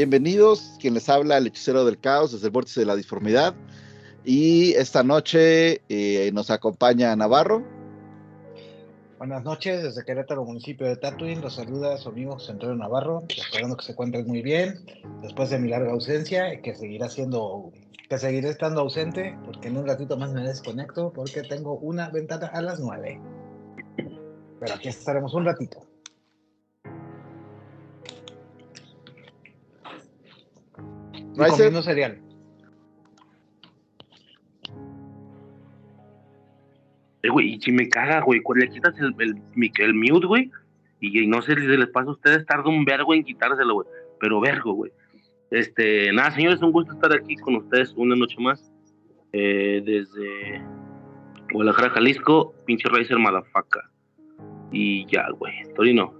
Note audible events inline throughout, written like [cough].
Bienvenidos, quien les habla, el hechicero del caos desde el vórtice de la disformidad. Y esta noche eh, nos acompaña Navarro. Buenas noches, desde Querétaro, municipio de Tatooine. Los saluda su amigo Antonio Navarro, esperando que se encuentren muy bien después de mi larga ausencia y que seguirá siendo, que seguiré estando ausente, porque en un ratito más me desconecto, porque tengo una ventana a las nueve. Pero aquí estaremos un ratito. Comiendo cereal. Eh, güey, y si me caga, güey, cuando le quitas el, el, mute, güey, y, y no sé si se les pasa a ustedes, tarda un vergo en quitárselo, güey, pero vergo, güey. Este, nada, señores, un gusto estar aquí con ustedes una noche más, eh, desde Guadalajara, Jalisco, pinche Racer Malafaca. Y ya, güey, Torino.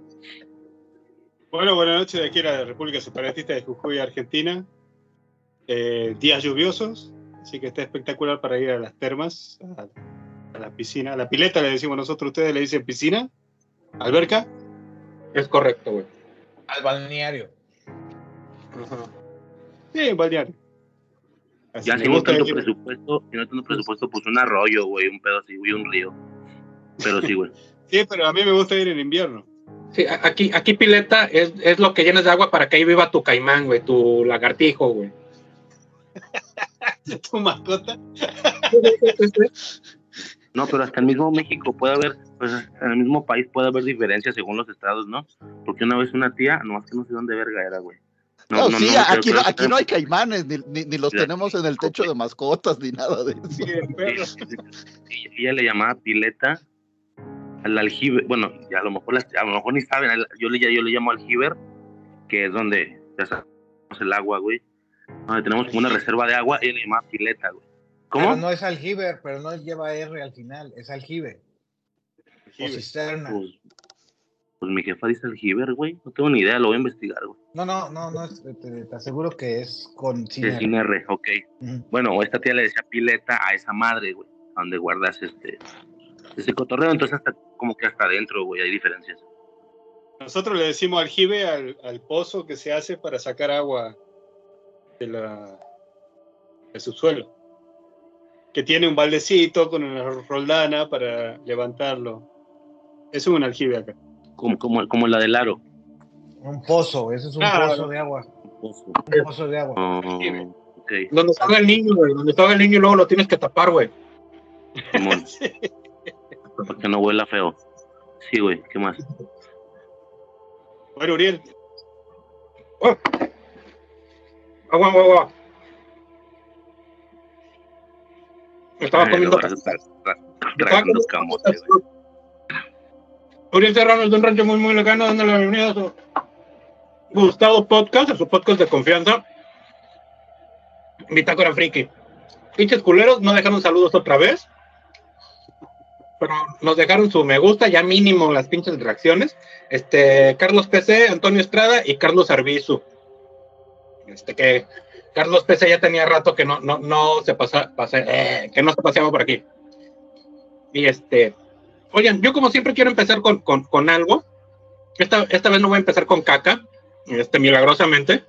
Bueno, buenas noches de aquí a la República Separatista de Jujuy, Argentina. Eh, días lluviosos, así que está espectacular para ir a las termas, a, a la piscina, a la pileta le decimos nosotros, ustedes le dicen piscina, alberca. Es correcto, güey. Al balneario. Sí, en balneario. Así Ya si no tanto decir- presupuesto, si no tanto presupuesto, pues un arroyo, güey, un pedo así, güey, un río. Pero sí, güey. [laughs] Sí, pero a mí me gusta ir en invierno. Sí, aquí, aquí pileta es, es lo que llenas de agua para que ahí viva tu caimán, güey, tu lagartijo, güey. [laughs] tu mascota. No, pero hasta el mismo México puede haber, pues en el mismo país puede haber diferencias según los estados, ¿no? Porque una vez una tía, nomás que no sé dónde verga era, güey. No, sí, creo- aquí, creo no, aquí no hay caimanes, ni, ni- ni los tenemos en el techo de mascotas, ni nada de eso. Sí. Sí, sí, ella le llamaba pileta al aljibe, bueno, ya a lo mejor las- a lo mejor ni saben, yo le yo le llamo aljiber, que es donde ya sabemos el agua, güey. Donde tenemos como una reserva de agua, ella le llamaba pileta, güey. ¿Cómo? Pero no es aljibe, pero no lleva R al final, es aljibe. O cisterna. Pues, pues mi jefa dice aljiber, güey. No tengo ni idea, lo voy a investigar, güey. No, no, no, no, es- te, te aseguro que es con sin Es R. sin R, ok. Ujú. Bueno, o esta tía le decía pileta a esa madre, güey, a donde guardas este ese cotorreo, entonces hasta como que hasta adentro, güey, hay diferencias. Nosotros le decimos aljibe al, al pozo que se hace para sacar agua de la del subsuelo. Que tiene un baldecito con una roldana para levantarlo. Eso es un aljibe acá. Como, como, como la del aro. Un pozo, ese es un Claro. pozo de agua. Un pozo de agua. Oh, Donde salga el niño, güey. Donde salga el niño y luego lo tienes que tapar, güey. Simón, [laughs] para que no huela feo. Sí, güey, ¿qué más? Bueno, Uriel, Oh. Agua, agua, agua. Estaba Ay, comiendo. lo vas a estar tra- tragando camote, güey. Uriel Serrano es de un rancho muy, muy lejano, dándole la bienvenida a su Gustavo Podcast, a su podcast de confianza. Bitácora Friki. Pinches culeros, no dejaron saludos otra vez. Pero nos dejaron su me gusta, ya mínimo las pinches reacciones. Este, Carlos PC, Antonio Estrada y Carlos Arbizu. Este que Carlos PC ya tenía rato que no, no, no se pasa, pasa- eh, que no se paseaba por aquí. Y este, Oigan, yo como siempre quiero empezar con, con, con algo. Esta, esta vez no voy a empezar con caca, este, milagrosamente.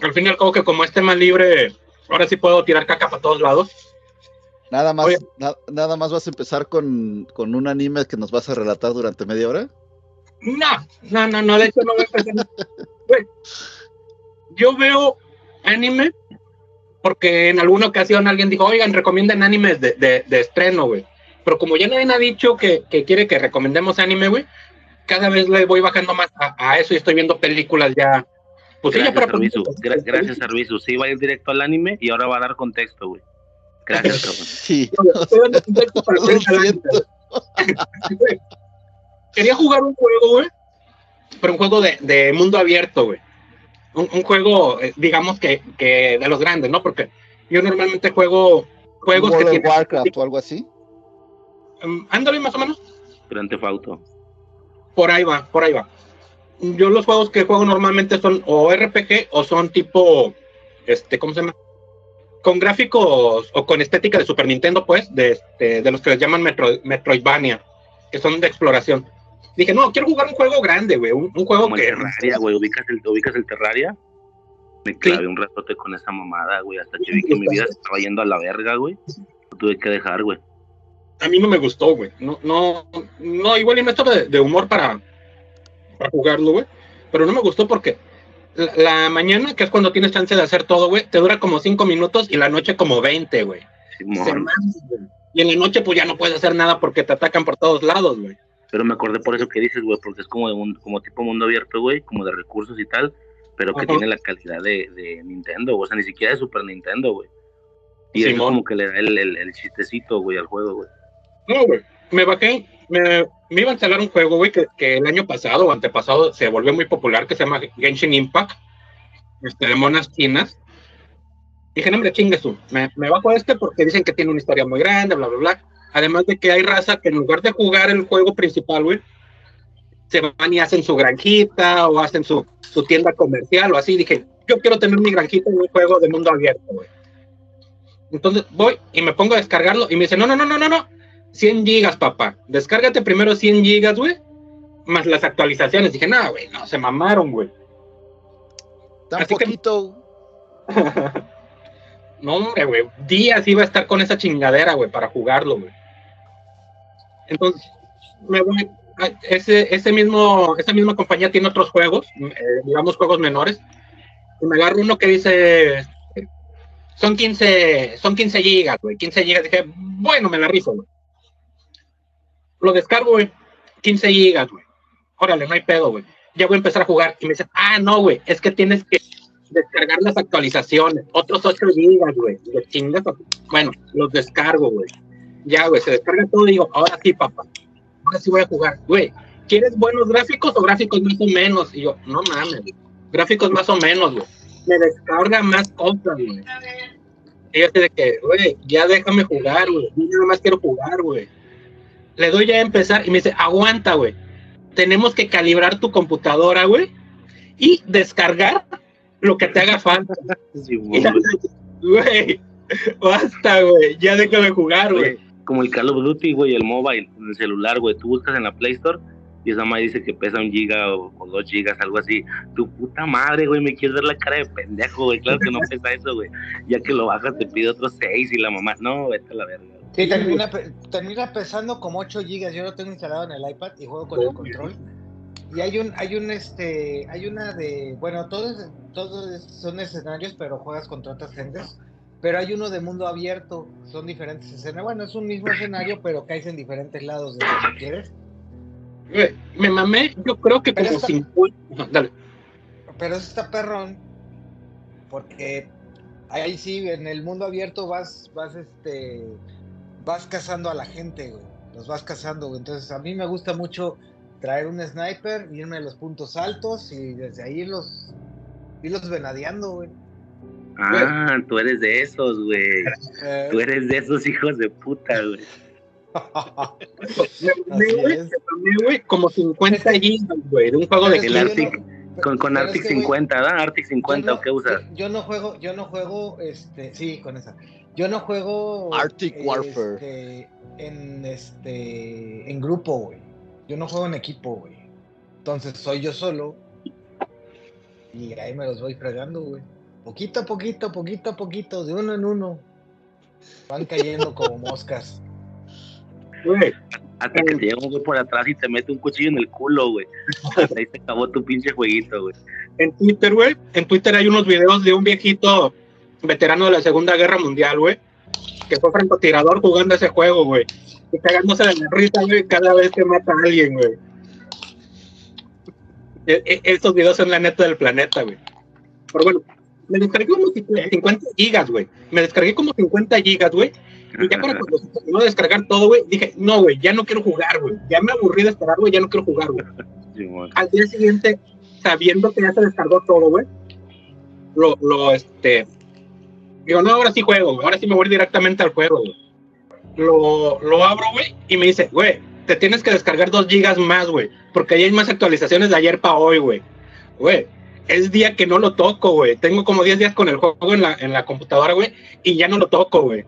Al fin y al cabo que como es tema libre, ahora sí puedo tirar caca para todos lados. Nada más, na- nada más vas a empezar con, con un anime que nos vas a relatar durante media hora. No, no, no, no, de hecho no voy a empezar. [laughs] Yo veo anime porque en alguna ocasión alguien dijo, oigan, recomienden animes de, de, de estreno, güey. Pero como ya nadie ha dicho que, que quiere que recomendemos anime, güey, cada vez le voy bajando más a, a eso y estoy viendo películas ya. Pues sí, ya Gracias, para Arbizu. Gra- Gracias, Arbizu. Sí, va a ir directo al anime y ahora va a dar contexto, güey. Gracias, [laughs] cabrón. Sí, [laughs] Quería jugar un juego, güey. Pero un juego de, de mundo abierto, güey. Un, un juego, eh, digamos que, que de los grandes, ¿no? Porque yo normalmente juego juegos que World of tienen. Warcraft o algo así. Um, ándale, más o menos. Grand Theft Auto. Por ahí va, por ahí va. Yo los juegos que juego normalmente son o RPG o son tipo, este, ¿cómo se llama? Con gráficos o con estética de Super Nintendo, pues, de, este, de los que les llaman Metro- Metroidvania, que son de exploración. Dije, no, quiero jugar un juego grande, güey, un, un juego que... Terraria, güey. ¿Ubicas el, ¿Ubicas el Terraria? Me clavé un ratote con esa mamada, güey. Hasta que vi que mi vida se estaba yendo a la verga, güey. Lo tuve que dejar, güey. a mí no me gustó, güey. No, no, no, igual y no estaba de, de humor para, para jugarlo, güey. Pero no me gustó porque la, la mañana, que es cuando tienes chance de hacer todo, güey, te dura como cinco minutos y la noche como 20, güey. Se Simón. mama, güey. Y en la noche, pues ya no puedes hacer nada porque te atacan por todos lados, güey. Pero me acordé por eso que dices, güey, porque es como de un, como tipo mundo abierto, güey, como de recursos y tal, pero que Ajá. tiene la calidad de, de Nintendo, o sea, ni siquiera de Super Nintendo, güey. Y Simón. como que le da el, el, el chistecito, güey, al juego, güey. No, güey. Me bajé, me, me iba a instalar un juego, güey, que, que el año pasado o antepasado se volvió muy popular, que se llama Genshin Impact, este, de monas chinas. Dije, no, hombre, chingue. Me, me bajo este porque dicen que tiene una historia muy grande, bla, bla, bla. Además de que hay raza que en lugar de jugar el juego principal, güey, se van y hacen su granjita o hacen su, su tienda comercial o así. Dije, yo quiero tener mi granjita en un juego de mundo abierto, güey. Entonces voy y me pongo a descargarlo y me dice, no, no, no, no, no, no. 100 gigas, papá. Descárgate primero 100 gigas, güey. Más las actualizaciones. Dije, no, güey, no, se mamaron, güey. Tan Así que-. [laughs] No, hombre, güey. Días iba a estar con esa chingadera, güey, para jugarlo, güey. Entonces, me voy. Ese, ese mismo, esa misma compañía tiene otros juegos, eh, digamos juegos menores. Y me agarro uno que dice. Son 15, son 15 gigas, güey. 15 gigas. Dije, bueno, me la rifo, güey. Lo descargo, güey. 15 gigas, güey. Órale, no hay pedo, güey. Ya voy a empezar a jugar. Y me dice, ah, no, güey. Es que tienes que descargar las actualizaciones, otros 8 gigas, güey. Bueno, los descargo, güey. Ya, güey, se descarga todo y digo, ahora sí, papá. Ahora sí voy a jugar. Güey, ¿quieres buenos gráficos o gráficos más o menos? Y yo, no mames, güey. Gráficos más o menos, güey. Me descarga más cosas, güey. Y yo de que, güey, ya déjame jugar, güey. Yo nada más quiero jugar, güey. Le doy ya a empezar y me dice, aguanta, güey. Tenemos que calibrar tu computadora, güey. Y descargar lo que te haga falta. [laughs] Güey, basta, güey. Ya déjame jugar, güey. Como el Call of Duty, güey, el mobile, el celular, güey. Tú buscas en la Play Store y esa madre dice que pesa un giga o, o dos gigas, algo así. Tu puta madre, güey, me quieres ver la cara de pendejo, güey. Claro que no [laughs] pesa eso, güey. Ya que lo bajas, te pide otros seis y la mamá. No, vete a la verga. güey. Sí, termina, pe- termina pesando como 8 gigas. Yo lo tengo instalado en el iPad y juego con el control. Y hay un, hay un, este, hay una de, bueno, todos, todos son escenarios, pero juegas contra otras gentes. Pero hay uno de mundo abierto, son diferentes escenarios. Bueno, es un mismo escenario, pero caes en diferentes lados de donde quieres. Güey, Me mamé, yo creo que Pero como está- 50. Ajá, Dale. Pero eso está perrón, porque ahí sí, en el mundo abierto vas, vas, este, vas cazando a la gente, güey. Los vas cazando, güey. Entonces a mí me gusta mucho traer un sniper, irme a los puntos altos y desde ahí los, irlos venadeando, güey. Ah, tú eres de esos, güey. Eh, Tú eres de esos hijos de puta, güey. Güey, como 50 gigas, güey, de un juego de El Arctic, no- con, con pero es Arctic que, güey, 50, ¿verdad? Arctic yo 50, no- ¿o qué usas? Yo, yo no juego, yo no juego, este, sí, con esa. Yo no juego Arctic Warfare. este, en este, en grupo, güey. Yo no juego en equipo, güey. Entonces soy yo solo y ahí me los voy fregando, güey. Poquito a poquito, poquito a poquito, de uno en uno. Van cayendo como moscas. Güey, Hasta que te llega un güey por atrás y te mete un cuchillo en el culo, güey. Hasta ahí se acabó tu pinche jueguito, güey. en Twitter, güey, en Twitter hay unos videos de un viejito veterano de la Segunda Guerra Mundial, güey, que fue francotirador jugando ese juego, güey. Y cagándose de la risa, güey, cada vez que mata a alguien, güey. E- e- estos videos son la neta del planeta, güey. Pero bueno, me descargué como 50 gigas, güey. Me descargué como 50 gigas, güey. Y ya para cuando se terminó de descargar todo, güey, dije, no, güey, ya no quiero jugar, güey. Ya me aburrí de esperar, güey, ya no quiero jugar, güey. [laughs] Al día siguiente, sabiendo que ya se descargó todo, güey, lo, lo, este, digo, no, ahora sí juego, ahora sí me voy directamente al juego, Lo, lo abro, güey, y me dice, güey, te tienes que descargar dos gigas más, güey, porque ahí hay más actualizaciones de ayer para hoy, güey. Güey, es día que no lo toco, güey. Tengo como 10 días con el juego en la, en la computadora, güey, y ya no lo toco, güey.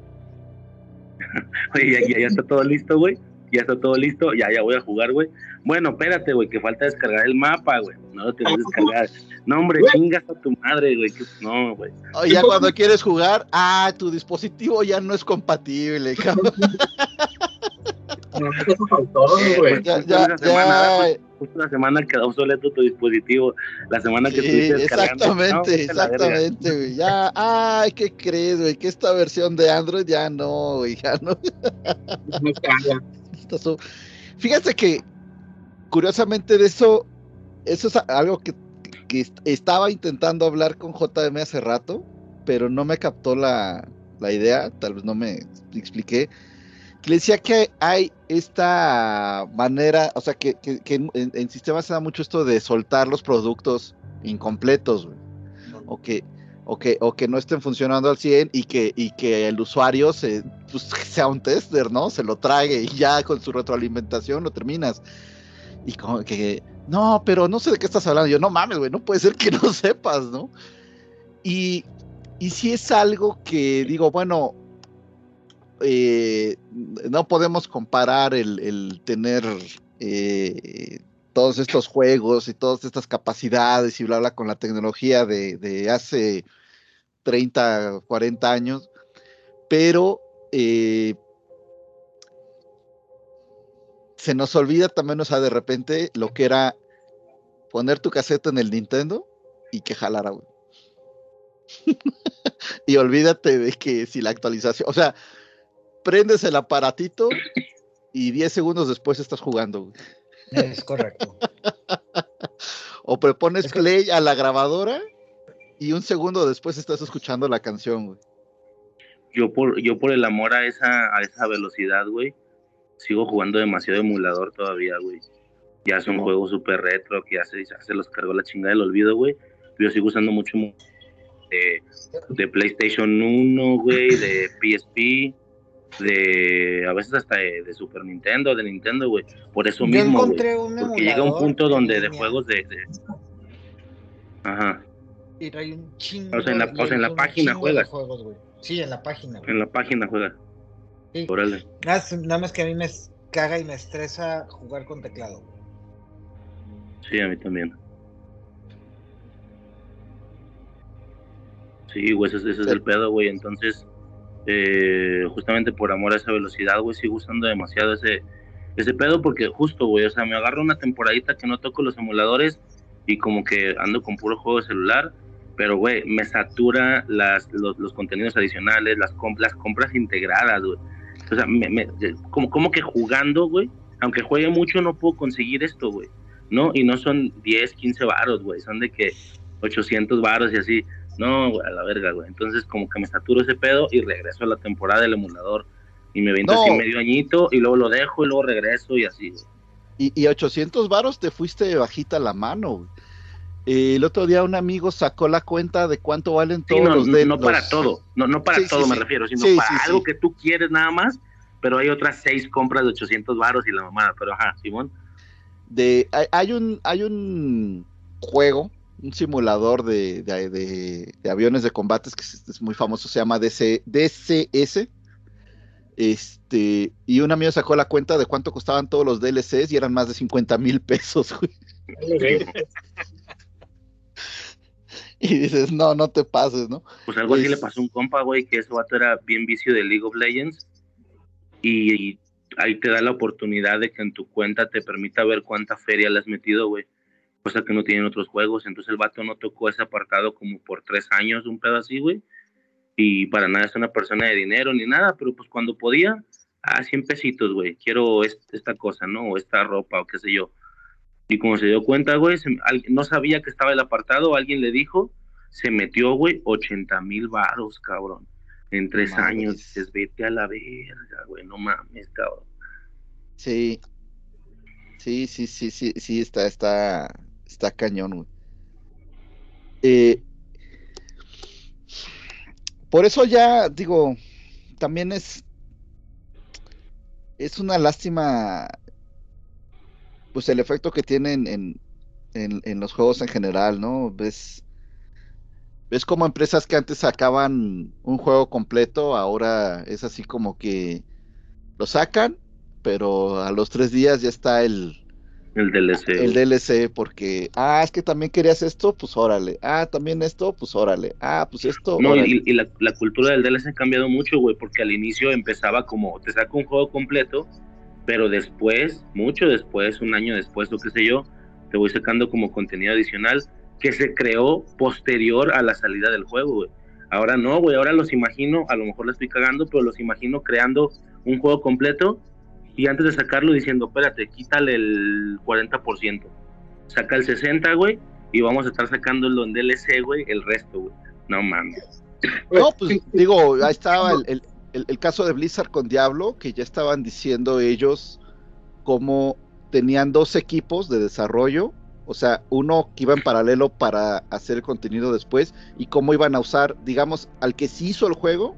[laughs] Oye, ya, ya, está todo listo, güey. Ya está todo listo, ya, ya voy a jugar, güey. Bueno, espérate, güey, que falta descargar el mapa, güey. No lo tienes que descargar. No, hombre, chingas a tu madre, güey. No, güey. Oye, ya cuando quieres jugar, ah, tu dispositivo ya no es compatible, cabrón. [laughs] Ya, ya, ya. Justo la semana quedó obsoleto tu dispositivo. La semana que sí, Exactamente, exactamente, güey. Ya, ay, ¿qué crees, güey? Que esta versión de Android ya no, güey, ya no. [laughs] Fíjate que, curiosamente, de eso, eso es algo que, que estaba intentando hablar con JM hace rato, pero no me captó la, la idea, tal vez no me expliqué le decía que hay esta manera, o sea, que, en, sistemas se da mucho esto de soltar los productos incompletos, güey. O que, o que, o que no estén funcionando al 100 y que, y que el usuario se, pues, [laughs] sea un tester, ¿no? Se lo trague y ya con su retroalimentación lo terminas. Y como que, no, pero no sé de qué estás hablando. Yo, no mames, güey, no puede ser que [laughs] no sepas, ¿no? Y, y si es algo que digo, bueno, eh, no podemos comparar el, tener eh, todos estos juegos y todas estas capacidades y bla, bla, con la tecnología de, hace 30, 40 años, pero eh, se nos olvida también, o sea, de repente lo que era poner tu caseta en el Nintendo y que jalara, [laughs] y olvídate de que si la actualización, o sea, prendes el aparatito y 10 segundos después estás jugando. Es correcto. o propones play a la grabadora y un segundo después estás escuchando la canción, güey. Yo por, yo por el amor a esa, a esa velocidad, güey, sigo jugando demasiado emulador todavía, güey. Ya son juegos súper retro que ya se, ya se los cargó la chingada del olvido, güey. Yo sigo usando mucho de, de PlayStation 1, güey, de PSP de a veces hasta de, Super Nintendo, de Nintendo, güey. Por eso mismo, güey. Porque llega un punto donde de juegos de, Ajá. Y hay un chingo. O sea, en la, o sea, en la página juegas. sí, en la página. En la página juega. Sí. Nada, nada, más que a mí me caga y me estresa jugar con teclado. Sí, a mí también. Sí, güey, ese, ese es el pedo, güey. Entonces, eh, justamente por amor a esa velocidad, güey, sigo usando demasiado ese, ese pedo porque justo, güey, o sea, me agarro una temporadita que no toco los emuladores y como que ando con puro juego de celular, pero, güey, me satura las, los, contenidos adicionales, las, las compras integradas, güey. O sea, como, como que jugando, güey, aunque juegue mucho, no puedo conseguir esto, güey. ¿No? Y no son 10, 15 varos, güey, son de que 800 varos y así. No, güey, a la verga, güey. Entonces, como que me saturo ese pedo y regreso a la temporada del emulador. Y me vendo así medio añito y luego lo dejo y luego regreso y así, güey. Y, y 800 varos te fuiste bajita la mano, güey. Eh, el otro día un amigo sacó la cuenta de cuánto valen todos no, los de No para todo, no, no para todo me refiero, sino para algo que tú quieres nada más, pero hay otras seis compras de 800 varos y la mamada, pero ajá, Simón. De, hay, un, hay un juego un simulador de, de, aviones de combates que es, muy famoso, se llama DC, DCS. Este, y un amigo sacó la cuenta de cuánto costaban todos los DLCs y eran más de 50 mil pesos, [laughs] y dices, no, no te pases, ¿no? Pues algo así le pasó a un compa, güey, que ese vato era bien vicio de League of Legends. Y, y, ahí te da la oportunidad de que en tu cuenta te permita ver cuánta feria le has metido, güey cosa que no tienen otros juegos. Entonces el vato no tocó ese apartado como por tres años, un pedo así, güey. Y para nada es una persona de dinero ni nada, pero pues cuando podía, ah, 100 pesitos, güey, quiero esta cosa, ¿no? O esta ropa o qué sé yo. Y como se dio cuenta, güey, no sabía que estaba el apartado, alguien le dijo, se metió, güey, 80 mil varos, cabrón. En tres años, dices, vete a la verga, güey, no mames, cabrón. Sí, sí, sí, sí, sí, sí, está, está, Está cañón, güey. Eh, Por eso ya, digo, también es. Es una lástima. Pues el efecto que tienen en, en, en los juegos en general, ¿no? Ves. Ves como empresas que antes sacaban un juego completo, ahora es así como que lo sacan, pero a los tres días ya está el, El DLC. el. DLC porque, ah, es que también querías esto, pues órale. Ah, también esto, pues órale. Ah, pues esto, No, órale. y, y la, la cultura del DLC ha cambiado mucho, güey, porque al inicio empezaba como, te saco un juego completo, pero después, mucho después, un año después, o qué sé yo, te voy sacando como contenido adicional que se creó posterior a la salida del juego, güey. Ahora no, güey, ahora los imagino, a lo mejor la estoy cagando, pero los imagino creando un juego completo y antes de sacarlo diciendo, espérate, quítale el 40%, saca el 60%, güey, y vamos a estar sacándolo en DLC, güey, el resto, güey. No mames. No, pues digo, ahí estaba el, el- el- el caso de Blizzard con Diablo, que ya estaban diciendo ellos cómo tenían dos equipos de desarrollo, o sea, uno que iba en paralelo para hacer el contenido después y cómo iban a usar, digamos, al que sí hizo el juego,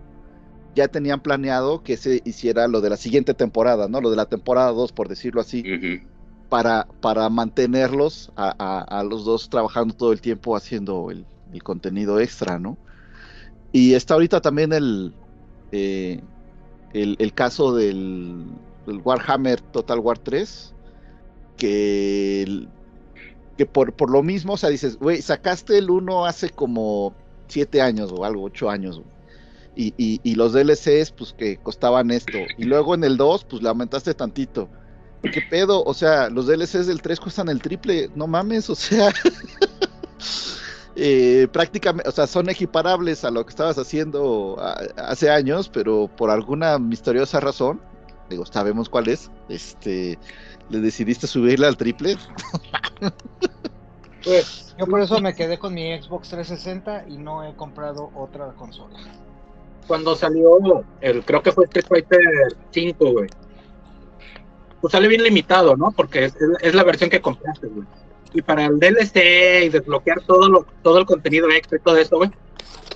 ya tenían planeado que se hiciera lo de la siguiente temporada, ¿no? Lo de la temporada 2, por decirlo así, para, para mantenerlos a, a- a los dos trabajando todo el tiempo haciendo el, el contenido extra, ¿no? Y está ahorita también el, eh, el, el caso del, del Warhammer Total War 3, que, el- que por, por lo mismo, o sea, dices, güey, sacaste el 1 hace como 7 años o algo, 8 años, güey. Y, y, y los DLCs, pues que costaban esto. Y luego en el 2, pues le aumentaste tantito. ¿Qué pedo? O sea, los DLCs del 3 cuestan el triple, no mames, o sea, [laughs] eh, prácticamente, o sea, son equiparables a lo que estabas haciendo hace años, pero por alguna misteriosa razón, digo, sabemos cuál es, este, le decidiste subirle al triple. Pues, yo por eso me quedé con mi Xbox 360 y no he comprado otra consola. Cuando salió el, creo que fue Street Fighter 5, güey. Pues sale bien limitado, ¿no? Porque es, la versión que compraste, güey. Y para el DLC y desbloquear todo lo, todo el contenido extra y todo eso, güey,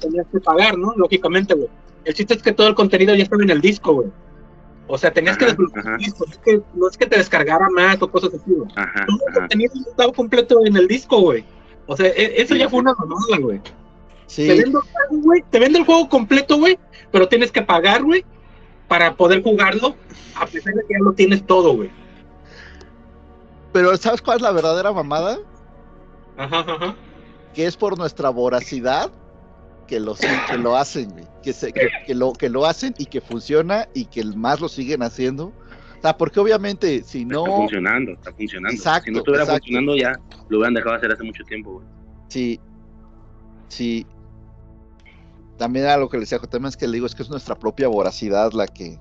tenías que pagar, ¿no? Lógicamente, güey. El chiste es que todo el contenido ya estaba en el disco, güey. O sea, tenías que desbloquear el disco. Es que, no es que te descargara más o cosas así, güey. Todo el contenido estaba completo en el disco, güey. O sea, e- eso ya fue una mamada, güey. Sí, Te vende, el juego, güey, te vende el juego completo, güey, pero tienes que pagar, güey, para poder jugarlo, a pesar de que ya lo tienes todo, güey. pero ¿sabes cuál es la verdadera mamada? Ajá, ajá. Que es por nuestra voracidad que lo, que lo hacen, güey. Que, se, que, que lo, que lo hacen y que funciona y que más lo siguen haciendo. O sea, porque obviamente si Está no... funcionando, está funcionando. Exacto, si no estuviera exacto. funcionando ya lo hubieran dejado hacer hace mucho tiempo, güey. Sí, sí. También a lo que le decía J, es que le digo, es que es nuestra propia voracidad la que,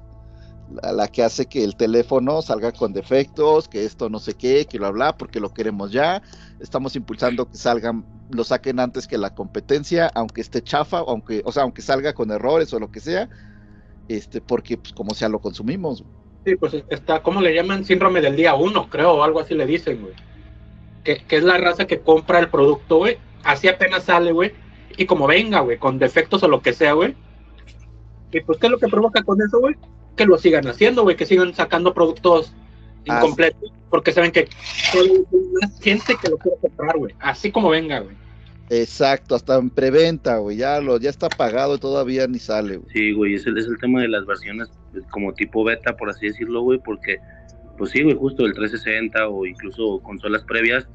la, la que hace que el teléfono salga con defectos, que esto no sé qué, que lo habla, porque lo queremos ya. Estamos impulsando que salgan, lo saquen antes que la competencia, aunque esté chafa, aunque, o sea, aunque salga con errores o lo que sea, este, porque pues como sea lo consumimos. Sí, pues está, ¿cómo le llaman? Síndrome del día uno, creo, o algo así le dicen, güey. Que, que es la raza que compra el producto, güey. Así apenas sale, güey. Y como venga, güey, con defectos o lo que sea, güey. Y pues, ¿qué es lo que provoca con eso, güey? Que lo sigan haciendo, güey, que sigan sacando productos Ah, incompletos. Porque saben que hay más gente que lo quiere comprar, güey. Así como venga, güey. Exacto, hasta en preventa, güey, ya lo, ya está pagado y todavía ni sale, güey. Sí, güey, es el, es el tema de las versiones pues, como tipo beta, por así decirlo, güey, porque, pues sí, güey, justo el 360 o incluso consolas previas,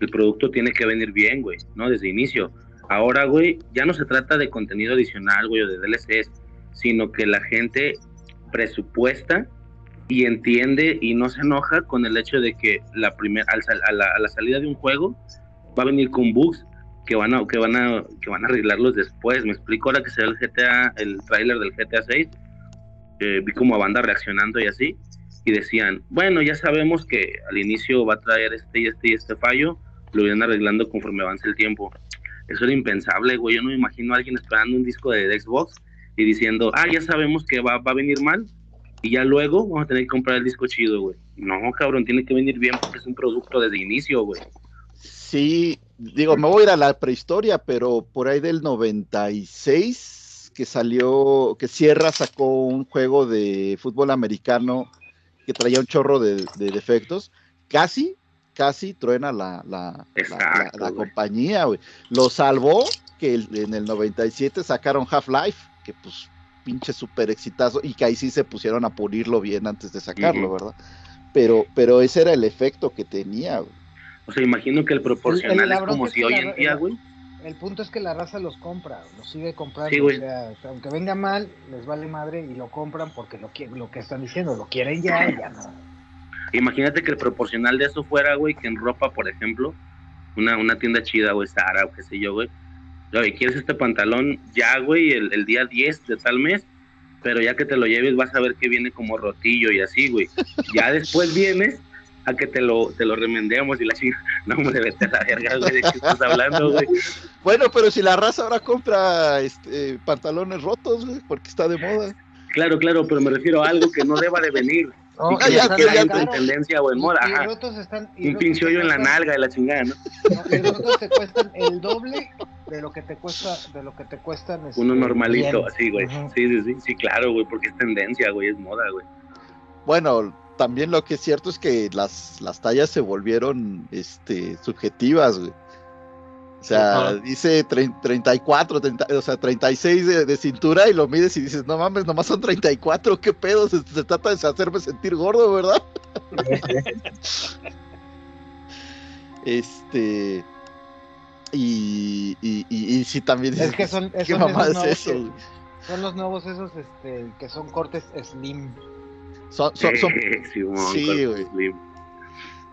el producto tiene que venir bien, güey, ¿no? Desde inicio. Ahora, güey, ya no se trata de contenido adicional, güey, o de DLCs, sino que la gente presupuesta y entiende y no se enoja con el hecho de que la primera a, la, a la salida de un juego va a venir con bugs que van a que van a que van a arreglarlos después. Me explico ahora que se ve el GTA, el tráiler del GTA 6, eh, vi como a banda reaccionando y así y decían, bueno, ya sabemos que al inicio va a traer este y este y este fallo, lo irán arreglando conforme avance el tiempo. Eso era impensable, güey. Yo no me imagino a alguien esperando un disco de, Xbox y diciendo, ah, ya sabemos que va, va a venir mal y ya luego vamos a tener que comprar el disco chido, güey. No, cabrón, tiene que venir bien porque es un producto desde inicio, güey. Sí, digo, me voy a ir a la prehistoria, pero por ahí del 96, que salió, que Sierra sacó un juego de fútbol americano que traía un chorro de defectos, casi, casi truena la, la, la- compañía, güey. Lo salvó que el- en el 97 sacaron Half-Life, que pues pinche súper exitazo, y que ahí sí se pusieron a pulirlo bien antes de sacarlo. ¿verdad? Pero, pero ese era el efecto que tenía, güey. O sea, imagino que el proporcional es como es si hoy la- en día, güey. El punto es que la raza los compra, los sigue comprando. Sí, güey. o sea, aunque venga mal, les vale madre y lo compran porque lo, lo que están diciendo, lo quieren ya y ya no. Imagínate que el proporcional de eso fuera, güey, que en ropa, por ejemplo, una, una tienda chida, güey, Sara o qué sé yo, güey. Oye, ¿quieres este pantalón ya, güey, el, el día 10 de tal mes? Pero ya que te lo lleves vas a ver que viene como rotillo y así, güey. Ya después vienes a que te lo, te lo remendemos y la chica, [laughs] no, hombre, vete a la verga, güey, ¿de qué estás hablando, güey? Bueno, pero si la raza ahora compra este, pantalones rotos, güey, porque está de moda. Claro, claro, pero me refiero a algo que no deba de venir. No, y que ya, no ya en te- tendencia o en moda, Y, y ajá. rotos están. y Un pinche hoyo en la nalga de la chingada, ¿no? no, y rotos te cuestan el doble de lo que te cuesta, de lo que te cuestan. este, Uno normalito, bien. así, güey. Sí, sí, sí, sí, claro, güey, porque es tendencia, güey, es moda, güey. Bueno, también lo que es cierto es que las, las tallas se volvieron este, subjetivas, güey. O sea, Ajá. dice trein- 34, 30, o sea, 36 de, de cintura y lo mides y dices, no mames, nomás son 34, qué pedo, se, se trata de hacerme sentir gordo, ¿verdad? [laughs] Este. Y, y, y, y sí, también Es que son, ¿qué son mamada esos es eso? que- güey? son los nuevos esos este, que son cortes slim. Son, son, Eh, sí, güey. slim.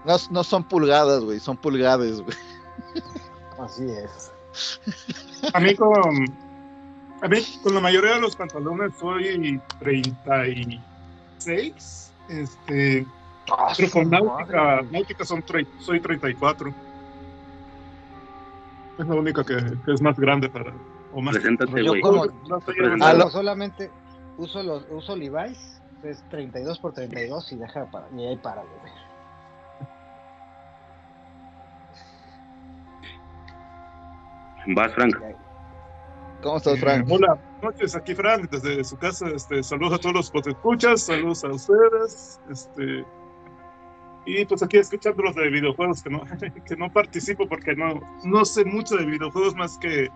no, no son pulgadas, güey, son pulgades, güey. [laughs] Así es. A mí con, a mí con la mayoría de los pantalones soy 36. Este, Ah, pero con náutica, náutica son tre- soy 34. Es la única que, que es más grande para. O más, Preséntate, Yo güey. no Ah, solamente uso los uso Levi's, es 32 por 32 y deja para y ahí para güey. Vas, Frank. ¿Cómo estás, Frank? Hola, buenas noches, aquí Frank, desde su casa, este, saludos a todos los que escuchas, saludos a ustedes, este, y pues aquí escuchándolos de videojuegos que no, [laughs] que no participo porque no, no sé mucho de videojuegos más que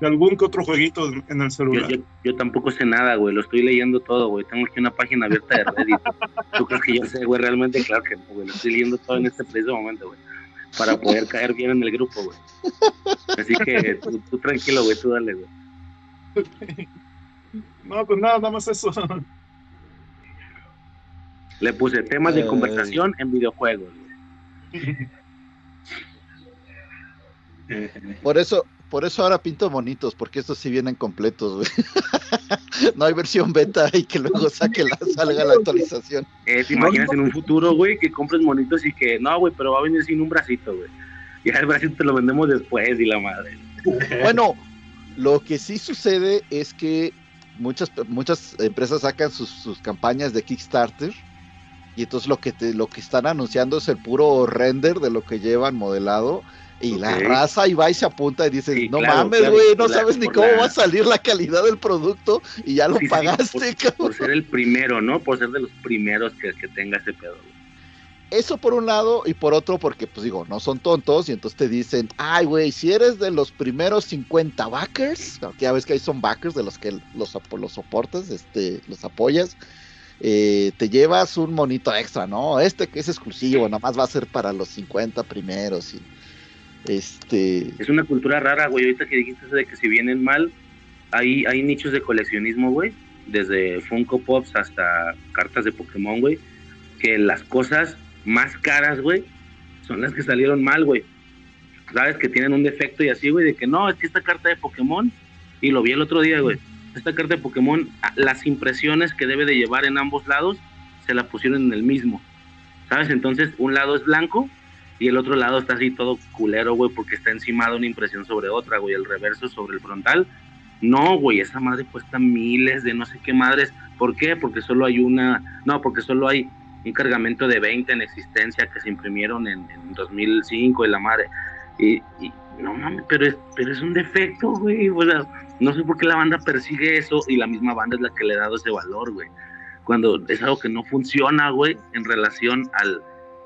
de algún que otro jueguito en el Yo, celular. yo, yo tampoco sé nada, güey. Lo estoy leyendo todo, güey. Tengo aquí una página abierta de Reddit. ¿Tú crees que yo sé, güey? Realmente, claro que no, güey. Lo estoy leyendo todo en este preciso momento, güey. Para poder caer bien en el grupo, güey. Así que tú, tú tranquilo, güey. Tú dale, güey. No, pues nada, nada más eso. Le puse temas de conversación en videojuegos, güey. Por eso, por eso ahora pinto monitos, porque estos sí vienen completos, güey. [laughs] no hay versión beta y que luego saque la, salga la actualización. Eh, ¿Te imaginas en un futuro, güey, que compres monitos y que, no, güey, pero va a venir sin un bracito, güey? Y el bracito te lo vendemos después y la madre. [laughs] Bueno, lo que sí sucede es que muchas, muchas empresas sacan sus, sus campañas de Kickstarter y entonces lo que te, lo que están anunciando es el puro render de lo que llevan modelado y la raza y va y se apunta y dice, Sí, no claro, mames, güey, no sabes ni cómo la- va a salir la calidad del producto y ya lo Sí, sí, pagaste, por, cabrón. por ser el primero, ¿no? Por ser de los primeros que, que tenga ese pedo, güey. Eso por un lado, y por otro, porque, pues digo, no son tontos, y entonces te dicen, ay, güey, si eres de los primeros 50 backers, ya ves que ahí son backers de los que los, los soportas, este, los apoyas, eh, te llevas un monito extra, ¿no? Este que es exclusivo, nada más va a ser para los 50 primeros, y este, Es una cultura rara, güey. Ahorita que dijiste de que si vienen mal, hay, hay nichos de coleccionismo, güey. Desde Funko Pops hasta cartas de Pokémon, güey. Que las cosas más caras, güey, son las que salieron mal, güey. Sabes que tienen un defecto y así, güey, de que no, es que esta carta de Pokémon, y lo vi el otro día, güey. Esta carta de Pokémon, las impresiones que debe de llevar en ambos lados, se la pusieron en el mismo. ¿Sabes? Entonces, un lado es blanco y el otro lado está así todo culero, güey, porque está encimada una impresión sobre otra, güey, el reverso sobre el frontal. No, güey, esa madre cuesta miles de no sé qué madres. ¿Por qué? Porque solo hay una, no, porque solo hay un cargamento de 20 en existencia que se imprimieron en, en 2005 y la madre. Y, y no mames, pero es, pero es un defecto, güey. O sea, no sé por qué la banda persigue eso y la misma banda es la que le ha dado ese valor, güey. Cuando es algo que no funciona, güey, en relación al,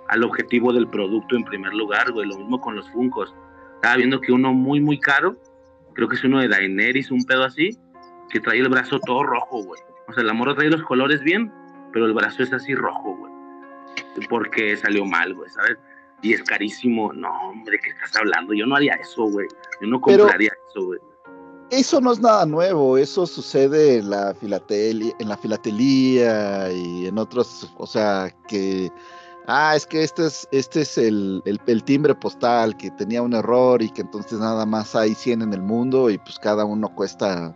al objetivo del producto en primer lugar, güey. Lo mismo con los Funcos. Estaba viendo que uno muy, muy caro, creo que es uno de Daenerys, un pedo así, que trae el brazo todo rojo, güey. O sea, la morra trae los colores bien, pero el brazo es así rojo, güey. Porque salió mal, güey, ¿sabes? Y es carísimo. No, hombre, ¿qué estás hablando? Yo no haría eso, güey. Yo no Pero- compraría eso, güey. Eso no es nada nuevo, eso sucede en la filatelia, en la filatelía y en otros, o sea, que ah, es que este es, este es el, el- el timbre postal que tenía un error y que entonces nada más hay 100 en el mundo y pues cada uno cuesta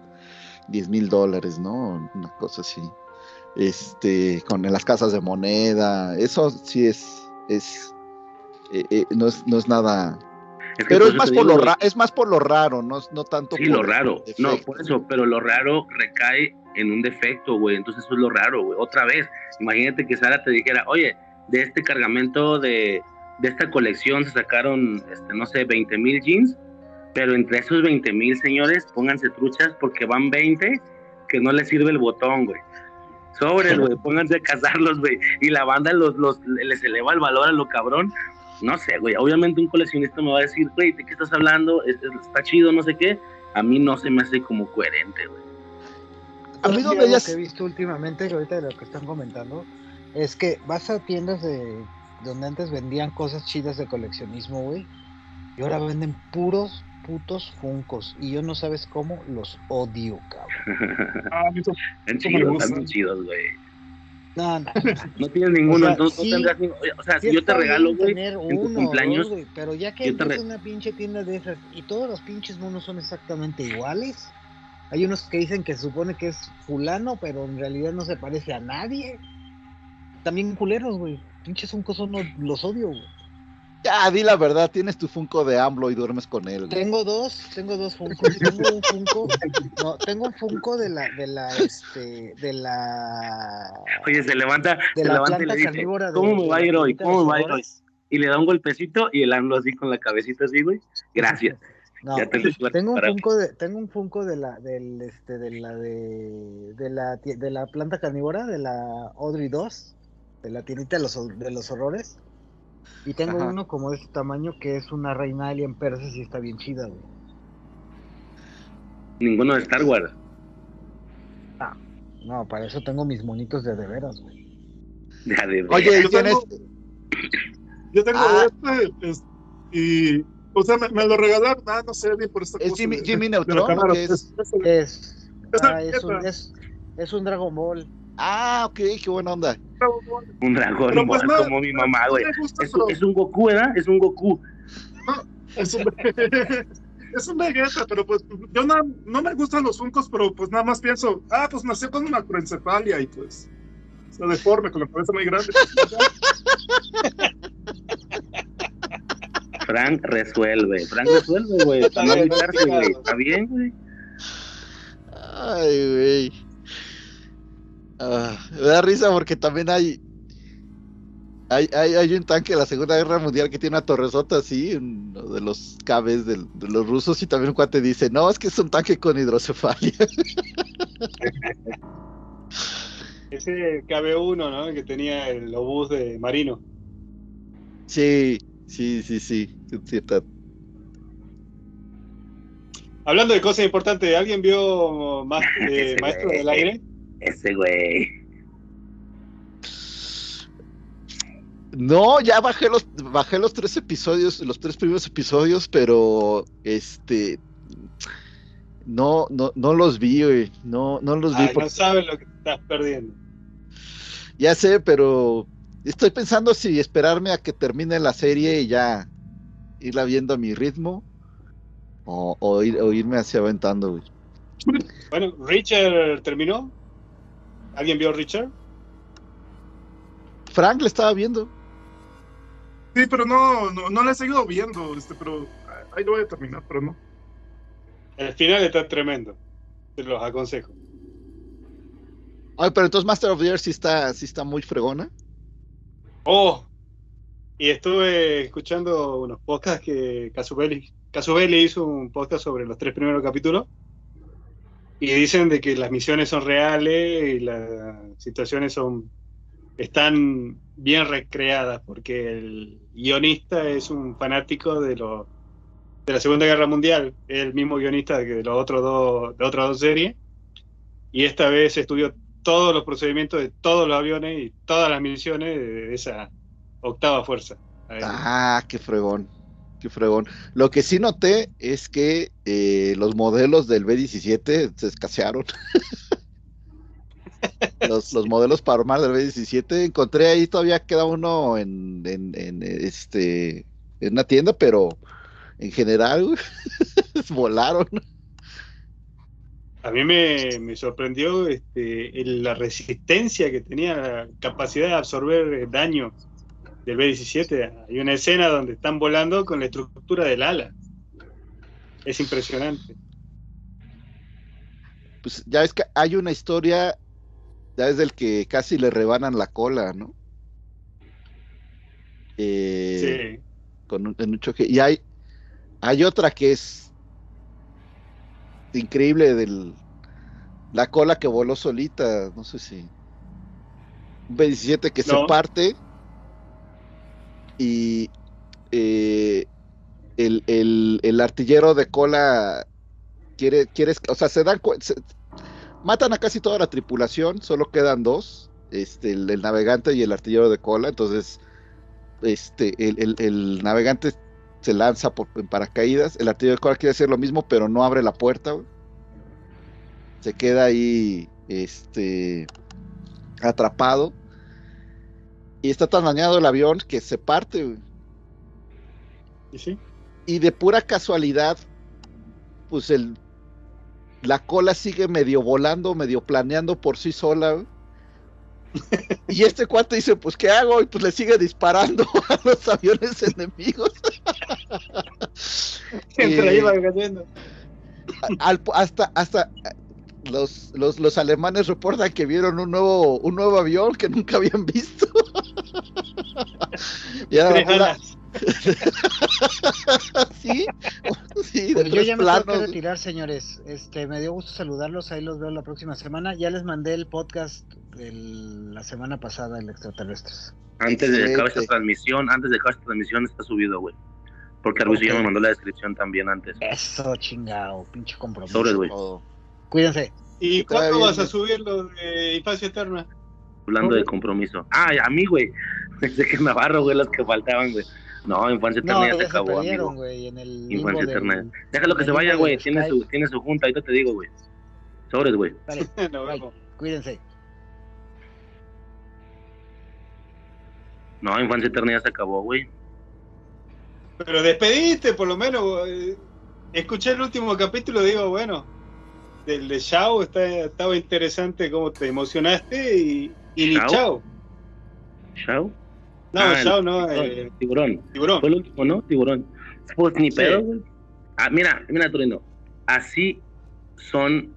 10 mil dólares, ¿no? Una cosa así. Este, con las casas de moneda, eso sí es, es, eh, eh, no es, no es nada, Es que pero es más por lo ra- es más por lo raro, no, no tanto Sí, por lo raro. No, por eso, pero lo raro recae en un defecto, güey. Entonces eso es lo raro, güey. Otra vez, imagínate que Sara te dijera, oye, de este cargamento de, de esta colección se sacaron, este, no sé, 20 mil jeans, pero entre esos 20 mil, señores, pónganse truchas porque van 20 que no les sirve el botón, güey. Sobres, [laughs] güey, pónganse a cazarlos, güey. Y la banda los, los, les eleva el valor a lo cabrón. No sé, güey. Obviamente un coleccionista me va a decir, güey, ¿de qué estás hablando? Es- es- está chido, no sé qué. A mí no se me hace como coherente, güey. A mí algo ya que he visto últimamente, ahorita de lo que están comentando, es que vas a tiendas de donde antes vendían cosas chidas de coleccionismo, güey, y ahora venden puros putos funcos y yo no sabes cómo los odio, cabrón. [laughs] Ah, eso- están chidos, güey. No, no. [laughs] No tienes ninguno, O sea, entonces no tendrás ninguno. O sea, Sí si yo te regalo, güey, tener tu uno cumpleaños, dos, güey, pero ya que entras re- a una pinche tienda de esas y todos los pinches monos son exactamente iguales. Hay unos que dicen que se supone que es fulano, pero en realidad no se parece a nadie. También culeros, güey. Pinches funcos son los, los odio, güey. Ya, di la verdad, tienes tu Funko de AMLO y duermes con él. güey. Tengo dos, tengo dos funcos. [laughs] Tengo un funko, no, tengo un funko de la, de la, este, de la, oye, se levanta, de se la levanta y planta le dice, ¿cómo me va a ir hoy? ¿Cómo me va a ir hoy? Y le da un golpecito y el AMLO así con la cabecita así, güey. Gracias. [laughs] No, Ya tengo un funko de, tengo un funko de la, del, este, de la, de, de la, de la planta carnívora, de la Audrey 2, de la tiendita de los, de los horrores. Y tengo Ajá. uno como de este tamaño que es una reina alien persa y está bien chida, güey. Ninguno de Star Wars. No, para eso tengo mis monitos de de veras, güey. Ya de Oye, ¿y Yo tienes, tengo- Yo tengo Ah. este, es- y, o sea, me, me lo regalaron, ah, no sé, bien por esta ¿Es cosa Jimmy- de- Jimmy de Neutron qué es? es- es el- Es, Es ah, es, un, es, es un Dragon Ball. Ah, ok, qué buena onda. un dragón Pero pues Ball no, como mi mamá, güey. Es, un- pero es un Goku, ¿verdad? Es un Goku. es un, [laughs] es un Vegeta, pero pues yo no, no me gustan los Funkos, pero pues nada más pienso, ah, pues nació con una macroencefalia y pues se deforme con la cabeza muy grande. [laughs] Frank resuelve. Frank resuelve, güey. Para no. Está bien, güey. Ay, güey. Ah, me da risa porque también hay, hay, hay, hay un tanque de la Segunda Guerra Mundial que tiene una torresota así, uno de los cabes de los rusos, y también un cuate dice, no, es que es un tanque con hidrocefalia. [laughs] Ese KB1, ¿no? Que tenía el obús de Marino. sí, sí, sí, sí, es cierto. Hablando de cosas importantes, ¿alguien vio más, [laughs] eh, Maestro del Aire? Ese güey. No, ya bajé los, bajé los tres episodios, los tres primeros episodios, pero este no, no, no los vi, güey. No, no los vi Ay, porque no sabes lo que estás perdiendo. Ya sé, pero estoy pensando si esperarme a que termine la serie y ya irla viendo a mi ritmo o, o ir- o irme hacia aventando, güey. Bueno, Richard terminó. ¿Alguien vio Richard? Frank le estaba viendo. Sí, pero no, no, no la he seguido viendo, este, pero ahí lo voy a terminar, pero no. El final está tremendo. Te los aconsejo. Ay, pero entonces Master of the Air sí está, sí está muy fregona. Oh, y estuve escuchando unos podcasts que Casubelli Casubelli hizo un podcast sobre los tres primeros capítulos y dicen de que las misiones son reales y las situaciones son están bien recreadas porque el guionista es un fanático de lo, de la Segunda Guerra Mundial, es el mismo guionista de los otros dos de otras dos series y esta vez estudió todos los procedimientos de todos los aviones y todas las misiones de esa octava fuerza. Ah, qué fregón, qué fregón. Lo que sí noté es que eh, los modelos del B-17 se escasearon. [laughs] los, los, modelos para armar del B-17, encontré ahí todavía queda uno en, en, en, este en una tienda, pero en general [laughs] volaron. A mí me, me sorprendió este, la resistencia que tenía, la capacidad de absorber eh, daño del B-17. Hay una escena donde están volando con la estructura del ala. Es impresionante. Pues ya es que hay una historia, ya es del que casi le rebanan la cola, ¿no? Eh, Sí. con un, en un choque. Y hay, hay otra que es increíble del la cola que voló solita, no sé si un B-17 que se parte y eh, el, el- artillero de cola quiere, quiere, o sea, se dan se- matan a casi toda la tripulación, solo quedan dos, este, el, navegante y el artillero de cola, entonces este, el, navegante se lanza por, en paracaídas, el artillero de cola quiere hacer lo mismo, pero no abre la puerta, se queda ahí, este, atrapado, y está tan dañado el avión que se parte, güey. ¿Y sí? y de pura casualidad, pues el la cola sigue medio volando, medio planeando por sí sola. güey. Y este cuate dice, pues ¿qué hago? Y pues le sigue disparando [laughs] a los aviones enemigos. [laughs] Siempre Eh, iba cayendo. Al- hasta hasta los, los, los alemanes reportan que vieron un nuevo, un nuevo avión que nunca habían visto. [laughs] y era Tres [laughs] sí, sí, de Pues yo ya me tengo que planos. retirar, señores. Este, me dio gusto saludarlos. Ahí los veo la próxima semana. Ya les mandé el podcast de la semana pasada, el extraterrestres. Antes de acabar esta transmisión, antes de acabar esta transmisión está subido, güey. Porque Arbizu ya Ok. me mandó la descripción también antes. Eso, chingado, pinche compromiso. Güey. Todo. Cuídense. ¿Y cuándo vas a subir lo de Infancia Eterna? Hablando de compromiso. Ah, a mí, güey. [laughs] Pensé que Navarro, güey, los que faltaban, güey. No, Infancia Eterna No, ya ya se acabó, perdieron, amigo. güey, en el Infancia del- Eterna. Déjalo que del se vaya, güey. del Tiene su, tiene su junta, ahorita te digo, güey. Sobres, güey. Dale, [laughs] Nos bye. vemos. Cuídense. No, Infancia Eterna ya se acabó, güey. Pero despediste, por lo menos. eh, Escuché el último capítulo, digo, bueno, del de Shao está, estaba interesante cómo te emocionaste y, y ni. Chao. ¿Chao? No, Ah, el Shao no, tiburón, eh, Tiburón. tiburón. Fue el último, ¿no? Tiburón. Pues ni Sí. pedo, güey. Ah, mira, mira, Torino. Así son.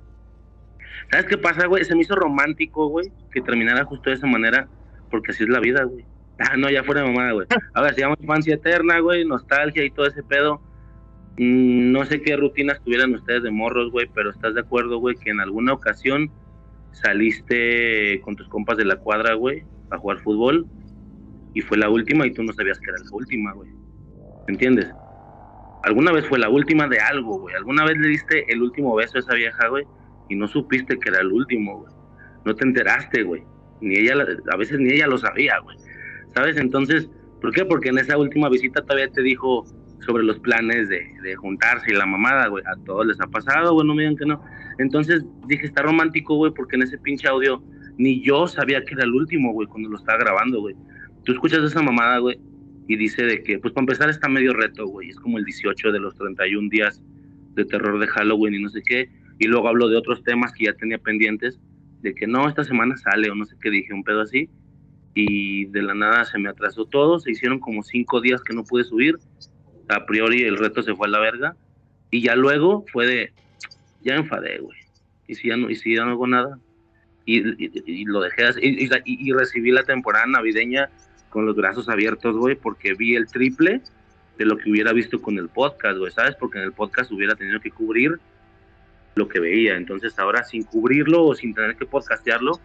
¿Sabes qué pasa, güey? Se me hizo romántico, güey, que terminara justo de esa manera, porque así es la vida, güey. Ah, no, ya fuera de mamada, güey. Ahora se llama infancia eterna, güey, nostalgia y todo ese pedo. Mm, no sé qué rutinas tuvieran ustedes de morros, güey, pero estás de acuerdo, güey, que en alguna ocasión saliste con tus compas de la cuadra, güey, a jugar fútbol y fue la última y tú no sabías que era la última, güey. ¿Me entiendes? Alguna vez fue la última de algo, güey. Alguna vez le diste el último beso a esa vieja, güey, y no supiste que era el último, güey. No te enteraste, güey. Ni ella, la- a veces ni ella lo sabía, güey. ¿Sabes? Entonces, ¿por qué? Porque en esa última visita todavía te dijo sobre los planes de, de juntarse y la mamada, güey. A todos les ha pasado, güey, no me digan que no. Entonces dije, está romántico, güey, porque en ese pinche audio ni yo sabía que era el último, güey, cuando lo estaba grabando, güey. Tú escuchas esa mamada, güey, y dice de que, pues para empezar está medio reto, güey. Es como el 18 de los 31 días de terror de Halloween y no sé qué. Y luego hablo de otros temas que ya tenía pendientes, de que no, esta semana sale o no sé qué dije, un pedo así. Y de la nada se me atrasó todo, se hicieron como cinco días que no pude subir. A priori el reto se fue a la verga. Y ya luego fue de, ya enfadé, güey. Y si ya no, y si ya no hago nada. Y, lo dejé así. Y recibí la temporada navideña con los brazos abiertos, güey, porque vi el triple de lo que hubiera visto con el podcast, güey, ¿sabes? Porque en el podcast hubiera tenido que cubrir lo que veía. Entonces ahora sin cubrirlo o sin tener que podcastearlo,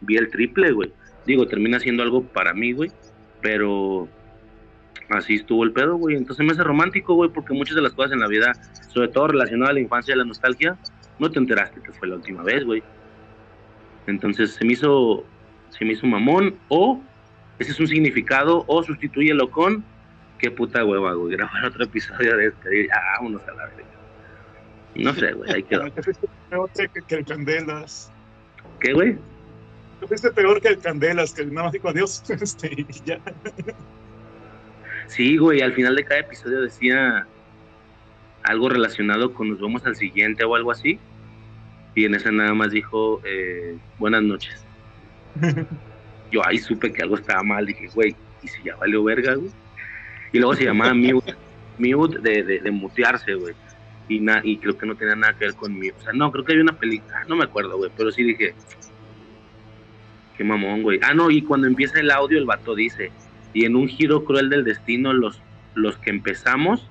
vi el triple, güey. Digo, termina siendo algo para mí, güey. Pero así estuvo el pedo, güey. Entonces me hace romántico, güey, porque muchas de las cosas en la vida, sobre todo relacionadas a la infancia y a la nostalgia, no te enteraste que fue la última vez, güey. Entonces se me hizo, se me hizo mamón, o ese es un significado, o sustitúyelo con qué puta hueva, güey, grabar otro episodio de este, ya, vámonos a la verga. No sé, güey, ahí quedó. [laughs] Que, que el Candelas. ¿Qué, güey? Te fuiste peor que el Candelas, que nada más dijo adiós. [laughs] Este, y ya. Sí, güey, al final de cada episodio decía algo relacionado con nos vemos al siguiente o algo así. Y en esa nada más dijo eh, buenas noches. [laughs] Yo ahí supe que algo estaba mal, dije, güey, ¿y si ya valió verga, güey? Y luego se llamaba mute, mute de, de, de mutearse, güey. Y, na- y creo que no tenía nada que ver con mute. O sea, no, creo que había una película, no me acuerdo, güey, pero sí dije, qué mamón, güey. Ah, no, y cuando empieza el audio, el vato dice, y en un giro cruel del destino, los, los que empezamos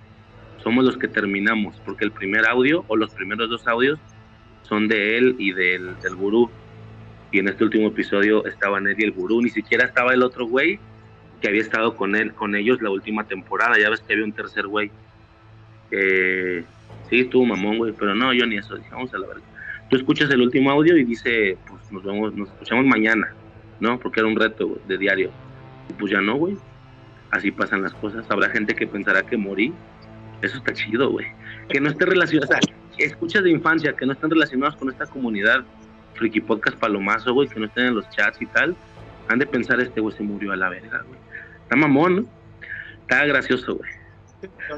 somos los que terminamos, porque el primer audio o los primeros dos audios son de él y del, del gurú. Y en este último episodio estaban él y el gurú, ni siquiera estaba el otro güey que había estado con él, con ellos la última temporada. Ya ves que había un tercer güey. Eh, sí, estuvo mamón, güey, pero no, yo ni eso, dije, vamos a la verga. Tú escuchas el último audio y dice, pues nos vemos, nos escuchamos mañana, ¿no? Porque era un reto güey, de diario. Pues ya no, güey. Así pasan las cosas. Habrá gente que pensará que morí. Eso está chido, güey. Que no esté relacionado, o sea, escuchas de infancia que no están relacionados con esta comunidad Friki Podcast Palomazo, güey, que no estén en los chats y tal, han de pensar este güey se murió a la verga, güey. Está mamón, ¿no? Está gracioso, güey.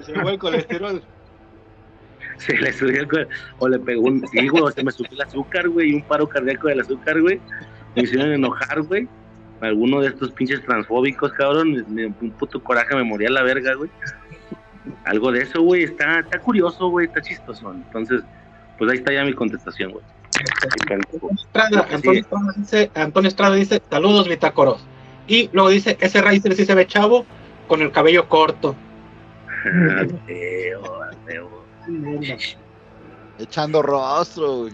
Llegó el colesterol. [laughs] Se le subió el co- o le pegó un, sí, güey, se me subió el azúcar, güey, y un paro cardíaco del azúcar, güey. Me hicieron enojar, güey. Alguno de estos pinches transfóbicos, cabrón, me- me- un puto coraje me moría a la verga, güey. Algo de eso, güey, está, está curioso, güey, está chistoso. Entonces, pues ahí está ya mi contestación, güey. Estrada, Antonio, Estrada dice, Antonio Estrada dice, saludos bitácoros. Y luego dice, ese Riser sí se ve chavo con el cabello corto. [laughs] Feo, feo. Echando rostro, güey.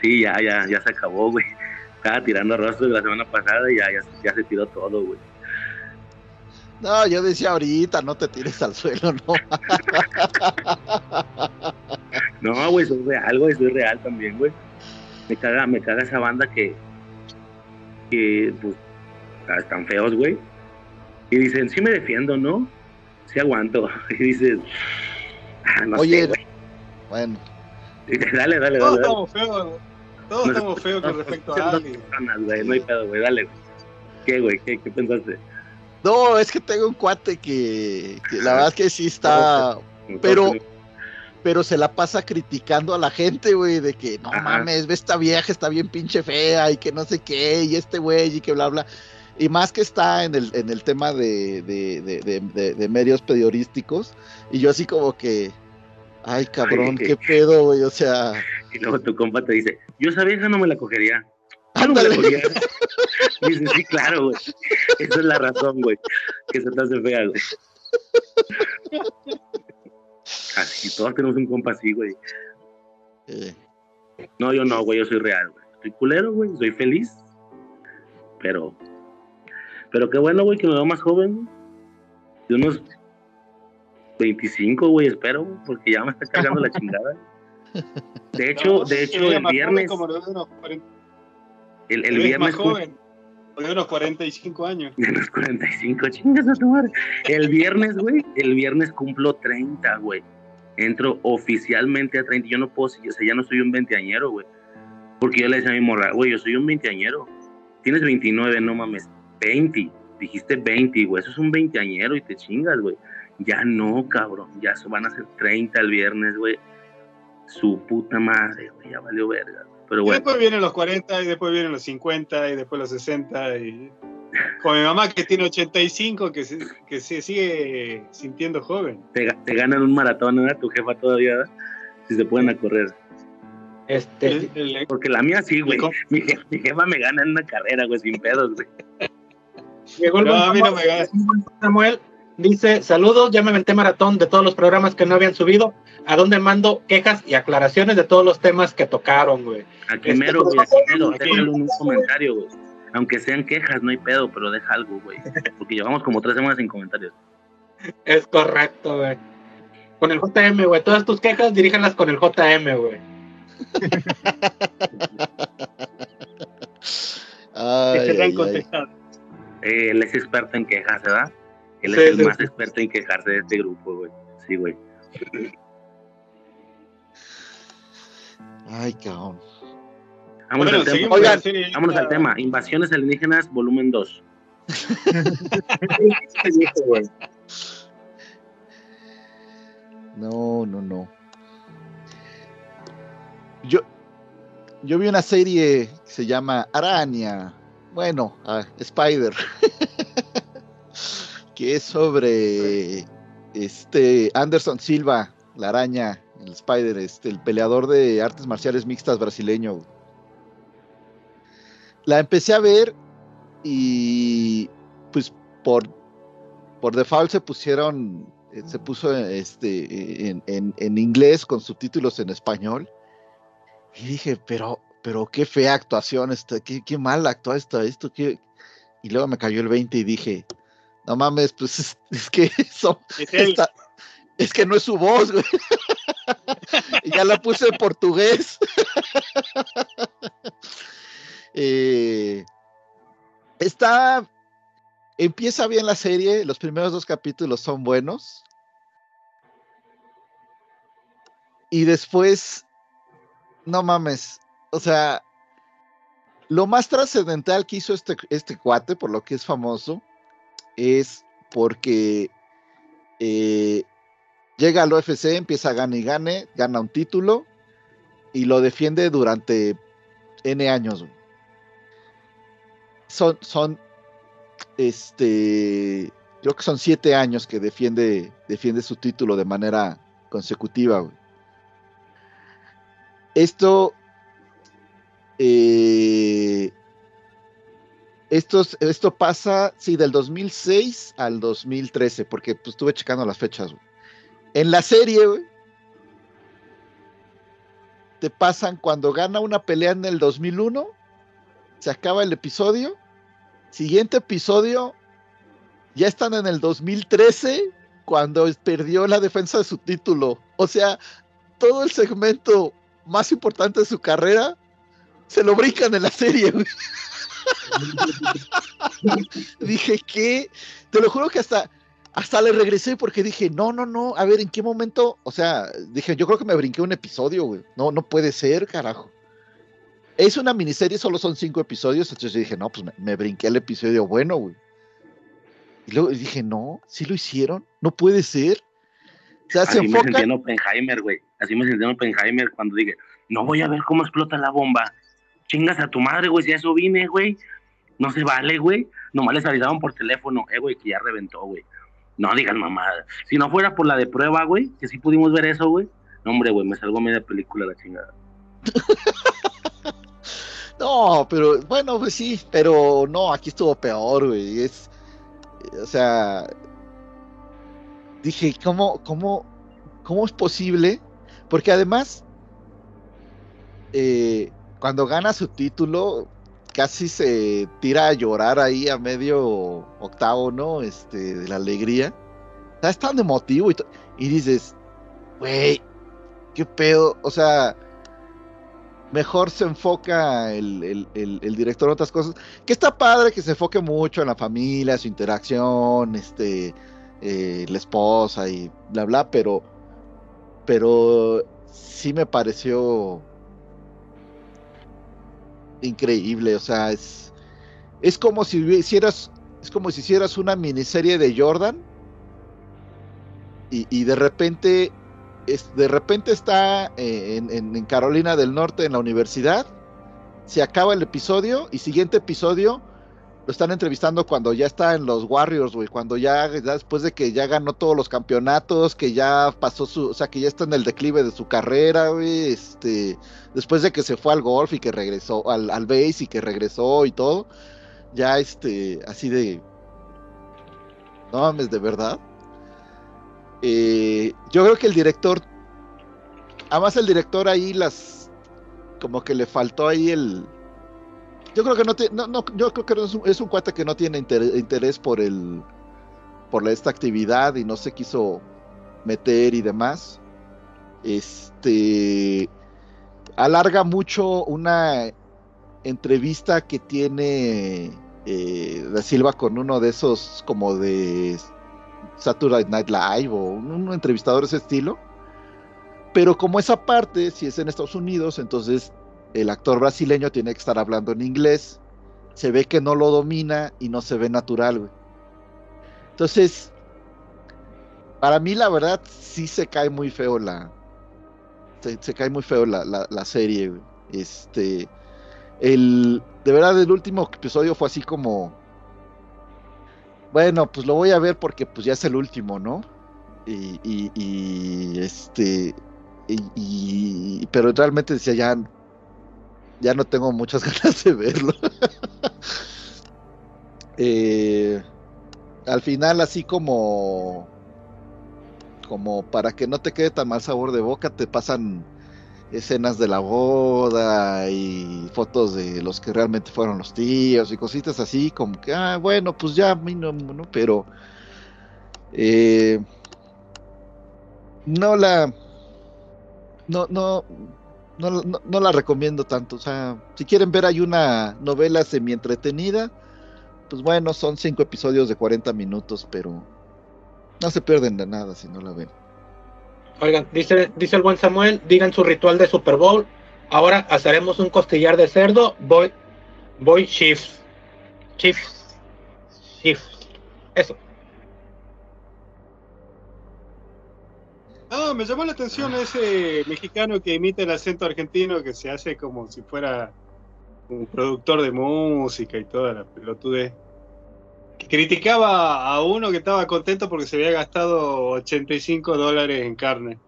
Sí, ya, ya, ya se acabó, güey. Estaba tirando rostros la semana pasada y ya, ya, ya se tiró todo, güey. No, yo decía ahorita, no te tires al suelo, no. [laughs] No, güey, soy real, güey, soy real también, güey. Me caga, me caga esa banda que, que, pues, ah, están feos, güey. Y dicen, sí me defiendo, ¿no? Sí aguanto. [laughs] Y dices, ah, no Oye, sé, güey. Bueno, Dale, dale, Todos dale. dale. estamos feos. Todos No, estamos feos con respecto no, a alguien. no hay pedo, güey, dale, güey. ¿Qué, güey? ¿Qué, qué pensaste? no, es que tengo un cuate que, que la verdad es que sí está, Pero- pero se la pasa criticando a la gente, güey, de que no Ajá. mames, ve esta vieja, está bien pinche fea y que no sé qué, y este güey y que bla, bla. Y más que está en el, en el tema de, de, de, de- de- de medios periodísticos, y yo así como que, ay cabrón, Ay. qué pedo, güey, o sea, Y luego tu compa te dice, yo esa vieja no me la cogería. Yo no me la cogería. Y dices, sí, claro, güey. Esa es la razón, güey. Que se te hace fea, güey. Así, todos tenemos un compa así, güey. eh, No, yo no, güey, yo soy real, güey. Estoy culero, güey, soy feliz. Pero, pero qué bueno, güey, que me veo más joven. De unos 25, güey, espero, güey, porque ya me está cargando la chingada. De hecho, No, de hecho, el viernes, Como de unos 40, el, el viernes más joven. De unos 45 años. [laughs] De los 45, chingas a tu madre. El viernes, güey, el viernes cumplo 30, güey. Entro oficialmente a 30. Yo no puedo, o sea, ya no soy un veinteañero, güey. Porque yo le decía a mi morra, güey, yo soy un veinteañero. Tienes 29, no mames. 20. Dijiste 20, güey. Eso es un veinteañero y te chingas, güey. Ya no, cabrón. Ya van a ser 30 el viernes, güey. Su puta madre, güey. Ya valió verga. Pero Y bueno. después vienen los 40, y después vienen los 50, y después los 60. Y... Con mi mamá que tiene 85, que se, que se sigue sintiendo joven. te, ga- te ganan un maratón, ¿no? Tu jefa todavía, ¿verdad? Si se pueden a correr. Este, El- el- Porque la mía sí, güey. Mi, je- mi jefa me gana en una carrera, güey, sin pedos, güey. llegó el No, a mí no me gana. Samuel Dice, saludos, ya me aventé maratón de todos los programas que no habían subido. ¿A dónde mando quejas y aclaraciones de todos los temas que tocaron, güey? Aquí Este, mero, güey, aquí mero, déjalo en un comentario, güey. Aunque sean quejas, no hay pedo, pero deja algo, güey. Porque llevamos como tres semanas sin comentarios. Es correcto, güey. Con el JM, güey. Todas tus quejas, diríjanlas con el JM, güey. [laughs] Ay, que se ay, han ay. contestado. Eh, él es experto en quejas, ¿verdad? Él Sí, es el sí, más sí. experto en quejarse de este grupo, güey. Sí, güey. Ay, cabrón. Vámonos, Bueno, al, tema. seguimos Oigan. Vámonos al tema. Invasiones alienígenas, volumen 2. [laughs] No, no, no. Yo, yo vi una serie que se llama Araña. Bueno, ah, Spider. [laughs] que es sobre este Anderson Silva, la araña, el Spider, este, el peleador de artes marciales mixtas brasileño. La empecé a ver y pues por, por default se pusieron eh, se puso este en, en- en inglés con subtítulos en español y dije pero pero qué fea actuación esta, qué, qué mal actúa esto esto qué... y luego me cayó el 20 y dije no mames pues es, es que eso Es él. está- es que no es su voz güey. [laughs] Ya la puse en portugués [laughs] Eh, está empieza bien la serie, los primeros dos capítulos son buenos. Y después, no mames, o sea, lo más trascendental que hizo este, este cuate, por lo que es famoso, es porque eh, llega al UFC, empieza a ganar y gane, gana un título y lo defiende durante N años. Son, son este, creo que son siete años que defiende, defiende su título de manera consecutiva. Esto, eh, esto pasa, sí, del 2006 al 2013, porque pues, estuve checando las fechas. En la serie, te pasan cuando gana una pelea en el 2001, se acaba el episodio, siguiente episodio, ya están en el 2013 cuando perdió la defensa de su título. O sea, todo el segmento más importante de su carrera se lo brincan en la serie. güey. [laughs] dije que, te lo juro que hasta, hasta le regresé porque dije, no, no, no, a ver, ¿en qué momento? O sea, dije, yo creo que me brinqué un episodio, güey. No, no puede ser, carajo. Es una miniserie, solo son cinco episodios, entonces yo dije, no, pues me, me brinqué el episodio bueno, güey. Y luego dije, no, sí lo hicieron, no puede ser. O sea, se Así me sentí en Oppenheimer, güey. Así me sentí en Oppenheimer cuando dije, no voy a ver cómo explota la bomba. Chingas a tu madre, güey, si a eso vine, güey. No se vale, güey. Nomás les avisaban por teléfono, eh, güey, que ya reventó, güey. No digan mamada. Si no fuera por la de prueba, güey, que sí pudimos ver eso, güey. No, hombre, güey, me salgo media película la chingada. [laughs] No, pero bueno, pues sí, pero no, aquí estuvo peor, güey. Es, o sea, dije, ¿cómo, cómo, cómo es posible? Porque además, eh, cuando gana su título, casi se tira a llorar ahí a medio octavo, ¿no? Este, de la alegría. O sea, es tan emotivo y, y dices, güey, qué pedo, o sea, mejor se enfoca el director en otras cosas. Que está padre que se enfoque mucho en la familia, su interacción, este, eh, la esposa y bla, bla, pero, pero sí me pareció increíble. O sea, es, es como si hicieras, es como si hicieras una miniserie de Jordan y, de repente es- de repente está eh, en Carolina del Norte en la universidad, se acaba el episodio y siguiente episodio lo están entrevistando cuando ya está en los Warriors, güey, cuando ya, después de que ya ganó todos los campeonatos, que ya pasó su, o sea, que ya está en el declive de su carrera, güey, este, después de que se fue al golf y que regresó al, al base y que regresó y todo, ya este, así de, No mames, de verdad. Eh, yo creo que el director, además el director ahí las, como que le faltó ahí el, yo creo que no, no, yo creo que es un, es cuate que no tiene inter- interés por el, por esta actividad y no se quiso meter y demás. Este alarga mucho una entrevista que tiene eh, Da Silva con uno de esos como de Saturday Night Live o un, un entrevistador de ese estilo. Pero como esa parte, si es en Estados Unidos, entonces el actor brasileño tiene que estar hablando en inglés. Se ve que no lo domina y no se ve natural, güey. Entonces, para mí la verdad sí se cae muy feo la... Se, cae muy feo la, la- serie, güey. Este... El, de verdad, el último episodio fue así como... Bueno, pues lo voy a ver porque pues ya es el último, ¿no? Y, y- y, este... y- pero realmente decía ya... Ya no tengo muchas [laughs] ganas de verlo. Eh, al final, así como, como para que no te quede tan mal sabor de boca, te pasan escenas de la boda y fotos de los que realmente fueron los tíos y cositas así, como que, ah, bueno, pues ya, pero eh, no la, no, no, no, no, no la recomiendo tanto. O sea, si quieren ver, hay una novela semi entretenida pues bueno, son cinco episodios de 40 minutos, pero no se pierden de nada si no la ven. Oigan, dice, dice el buen Samuel, digan su ritual de Super Bowl. Ahora haremos un costillar de cerdo. Voy, voy Chiefs. Chiefs. Chiefs. Eso. Ah, me llamó la atención ese mexicano que imita el acento argentino que se hace como si fuera un productor de música y toda la pelotudez. Que criticaba a uno que estaba contento porque se había gastado 85 dólares en carne.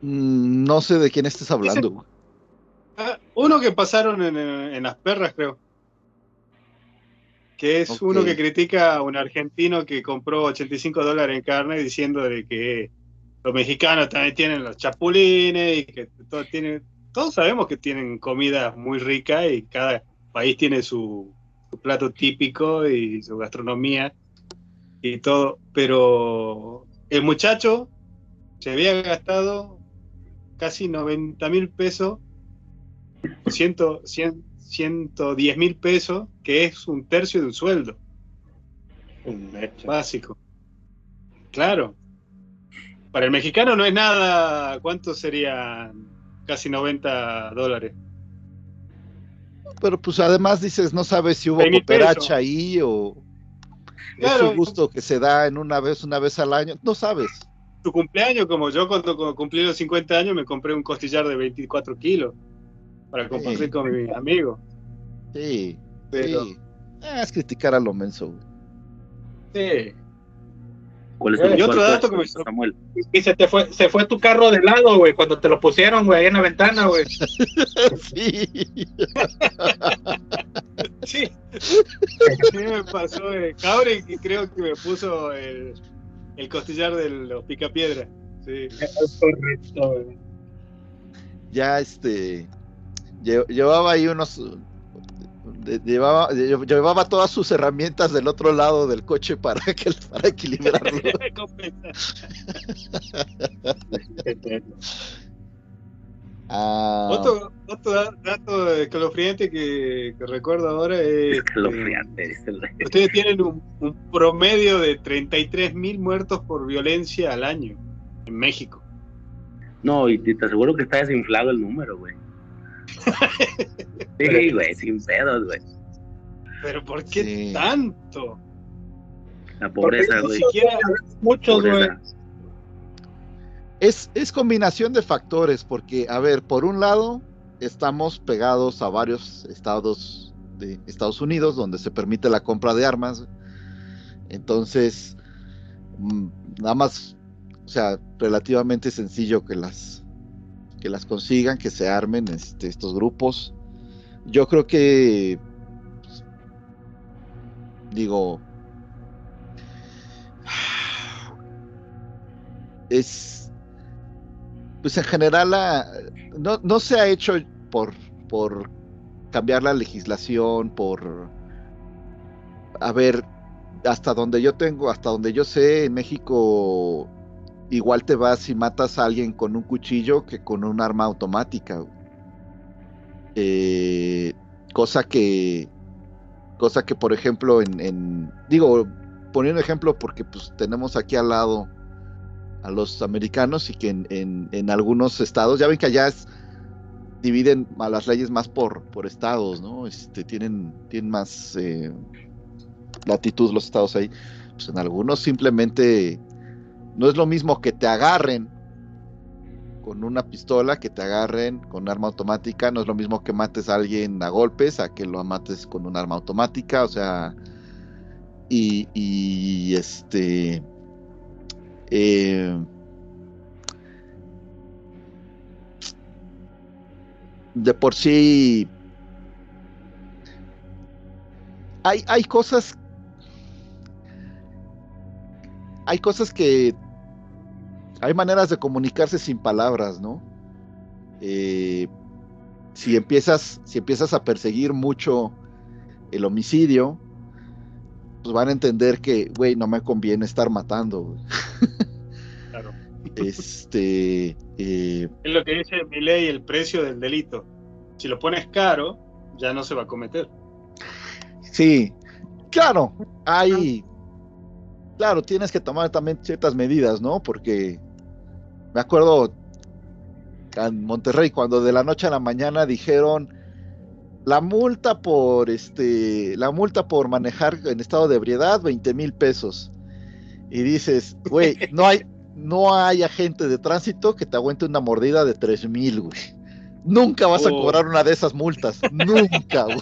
Mm, no sé de quién estés hablando. güey. Ah, uno que pasaron en, en las perras, creo. Que es Ok. uno que critica a un argentino que compró 85 dólares en carne diciendo de que los mexicanos también tienen los chapulines y que todo tiene, todos sabemos que tienen comida muy rica y cada país tiene su, su plato típico y su gastronomía y todo, pero el muchacho se había gastado casi 90 mil pesos, 100, 100, 110 mil pesos, que es un tercio de un sueldo básico. Claro. Para el mexicano no es nada. ¿Cuánto serían? Casi 90 dólares. Pero pues además dices, no sabes si hubo cooperacha ahí o es Claro. un gusto que se da en una vez, una vez al año. No sabes. Tu cumpleaños, como yo cuando cu- cumplí los 50 años, me compré un costillar de 24 kilos para compartir Sí. con mis amigos. Sí, Pero, sí. Ah, es criticar a lo menso. güey. sí. ¿Cuál es Bueno, el y otro dato que me Samuel? Y se te fue, se fue tu carro de lado, güey, cuando te lo pusieron, güey, ahí en la ventana, güey. [laughs] sí. [laughs] Sí. Sí me pasó. Eh. Cabri, que creo que me puso el, el costillar de los picapiedra. Sí. Correcto, güey. ya este lle- llevaba ahí unos llevaba, lle- llevaba todas sus herramientas del otro lado del coche para [laughs] que para equilibrarlo. [laughs] Ah, Otro, otro da- dato escalofriante que, que recuerdo ahora es Escalofriante, que ustedes tienen un, un promedio de 33 mil muertos por violencia al año en México. No, y te te aseguro que está desinflado el número, güey. [laughs] Sí, güey, sin pedos, güey. Pero ¿por qué Sí. tanto? La pobreza, Ni güey. siquiera Muchos, güey. Es, es combinación de factores, porque, a ver, por un lado, estamos pegados a varios estados de Estados Unidos donde se permite la compra de armas. Entonces, mm, nada más, o sea, relativamente sencillo que las que las consigan, que se armen este, estos grupos. Yo creo que, digo, es, pues en general la, no, no se ha hecho por, por cambiar la legislación, por, a ver, hasta donde yo tengo, hasta donde yo sé, en México igual te vas y matas a alguien con un cuchillo que con un arma automática. Eh, cosa que, cosa que por ejemplo en, en, digo, poniendo ejemplo porque pues tenemos aquí al lado a los americanos y que en, en, en algunos estados, ya ven que allá es, dividen a las leyes más por, por estados, ¿no? Este, tienen, tienen más eh, latitud los estados ahí. Pues en algunos simplemente no es lo mismo que te agarren con una pistola, que te agarren con arma automática, no es lo mismo que mates a alguien a golpes, a que lo mates con un arma automática, o sea, y, y este... Eh, de por sí hay, hay cosas hay cosas que hay maneras de comunicarse sin palabras, ¿no? Eh, si empiezas, si empiezas a perseguir mucho el homicidio, pues van a entender que, güey, no me conviene estar matando. [laughs] Claro. Este. eh, Es lo que dice mi ley, el precio del delito. Si lo pones caro, ya no se va a cometer. sí, claro, hay. Claro, tienes que tomar también ciertas medidas, ¿no? Porque me acuerdo en Monterrey cuando de la noche a la mañana dijeron la multa por este la multa por manejar en estado de ebriedad 20 mil pesos y dices güey [laughs] no hay no hay agente de tránsito que te aguante una mordida de 3 mil güey nunca vas a Oh. cobrar una de esas multas nunca güey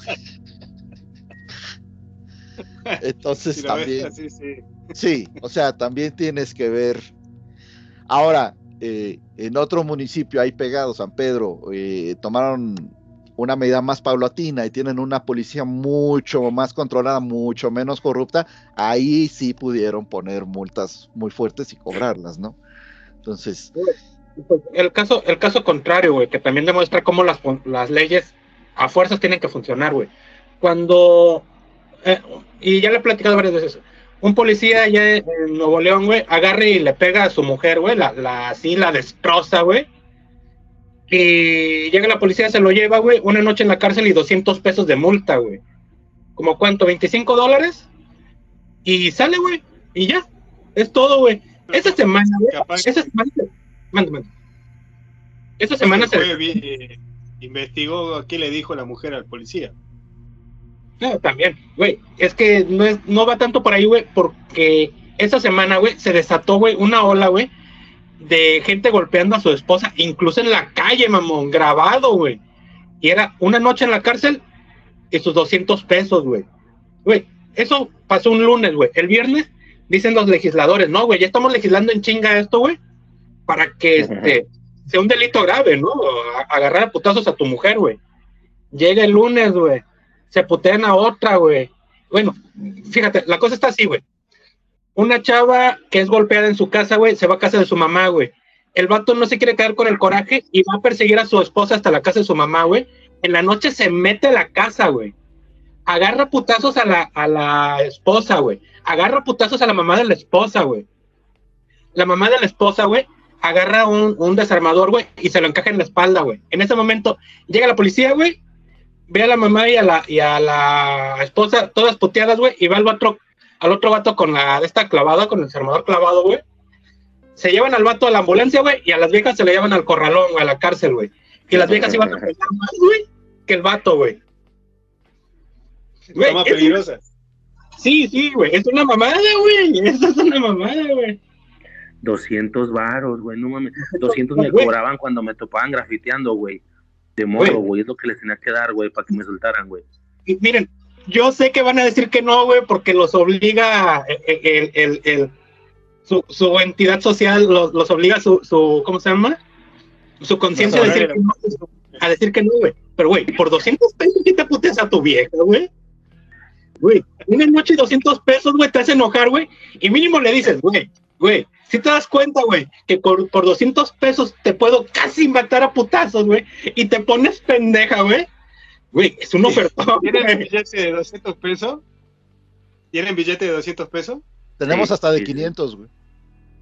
[laughs] entonces ves también así, sí. Sí, o sea, también tienes que ver. Ahora, eh, en otro municipio ahí pegado, San Pedro, eh, tomaron una medida más paulatina y tienen una policía mucho más controlada, mucho menos corrupta. Ahí sí pudieron poner multas muy fuertes y cobrarlas, ¿no? Entonces, el caso, el caso contrario, güey, que también demuestra cómo las, las leyes a fuerzas tienen que funcionar, güey. Cuando, eh, y ya le he platicado varias veces, un policía allá en Nuevo León, güey, agarre y le pega a su mujer, güey, la, la, así la destroza, güey. Y llega la policía, se lo lleva, güey, una noche en la cárcel y 200 pesos de multa, güey. ¿Como cuánto? ¿25 dólares? Y sale, güey, y ya. Es todo, güey. Esa semana, güey, esa semana, mande, mande. Esa semana se, eh, investigó qué le dijo la mujer al policía. No, también, güey, es que no, es, no va tanto por ahí, güey, porque esa semana, güey, se desató, güey, una ola, güey, de gente golpeando a su esposa, incluso en la calle, mamón, grabado, güey. Y era una noche en la cárcel y sus 200 pesos, güey. Güey, eso pasó un lunes, güey. El viernes dicen los legisladores, no, güey, ya estamos legislando en chinga esto, güey, para que este, sea un delito grave, ¿no? A- agarrar a putazos a tu mujer, güey. Llega el lunes, güey se putean a otra, güey. Bueno, fíjate, la cosa está así, güey. Una chava que es golpeada en su casa, güey, se va a casa de su mamá, güey. El vato no se quiere quedar con el coraje y va a perseguir a su esposa hasta la casa de su mamá, güey. En la noche se mete a la casa, güey. Agarra putazos a la, a la esposa, güey. Agarra putazos a la mamá de la esposa, güey. La mamá de la esposa, güey, agarra un, un desarmador, güey, y se lo encaja en la espalda, güey. En ese momento llega la policía, güey, ve a la mamá y a la, y a la esposa todas puteadas, güey, y va al otro, al otro vato con la de esta clavada, con el desarmador clavado, güey. Se llevan al vato a la ambulancia, güey, y a las viejas se le llevan al corralón, güey, a la cárcel, güey. Y las viejas iban a pesar más, güey, que el vato, güey. Güey, es- peligrosa. Sí, sí, güey, es una mamada, güey. [laughs] Eso es una mamada, güey. 200 varos, güey, no mames. 200 me cobraban cuando me topaban grafiteando, güey. De morro, güey, es lo que les tenía que dar, güey, para que me soltaran, güey. Miren, yo sé que van a decir que no, güey, porque los obliga el, el, el- el- su, su entidad social, los, los obliga su, su, ¿cómo se llama? Su conciencia a decir que no, a decir que no, güey. Pero, güey, por 200 pesos, ¿qué te puteas a tu vieja, güey? Güey, una noche y 200 pesos, güey, te hace enojar, güey. Y mínimo le dices, güey, güey, Si te das cuenta, güey, que por, por 200 pesos te puedo casi matar a putazos, güey, y te pones pendeja, güey. Güey, es un ofertón. ¿Tienen güey. billete de 200 pesos? ¿Tienen billete de 200 pesos? Tenemos Sí, hasta de sí, sí. 500, güey.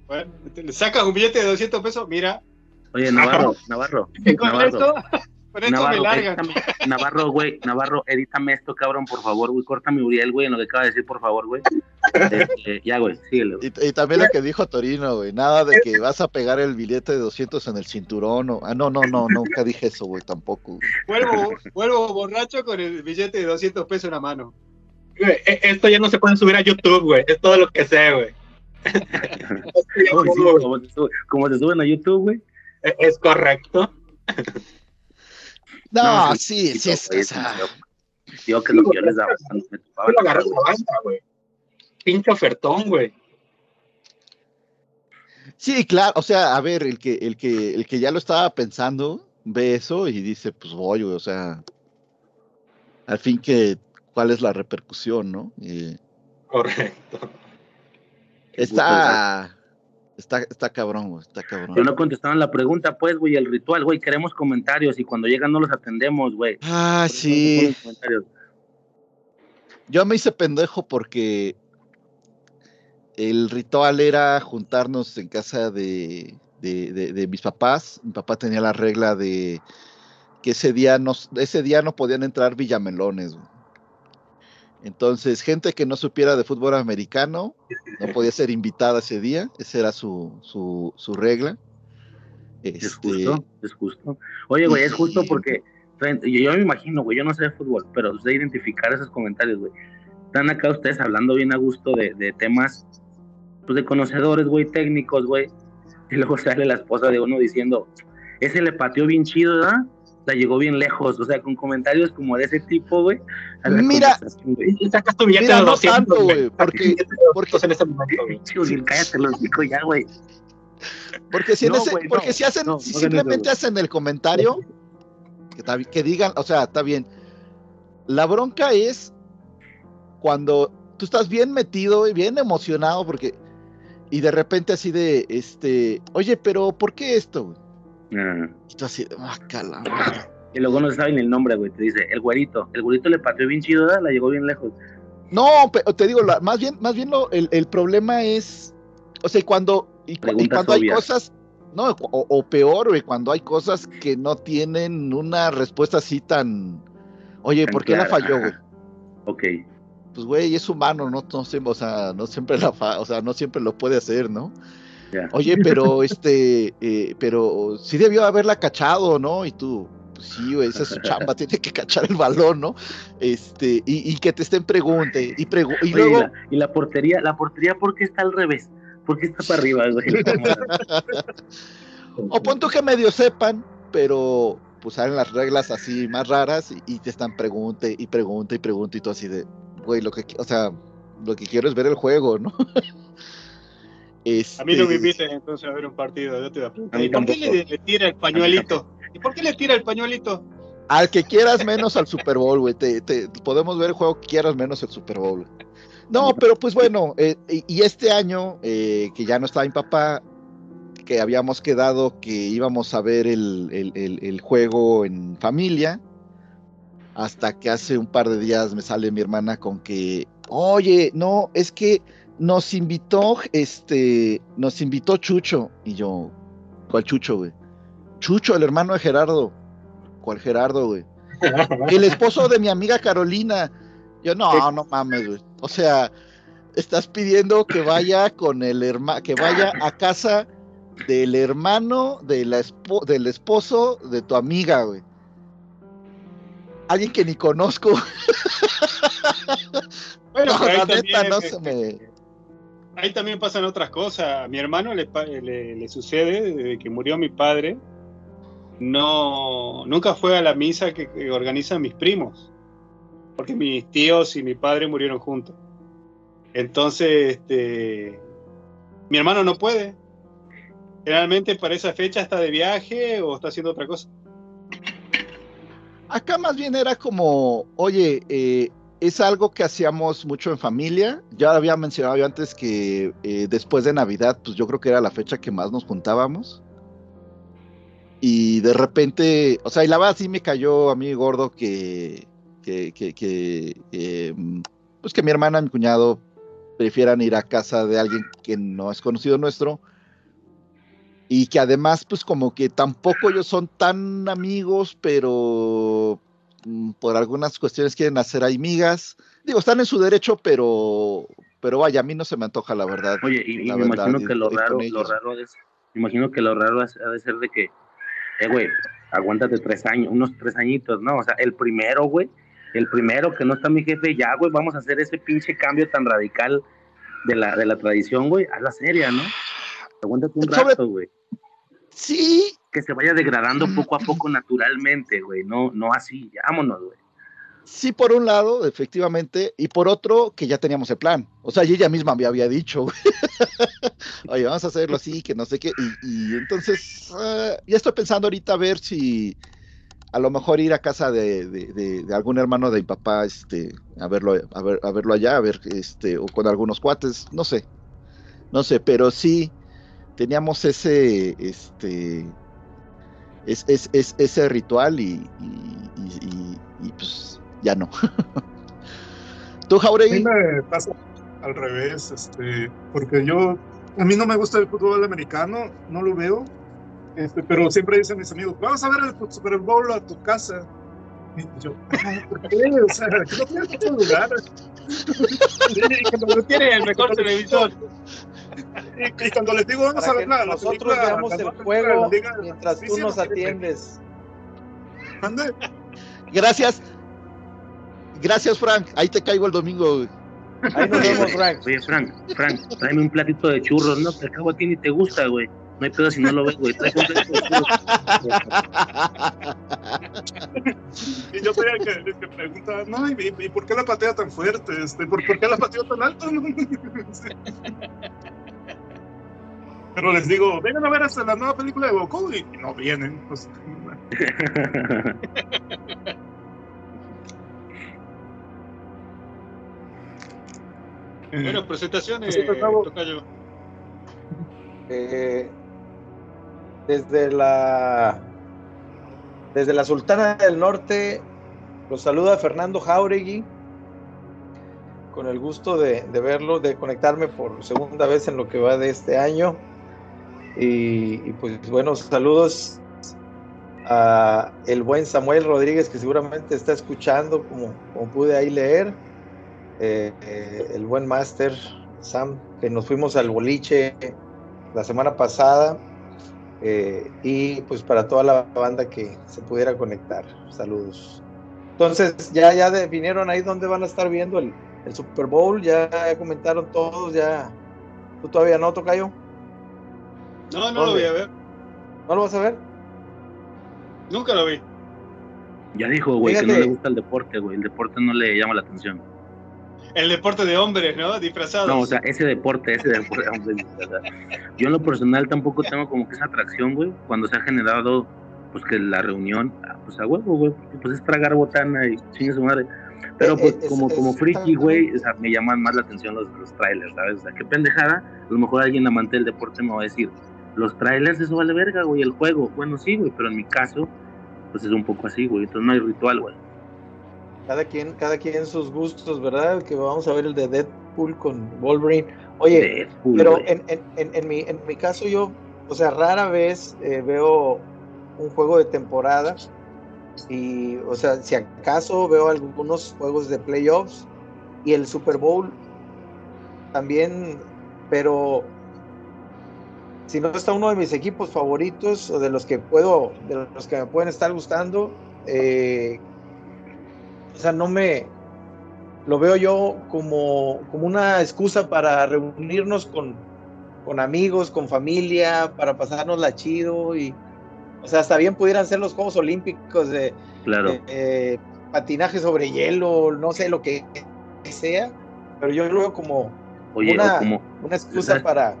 Bueno, te- le sacas un billete de 200 pesos, mira, Oye, Navarro, Navarro, y con Navarro. esto, me Navarro, edítame, Navarro, güey, Navarro, edítame esto, cabrón, por favor, güey, córtame Uriel, güey, en lo que acaba de decir, por favor, güey. Este, ya, güey, síguele. güey. Y, y también lo que dijo Torino, güey. Nada de que vas a pegar el billete de 200 en el cinturón. O... Ah, no, no, no, nunca dije eso, güey, tampoco. güey. Vuelvo, vuelvo borracho con el billete de 200 pesos en la mano. Güey, e- Esto ya no se puede subir a YouTube, güey. Es todo lo que sé, güey. [laughs] Sí, como, se suben a YouTube, güey. E- Es correcto. No, sí, sí, sí, es, o sea, Digo que lo que yo les daba cuando me topaba Yo lo la agarré güey. la banda, güey. Pinche ofertón, güey. Sí, claro, o sea, a ver, el que, el que, el que ya lo estaba pensando, ve eso y dice, pues voy, güey, o sea, al fin que, ¿cuál es la repercusión, no? Y Correcto. está, está, está cabrón, güey, está cabrón. Pero no contestaron la pregunta, pues, güey, el ritual, güey, queremos comentarios y cuando llegan no los atendemos, güey. Ah, Por no sí, yo me hice pendejo porque el ritual era juntarnos en casa de, de, de- de mis papás. Mi papá tenía la regla de que ese día no, ese día no podían entrar villamelones. güey. Entonces, gente que no supiera de fútbol americano no podía ser invitada ese día. Esa era su, su, su regla. Es Este, justo, es justo. Oye, güey, es justo porque yo me imagino, güey, yo no sé de fútbol, pero sé identificar esos comentarios, güey. Están acá ustedes hablando bien a gusto de, de temas, pues de conocedores, güey, técnicos, güey. Y luego sale la esposa de uno diciendo, ese le pateó bien chido, ¿verdad? La llegó bien lejos, o sea, con comentarios como de ese tipo, güey. Mira, sacas tu billete Mira, de no 200, tanto, güey, porque- Billete de 200 porque- en ese momento, güey. Chuli, cállate los hocico ya, güey. Porque si, en No, ese- güey, porque no, si hacen, no, si no hagan simplemente hacen el comentario, que, que digan, o sea, está bien. La bronca es cuando tú estás bien metido y bien emocionado porque y de repente así de este, oye, pero ¿por qué esto? Güey?" Ah. Y tú así, ah, cala madre". Y luego no saben el nombre, güey. Te dice, el güerito. El güerito le pateó bien chido, ¿verdad? La llegó bien lejos. No, te digo, la- más bien, más bien lo- el, el problema es, o sea, y cuando, y, cuando hay cosas, no, o, o peor, güey, cuando hay cosas que no tienen una respuesta así tan, oye, Tan ¿por qué la falló, güey? Ok. Pues, güey, es humano, no, no siempre, o sea, no siempre la fa- o sea, no siempre lo puede hacer, ¿no? Oye, pero [laughs] este, eh, pero sí debió haberla cachado, ¿no? Y tú, pues sí, esa es su chamba, [laughs] tiene que cachar el balón, ¿no? Este, y, y que te estén pregunte, y, pregu- y Oye, luego, y, la, y la portería, la portería, ¿por qué está al revés? ¿Por qué está para arriba, [laughs] o pon tú que medio sepan, pero pues salen las reglas así más raras y, y te están pregunte y pregunte y pregunte y tú así de, güey, lo que, o sea, lo que quiero es ver el juego, ¿no? A mí no me Este, entonces a ver un partido, yo te voy a preguntar. A ¿Y por qué le, le tira el pañuelito? ¿Y por qué le tira el pañuelito? Al que quieras menos al Super Bowl, güey. Te, te- podemos ver el juego que quieras menos el Super Bowl. No, pero pues bueno, eh, y, y este año, eh, que ya no estaba mi papá, que habíamos quedado que íbamos a ver el, el- el- el juego en familia, hasta que hace un par de días me sale mi hermana con que, oye, no, es que nos invitó, este, nos invitó Chucho. Y yo, ¿cuál Chucho, güey? Chucho, el hermano de Gerardo. ¿Cuál Gerardo, güey? [laughs] El esposo de mi amiga Carolina. Yo, no, no mames, güey. O sea, estás pidiendo que vaya con el hermano, que vaya a casa del hermano de la espo- del esposo de tu amiga, güey. Alguien que ni conozco. Bueno, [laughs] No, la también, neta, no este, se me. Ahí también pasan otras cosas. A mi hermano le, le, le sucede desde que murió mi padre. No, nunca fue a la misa que, que organizan mis primos, porque mis tíos y mi padre murieron juntos. Entonces, este, mi hermano no puede. Generalmente para esa fecha está de viaje o está haciendo otra cosa. Acá más bien era como, oye, eh, es algo que hacíamos mucho en familia. Ya había mencionado yo antes que eh, después de Navidad, pues yo creo que era la fecha que más nos juntábamos. Y de repente, o sea, y la verdad sí me cayó a mí gordo que, que, que, que, eh, pues que mi hermana mi cuñado prefieran ir a casa de alguien que no es conocido nuestro y que además pues como que tampoco ellos son tan amigos, pero mm, por algunas cuestiones quieren hacer ahí migas. Digo, están en su derecho, pero pero vaya, a mí no se me antoja la verdad. Oye, y, me verdad, imagino que lo raro, lo raro es, me imagino que lo raro ha de ser de que, eh, güey, aguántate tres años, unos tres añitos, ¿no? O sea, el primero, güey, el primero que no está mi jefe, ya, güey, vamos a hacer ese pinche cambio tan radical de la, de la tradición, güey, a la seria, ¿no? Aguántate un Sobre- rato, güey. Sí, Que se vaya degradando poco a poco naturalmente, güey, no, no así, vámonos, güey. sí por un lado, efectivamente, y por otro, que ya teníamos el plan. O sea, ella misma me había dicho, güey, [laughs] oye, vamos a hacerlo así, que no sé qué. Y, y entonces, eh, ya estoy pensando ahorita a ver si a lo mejor ir a casa de, de- de- de algún hermano de mi papá, este, a verlo, a ver, a verlo allá, a ver, este, o con algunos cuates, no sé, no sé, pero sí teníamos ese, este, es, es- es- ese ritual y, y- y- y- y, pues ya no. [laughs] ¿Tú, A mí Jauregui? me pasa al revés, este, porque yo, a mí no me gusta el fútbol americano, no lo veo, este, pero siempre dicen mis amigos, vamos a ver el Super Bowl a tu casa. Y yo, "Ah, ¿por qué? O sea, aquí no tienes otro lugar. [laughs] Cuando no tiene el mejor televisor. Y, y cuando les digo, vamos Para a ver la, la nosotros película, veamos el juego mientras tú nos atiendes. Mande. Gracias. Gracias, Frank. Ahí te caigo el domingo. güey. Ahí nos vemos, [laughs] Frank. Oye, Frank, Frank, tráeme un platito de churros, ¿no? Que al cabo a ti ni te gusta, güey. No hay pedo si no lo ves, güey. Tráeme un platito de churros. Y yo soy el que, el que pregunta, no, ¿y, y por qué la patea tan fuerte? Este, ¿por, por qué la pateó tan alto? [laughs] Sí. Pero les digo, vengan a ver hasta la nueva película de Goku y no vienen. Pues, eh, Bueno, presentaciones, Nosotros estamos- Tocayo. Eh, desde la desde la Sultana del Norte los saluda Fernando Jauregui con el gusto de, de verlo, de conectarme por segunda vez en lo que va de este año y, pues bueno, saludos a el buen Samuel Rodríguez que seguramente está escuchando como, como pude ahí leer eh, eh, el buen máster Sam que nos fuimos al boliche la semana pasada eh, y pues para toda la banda que se pudiera conectar. Saludos. Entonces, ya, ya definieron ahí dónde van a estar viendo el, el Super Bowl, ya, comentaron todos, ya. ¿Tú todavía no, Tocayo? No, no lo voy a ver. ¿No lo vas a ver? Nunca lo vi. Ya dijo, güey, que no le gusta el deporte, güey. El deporte no le llama la atención. El deporte de hombres, ¿no? Disfrazados. No, o sea, ese deporte, ese deporte. hombre, o sea, yo en lo personal tampoco tengo como que esa atracción, güey. Cuando se ha generado, pues que la reunión, ah, pues a huevo, güey. Pues es tragar botana y chingue su madre. Pero Eh, pues eh, es- como, como es- friki, güey, o sea, me llaman más la atención los, los trailers, ¿sabes? O sea, qué pendejada. A lo mejor alguien amante del deporte me va a decir, los trailers, eso vale verga, güey, el juego. Bueno, sí, güey, pero en mi caso, pues es un poco así, güey. Entonces no hay ritual, güey. Cada quien, cada quien sus gustos, ¿verdad? Que vamos a ver el de Deadpool con Wolverine. Oye, Deadpool, Pero en, en, en, en mi, en mi caso yo, o sea, rara vez eh, veo un juego de temporada y, o sea, si acaso veo algunos juegos de playoffs y el Super Bowl también, pero si no está uno de mis equipos favoritos o de los que puedo, de los que me pueden estar gustando, eh, o sea, no me, lo veo yo como, como una excusa para reunirnos con, con amigos, con familia, para pasárnosla chido y, o sea, hasta bien pudieran ser los Juegos Olímpicos de Claro. eh, patinaje sobre hielo, no sé lo que sea, pero yo lo veo como Oye, una- como, una excusa para...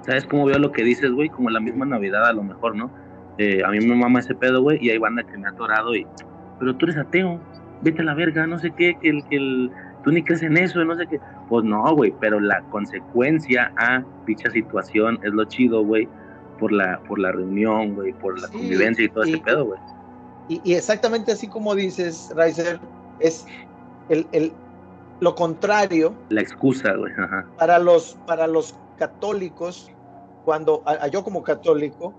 ¿sabes cómo veo lo que dices, güey? Como la misma Navidad a lo mejor, ¿no? Eh, a mí me mama ese pedo, güey, y hay banda que me ha atorado y... Pero tú eres ateo. vete a la verga, no sé qué, que el, que el, tú ni crees en eso, no sé qué. Pues no, güey, pero la consecuencia a dicha situación es lo chido, güey, por la, por la reunión, güey, por la Sí, convivencia y todo y- ese pedo, güey. Y, y exactamente así como dices, Riser, es el, el- lo contrario La excusa, güey, ajá. para los, para los católicos, cuando a- a yo como católico,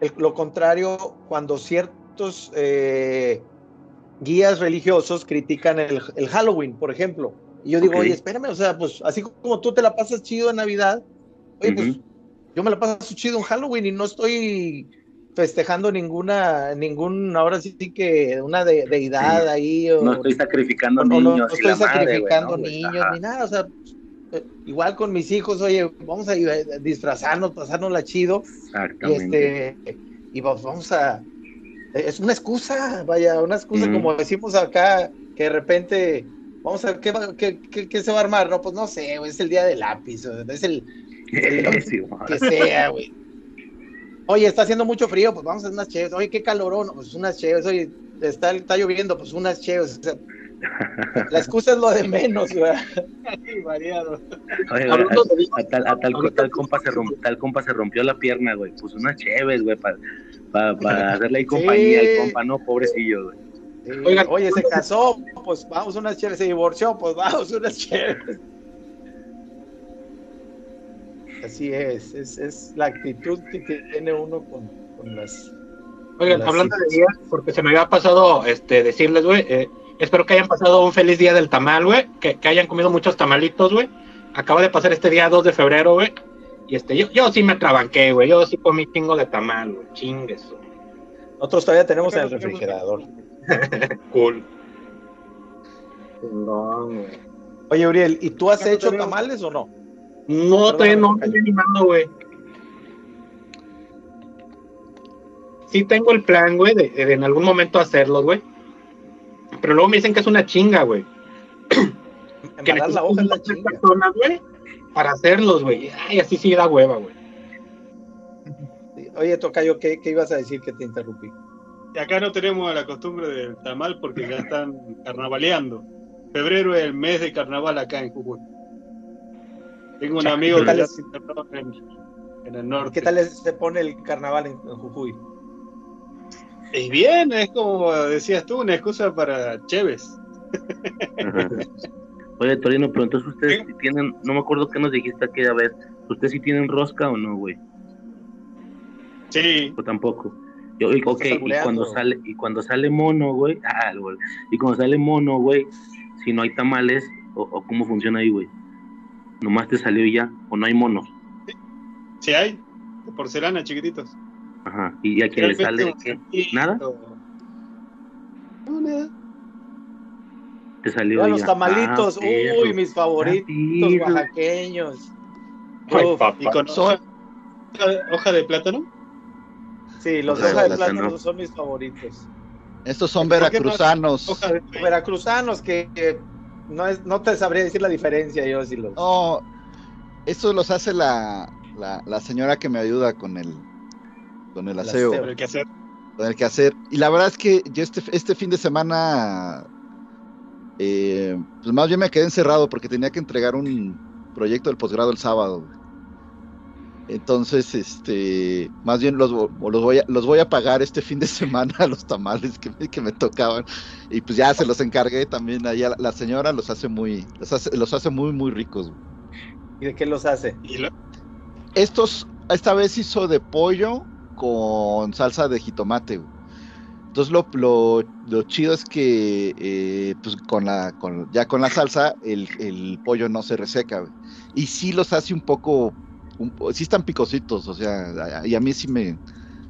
el- lo contrario cuando ciertos eh, guías religiosos critican el, el Halloween, por ejemplo. Y yo digo, oye, espérame, o sea, pues así como tú te la pasas chido en Navidad, oye, pues yo me la paso chido en Halloween y no estoy festejando ninguna, ningún, ahora sí que una de- deidad ahí. O, No estoy sacrificando o no, no, niños no estoy madre, sacrificando niños ni nada, o sea, eh, igual con mis hijos, oye, vamos a disfrazarnos, pasárnosla chido y este y va- vamos a es una excusa, vaya, una excusa como decimos acá que de repente vamos a ver qué, va- qué, qué- qué se va a armar, no, pues no sé, es el día del lápiz, es el el- [laughs] que sea, güey. Oye, está haciendo mucho frío, pues vamos a hacer unas chéves. Oye, qué calorón, pues unas chéves. Oye, está, está lloviendo, pues unas chéves. O sea, la excusa es lo de menos, güey. Así, variado. Oye, güey, a, a tal, a tal, tal compa se romp- tal compa se rompió la pierna, güey. Pues unas chéves, güey, para [laughs] hacerle ahí compañía Sí. al compa, no, pobrecillo, güey. Sí, Oigan. Oye, se casó, pues vamos unas chéves. Se divorció, pues vamos unas chéves. Así es, es, es la actitud que tiene uno con, con las. Oigan, Las hablando de días, porque se me había pasado este, decirles, güey, eh, espero que hayan pasado un feliz día del tamal, güey, que, que hayan comido muchos tamalitos, güey. Acaba de pasar este día 2 de febrero, güey. Y este, yo, yo sí me trabanqué, güey. Yo sí comí chingo de tamal, güey. Chingues. güey. Nosotros todavía tenemos en el refrigerador. [laughs] Cool. Chingón, güey. Oye, Uriel, ¿y tú has no hecho tenemos. tamales o no? No, todavía no me estoy animando, güey. Sí tengo el plan, güey, de, de en algún momento hacerlos, güey. Pero luego me dicen que es una chinga, güey. [clears throat] Que la hoja es la chinga. personas, güey, para hacerlos, güey. Ay, así sí da hueva, güey. Oye, Tocayo, ¿qué, ¿qué ibas a decir que te interrumpí? Y acá no tenemos la costumbre del tamal porque ya están carnavaleando. Febrero es el mes de carnaval acá en Jujuy. Tengo un amigo ¿Qué tal que ya es? en, en el norte. ¿Qué tal se pone el carnaval en, en Jujuy? Y bien, es como decías tú, una excusa para Chévez. [laughs] Oye, Torino, pero entonces ustedes sí tienen, no me acuerdo qué nos dijiste aquella vez, ¿ustedes sí tienen rosca o no, güey? Sí, O tampoco. Yo, y- ok, y cuando sale, y cuando sale mono, güey, [laughs] ah, güey, y cuando sale mono, güey, si no hay tamales, o, o cómo funciona ahí, güey. Nomás te salió ya, o no hay monos. sí hay. De porcelana, chiquititos. Ajá. Y a quien le sale. ¿Nada? No, nada. Te salió los tamalitos, Ah, perro. uy, mis favoritos Ah, perro. oaxaqueños. Ay, Uf, papá. ¿Y con hoja, hoja de plátano? sí, los Hoja de hojas de plátano. plátano son mis favoritos. Estos son veracruzanos. Hoja de Veracruzanos que, que no, es, no te sabría decir la diferencia yo si los... No, estos los hace la, la, la señora que me ayuda con el, con el aseo, con el que hacer. Y la verdad es que yo este, este fin de semana, eh, pues más bien me quedé encerrado porque tenía que entregar un proyecto del posgrado el sábado. Entonces, este, más bien los, vo- los, voy a, los voy a pagar este fin de [laughs] semana a los tamales que me, que me tocaban. Y pues ya se los encargué también allá. La, la señora los hace muy, los hace, los hace muy, muy ricos. ¿Y de qué los hace? Y lo- Estos, esta vez hizo de pollo con salsa de jitomate. güey. Entonces lo, lo, lo chido es que eh, pues con la, con, ya con la salsa el, el pollo no se reseca. güey. Y sí los hace un poco, un po- sí están picositos, o sea, y a mí sí me,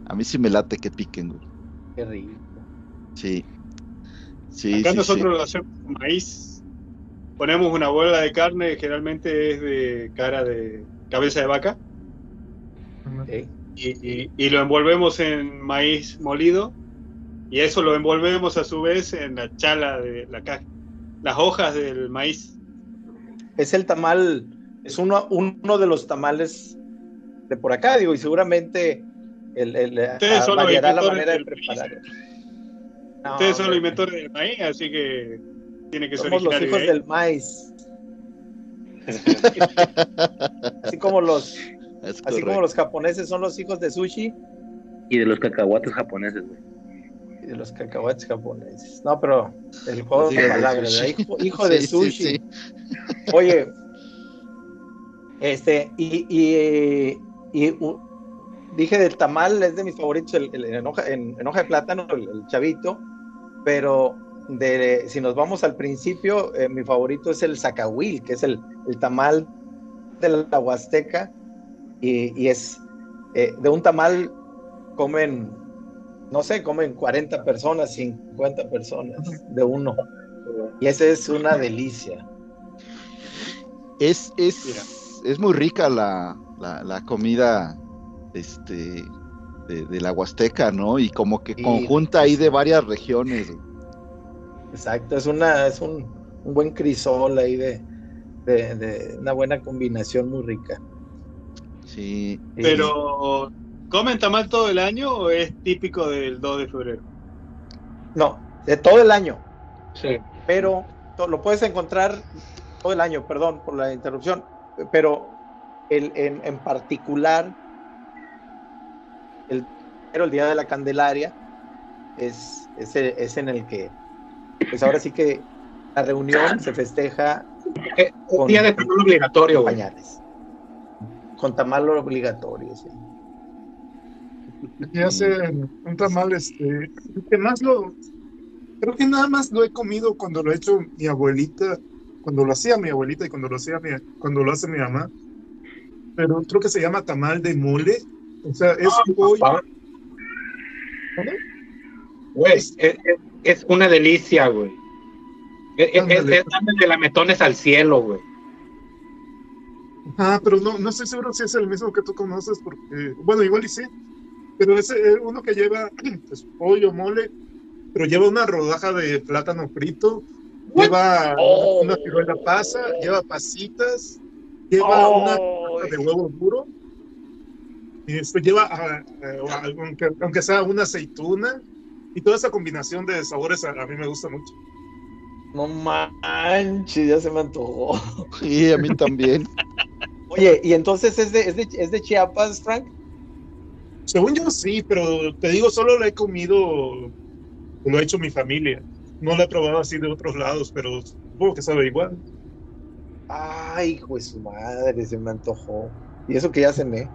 a mí sí me late que piquen. güey. Qué rico. Sí. Sí, Acá sí, nosotros lo hacemos con maíz. Ponemos una bola de carne, generalmente es de cara de cabeza de vaca, Ok. Y, y- y lo envolvemos en maíz molido, y eso lo envolvemos a su vez en la chala de la caja, las hojas del maíz. Es el tamal, es uno, uno de los tamales de por acá, digo, y seguramente el, el, Ustedes son los la manera de preparar. No, Ustedes son los inventores del maíz, así que tiene que ser los hijos de del maíz. [laughs] Así como los, Es así como los japoneses son los hijos de sushi Y de los cacahuates japoneses, güey. y de los cacahuates japoneses. No, pero el juego Sí, de palabras, hijo, hijo de Sí, sushi. sí. Oye, este, y, y, y, u- dije del tamal, es de mis favoritos, el, el- en, hoja, en, en hoja de plátano, el, el chavito, pero de, si nos vamos al principio, eh, mi favorito es el zacahuil, que es el, el tamal de la Huasteca, y, y es eh, de un tamal comen, no sé, comen 40 personas, 50 personas de uno, y ese es una delicia. Es, Mira. es, es muy rica la, la, la comida este, de, de la Huasteca, ¿no? Y como que Sí, conjunta ahí de varias regiones. Exacto, es una, es un, un buen crisol ahí de, de, de una buena combinación muy rica. Sí. Y- Pero, ¿comen tamal todo el año o es típico del 2 de febrero? no, de todo el año, Sí. pero lo puedes encontrar todo el año, perdón por la interrupción, pero el, en, en particular, el, pero el Día de la Candelaria es, es, el- es en el que, pues ahora sí que la reunión se festeja Eh, un día de obligatorio, pañales, con tamal obligatorio, sí. Y hacen un tamal, este, que más lo, creo que nada más lo he comido cuando lo ha hecho mi abuelita, cuando lo hacía mi abuelita y cuando lo hacía mi, cuando lo hace mi mamá. Pero creo que se llama tamal de mole. O sea, es pollo. papá. Güey, es, es- es una delicia, güey. Es, es, es de lametones al cielo, güey. Ah, pero no, no estoy seguro si es el mismo que tú conoces, porque, bueno, igual y sí. Pero es eh, uno que lleva [clears throat] pues, pollo, mole, pero lleva una rodaja de plátano frito, lleva Oh. una ciruela pasa, lleva pasitas, lleva una de huevo duro, y esto lleva, ah, eh, aunque, aunque sea una aceituna, y toda esa combinación de sabores a, a mí me gusta mucho. No manches, ya se me antojó. Sí, a mí también. [laughs] Oye, y entonces es de, es de, es de Chiapas, Frank. Según yo sí, pero te digo, solo lo he comido, lo ha hecho mi familia. No lo he probado así de otros lados, pero supongo que sabe igual. Ay, hijo de su madre, se me antojó. Y eso que ya cené.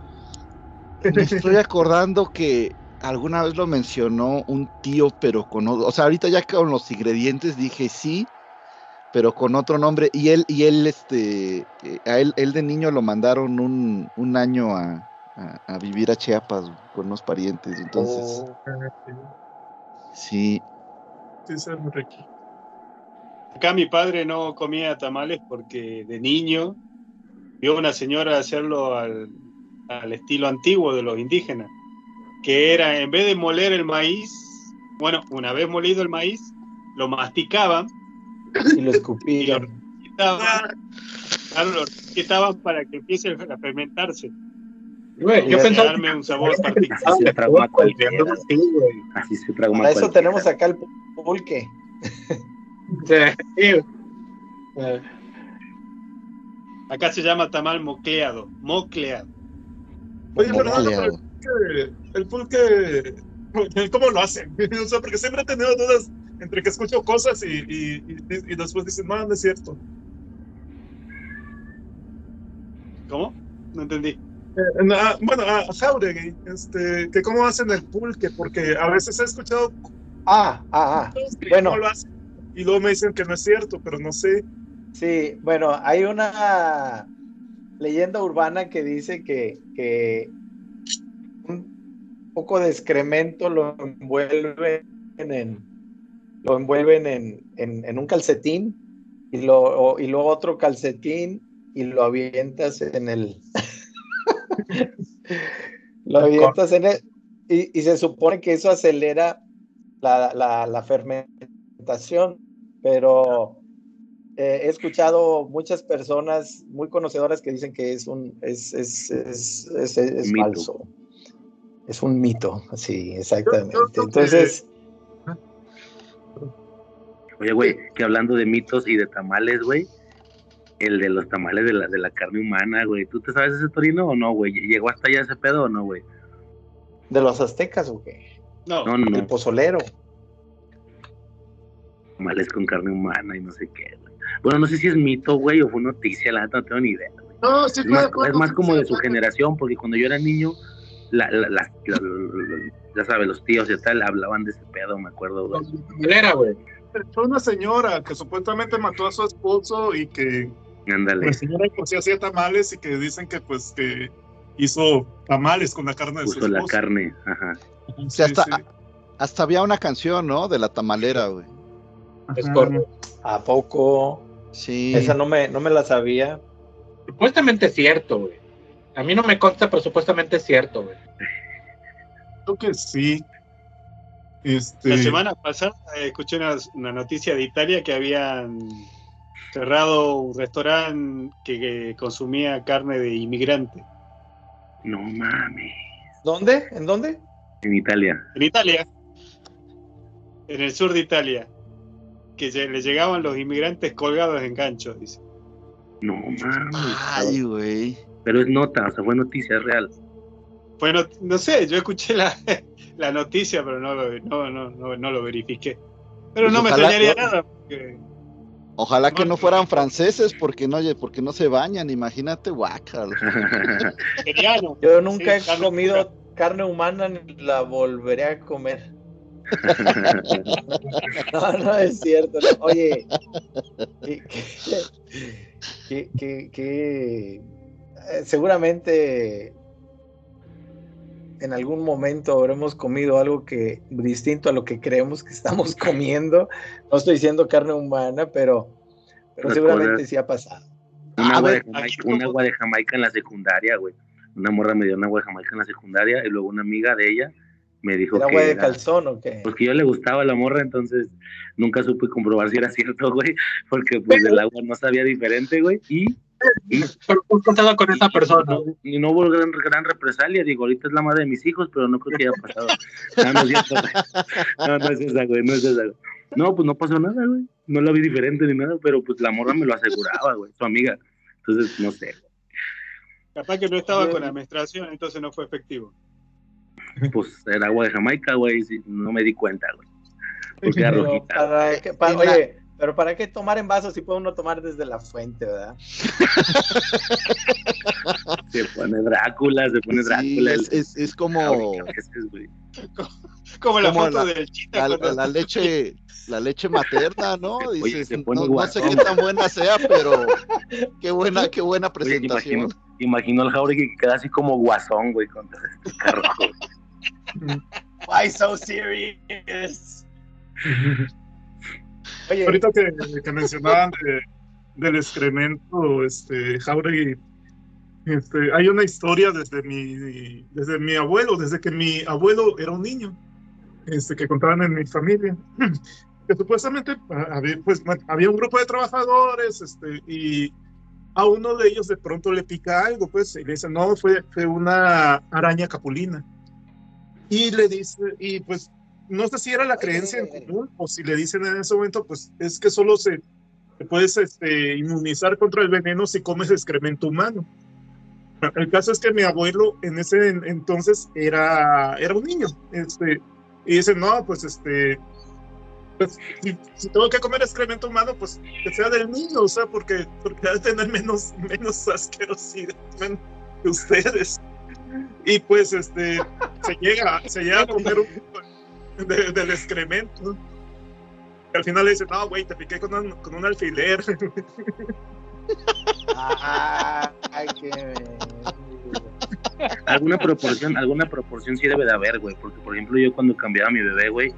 Me estoy acordando que alguna vez lo mencionó un tío, pero con otro, o sea, ahorita ya con los ingredientes dije sí, pero con otro nombre. Y él, y él, este, eh, a él, él de niño lo mandaron un, un año a, a- a vivir a Chiapas con unos parientes. Entonces, Oh, sí. Acá mi padre no comía tamales porque de niño vio a una señora hacerlo al, al estilo antiguo de los indígenas, que era en vez de moler el maíz, bueno, una vez molido el maíz, lo masticaban y lo escupí. y lo quitaban, claro, lo quitaban para que empiece a fermentarse, Güey, yo Y para pensaba darme un sabor particular. Así se trauma cualquiera. Sí, güey. Así se trauma Para eso tenemos acá el pulque. Sí. Eh, Acá se llama tamal mocleado, mocleado. Oye, pero el pulque, el pulque, ¿cómo lo hacen? [laughs] O sea, porque siempre he tenido dudas entre que escucho cosas y, y, y- y después dicen, no, no es cierto. ¿Cómo? No entendí. Eh, na- bueno, a Jauregui, este, que cómo hacen el pulque, porque a veces he escuchado Ah, ah, ah. Bueno. no lo hacen y luego me dicen que no es cierto, pero no sé. Sí, bueno, hay una leyenda urbana que dice que, que un poco de excremento lo envuelven en, lo envuelven en, en- en un calcetín y, lo, o- y luego otro calcetín y lo avientas en el... [laughs] lo avientas en el... Y, y se supone que eso acelera la, la- la fermentación, pero eh, he escuchado muchas personas muy conocedoras que dicen que es un es, es, es, es- falso. Es un mito, sí, exactamente. Yo- yo creo que- Entonces, Oye, güey, que hablando de mitos y de tamales, güey, el de los tamales de la, de la carne humana, güey. ¿Tú te sabes ese torino o no, güey? ¿Llegó hasta allá ese pedo o no, güey? ¿De los aztecas o qué? No, No, no, El pozolero. Tamales con carne humana y no sé qué, güey. Bueno, no sé si es mito, güey, o fue noticia, la neta no tengo ni idea. güey. No, sí, Es más, fue- es más como de su fue- generación, porque cuando yo era niño, la, la, la- la- la- ya sabes, los tíos y tal hablaban de ese pedo, me acuerdo, güey. Güey. Fue una señora que supuestamente mató a su esposo y que Ándale, la señora pues, sí hacía tamales y que dicen que pues que hizo tamales con la carne de su puso la esposo. carne, ajá. O sea, Sí, hasta, sí. hasta había una canción, ¿no? De la tamalera, güey. Es correcto. ¿A poco? Sí. Esa no me, no me la sabía. Supuestamente es cierto, güey. A mí no me consta, pero supuestamente es cierto, güey. Creo que sí. Este, La semana pasada eh, escuché una, una noticia de Italia que habían cerrado un restaurante que, que consumía carne de inmigrante. No mames. ¿Dónde? ¿En dónde? En Italia. En Italia, en el sur de Italia, que le llegaban los inmigrantes colgados en ganchos, dice. No mames. Ay, güey. Pero es nota, o sea, fue noticia es real. Bueno, no sé, yo escuché la, [laughs] la noticia, pero no lo, no, no, no, no lo verifiqué. Pero Pues no me extrañaría nada, porque Ojalá que No, fueran franceses porque no, porque no se bañan, imagínate, guacal. [laughs] Yo nunca Sí, he carne comido carne humana ni la volveré a comer. [laughs] No, no es cierto. no. Oye, que, que- que- que- seguramente en algún momento habremos comido algo que distinto a lo que creemos que estamos [laughs] comiendo. No estoy diciendo carne humana, pero, pero seguramente sí ha pasado. un, A agua ver, de Jamaica, un agua de Jamaica en la secundaria, güey. Una morra me dio un agua de Jamaica en la secundaria y luego una amiga de ella me dijo ¿Era que agua de era- calzón o qué? pues que yo le gustaba la morra, entonces nunca supe comprobar si era [laughs] cierto, güey, porque pues el agua no sabía diferente, güey, y, Pero fue contado con esa persona. y no hubo gran, gran represalia, digo, ahorita es la madre de mis hijos, pero no creo que haya pasado. No, no es cierto, güey. no, no es esa, güey, no es esa, güey. No, pues no pasó nada, güey, no la vi diferente ni nada, pero pues la morra me lo aseguraba, güey, su amiga, entonces no sé, Capaz que no estaba con la menstruación, entonces no fue efectivo. pues era agua de Jamaica, güey, sí, no me di cuenta, güey, porque era rojita. para para- oye, pero ¿para qué tomar en vasos si puede uno tomar desde la fuente, verdad? [laughs] Se pone Drácula, se pone Sí, Drácula. es, es, es como güey. Como la Como foto la- del chita la, leche, [laughs] la leche materna, ¿no? Oye, Dices, se pone no, no sé qué tan buena sea, pero qué buena, qué buena Oye, presentación. imagino, imagino al Jauregui que queda así como guasón, güey, con todo este carro. Why so serious? [laughs] Oye, Ahorita que, que mencionaban de- del excremento, este, Jauregui, este, hay una historia desde mi, desde mi abuelo, desde que mi abuelo era un niño, este, que contaban en mi familia, [clears throat] que supuestamente ah, había, pues, había un grupo de trabajadores, este, y a uno de ellos de pronto le pica algo, pues, y le dicen, no, fue, fue una araña capulina. Y le dice, y pues, no sé si era la creencia en común o si le dicen en ese momento, pues es que solo se te puedes este, inmunizar contra el veneno si comes excremento humano. El caso es que mi abuelo en ese en- entonces era, era un niño. Este, y dice, no, pues este, pues, si, si tengo que comer excremento humano, pues que sea del niño, o sea, porque, porque ha de tener menos, menos asquerosidad que ustedes. Y pues este, se llega, se llega a comer un poco [laughs] de- del excremento. Y al final le dice, no, güey, te piqué con un, con un alfiler. ay, qué alguna proporción, alguna proporción sí debe de haber, güey, porque por ejemplo yo cuando cambiaba a mi bebé, güey,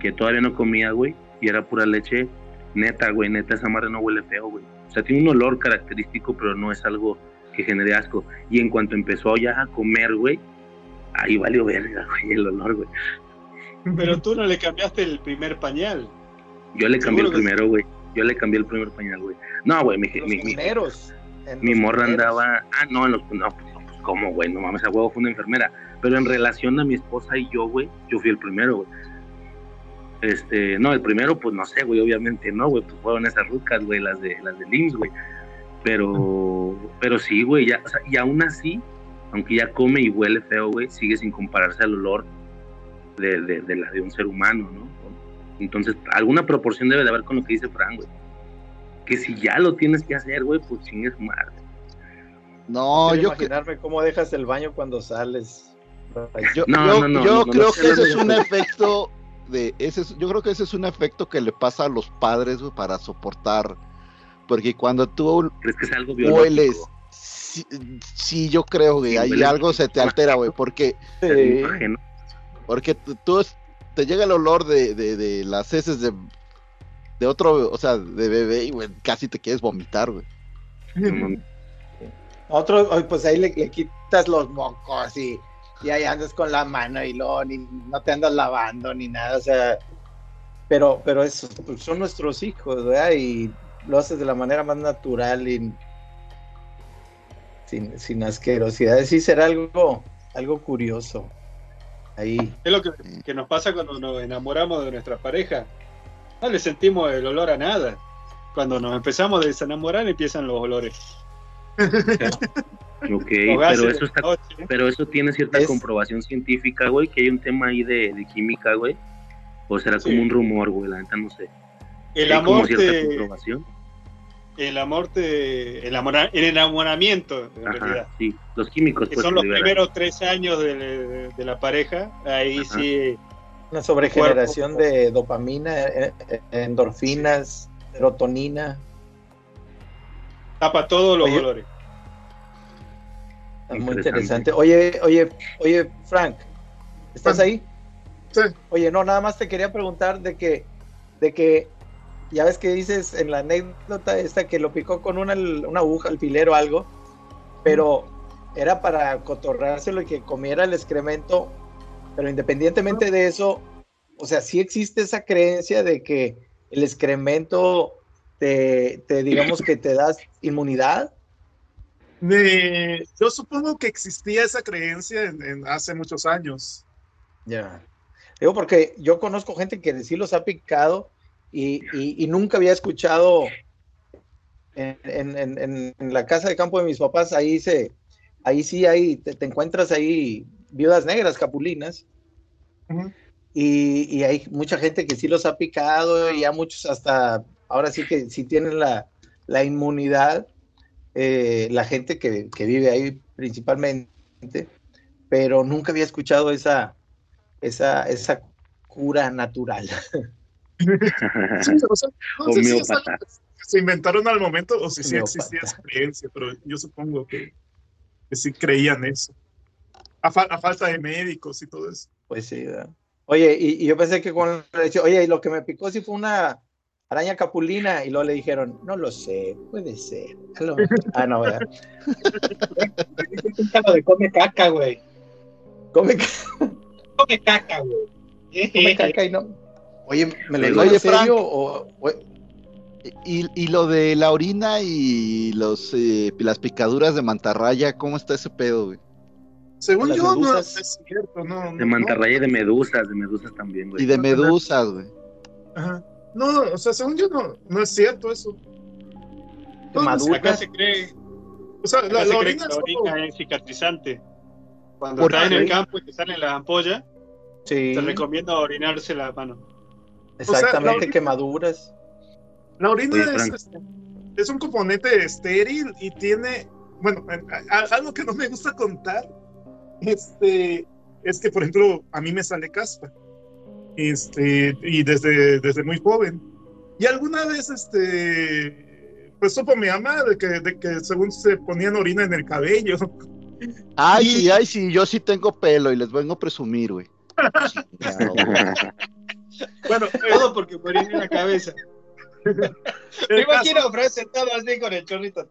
que todavía no comía, güey, y era pura leche, neta, güey, neta, esa madre no huele feo, güey. O sea, tiene un olor característico, pero no es algo que genere asco. Y en cuanto empezó ya a comer, güey, ahí valió verga, güey, el olor, güey. [laughs] Pero tú no le cambiaste el primer pañal. Yo le cambié el primero, güey. Yo le cambié el primer pañal, güey. No, güey, mi, Los mi, mi, primeros. mi morra andaba. Ah, no, en los. No, pues, no, pues, ¿cómo, güey? No mames, a huevo fue una enfermera. Pero en relación a mi esposa y yo, güey, yo fui el primero, güey. Este, no, el primero, pues no sé, güey, obviamente no, güey, pues fueron esas rucas, güey, las de las de LIMS, güey. Pero, pero sí, güey, ya, o sea, y aún así, aunque ya come y huele feo, güey, sigue sin compararse al olor de, de, de la de un ser humano, ¿no? Entonces, alguna proporción debe de haber con lo que dice Fran, güey. Que si ya lo tienes que hacer, güey, pues chingue su madre. No, Quiero yo, imaginarme cómo dejas el baño cuando sales. yo, No, yo- no, no, yo creo no, que ese es un efecto de ese es- yo creo que ese es un efecto que le pasa a los padres güey, para soportar porque cuando tú ¿Crees que es algo biológico? hueles sí, sí, yo creo que Sí, hueles. algo se te altera güey porque Sí. Porque tú, te llega el olor de, de, las heces de de otro o sea de bebé y güey, casi te quieres vomitar güey Otro, pues ahí le, quitas los mocos y, y ahí andas con la mano y luego ni, no te andas lavando ni nada, o sea, pero, pero eso, son nuestros hijos, ¿verdad? Y lo haces de la manera más natural y sin, sin asquerosidad. Sí, será algo, algo curioso. Ahí. Es lo que, que nos pasa cuando nos enamoramos de nuestra pareja. No le sentimos el olor a nada. Cuando nos empezamos a desenamorar empiezan los olores. [laughs] Ok, pero eso está. Pero eso tiene cierta Es- comprobación científica, güey, que hay un tema ahí de, de química, güey. O será Sí. como un rumor, güey, la neta no sé. El amor cierta te, comprobación. El amor te, el, el enamoramiento, en realidad. Sí. Los químicos, Que pues, son los primeros tres años de, de- de la pareja. Ahí Ajá. sí, Una sobregeneración de dopamina, eh, eh, endorfinas, serotonina. tapa todos los Oye. olores. Está muy Interesante. interesante. Oye, oye, oye, Frank, ¿estás Frank. ahí? Sí. Oye, no, nada más te quería preguntar de que, de que, ya ves que dices en la anécdota esta que lo picó con una, una aguja, alfiler o algo, pero era para cotorrárselo y que comiera el excremento, pero independientemente de eso, o sea, sí existe esa creencia de que el excremento te, te digamos que te das inmunidad. Yo supongo que existía esa creencia en, en hace muchos años. Ya. Digo, porque yo conozco gente que sí los ha picado y, y- y nunca había escuchado en, en- en- en- la casa de campo de mis papás, ahí se, ahí sí hay, te, te encuentras ahí viudas negras, capulinas, Ujú. y, y hay mucha gente que sí los ha picado y a muchos hasta, ahora sí que sí tienen la, la inmunidad, eh, la gente que, que vive ahí principalmente, pero nunca había escuchado esa, esa, esa cura natural. [laughs] Sí, o sea, no sé si es algo Homeópata. que se inventaron al momento o si sí existía esa creencia, pero yo supongo que, que sí creían eso. A, fa- a falta de médicos y todo eso. Pues sí, ¿verdad? Oye, y, y yo pensé que con oye, y lo que me picó sí fue una araña capulina, y luego le dijeron, no lo sé, puede ser. A lo mejor". Ah, no, ¿verdad? [laughs] lo de come caca, güey. Come, Come caca, güey. come caca y no. Oye, ¿me lo Oye, digo en Frank. serio? O, o- y, y lo de la orina y los eh, las picaduras de mantarraya cómo está ese pedo güey Según yo, no es cierto, no. De no, mantarraya y de medusas, de medusas también, güey. y de medusas güey no. Ajá. No, o sea, según yo, no, no es cierto eso. No, madura. Acá se cree, O sea, la, se la cree orina que es la como- orina es cicatrizante. Cuando ¿Por estás en el campo y te salen las ampollas, sí, te recomiendo orinarse la mano. Exactamente, O sea, la- quemaduras. La orina Oye, es, este, es un componente estéril y tiene, bueno, a- a- algo que no me gusta contar, este, es que, por ejemplo, a mí me sale caspa, este, y desde, desde muy joven. Y alguna vez, este, pues supo mi mamá de que, de que según se ponían orina en el cabello. ay Y- sí ay sí yo sí tengo pelo y les vengo a presumir güey. [laughs] Bueno, [laughs] eh, Todo porque me oriné en la cabeza. Me imagino a Fran sentado así con el chorrito.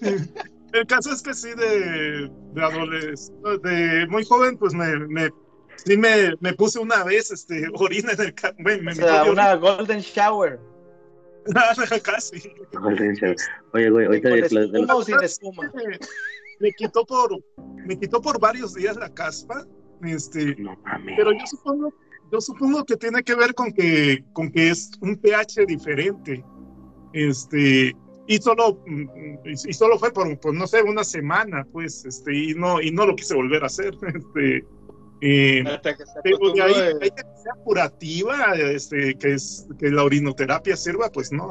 [laughs] el caso es que sí, de, de adolescente, de muy joven, pues me, me, sí me, me puse una vez, este, orina en el cabello. Me, me O sea, una golden shower. [laughs] casi. Oye, güey, ahorita ¿Con de, de- de- sin espuma? Me, me quitó por, me quitó por varios días la caspa, este, No pero yo supongo, Yo supongo que tiene que ver con que, con que es un pH diferente. Este, y solo, mm, y y solo fue por, por, no sé, una semana, pues, este, y no, y no lo quise volver a hacer. [laughs] Este, eh, Hasta que se de ahí, de ahí que sea curativa, este, que, es, que la orinoterapia sirva, pues no.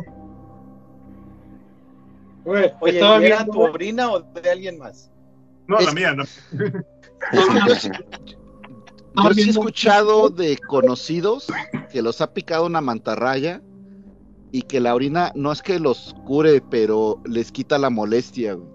Oye, estaba ¿y ¿era viendo- tu orina o de alguien más? No, la Es- mía, no. [laughs] Yo sí he escuchado de conocidos que los ha picado una mantarraya y que la orina no es que los cure, pero les quita la molestia. güey.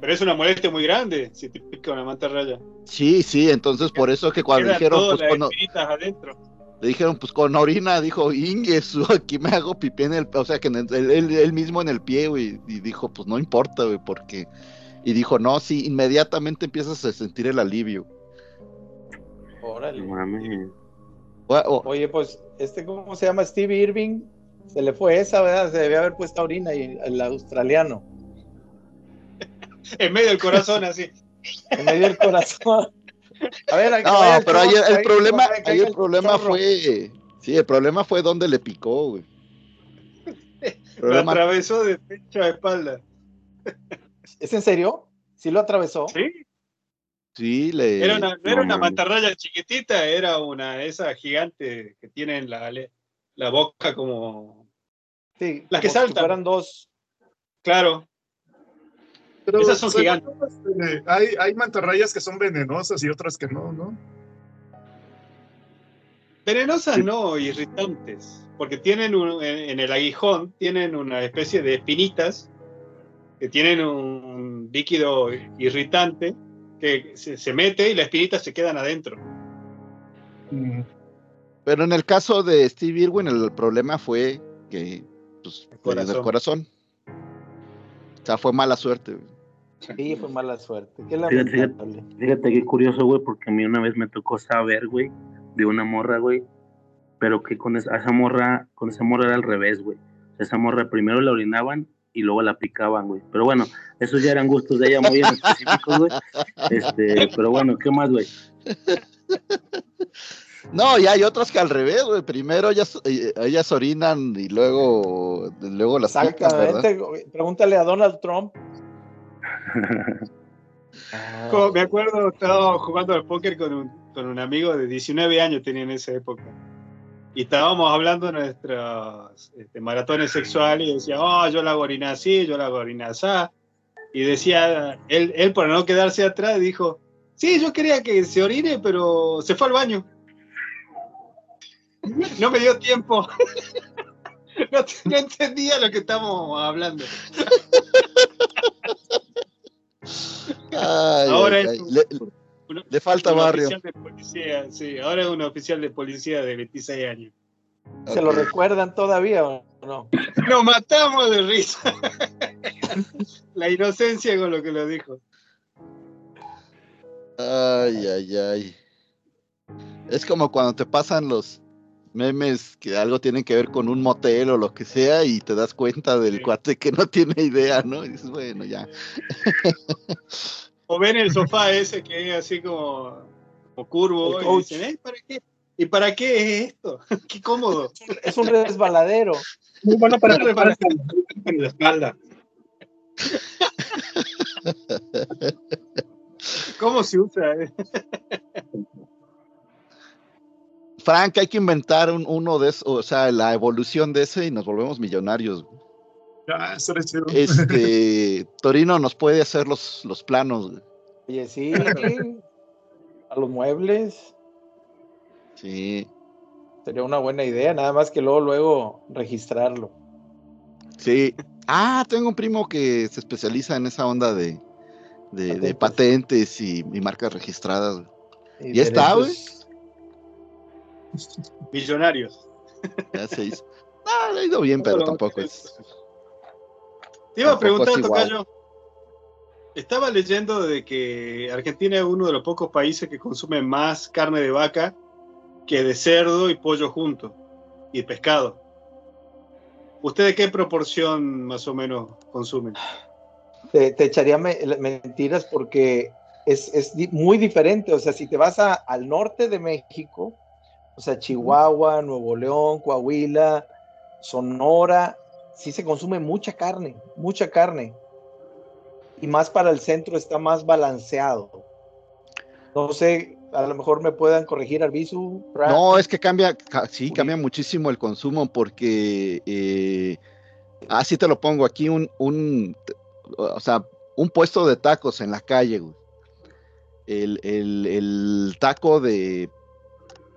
Pero es una molestia muy grande si te pica una mantarraya. Sí, sí, entonces por eso que cuando dijeron, pues con, adentro. le dijeron, pues con orina, dijo, Ingesu, [laughs] aquí me hago pipí en el, o sea, que en el- él, él- él mismo en el pie, güey, y dijo, pues no importa, güey, porque, y dijo, no, sí, inmediatamente empiezas a sentir el alivio. Órale. O- o- Oye, pues, este, ¿cómo se llama? Steve Irving. Se le fue esa, ¿verdad? Se debía haber puesto orina y el australiano. En medio del corazón, así. [laughs] En medio del corazón. A ver, No, pero ahí el problema, ahí el problema chorro. fue, sí, el problema fue donde le picó, güey. Lo atravesó de pecho a espalda. ¿Es en serio? ¿Sí lo atravesó? Sí. sí, le, Era una, no era una mantarraya chiquitita, era una esa gigante que tiene en la, la boca como. Sí. Las que saltan. fueran dos. Claro, Pero, Esas son gigantes. yo, este, hay, hay mantarrayas que son venenosas y otras que no, ¿no? venenosas no, irritantes. Porque tienen un- en, en el aguijón, tienen una especie de espinitas que tienen un líquido irritante que se, se mete y las espinitas se quedan adentro. Mm. pero en el caso de Steve Irwin, el problema fue que, pues, dio corazón. del corazón. O sea, fue mala suerte. Sí, fue mala suerte. Qué Fíjate, fíjate. Fíjate qué curioso, güey, porque a mí una vez me tocó saber, güey, de una morra, güey, pero que con esa, esa morra, con esa morra era al revés, güey. Esa morra primero la orinaban y luego la picaban, güey. Pero bueno, esos ya eran gustos de ella muy en específicos, güey. Este, pero bueno, ¿qué más, güey? No, y hay otras que al revés, güey. Primero ellas, eh, ellas orinan y luego, luego las pican, ¿verdad? Pregúntale a Donald Trump. [laughs] Como me acuerdo, estaba jugando al póker con un, con un amigo de 19 años, tenía en esa época. Y estábamos hablando de nuestras este, maratones sexuales y decía, oh, yo la hago orinar así, yo la hago orinar así. Y decía, él, él para no quedarse atrás, dijo, sí, yo quería que se orine, pero se fue al baño. No me dio tiempo. [laughs] No, no entendía lo que estábamos hablando. Ay, Ahora ay, es Le, le falta un barrio. oficial de policía, sí, ahora es un oficial de policía de 26 años. ¿Se lo recuerdan todavía o no? [laughs] Nos matamos de risa. [laughs] La inocencia con lo que lo dijo. Ay, ay, ay. Es como cuando te pasan los memes que algo tiene que ver con un motel o lo que sea y te das cuenta del Sí. cuate que no tiene idea, ¿no? Y dices, bueno, ya. [laughs] O ven el sofá ese que es así como, como curvo El y coach. dicen, "Ey, ¿para qué? ¿Y para qué es esto? [laughs] Qué cómodo. Es un resbaladero. Muy bueno para en la espalda. ¿Cómo se usa? eh? Frank, hay que inventar un- uno de esos, o sea, la evolución de ese y nos volvemos millonarios. Chido. Este, [laughs] Torino nos puede hacer los, los planos. güey. Oye, [laughs] sí. A los muebles. Sí, Sería una buena idea, nada más que luego, luego registrarlo. sí. Ah, tengo un primo que se especializa en esa onda de, de, de Patentes. y, y marcas registradas. güey. Y Ya está, derechos. Millonarios. Ya se hizo. Ah, le ha ido bien, pero Bueno, tampoco es. Te iba a preguntar. Tocayo. Estaba leyendo de que Argentina es uno de los pocos países que consume más carne de vaca que de cerdo y pollo juntos, y pescado. ¿Ustedes qué proporción más o menos consumen? Te, te echaría me- mentiras porque es, es muy diferente. O sea, si te vas a- al norte de México, o sea, Chihuahua, Nuevo León, Coahuila, Sonora, sí se consume mucha carne, mucha carne. Y más para el centro está más balanceado. No sé, a lo mejor me puedan corregir Arbizu. No, es que cambia, ca- sí, cambia muchísimo el consumo porque, eh, así te lo pongo, aquí un, un, o sea, un puesto de tacos en la calle, güey. El, el- el taco de,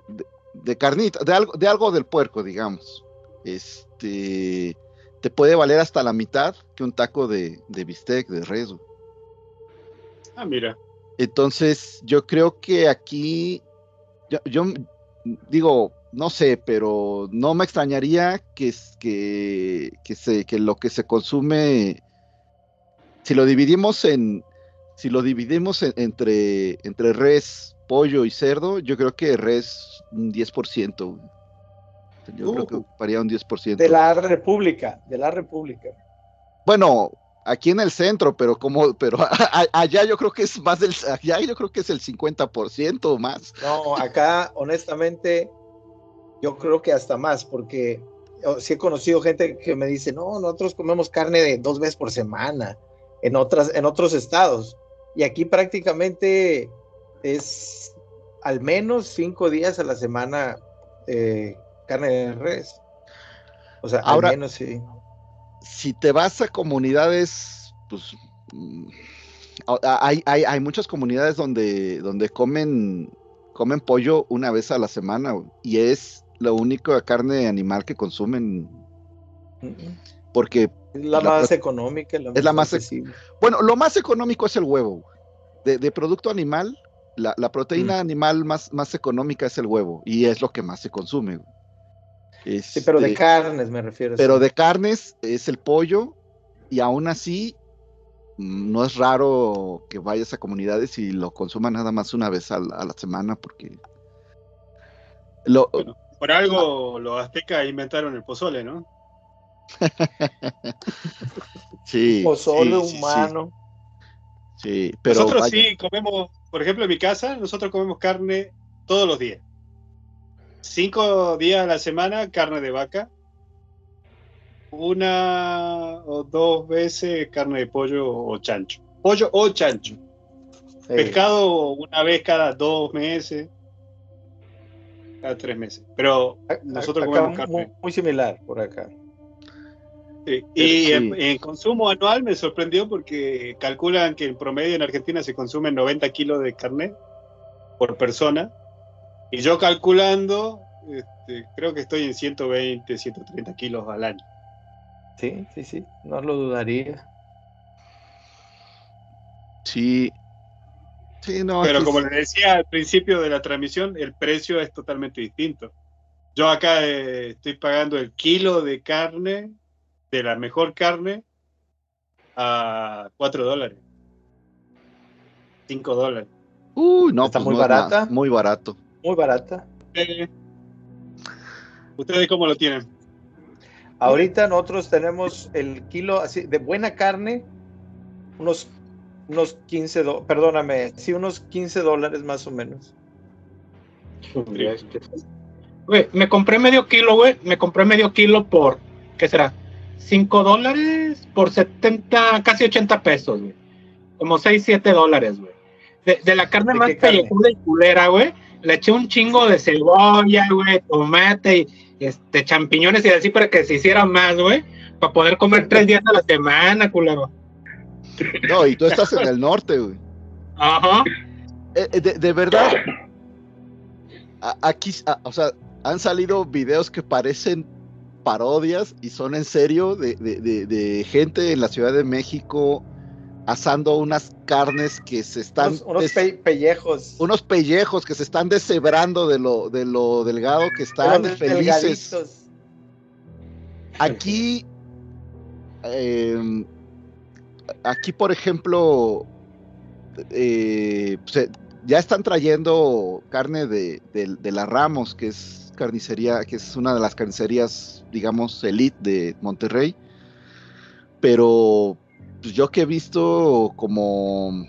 de, de carnita, de algo, de algo del puerco, digamos. Este, te puede valer hasta la mitad que un taco de, de bistec, de res, güey. Ah, mira. Entonces, yo creo que aquí, yo, yo digo, no sé, pero no me extrañaría que, que, que, se, que lo que se consume, si lo dividimos en, si lo dividimos en- entre, entre res, pollo y cerdo, yo creo que res un 10%. Yo creo que Uh. ocuparía un 10%. De la República, de la República. Bueno, aquí en el centro, pero como, pero a- a- allá yo creo que es más del, allá yo creo que es el 50% o más. No, acá, honestamente, yo creo que hasta más, porque oh, sí he conocido gente que me dice, no, nosotros comemos carne de dos veces por semana en otras, en otros estados. Y aquí prácticamente es al menos cinco días a la semana eh, carne de res. O sea, Ahora- al menos sí. si te vas a comunidades, pues mm, hay, hay, hay muchas comunidades donde, donde comen, comen pollo una vez a la semana y es la única carne animal que consumen porque, Es la, La más económica, la es la más e- accesible. bueno, lo más económico es el huevo. De, de producto animal, la, la proteína Mm. animal más, más económica es el huevo y es lo que más se consume. Sí, pero de Este, carnes me refiero. Pero sí. de carnes es el pollo y aún así mm, no es raro que vayas a comunidades y lo consuman nada más una vez a la, a la semana porque lo, Bueno, por algo los aztecas inventaron el pozole, ¿no? [laughs] sí, Pozole sí, sí, sí, humano. sí, pero nosotros vaya, sí comemos, por ejemplo, en mi casa, nosotros comemos carne todos los días. Cinco días a la semana, carne de vaca. Una o dos veces carne de pollo o chancho. Pollo o chancho. Eh, Pescado una vez cada dos meses. Cada tres meses. Pero nosotros acá comemos muy, carne. muy similar por acá. Sí, Y Sí. en, en consumo anual me sorprendió porque calculan que en promedio en Argentina se consumen 90 kilos de carne por persona. Y yo calculando, este, creo que estoy en 120, 130 kilos al año. Sí, sí, sí, no lo dudaría. sí, sí, no, Pero como es- les decía al principio de la transmisión, el precio es totalmente distinto. Yo acá eh, estoy pagando el kilo de carne, de la mejor carne, a 4 dólares. 5 dólares. Uy, no, Está pues muy no es nada, barata. muy barato. Muy barata. Eh, ¿Ustedes cómo lo tienen? Ahorita nosotros tenemos el kilo así de buena carne, unos, unos 15 dólares, perdóname, sí, unos 15 dólares más o menos. Güey, me compré medio kilo, güey. Me compré medio kilo por, ¿qué será? 5 dólares por 70, casi 80 pesos, güey. Como 6, 7 dólares, güey. De, de la carne ¿De más pellejuda y culera, güey. Le eché un chingo de cebolla, güey, tomate y este, champiñones y así para que se hiciera más, güey. Para poder comer tres días a la semana, culero. No, y tú estás en el norte, güey. Ajá. Eh, eh, de, de verdad, a- aquí, a- o sea, han salido videos que parecen parodias y son en serio de, de- de- de gente en la Ciudad de México asando unas carnes que se están Unos, unos des- pe- pellejos. unos pellejos que se están deshebrando de lo de lo delgado que están unos felices. delgaditos. Aquí, eh, aquí por ejemplo, eh, se- ya están trayendo carne de, de- de la Ramos, que es carnicería, que es una de las carnicerías, digamos, elite de Monterrey. Pero pues, yo que he visto como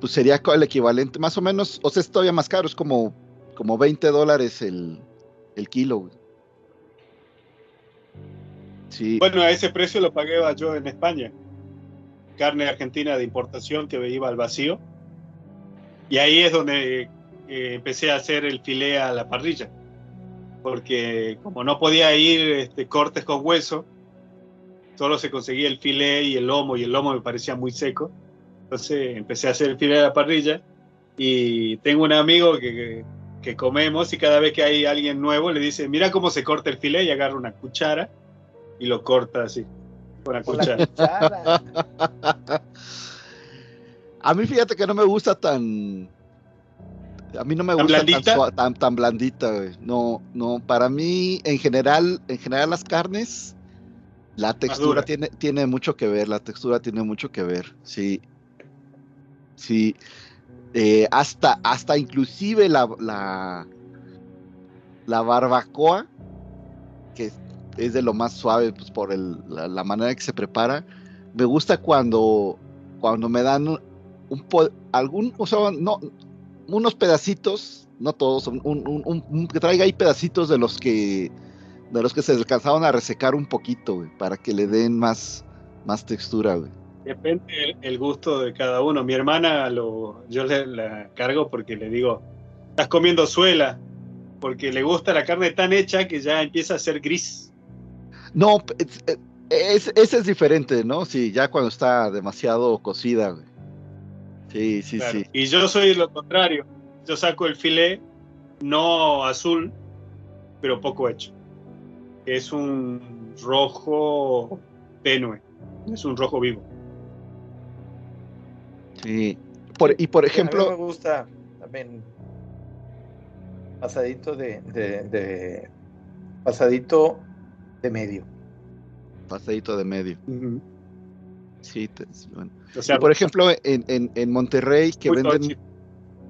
pues sería el equivalente, más o menos, o sea, es todavía más caro, es como, como 20 dólares el, el kilo. Sí, Bueno, a ese precio lo pagué yo en España. Carne argentina de importación que iba al vacío. Y ahí es donde eh, empecé a hacer el filé a la parrilla. Porque como no podía ir este, cortes con hueso, solo se conseguía el filé y el lomo, y el lomo me parecía muy seco. Entonces empecé a hacer el filé a la parrilla. Y tengo un amigo que, que comemos y cada vez que hay alguien nuevo le dice, mira cómo se corta el filé y agarra una cuchara y lo corta así, con la cuchara. [laughs] a mí fíjate que no me gusta tan... A mí no me ¿Tan gusta tan, blandita? sua- tan, tan blandita, güey. No, no, para mí, en general, en general las carnes, la textura tiene, tiene mucho que ver, la textura tiene mucho que ver, sí. Sí. Eh, hasta, hasta inclusive la, la, la barbacoa, que es- de lo más suave, pues por el- la, la manera que se prepara. Me gusta cuando, cuando me dan un, algún, o sea, no, unos pedacitos, no todos, un, un- un- un- que traiga ahí pedacitos de los que de los que se alcanzaron a resecar un poquito, güey, para que le den más, más textura, güey. Depende el, el gusto de cada uno. Mi hermana lo, yo le la cargo porque le digo, estás comiendo suela, porque le gusta la carne tan hecha que ya empieza a ser gris. No, es, es- ese es diferente, ¿no? Sí, ya cuando está demasiado cocida, güey. Sí, sí, Claro. sí. Y yo soy lo contrario. Yo saco el filé no azul, pero poco hecho. Es un rojo tenue, es un rojo vivo. sí. Por- y por A mí me ejemplo, gusta también pasadito de, de, de- pasadito de medio. pasadito de medio. Sí, te- bueno. O sea, Y por ejemplo, en, en, en Monterrey, que venden,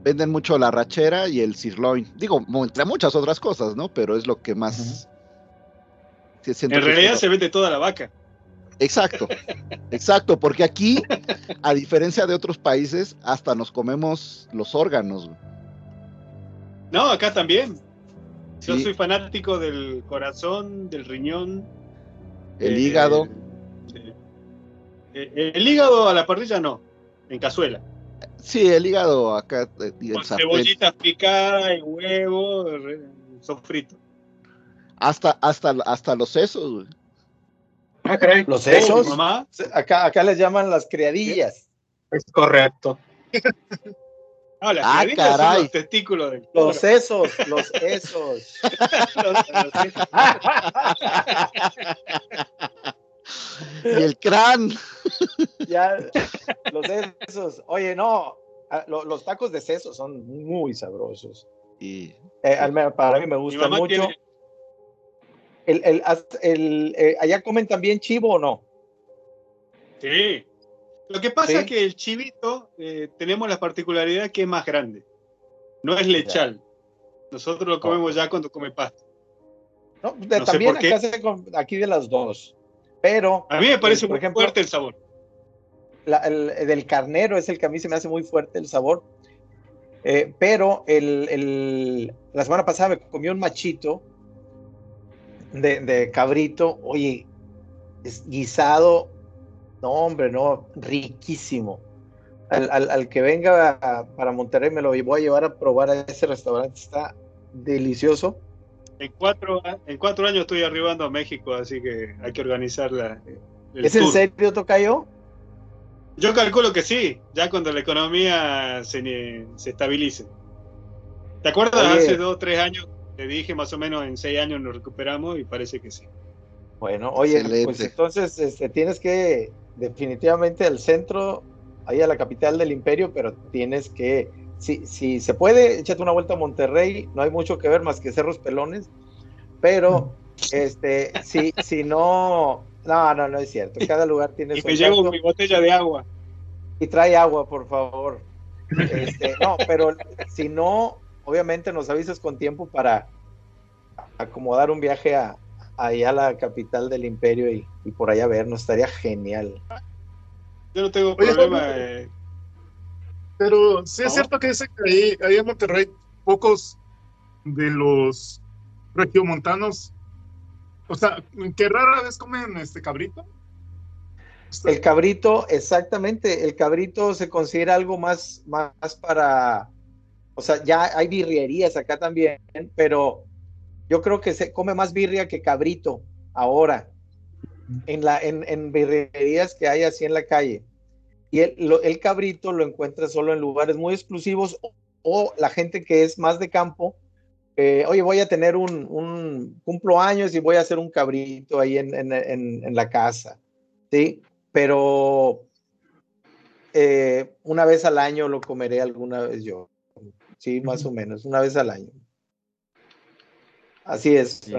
venden mucho la rachera y el sirloin. Digo, entre muchas otras cosas, ¿no? Pero es lo que más. En realidad se vende toda la vaca. Exacto, exacto, porque aquí, a diferencia de otros países, hasta nos comemos los órganos. No, acá también. Yo Sí. soy fanático del corazón, del riñón. El eh, hígado. sí. Eh, el hígado a la parrilla no, en cazuela. Sí, el hígado acá eh, y el Con sartén. cebollitas picadas y huevo, sofrito. Hasta, hasta, hasta los sesos. güey. Ah, caray. Los sesos, mamá, acá, acá les llaman las criadillas. Es correcto. [laughs] ah, las Ah, criadillas son caray. los testículos del Los sesos, los sesos. [laughs] [laughs] Y el crán. ya, los sesos. Oye, no, ah, lo- los tacos de sesos son muy sabrosos. Y Eh, al menos para mí me gustan mucho. tiene, El, el, as- el, eh, ¿Allá comen también chivo o no? sí. Lo que pasa Sí. es que el chivito eh, tenemos la particularidad que es más grande. No es lechal. Nosotros lo comemos ya cuando come pasto. No, de- No sé también acá se aquí de las dos. Pero A mí me parece por muy ejemplo, fuerte el sabor. la- el, del carnero es el que a mí se me hace muy fuerte el sabor. Eh, pero el, el- la semana pasada me comí un machito de, de cabrito. Oye, es guisado. No, hombre, no, riquísimo. Al, al- al que venga a- para Monterrey me lo voy a llevar a probar a ese restaurante. Está delicioso. En cuatro, en cuatro años estoy arribando a México, así que hay que organizar la, el ¿Es en tour. serio, Tocayo? Yo calculo que sí, ya cuando la economía se, se estabilice. ¿Te acuerdas? Oye. Hace dos o tres años te dije más o menos en seis años nos recuperamos y parece que sí. Bueno, oye, Excelente. pues entonces este, tienes que definitivamente al centro, ahí a la capital del imperio, pero tienes que, si, si se puede, échate una vuelta a Monterrey, no hay mucho que ver más que cerros pelones, pero [laughs] este, si, si no, no, no, no es cierto, cada lugar tiene Y su me llevo encanto. mi botella de agua. y trae agua, por favor. Este, no, pero si no, obviamente nos avisas con tiempo para acomodar un viaje a, allá a la capital del imperio y, y por allá vernos, estaría genial. Yo no tengo Oye, problema. Jorge. eh, Pero sí es ¿No? cierto que dicen que ahí, ahí en Monterrey pocos de los regiomontanos, o sea, que rara vez comen este cabrito. El cabrito, exactamente, el cabrito se considera algo más, más para, o sea, ya hay birrierías acá también, pero yo creo que se come más birria que cabrito ahora, en, la, en, en birrierías que hay así en la calle. Y el, cabrito lo encuentras solo en lugares muy exclusivos o, la gente que es más de campo, oye, voy a tener un, un cumplo años y voy a hacer un cabrito ahí en, en- en- en la casa, ¿sí? Pero eh, una vez al año lo comeré alguna vez yo, sí, más o menos, una vez al año. Así es. Sí.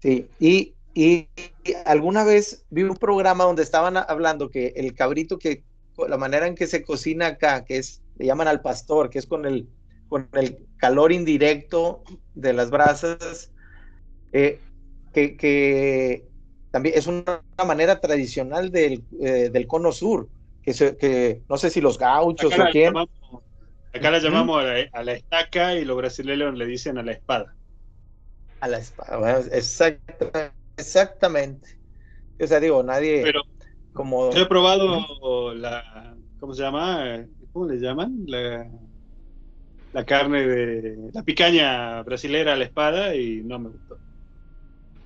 Sí, y, y alguna vez vi un programa donde estaban hablando que el cabrito que la manera en que se cocina acá, que es, le llaman al pastor, que es con el, con el calor indirecto de las brasas, eh, que, que también es una, manera tradicional del, eh, del cono sur, que, se, que no sé si los gauchos Acá o quién. llamamos, acá la llamamos a, la, a la estaca y los brasileños le dicen a la espada. A la espada, bueno, exacta- exactamente. O sea, digo, nadie Pero como yo he probado la, ¿cómo se llama? ¿Cómo le llaman? La, la carne de la picaña brasilera a la espada y no me gustó.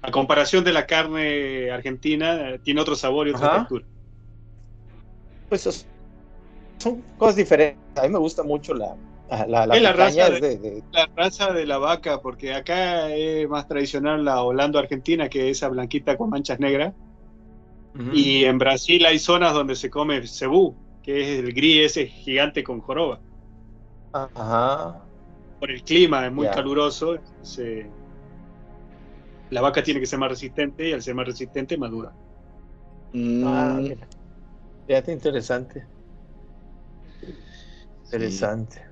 A comparación de la carne argentina, tiene otro sabor y otra Ajá. textura. pues es- son cosas diferentes. A mí me gusta mucho la, la, la Es la raza es de- de- La raza de la vaca, porque acá es más tradicional la Holando argentina, que es esa blanquita con manchas negras. Y en Brasil hay zonas donde se come cebú, que es el gris ese gigante con joroba. Ajá. Por el clima es muy caluroso, se- la vaca tiene que ser más resistente y al ser más resistente madura. Ah, Mm, mira. Fíjate, interesante. Interesante.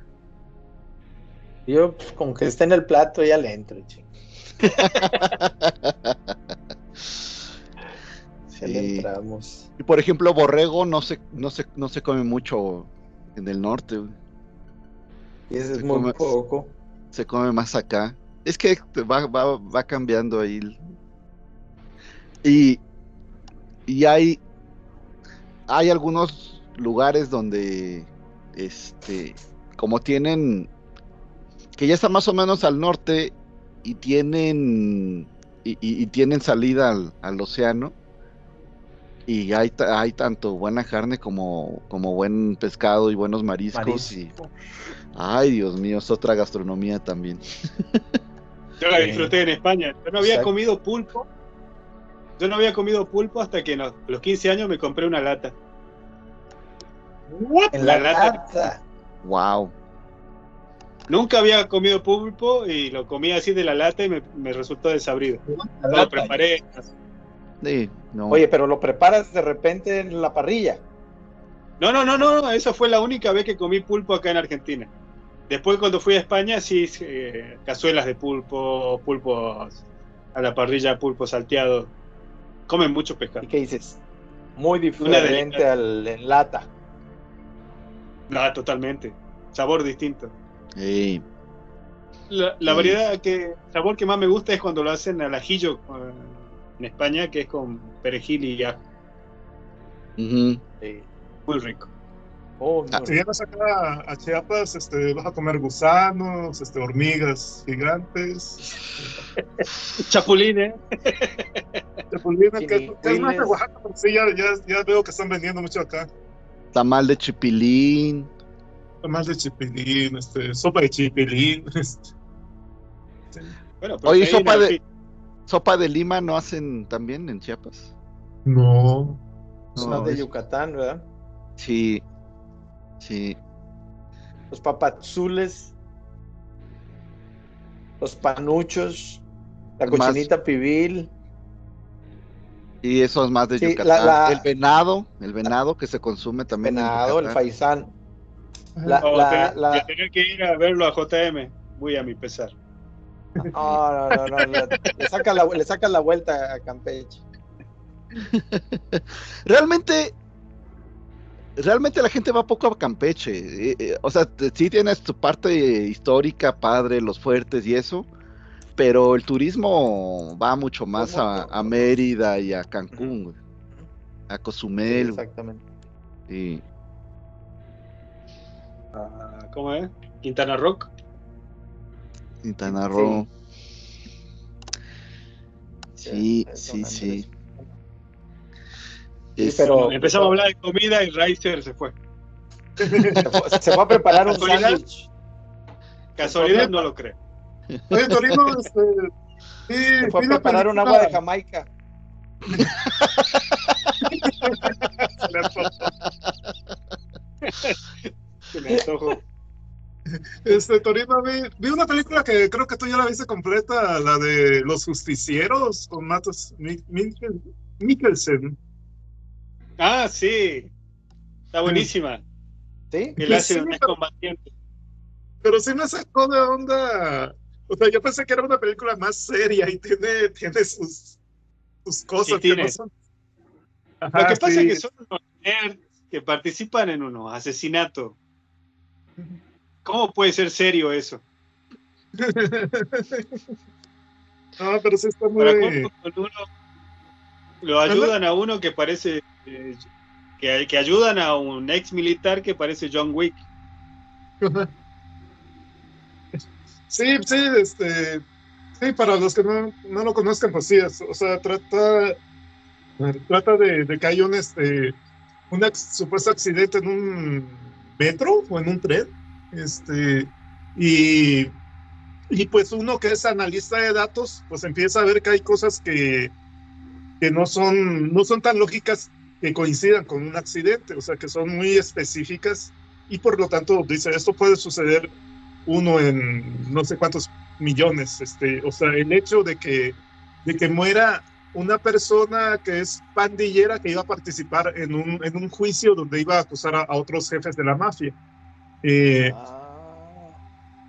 Yo, pues, con que esté en el plato, ya le entro, ching. [laughs] Ya le sí. entramos. Y por ejemplo, borrego no se, no se, no se come mucho en el norte. Y ese es Se muy come- poco. se come más acá. Es que va, va, va cambiando ahí. Y, y hay, hay algunos lugares donde, este, como tienen, que ya está más o menos al norte y tienen, y, y- y tienen salida al, al océano. Y hay, hay tanto buena carne como, como buen pescado y buenos mariscos. Y, ay, Dios mío, es otra gastronomía también. [laughs] Yo la disfruté en España. Yo no había Exacto. comido pulpo. Yo no había comido pulpo hasta que no- a los 15 años me compré una lata. En la, La lata. lata. Wow. Nunca había comido pulpo y lo comí así de la lata y me, me resultó desabrido. Lo preparé. Sí, no. Oye, pero lo preparas de repente en la parrilla. No, no, no, no, esa fue la única vez que comí pulpo acá en Argentina. Después cuando fui a España, sí, eh, cazuelas de pulpo, pulpos a la parrilla, pulpo salteado. Comen mucho pescado. ¿Y qué dices? Muy diferente al en lata. No, totalmente. Sabor distinto. Sí. La, la Sí. variedad que, sabor que más me gusta es cuando lo hacen al ajillo en España, que es con perejil y ajo. Ujú. Sí. Muy rico. Oh, Si vienes acá a Chiapas, este, vas a comer gusanos, este, hormigas gigantes, [laughs] Chapulines. chapulines, que, que es más de. Oaxaca, pero sí, ya, ya, ya veo que están vendiendo mucho acá. Tamal de chipilín. Más de chipilín, este, sopa de chipilín. [laughs] este. Bueno, pero Oye, sopa de- ¿Sopa de lima no hacen también en Chiapas? No. Es No, más de Yucatán, ¿verdad? Sí. Sí. Los papazules, los panuchos, la Más- cochinita pibil. Y eso es más de Sí, Yucatán. la- la- El venado, el venado que se consume también en venado, el faisán. La, la- a tener, la- a tener que ir a verlo a JM, muy a mi pesar. No, no, no, no, le, le saca la, le saca la vuelta a Campeche. [laughs] realmente, realmente la gente va poco a Campeche. eh, eh, o sea, sí tienes tu parte histórica, padre, los fuertes y eso, pero el turismo va mucho más a, a Mérida y a Cancún, güey, a Cozumel. güey, Exactamente. sí. Ah, ¿Cómo es? Quintana Rock. Quintana Roo. Sí, sí, sí. Sí, Es- pero- Empezamos a hablar de comida y Ricer se fue. Se fue, se fue a preparar un ¿Casualidad? sándwich. Casualidad no lo creo. Oye, Torino, este, sí, Se fue a preparar un agua de Jamaica. Se me antojó. Este, Torino, vi, vi una película que creo que tú ya la viste completa, la de Los Justicieros, con Matos Mi- Mikkel- Mikkelsen. Ah, sí. Está buenísima. ¿Sí? Él hace Sí, un pero- combatiente. Pero sí me sacó de onda. O sea, yo pensé que era una película más seria y tiene, tiene sus, sus cosas. Sí, que tiene. no son- Lo que pasa sí. es que son unos nerds que participan en unos asesinatos. ¿Cómo puede ser serio eso? [laughs] No, pero sí está muy. Con uno lo ayudan a uno que parece eh, que, que ayudan a un ex militar que parece John Wick. [laughs] Sí, sí, este. Sí, para los que no, no lo conozcan, pues sí, o sea, trata. Trata de, de que hay un este un supuesto accidente en un metro o en un tren. Este. Y. Y pues uno que es analista de datos, pues empieza a ver que hay cosas que, que no son, no son tan lógicas que coincidan con un accidente, o sea, que son muy específicas y por lo tanto dice, esto puede suceder uno en no sé cuántos millones, este, o sea, el hecho de que, de que muera una persona que es pandillera que iba a participar en un, en un juicio donde iba a acusar a, a otros jefes de la mafia. Eh, Ah,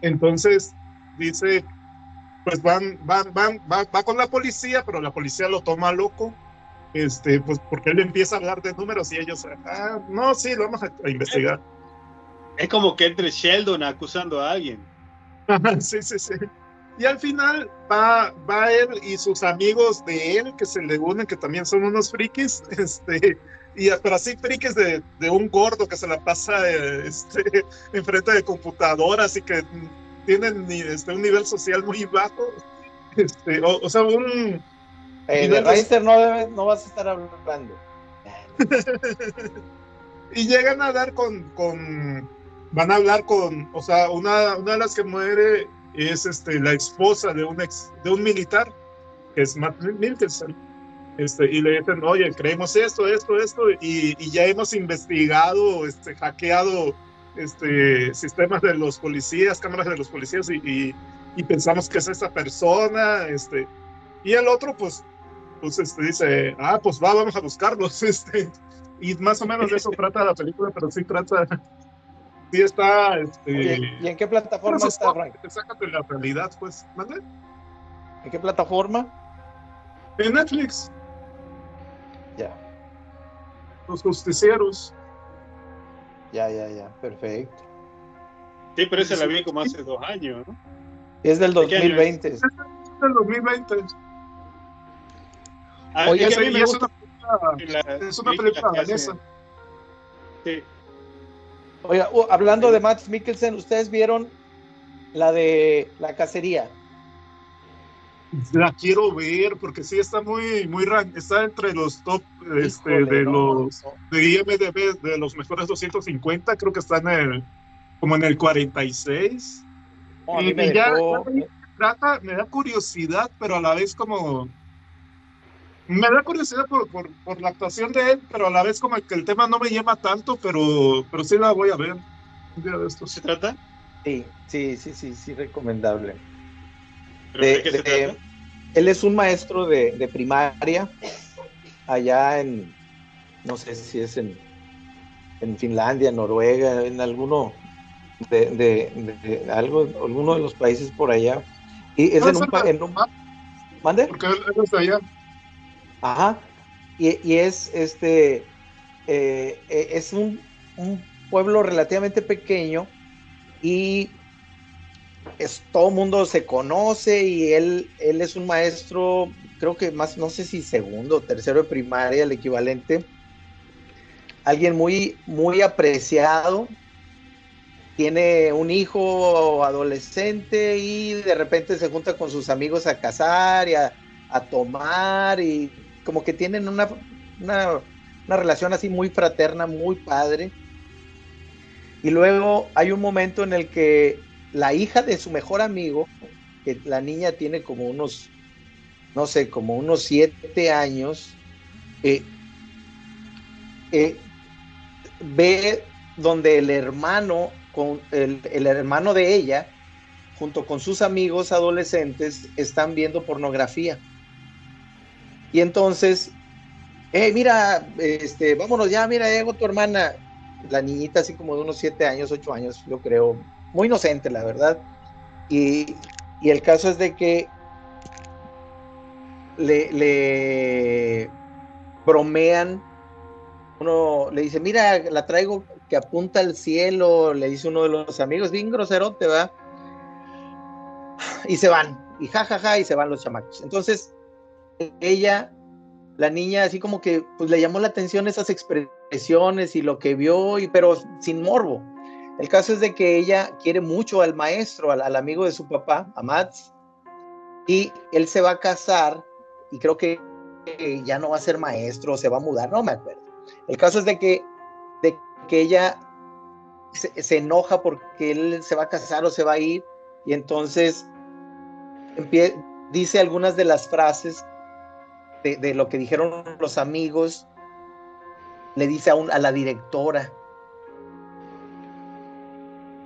entonces dice, pues van, van, van, va, va con la policía, pero la policía lo toma loco, este, pues porque él empieza a hablar de números y ellos, ah, no, sí, lo vamos a, a investigar. Es como que entre Sheldon acusando a alguien. sí, sí, sí. Y al final va, va él y sus amigos de él que se le unen, que también son unos frikis, [laughs] este, y pero así frikis de, de un gordo que se la pasa eh, este, [laughs] enfrente de computadoras y que tienen este, un nivel social muy bajo. Este, o, o sea, un, eh, de Reister no, no vas a estar hablando. [laughs] y llegan a dar con, con van a hablar con, o sea, una, una de las que muere es este, la esposa de un ex, de un militar, que es Matt Mikkelsen. Este, y le dicen, oye, creemos esto, esto, esto, y, y ya hemos investigado, este, hackeado este, sistemas de los policías, cámaras de los policías, y, y, y pensamos que es esa persona, este, y el otro, pues, pues este, dice, ah, pues va, vamos a buscarlos, [laughs] este, y más o menos de eso trata la película, pero sí trata, sí está, este, Oye, ¿Y en qué plataforma eso está, es Frank? que te saca de la realidad, pues, ¿mande? ¿En qué plataforma? En Netflix, Ya, los justicieros. ya, ya, ya, perfecto. Sí, pero esa la vi como hace dos años, ¿no? Es del ¿De qué año 2020. Es del 2020. Ah, Oye, es que a mí me gusta una película- la- es una película danesa. Sí. Oiga, uh, hablando de Matt Mikkelsen, ¿ustedes vieron la de la cacería? La quiero ver porque sí está muy, muy ran- está entre los top este, Híjole, de no, los no. de IMDb de los mejores 250, creo que está en el como en el 46. No, a Y- me y ya- ya me trata, me da curiosidad, pero a la vez como me da curiosidad por, por, por la actuación de él, pero a la vez como que el tema no me llama tanto, pero, pero sí la voy a ver un día de estos. ¿Se trata? Sí, sí, sí, sí, sí, recomendable. ¿Pero De- de qué se de- trata? Él es un maestro de, de primaria allá en, no sé si es en, en Finlandia, Noruega, en alguno de, de- de- de algo, alguno de los países por allá. Y es en un, en un- ¿Mande? Porque él, él es de allá. Ajá. y, y es este eh, eh, es un, un pueblo relativamente pequeño y es, todo el mundo se conoce y él, él es un maestro, creo que más, no sé si segundo o tercero de primaria, el equivalente. Alguien muy, muy apreciado. Tiene un hijo adolescente y de repente se junta con sus amigos a cazar y a, a tomar y como que tienen una, una, relación así muy fraterna, muy padre. Y luego hay un momento en el que la hija de su mejor amigo, que la niña tiene como unos, no sé, como unos siete años, eh, eh, ve donde el hermano, con el, el hermano de ella, junto con sus amigos adolescentes, están viendo pornografía. Y entonces, eh, mira, este, vámonos ya, mira, llegó tu hermana, la niñita así como de unos siete años, ocho años, yo creo, muy inocente, la verdad. Y, y el caso es de que le, le bromean, uno le dice, mira, la traigo que apunta al cielo, le dice uno de los amigos, bien groserote, va. Y se van, y jajaja, ja, ja, y se van los chamacos. Entonces, ella, la niña, así como que pues le llamó la atención esas expresiones y lo que vio, y, pero sin morbo. El caso es de que ella quiere mucho al maestro, al, amigo de su papá, a Mats, y él se va a casar y creo que ya no va a ser maestro, se va a mudar, no me acuerdo. El caso es de que, de que ella se, se enoja porque él se va a casar o se va a ir y entonces dice algunas de las frases de, lo que dijeron los amigos, le dice a, un, a la directora.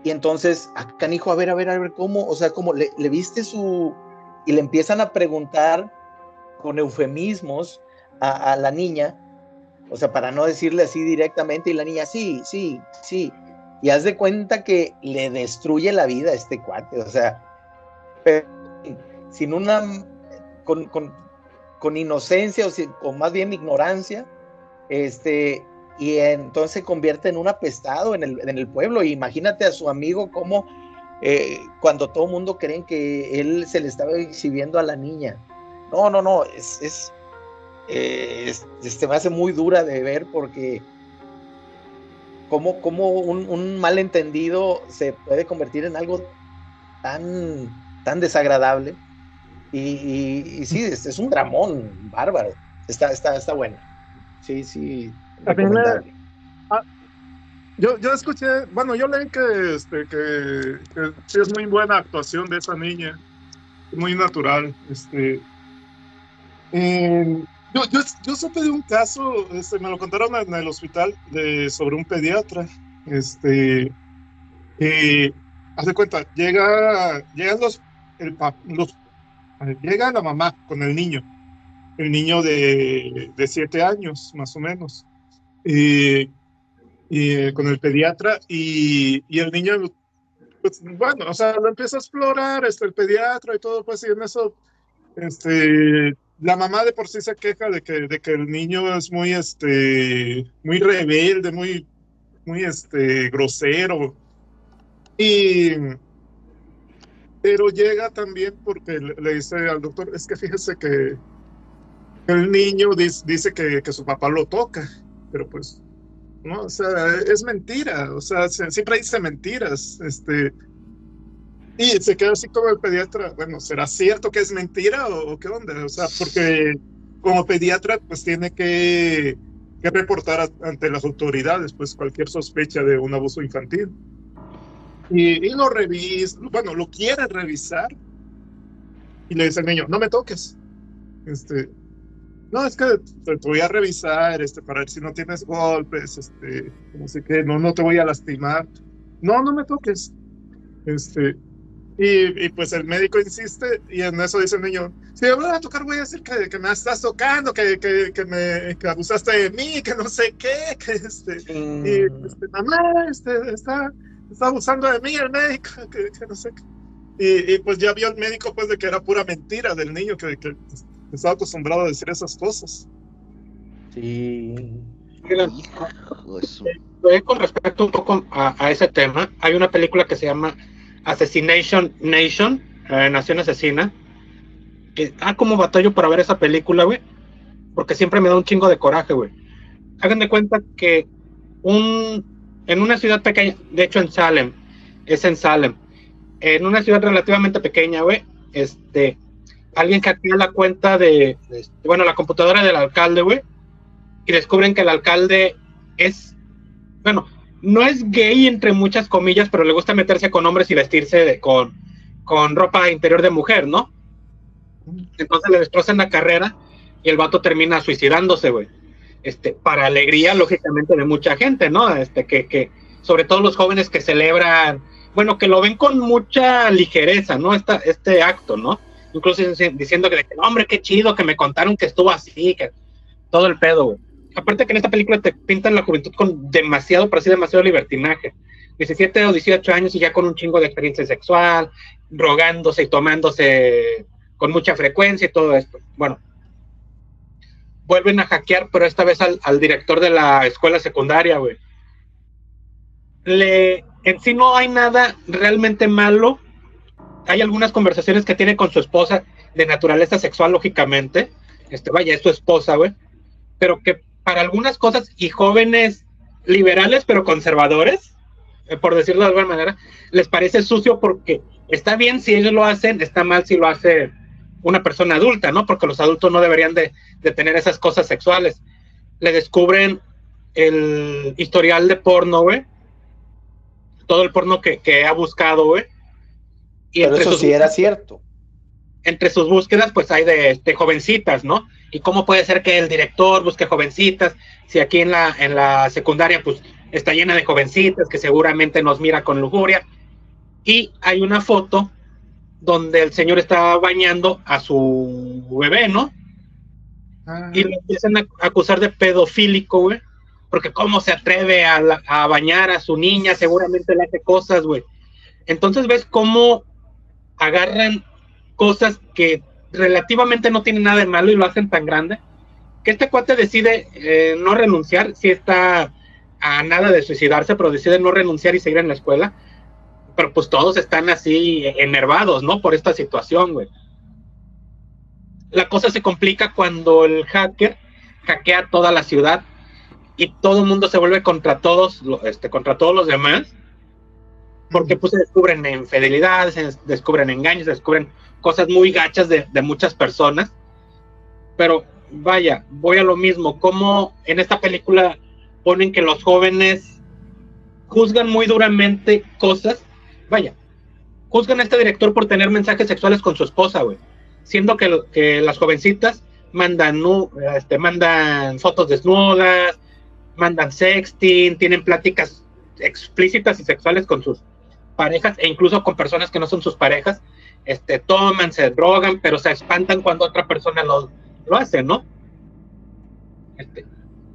Y entonces, acá dijo, a ver, a ver, a ver, ¿cómo? O sea, ¿cómo le, viste su... Y le empiezan a preguntar con eufemismos a, a, la niña, o sea, para no decirle así directamente, y la niña, sí, sí, sí, y haz de cuenta que le destruye la vida a este cuate, o sea, pero sin una, con inocencia, o, si, o, más bien ignorancia, este, y entonces se convierte en un apestado en el, en el pueblo, y imagínate a su amigo como eh, cuando todo el mundo creen que él se le estaba exhibiendo a la niña, no, no, no, es, es, eh, me hace muy dura de ver porque como, como un, un, malentendido se puede convertir en algo tan, tan desagradable. Y, y, y sí, es, es, un dramón bárbaro. Está, está, está bueno. Sí, sí. Ah, yo, yo escuché, bueno, yo leí que, este, que, que sí es muy buena actuación de esa niña, muy natural. Este, eh, yo, yo, yo, supe de un caso, este, me lo contaron en el hospital, de, sobre un pediatra. Este, eh, haz de cuenta, llega, llegan los, el, los, llega la mamá con el niño, el niño de, de siete años, más o menos, y, y con el pediatra, y, y el niño, pues, bueno, o sea, lo empieza a explorar, este, el pediatra y todo, pues, y en eso, este, la mamá de por sí se queja de que, de que el niño es muy, este, muy rebelde, muy, muy, este, grosero. Y, pero llega también porque le, dice al doctor, es que fíjese que el niño dice, que, que, su papá lo toca, pero pues, no, o sea, es mentira, o sea, siempre dice mentiras, este, y se queda así como el pediatra, bueno, ¿será cierto que es mentira o, qué onda? O sea, porque como pediatra pues tiene que, que reportar ante las autoridades pues cualquier sospecha de un abuso infantil. Y, y lo revisa, bueno, lo quiere revisar y le dice al niño, no me toques. Este, no, es que te, te, voy a revisar este, para ver si no tienes golpes, este, no sé qué, no, no te voy a lastimar. No, no me toques. Este, y, y, pues el médico insiste y en eso dice el niño, si me voy a tocar voy a decir que, que me estás tocando, que, que, que, me que abusaste de mí, que no sé qué, que este, mm. y este, mamá, este, está, está abusando de mí el médico, [laughs] que, que no sé qué. Y, y, pues ya vio el médico pues de que era pura mentira del niño, que, que estaba acostumbrado a decir esas cosas. Sí. Eh, con respecto un poco a, a ese tema, hay una película que se llama Assassination Nation, eh, Nación Asesina. Que, ah, como batallo para ver esa película, güey. Porque siempre me da un chingo de coraje, güey. Hagan de cuenta que un, en una ciudad pequeña, de hecho en Salem, es en Salem, en una ciudad relativamente pequeña, güey, este, alguien hackea la cuenta de, de- bueno, la computadora del alcalde, güey, y descubren que el alcalde es, bueno, no es gay entre muchas comillas, pero le gusta meterse con hombres y vestirse de- con, con ropa interior de mujer, ¿no? Entonces le destrozan la carrera y el vato termina suicidándose, güey. Este, para alegría, lógicamente, de mucha gente, ¿no? Este, que, que, sobre todo los jóvenes que celebran, bueno, que lo ven con mucha ligereza, ¿no? Esta, este acto, ¿no? Incluso dic- diciendo que, hombre, qué chido, que me contaron que estuvo así, que todo el pedo, güey. Aparte que en esta película te pintan la juventud con demasiado, pero sí demasiado libertinaje. 17 o 18 años y ya con un chingo de experiencia sexual, drogándose y tomándose con mucha frecuencia y todo esto. Bueno, vuelven a hackear, pero esta vez al, al director de la escuela secundaria, güey. Le, en sí no hay nada realmente malo. Hay algunas conversaciones que tiene con su esposa de naturaleza sexual, lógicamente. Este, vaya, es su esposa, güey. Pero que para algunas cosas y jóvenes liberales, pero conservadores, eh, por decirlo de alguna manera, les parece sucio porque está bien si ellos lo hacen, está mal si lo hace una persona adulta, ¿no? Porque los adultos no deberían de, de tener esas cosas sexuales. Le descubren el historial de porno, güey. Todo el porno que, que ha buscado, güey. Y Pero entre eso sus, sí era cierto. entre sus búsquedas, pues hay de, de jovencitas, ¿no? Y cómo puede ser que el director busque jovencitas, si aquí en la, en la secundaria, pues está llena de jovencitas que seguramente nos mira con lujuria. Y hay una foto donde el señor está bañando a su bebé, ¿no? Y lo empiezan a acusar de pedofílico, güey. Porque cómo se atreve a, la- a bañar a su niña, seguramente le hace cosas, güey. Entonces ves cómo agarran cosas que relativamente no tienen nada de malo y lo hacen tan grande, que este cuate decide eh, no renunciar, si está a nada de suicidarse, pero decide no renunciar y seguir en la escuela. Pero pues todos están así enervados, ¿no? Por esta situación, güey. La cosa se complica cuando el hacker hackea toda la ciudad y todo el mundo se vuelve contra todos, este, contra todos los demás, porque pues se descubren infidelidades, se descubren engaños, se descubren cosas muy gachas de, de muchas personas. Pero vaya, voy a lo mismo, como en esta película ponen que los jóvenes juzgan muy duramente cosas, vaya, juzgan a este director por tener mensajes sexuales con su esposa, güey, siendo que, las jovencitas mandan, este, mandan fotos desnudas, mandan sexting, tienen pláticas explícitas y sexuales con sus parejas e incluso con personas que no son sus parejas, este, toman, se drogan, pero se espantan cuando otra persona lo, lo hace, ¿no?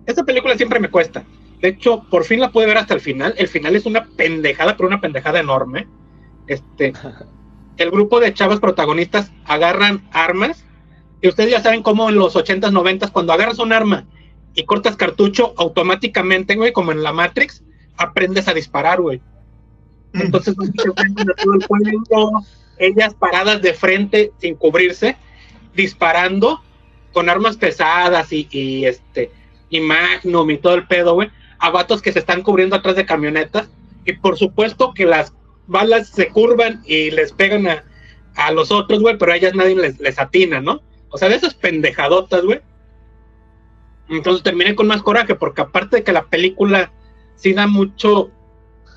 Esta película siempre me cuesta. De hecho, por fin la pude ver hasta el final. El final es una pendejada, pero una pendejada enorme. Este, [laughs] el grupo de chavas protagonistas agarran armas. Y ustedes ya saben cómo en los 80s, 90s, cuando agarras un arma y cortas cartucho, automáticamente, güey, como en la Matrix, aprendes a disparar, güey. Entonces, el pueblo, ellas paradas de frente, sin cubrirse, disparando con armas pesadas y, y, este y Magnum y todo el pedo, güey, a vatos que se están cubriendo atrás de camionetas. Y por supuesto que las balas se curvan y les pegan a, a los otros, güey, pero a ellas nadie les, les atina, ¿no? O sea, de esas pendejadotas, güey. Entonces terminé con más coraje, porque aparte de que la película sí da mucho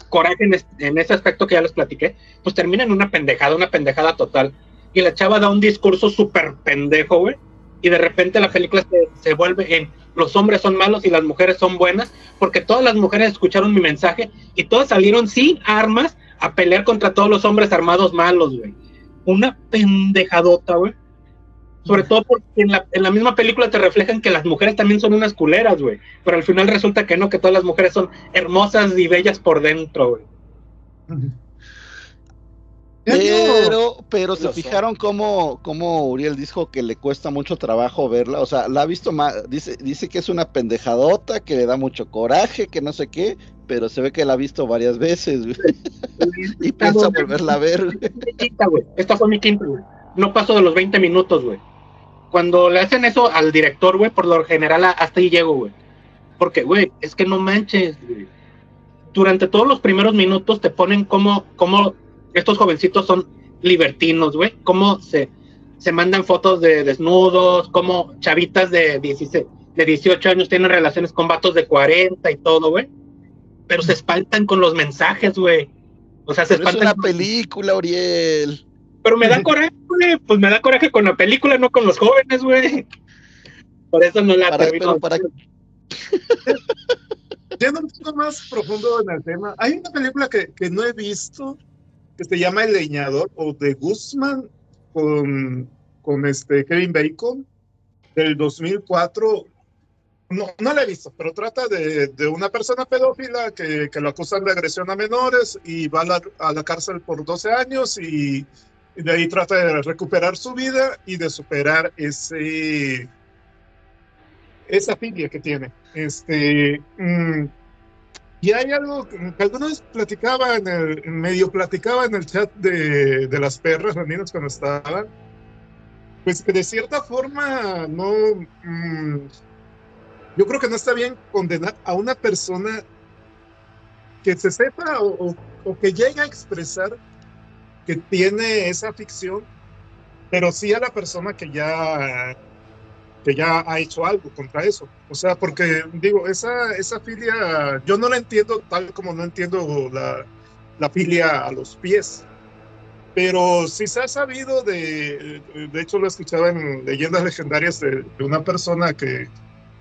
coraje en, en ese aspecto que ya les platiqué, pues termina en una pendejada, una pendejada total. Y la chava da un discurso súper pendejo, güey. Y de repente la película se, se vuelve en los hombres son malos y las mujeres son buenas, porque todas las mujeres escucharon mi mensaje y todas salieron sin armas a pelear contra todos los hombres armados malos, güey. Una pendejadota, güey. Sobre todo porque en la, en la misma película te reflejan que las mujeres también son unas culeras, güey. Pero al final resulta que no, que todas las mujeres son hermosas y bellas por dentro, güey. Pero, pero se fijaron cómo, cómo Uriel dijo que le cuesta mucho trabajo verla. O sea, la ha visto más, dice, dice que es una pendejadota, que le da mucho coraje, que no sé qué, pero se ve que la ha visto varias veces, güey. [laughs] y piensa volverla a ver, güey. Esta fue mi quinta, güey. No paso de los 20 minutos, güey. Cuando le hacen eso al director, güey, por lo general hasta ahí llego, güey. Porque, güey, es que no manches, güey. Durante todos los primeros minutos te ponen como, como estos jovencitos son libertinos, güey. Cómo se, se mandan fotos de desnudos, cómo chavitas de 16, de 18 años tienen relaciones con vatos de 40 y todo, güey. Pero se espantan con los mensajes, güey. O sea, se Pero es espantan. una película, Uriel. Pero me da [laughs] coraje, güey. Pues me da coraje con la película, no con los jóvenes, güey. Por eso no la Para, termino. pero para, Yendo un poco más profundo en el tema, hay una película que, que no he visto que se llama El Leñador o de Guzmán con, con este Kevin Bacon del 2004. No, no la he visto, pero trata de, de una persona pedófila que, que lo acusan de agresión a menores y va a la, a la cárcel por 12 años y, y de ahí trata de recuperar su vida y de superar ese esa filia que tiene. Este, mm, y hay algo que alguna vez platicaba en el, medio platicaba en el chat de, de las perras, las niñas cuando estaban, pues que de cierta forma no, mm, yo creo que no está bien condenar a una persona que se sepa o, o- o que llegue a expresar que tiene esa ficción, pero sí a la persona que ya que ya ha hecho algo contra eso. O sea, porque digo, esa, esa filia, yo no la entiendo tal como no entiendo la, la filia a los pies. Pero sí se ha sabido de, de hecho lo escuchaba en leyendas legendarias de, de una persona que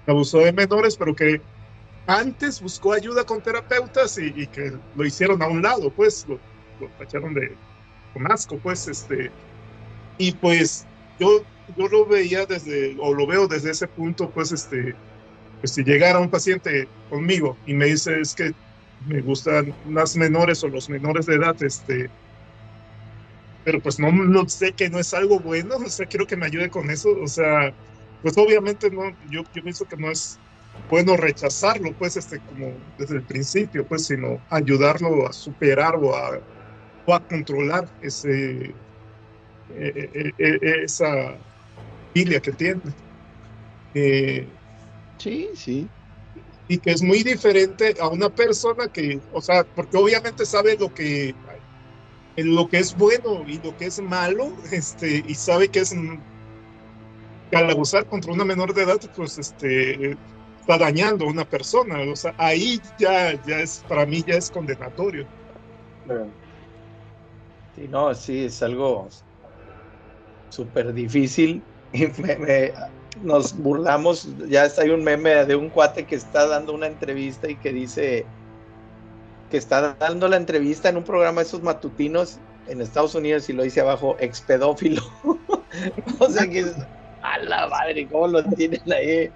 abusó de menores, pero que antes buscó ayuda con terapeutas y, y que lo hicieron a un lado, pues lo, lo tacharon de con asco, pues este. Y pues yo yo lo veía desde, o lo veo desde ese punto, pues, este, pues si llegara un paciente conmigo y me dice es que me gustan las menores o los menores de edad, este, pero pues no, no sé que no es algo bueno, o sea, quiero que me ayude con eso, o sea, pues obviamente no, yo, yo pienso que no es bueno rechazarlo, pues, este, como desde el principio, pues, sino ayudarlo a superar a, o a controlar ese, eh, eh, eh, esa filia que tiene. Eh, sí, sí. y que es muy diferente a una persona que, o sea, porque obviamente sabe lo que lo que es bueno y lo que es malo, [laughs] este, y sabe que es que al abusar contra una menor de edad, pues este está dañando a una persona, o sea, ahí ya, ya es, para mí ya es condenatorio. Sí, no, sí, es algo súper difícil. [laughs] Y me- nos burlamos, ya está, hay un meme de un cuate que está dando una entrevista y que dice que está dando la entrevista en un programa de esos matutinos en Estados Unidos y lo dice abajo, expedófilo. [laughs] o sea que es, a la madre, ¿cómo lo tienen ahí?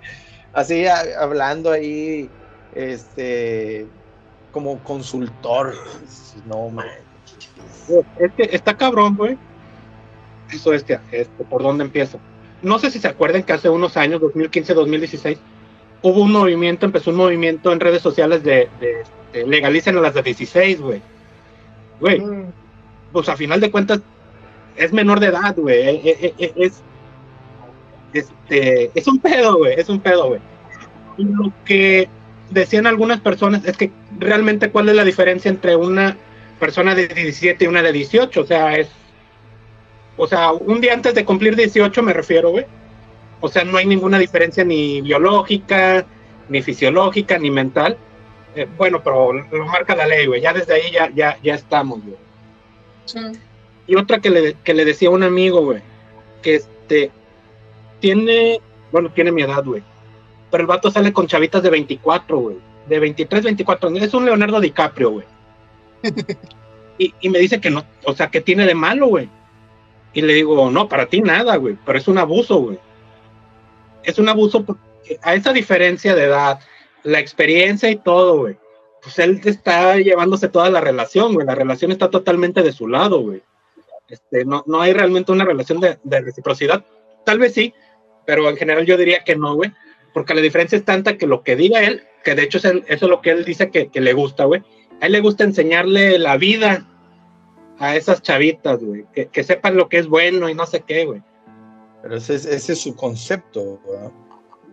Así hablando ahí, este, como consultor. No, man. Es que está cabrón, güey. Eso este, este, ¿por dónde empiezo? No sé si se acuerdan que hace unos años, 2015, 2016, hubo un movimiento, empezó un movimiento en redes sociales de, de, de legalicen a las de 16, güey. Güey, pues a final de cuentas es menor de edad, güey. Eh, eh, eh, Es, este, es un pedo, güey. Es un pedo, güey. Lo que decían algunas personas es que realmente cuál es la diferencia entre una persona de 17 y una de 18. O sea, es. O sea, un día antes de cumplir 18 me refiero, güey. O sea, no hay ninguna diferencia ni biológica, ni fisiológica, ni mental. Eh, bueno, pero lo marca la ley, güey. Ya desde ahí ya, ya, ya estamos, güey. Y otra que le, que le decía a un amigo, güey, que este tiene, bueno, tiene mi edad, güey. Pero el vato sale con chavitas de 24, güey. De 23, 24 años. Es un Leonardo DiCaprio, güey. [laughs] Y, y me dice que no, o sea, que tiene de malo, güey. Y le digo, no, para ti nada, güey. Pero es un abuso, güey. Es un abuso porque a esa diferencia de edad, la experiencia y todo, güey. Pues él está llevándose toda la relación, güey. La relación está totalmente de su lado, güey. Este, no, no hay realmente una relación de, de reciprocidad. Tal vez sí, pero en general yo diría que no, güey. Porque la diferencia es tanta que lo que diga él, que de hecho es el- eso es lo que él dice que, que le gusta, güey. A él le gusta enseñarle la vida a esas chavitas, güey. Que, que sepan lo que es bueno y no sé qué, güey. Pero ese es, ese es su concepto. ¿verdad?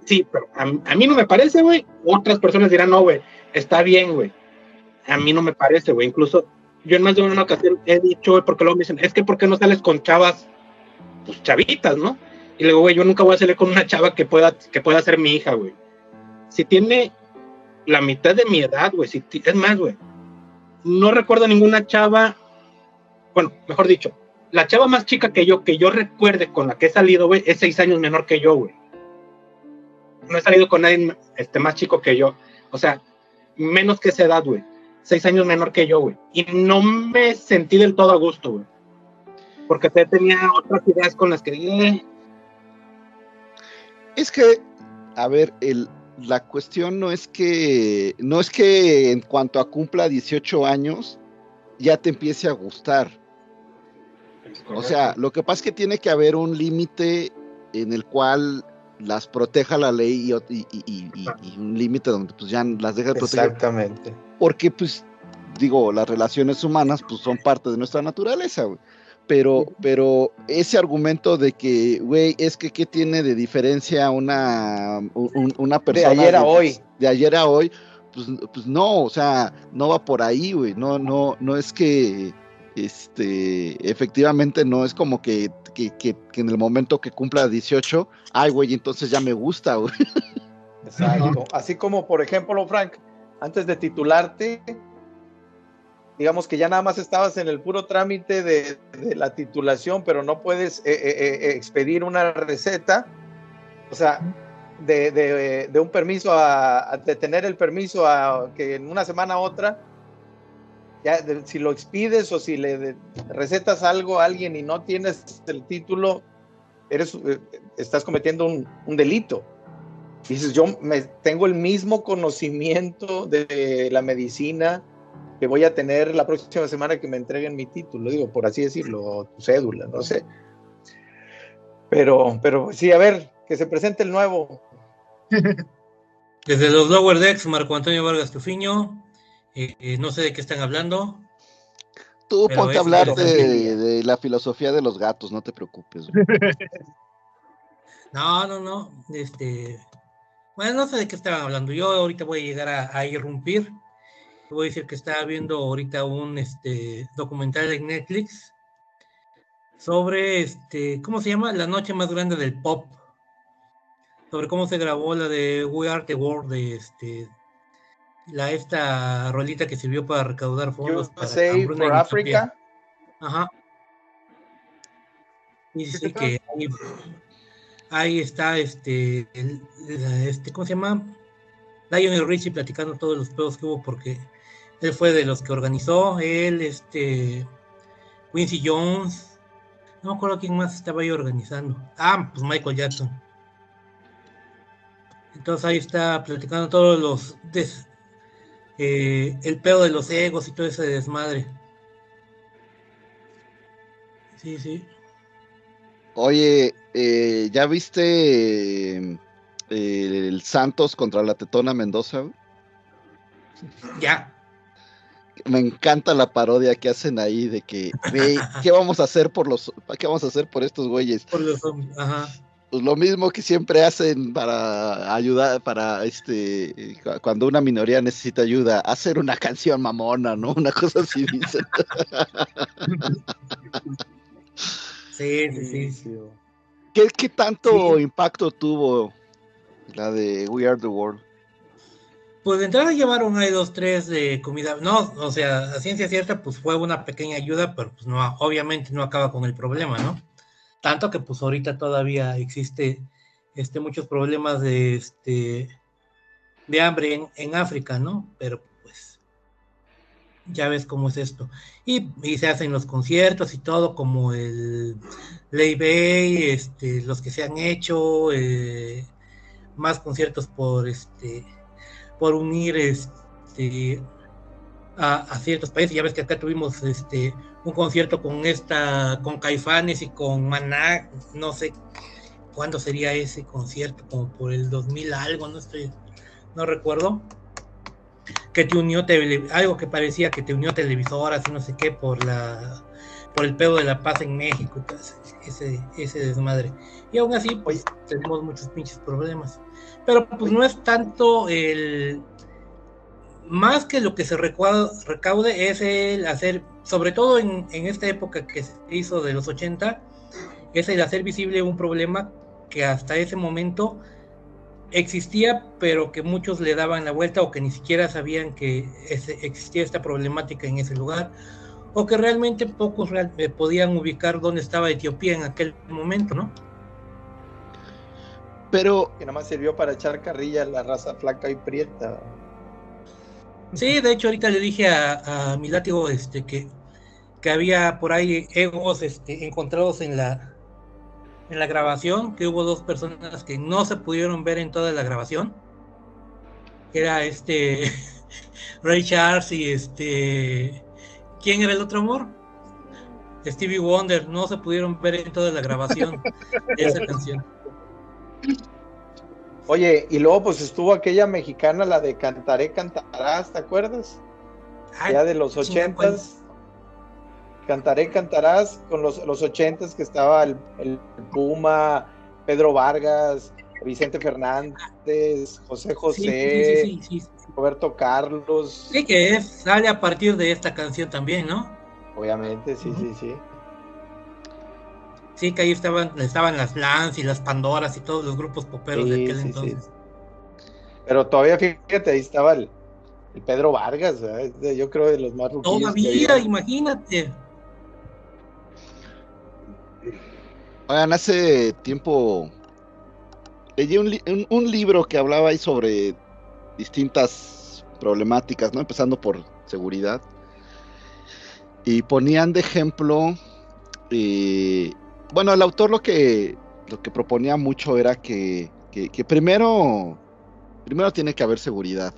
Sí, pero a, a mí no me parece, güey. Otras personas dirán, no, güey, está bien, güey. A mí no me parece, güey. Incluso yo en más de una ocasión he dicho, güey, porque luego me dicen, es que ¿por qué no sales con chavas, pues chavitas, ¿no? Y le digo, güey, yo nunca voy a salir con una chava que pueda, que pueda ser mi hija, güey. Si tiene la mitad de mi edad, güey, si es más, güey. No recuerdo ninguna chava, bueno, mejor dicho, la chava más chica que yo, que yo recuerde con la que he salido, güey, es seis años menor que yo, güey no he salido con nadie este, más chico que yo. O sea, menos que esa edad, güey. Seis años menor que yo, güey. Y no me sentí del todo a gusto, güey. Porque te- tenía otras ideas con las que... eh, Es que, a ver, el, la cuestión no es que, no es que en cuanto a cumpla 18 años ya te empiece a gustar. O sea, lo que pasa es que tiene que haber un límite en el cual las proteja la ley y, ot- y- y- y- y- y un límite donde pues ya las deja de proteger. Exactamente. Porque pues, digo, las relaciones humanas pues son parte de nuestra naturaleza, güey. Pero, pero ese argumento de que, güey, es que qué tiene de diferencia una, un- una persona ayer a hoy. de ayer a hoy, pues, pues no, o sea, no va por ahí, güey. No, no, no es que, este, efectivamente no es como que, que, que- que en el momento que cumpla 18, ay, güey, entonces ya me gusta, güey. Exacto. Así como, por ejemplo, Frank, antes de titularte, digamos que ya nada más estabas en el puro trámite de, de la titulación, pero no puedes eh, eh, eh, expedir una receta, o sea, de, de- de un permiso a, a- de tener el permiso a que en una semana a otra, si lo expides o si le recetas algo a alguien y no tienes el título, eres, eh, estás cometiendo un, delito. Dices, yo me, tengo el mismo conocimiento de la medicina que voy a tener la próxima semana que me entreguen mi título, digo, por así decirlo, tu cédula, no sé. Pero, pero sí, a ver, que se presente el nuevo. [laughs] Desde los Lower Decks, Marco Antonio Vargas Tufiño. Eh, eh, no sé de qué están hablando. Tú ponte a hablar de, de la filosofía de los gatos, no te preocupes. [laughs] No, no, no. Este. Bueno, no sé de qué estaban hablando. Yo ahorita voy a llegar a, a irrumpir. Voy a decir que estaba viendo ahorita un este, documental en Netflix sobre este, ¿cómo se llama? La noche más grande del pop. Sobre cómo se grabó la de We Are the World, de este, la esta rolita que sirvió para recaudar fondos para USA for Utopía. Africa. Ajá. Y sí, sí, que ahí, ahí está este, el- este, ¿cómo se llama? Lionel Richie platicando todos los pedos que hubo porque él fue de los que organizó, él, este, Quincy Jones, no me acuerdo quién más estaba ahí organizando. Ah, pues Michael Jackson. Entonces ahí está platicando todos los des- eh, el pedo de los egos y todo ese desmadre. Sí, sí. Oye, eh, ¿ya viste eh, el Santos contra la Tetona Mendoza? Ya. Me encanta la parodia que hacen ahí de que, ¿qué vamos a hacer por los, qué vamos a hacer por estos güeyes? Por los ajá. Pues lo mismo que siempre hacen para ayudar, para este, cu- cuando una minoría necesita ayuda, hacer una canción mamona, ¿no? Una cosa así dicen. Sí, sí, sí. ¿Qué, qué tanto impacto tuvo la de We Are the World? Pues de entrada llevaron ahí dos, tres de comida. No, o sea, a ciencia cierta, pues fue una pequeña ayuda, pero pues no, obviamente no acaba con el problema, ¿no? Tanto que pues ahorita todavía existe este, muchos problemas de, este, de hambre en, África, ¿no? Pero pues ya ves cómo es esto. Y, se hacen los conciertos y todo, como el Lay Bay, este, los que se han hecho, eh, más conciertos por este por unir este a, a ciertos países. Ya ves que acá tuvimos este un concierto con esta, con Caifanes y con Maná, no sé cuándo sería ese concierto, como por el 2000 algo, no estoy, no recuerdo, que te unió algo que parecía que te unió televisoras y no sé qué por la por el pedo de la paz en México todo ese, ese, desmadre. Y aún así, pues tenemos muchos pinches problemas. Pero pues no es tanto el más que lo que se recaude es el hacer, sobre todo en, en esta época que se hizo de los 80, es el hacer visible un problema que hasta ese momento existía, pero que muchos le daban la vuelta o que ni siquiera sabían que ese- existía esta problemática en ese lugar, o que realmente pocos real- eh, podían ubicar dónde estaba Etiopía en aquel momento, ¿no? Pero Que nada más sirvió para echar carrilla a la raza flaca y prieta. Sí, de hecho ahorita le dije a, a mi látigo este, que, que había por ahí egos este, encontrados en la, en la grabación, que hubo dos personas que no se pudieron ver en toda la grabación. Era este [laughs] Ray Charles y este ¿quién era el otro amor? Stevie Wonder, no se pudieron ver en toda la grabación de esa [laughs] canción. Oye, y luego pues estuvo aquella mexicana, la de Cantaré, Cantarás, ¿te acuerdas? Ay, ya de los ochentas. Cantaré, Cantarás, con los, los ochentas que estaba el, el Puma, Pedro Vargas, Vicente Fernández, José José, sí, sí, sí, sí. Roberto Carlos. Sí, que es, sale a partir de esta canción también, ¿no? Obviamente, sí, sí, sí. Sí, que ahí estaban, estaban las Lance y las Pandoras y todos los grupos poperos de aquel sí, sí. entonces. Pero todavía, fíjate, ahí estaba el, el Pedro Vargas, yo creo de los más ruquillos Todavía, imagínate. Oigan, hace tiempo leí un, li- un- un libro que hablaba ahí sobre distintas problemáticas, ¿no? Empezando por seguridad. Y ponían de ejemplo, eh, bueno, el autor lo que, lo que proponía mucho era que, que- que primero, primero tiene que haber seguridad.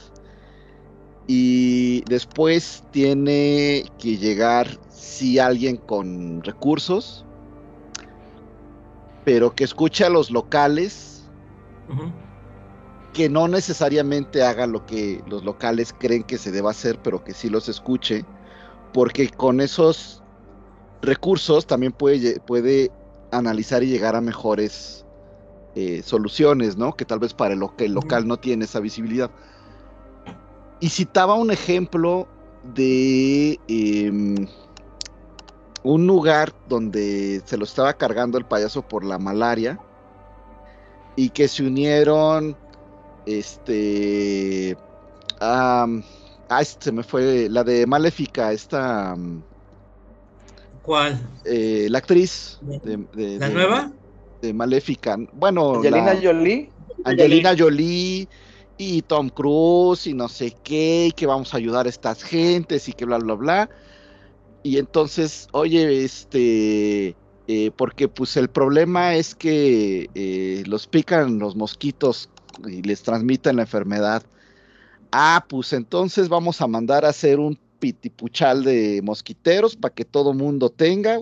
Y después tiene que llegar, si alguien con recursos, pero que escuche a los locales, que no necesariamente haga lo que los locales creen que se deba hacer, pero que sí los escuche, porque con esos recursos también puede, puede analizar y llegar a mejores eh, soluciones, ¿no? Que tal vez para el, lo- que el local no tiene esa visibilidad. Y citaba un ejemplo de em, un lugar donde se lo estaba cargando el payaso por la malaria y que se unieron este ah, se me fue la de Maléfica esta ¿Cuál? eh, la actriz de, de- ¿La de- nueva? de Maléfica bueno Angelina la- Jolie. Angelina Jolie y Tom Cruise y no sé qué, y que vamos a ayudar a estas gentes y que bla, bla, bla. Y entonces, oye, este, eh, porque pues el problema es que eh, los pican los mosquitos y les transmiten la enfermedad. Ah, pues entonces vamos a mandar a hacer un pitipuchal de mosquiteros para que todo mundo tenga.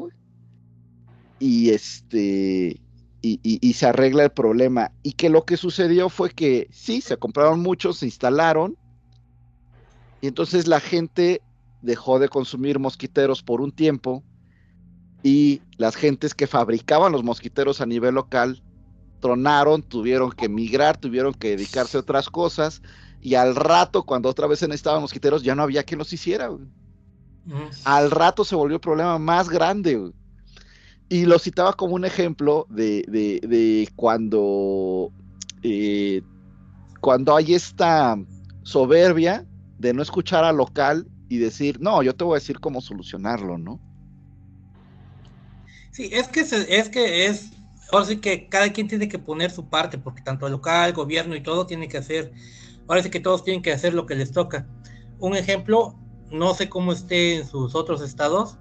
Y este, y, se arregla el problema. Y que lo que sucedió fue que sí, se compraron muchos, se instalaron, y entonces la gente dejó de consumir mosquiteros por un tiempo, y las gentes que fabricaban los mosquiteros a nivel local tronaron, tuvieron que migrar, tuvieron que dedicarse a otras cosas, y al rato, cuando otra vez se necesitaban mosquiteros, ya no había quien los hiciera. güey. Al rato se volvió el problema más grande. güey. Y lo citaba como un ejemplo de, de- de cuando, eh, cuando hay esta soberbia de no escuchar al local y decir, no, yo te voy a decir cómo solucionarlo, ¿no? Sí, es que se- es que es, ahora sí que cada quien tiene que poner su parte, porque tanto el local, gobierno y todo tiene que hacer, ahora sí que todos tienen que hacer lo que les toca. Un ejemplo, no sé cómo esté en sus otros estados,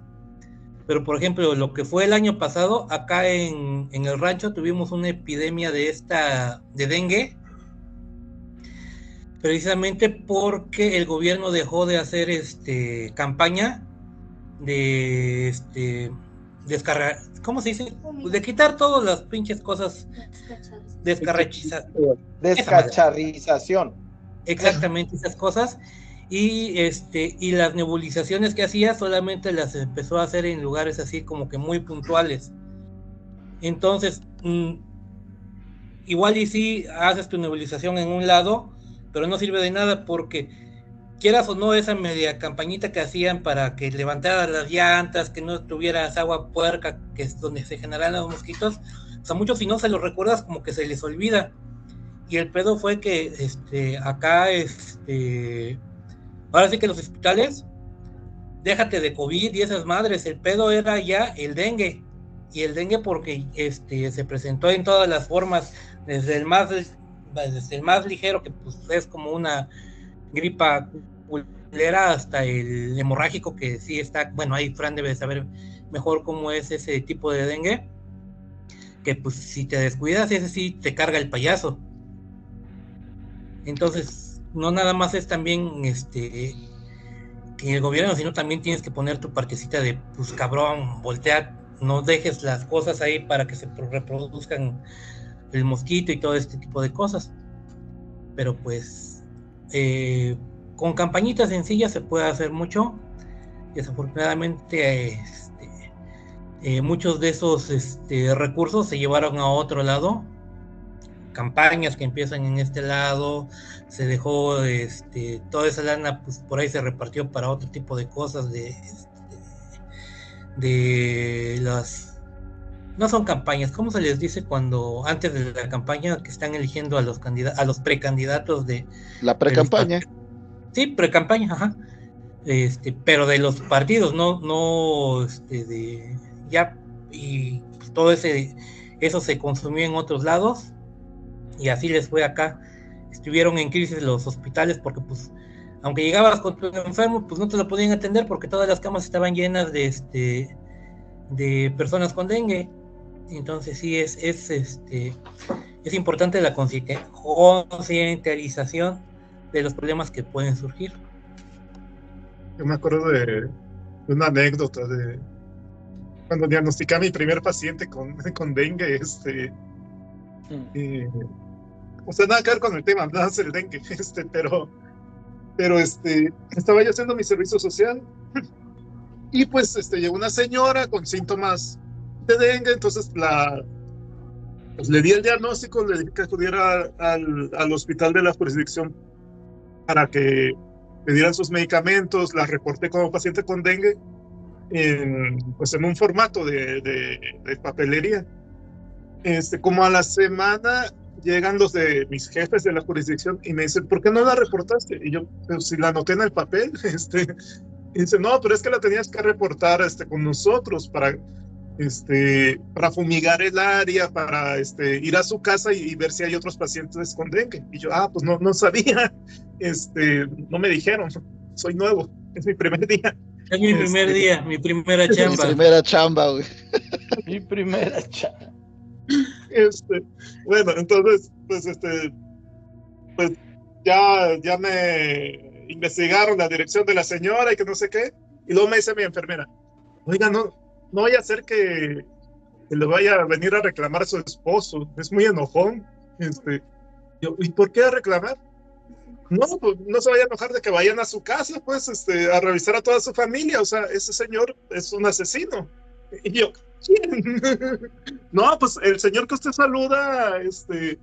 pero por ejemplo, lo que fue el año pasado, acá en, en el rancho tuvimos una epidemia de esta, de dengue, precisamente porque el gobierno dejó de hacer este campaña de este descargar, ¿cómo se dice? De quitar todas las pinches cosas descarrachizadas. Descacharrización. Exactamente esas cosas. Y este, y las nebulizaciones que hacía solamente las empezó a hacer en lugares así como que muy puntuales. Entonces, mm, igual y si haces tu nebulización en un lado, pero no sirve de nada porque quieras o no esa media campañita que hacían para que levantaras las llantas, que no tuvieras agua puerca, que es donde se generan los mosquitos, o sea, muchos si no se los recuerdas como que se les olvida. Y el pedo fue que este acá este ahora sí que los hospitales déjate de COVID y esas madres, el pedo era ya el dengue. Y el dengue porque este se presentó en todas las formas, desde el más desde el más ligero, que pues es como una gripa culera, hasta el hemorrágico, que sí está, bueno, ahí Fran debe saber mejor cómo es ese tipo de dengue, que pues si te descuidas, ese sí te carga el payaso. Entonces, no nada más es también este que el gobierno, sino también tienes que poner tu partecita de, pues cabrón, voltear, no dejes las cosas ahí para que se reproduzcan el mosquito y todo este tipo de cosas. Pero pues eh, con campañitas sencillas se puede hacer mucho. Desafortunadamente este, eh, muchos de esos este, recursos se llevaron a otro lado. Campañas que empiezan en este lado, se dejó este, toda esa lana, pues por ahí se repartió para otro tipo de cosas de, este, de las no son campañas, ¿cómo se les dice cuando antes de la campaña que están eligiendo a los candidatos, a los precandidatos de la precampaña? Sí, precampaña, ajá. Este, pero de los partidos, no, no, este, de ya y todo ese, eso se consumió en otros lados y así les fue acá. Estuvieron en crisis los hospitales porque, pues, aunque llegabas con tu enfermo, pues no te lo podían atender porque todas las camas estaban llenas de, este, de personas con dengue. Entonces sí es, es este es importante la concientización de los problemas que pueden surgir. Yo me acuerdo de, una anécdota de cuando diagnosticé a mi primer paciente con, [laughs] con dengue, este mm. O sea, nada que ver con el tema, nada el dengue, [laughs] este, pero pero este estaba yo haciendo mi servicio social y pues este llegó una señora con síntomas de dengue, entonces la, pues, le di el diagnóstico, le dije que acudiera al, al, hospital de la jurisdicción para que le dieran sus medicamentos, la reporté como paciente con dengue, en, pues en un formato de, de, papelería. Este, como a la semana llegan los de mis jefes de la jurisdicción y me dicen, ¿por qué no la reportaste? Y yo, pues si la anoté en el papel, [laughs] este, y dice, no, pero es que la tenías que reportar este, con nosotros para este, para fumigar el área, para este, ir a su casa y, ver si hay otros pacientes con dengue. Y yo, ah, pues no, no sabía, [laughs] este, no me dijeron, soy nuevo, [laughs] es mi primer día. Es mi primer Este, día, mi primera chamba. Mi primera chamba, güey. Mi primera chamba. Este, bueno, entonces, pues, este, pues ya, ya me investigaron la dirección de la señora y que no sé qué, y luego me dice mi enfermera, oiga, no, no vaya a ser que, que, le vaya a venir a reclamar a su esposo, es muy enojón. Este, yo, ¿Y por qué a reclamar? No, pues no se vaya a enojar de que vayan a su casa, pues, este, a revisar a toda su familia. O sea, ese señor es un asesino. Y yo, ¿quién? [laughs] no, pues el señor que usted saluda, este,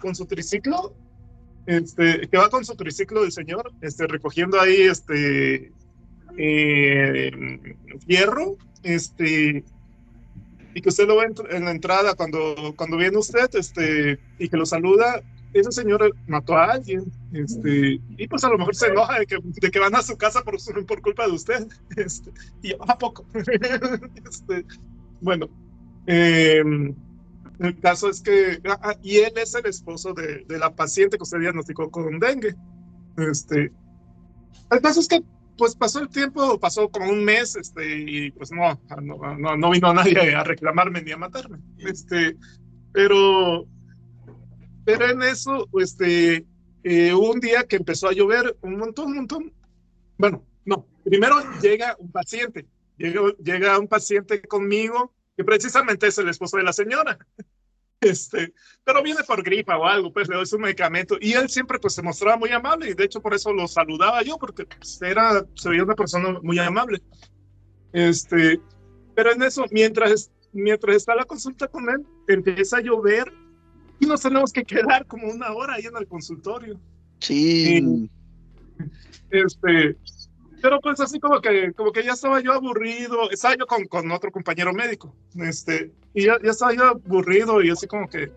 con, su triciclo, este, que va con su triciclo del señor, este, recogiendo ahí, este, eh, fierro, este, y que usted lo ve en, la entrada cuando, cuando viene usted, este, y que lo saluda, ese señor mató a alguien, este, y pues a lo mejor se enoja de que, de que van a su casa por, por culpa de usted, [laughs] este, y yo, ¿a poco? [laughs] este, bueno, eh, el caso es que, ah, y él es el esposo de, de, la paciente que usted diagnosticó con dengue, este, el caso es que pues pasó el tiempo, pasó como un mes, este, y pues no, no, no, vino nadie a reclamarme ni a matarme. Este, pero, pero en eso, este, eh, un día que empezó a llover un montón, un montón. Bueno, no, primero llega un paciente, llega, llega un paciente conmigo, que precisamente es el esposo de la señora. [laughs] Este, pero viene por gripa o algo, pues le doy su medicamento y él siempre pues se mostraba muy amable y de hecho por eso lo saludaba yo porque pues, era, se veía una persona muy amable. Este, pero en eso, mientras, mientras está la consulta con él, empieza a llover y nos tenemos que quedar como una hora ahí en el consultorio. Sí. Este, pero pues así como que, como que ya estaba yo aburrido, estaba yo con, con otro compañero médico, este, y ya, ya estaba yo aburrido y así como que,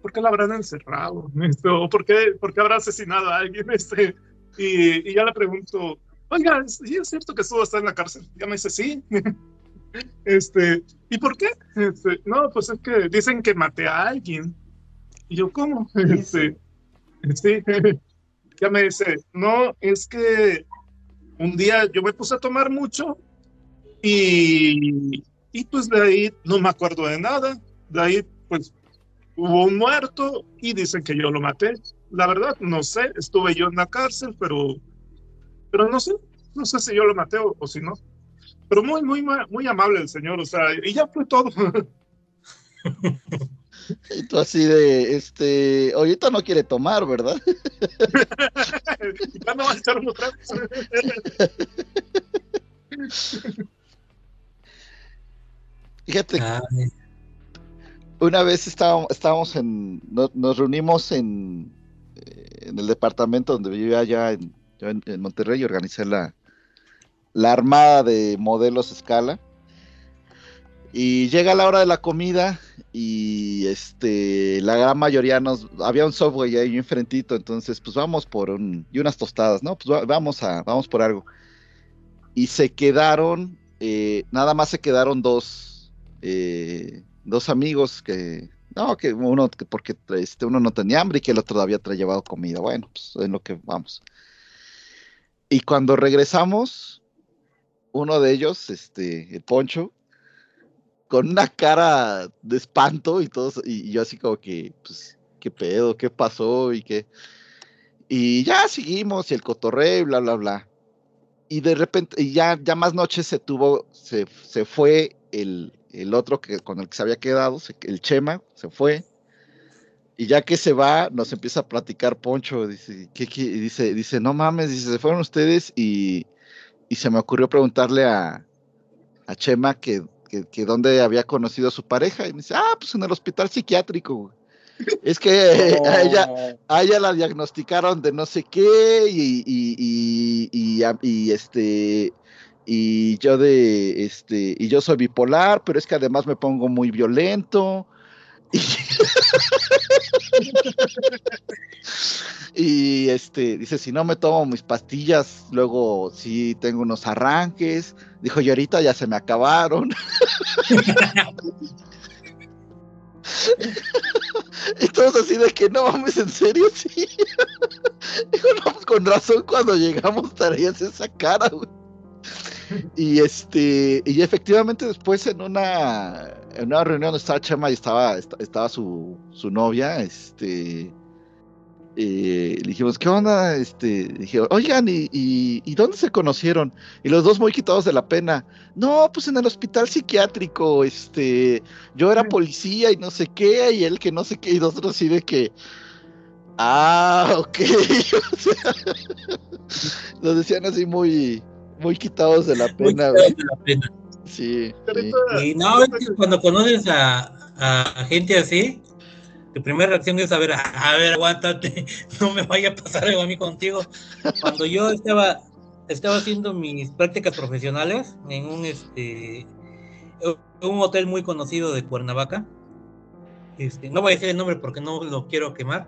¿por qué la habrán encerrado? [laughs] Este, ¿O por qué, por qué habrá asesinado a alguien? [laughs] Este, y, y ya le pregunto, oiga, ¿es, ¿sí es cierto que estuvo hasta en la cárcel? Ya me dice, sí. [laughs] Este, ¿y por qué? Este, no, pues es que dicen que maté a alguien. Y yo, ¿cómo? Este, sí. Ya me dice, no, es que un día yo me puse a tomar mucho y, y pues de ahí no me acuerdo de nada. De ahí pues hubo un muerto y dicen que yo lo maté. La verdad, no sé, estuve yo en la cárcel, pero, pero no sé, no sé si yo lo maté o, o si no. Pero muy, muy, muy amable el señor, o sea, y ya fue todo. [laughs] Y tú así de, este, ahorita no quiere tomar, ¿verdad? ya no va a echar unos tragos. Fíjate, Ay, una vez estábamos, estábamos en, no- nos reunimos en, eh, en el departamento donde vivía allá en, yo en, en Monterrey y organicé la, la armada de modelos escala. Y llega la hora de la comida y este la gran mayoría nos había un software ahí enfrentito, entonces pues vamos por un y unas tostadas, ¿no? Pues va- vamos a vamos por algo. Y se quedaron eh, nada más se quedaron dos eh, dos amigos que no que uno que porque este uno no tenía hambre y que el otro había tra- llevado comida. Bueno, pues en lo que vamos. Y cuando regresamos uno de ellos, este, el Poncho, con una cara de espanto y todos, y, yo así como que, pues, ¿qué pedo? ¿Qué pasó? Y qué. Y ya seguimos, y el cotorreo, y bla, bla, bla. Y de repente, y ya, ya más noche se tuvo, se, se fue el, el otro que, con el que se había quedado, el Chema, se fue. Y ya que se va, nos empieza a platicar Poncho, dice, ¿qué, qué? Dice, dice, no mames, dice, se fueron ustedes y, y se me ocurrió preguntarle a, a Chema que, que, dónde había conocido a su pareja. Y me dice, ah, pues en el hospital psiquiátrico. Es que [laughs] a, ella, ella la diagnosticaron de no sé qué y, y, y, y, este y yo de este y yo soy bipolar, pero es que además me pongo muy violento. [laughs] Y, [laughs] y, este dice, si no me tomo mis pastillas, luego sí tengo unos arranques. Dijo, y ahorita ya se me acabaron. [laughs] Y todos así de que no mames, en serio, sí. [laughs] Pues con razón cuando llegamos traías esa cara, güey. Y este, y efectivamente después en una, en una reunión estaba Chema y estaba, esta- estaba su, su novia, este, eh, le dijimos, ¿qué onda? Este, dije, oigan, ¿y, y, dónde se conocieron? Y los dos muy quitados de la pena. No, pues en el hospital psiquiátrico, este, yo era policía y no sé qué, y él que no sé qué, y nosotros así de que, ah, ok, [laughs] o [laughs] nos decían así muy, muy quitados de la pena, quitados güey. de la pena. Sí, Y no, es que cuando conoces a, a gente así, tu primera reacción es a ver, a ver, aguántate, [laughs] no me vaya a pasar algo a mí contigo. Cuando yo estaba, estaba haciendo mis prácticas profesionales en un este un hotel muy conocido de Cuernavaca. Este, no voy a decir el nombre porque no lo quiero quemar.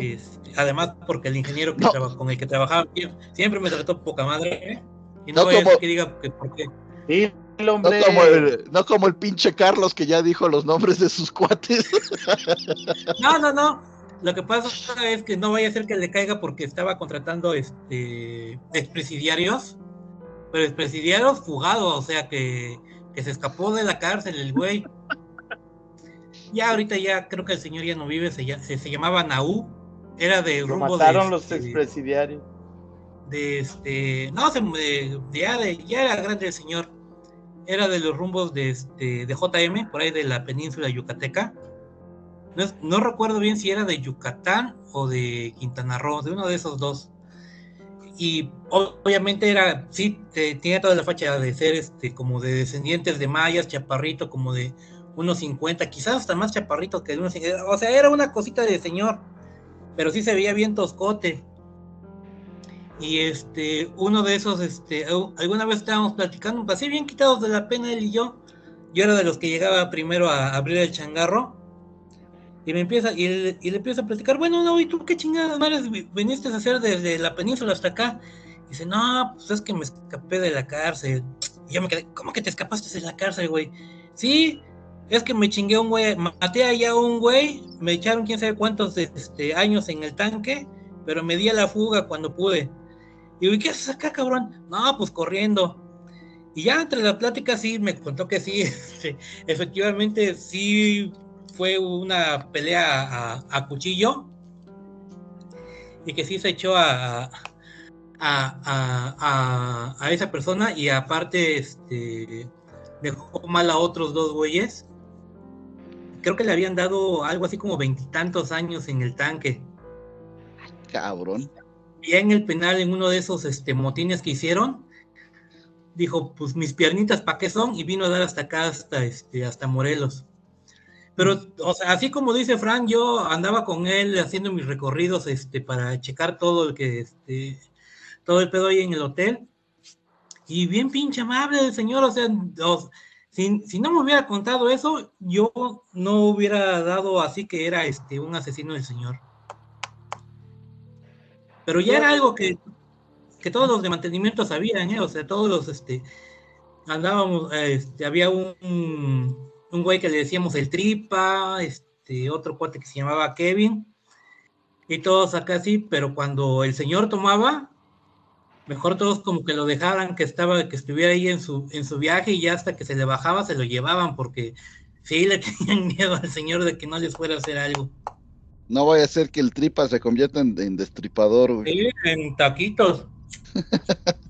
Este, además, porque el ingeniero que No. traba- con el que trabajaba siempre, me trató poca madre. ¿eh? Y no, No voy a como- decir que diga que por qué. Dile, No hombre. como, el, no como el pinche Carlos que ya dijo los nombres de sus cuates. [laughs] No, no, no. Lo que pasa es que no vaya a ser que le caiga porque estaba contratando este expresidiarios, pero expresidiarios fugados, o sea que, que se escapó de la cárcel el güey. Ya ahorita ya creo que el señor ya no vive, se, se, se llamaba Naú, Era de Lo rumbo mataron de, los este, expresidiarios. de este, no, se- de- ya, de- ya era grande el señor. Era de los rumbos de, este, de JM, por ahí de la península yucateca. No, no recuerdo bien si era de Yucatán o de Quintana Roo, de uno de esos dos. Y obviamente era, sí, te- tenía toda la facha de ser este, como de descendientes de mayas, chaparrito, como de unos 50, quizás hasta más chaparrito que de unos 50. O sea, era una cosita de señor, pero sí se veía bien toscote. Y este, uno de esos, este, alguna vez estábamos platicando, pues, así bien quitados de la pena él y yo. Yo era de los que llegaba primero a abrir el changarro. Y me empieza, y, le- y le empiezo a platicar, bueno, no, ¿y tú qué chingadas madres vi- viniste a hacer desde la península hasta acá? Y dice, no, pues es que me escapé de la cárcel. Y yo me quedé, ¿cómo que te escapaste de la cárcel, güey? Sí, es que me chingué un güey, maté allá a un güey, me echaron quién sabe cuántos este, años en el tanque, pero me di a la fuga cuando pude. Y yo, ¿qué haces acá, cabrón? No, pues corriendo. Y ya entre la plática sí me contó que sí, [laughs] este, efectivamente sí fue una pelea a, a cuchillo y que sí se echó a, a- a esa persona y aparte este, dejó mal a otros dos güeyes. Creo que le habían dado algo así como veintitantos años en el tanque. Cabrón. Ya en el penal, en uno de esos este, motines que hicieron, dijo, pues mis piernitas, ¿para qué son? Y vino a dar hasta acá, hasta, este, hasta Morelos. Pero, o sea, así como dice Fran, yo andaba con él haciendo mis recorridos este, para checar todo el que, este, todo el pedo ahí en el hotel. Y bien pinche amable el señor, o sea, o- si, no me hubiera contado eso, yo no hubiera dado así que era este, un asesino del señor. Pero ya era algo que, que todos los de mantenimiento sabían, ¿eh? O sea, todos los, este, andábamos, este, había un, un güey que le decíamos el tripa, este, otro cuate que se llamaba Kevin, y todos acá sí, pero cuando el señor tomaba, mejor todos como que lo dejaran que estaba, que estuviera ahí en su, en su viaje y ya hasta que se le bajaba se lo llevaban, porque sí le [laughs] tenían miedo al señor de que no les fuera a hacer algo. No vaya a ser que el tripa se convierta en, en destripador, güey. Sí, en taquitos. [laughs]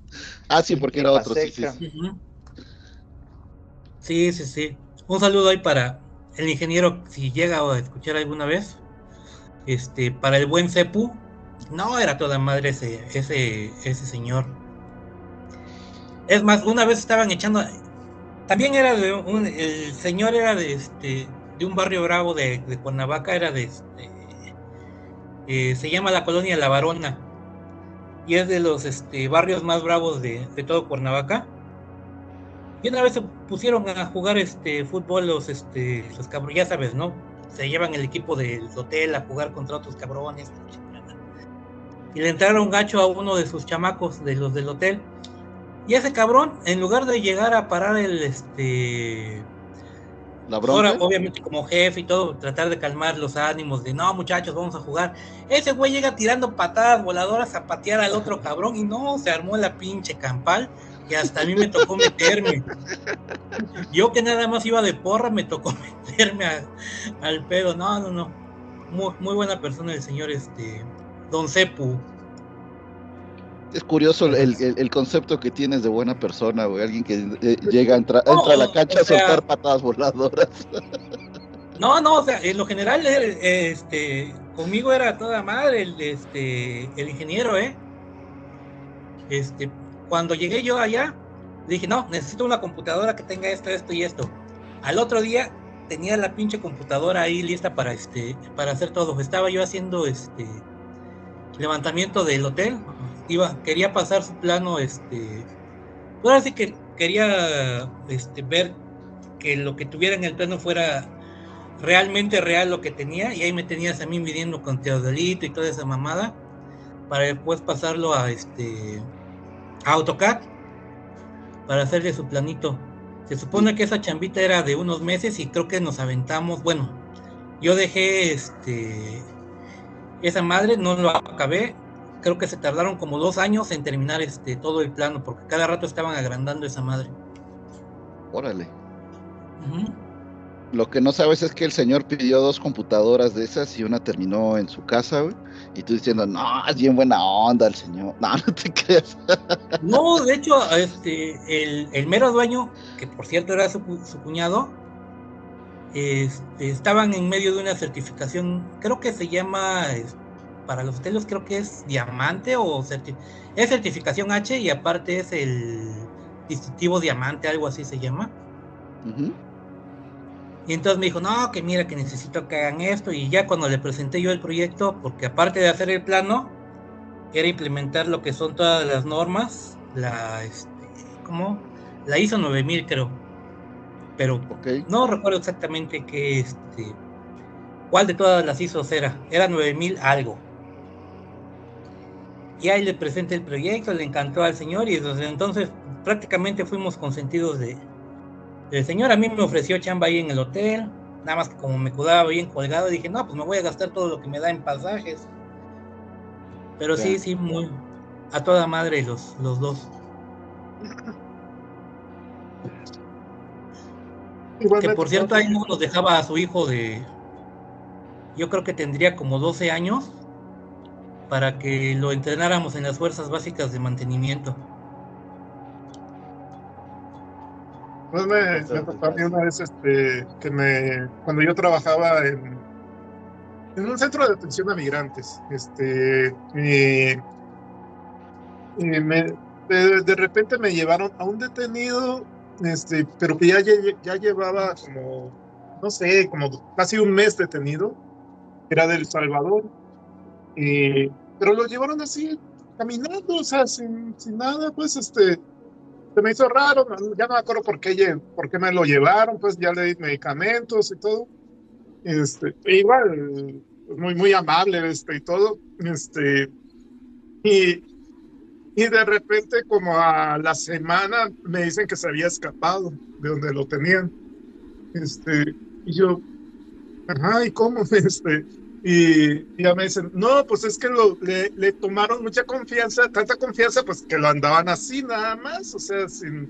Ah, sí, porque era otro, sí. Sí, sí, sí. Un saludo ahí para el ingeniero, si llega a escuchar alguna vez. Este, para el buen Cepu. No era toda madre ese, ese, ese señor. Es más, una vez estaban echando. También era de un. El señor era de este. de un barrio bravo de, Cuernavaca, era de este. eh, se llama la colonia La Varona. Y es de los este, barrios más bravos de, de todo Cuernavaca. Y una vez se pusieron a jugar este fútbol los este los cabrones, ya sabes, ¿no? Se llevan el equipo del hotel a jugar contra otros cabrones. Y le entraron gacho a uno de sus chamacos de los del hotel. Y ese cabrón, en lugar de llegar a parar el este La Ahora, bronca. obviamente, como jefe y todo, tratar de calmar los ánimos de no, muchachos, vamos a jugar. Ese güey llega tirando patadas voladoras a patear al otro cabrón y no, se armó la pinche campal y hasta a mí me tocó meterme. Yo que nada más iba de porra, me tocó [laughs] meterme a- al pedo. No, no, no. Muy, muy buena persona el señor este Don Cepu. Es curioso el, el- el concepto que tienes de buena persona, güey. Alguien que eh, llega, entra, entra a la No, cancha o a soltar patadas voladoras. [laughs] No, no, o sea, en lo general, eh, este, conmigo era toda madre el, este, el ingeniero, ¿eh? Este, cuando llegué yo allá, dije, no, necesito una computadora que tenga esto, esto y esto. Al otro día tenía la pinche computadora ahí lista para, este, para hacer todo. Estaba yo haciendo, este, levantamiento del hotel. Iba, quería pasar su plano, este, pues ahora sí que quería, este, ver que lo que tuviera en el plano fuera realmente real lo que tenía y ahí me tenías a mí midiendo con teodolito y toda esa mamada para después pasarlo a este a AutoCAD para hacerle su planito. Se supone que esa chambita era de unos meses y creo que nos aventamos, bueno, yo dejé este esa madre, no lo acabé, creo que se tardaron como dos años en terminar este todo el plano porque cada rato estaban agrandando esa madre. Órale. Lo que no sabes es que el señor pidió dos computadoras de esas y una terminó en su casa, güey. Y tú diciendo, no, es bien buena onda el señor. [laughs] No, no te creas. No, de hecho, este, el, el mero dueño, que por cierto era su, su cuñado, este, estaban en medio de una certificación, creo que se llama, para los hoteles creo que es diamante o certi- es certificación H y aparte es el distintivo diamante, algo así se llama. Y entonces me dijo, no, que mira que necesito que hagan esto. Y ya cuando le presenté yo el proyecto, porque aparte de hacer el plano, era implementar lo que son todas las normas, la, este, ¿cómo? La ISO 9000 creo. Pero no recuerdo exactamente qué, este, cuál de todas las ISOs era. Era 9000 algo. Y ahí le presenté el proyecto, le encantó al señor y desde entonces prácticamente fuimos consentidos de, el señor a mí me ofreció chamba ahí en el hotel, nada más que como me quedaba bien colgado, dije, no, pues me voy a gastar todo lo que me da en pasajes. Pero sí, sí, muy a toda madre los, los dos. [laughs] Que por cierto, ahí no nos dejaba a su hijo de, yo creo que tendría como 12 años, para que lo entrenáramos en las fuerzas básicas de mantenimiento. Pues me, me tocó a mí una vez este, que me, cuando yo trabajaba en, en un centro de atención a migrantes, este, y, y me, de, de repente me llevaron a un detenido, este, pero que ya, ya llevaba como, no sé, como casi un mes detenido, era del Salvador, y, pero lo llevaron así, caminando, o sea, sin, sin nada, pues, este, se me hizo raro, ya no me acuerdo por qué, por qué me lo llevaron, pues ya le di medicamentos y todo. Este, e igual, muy, muy amable este, y todo. Este, y, y de repente, como a la semana, me dicen que se había escapado de donde lo tenían. Este, y yo, ajá, ¿y cómo? [laughs] Este, y, y ya me dicen, no, pues es que lo, le, le tomaron mucha confianza, tanta confianza, pues que lo andaban así nada más, o sea, sin,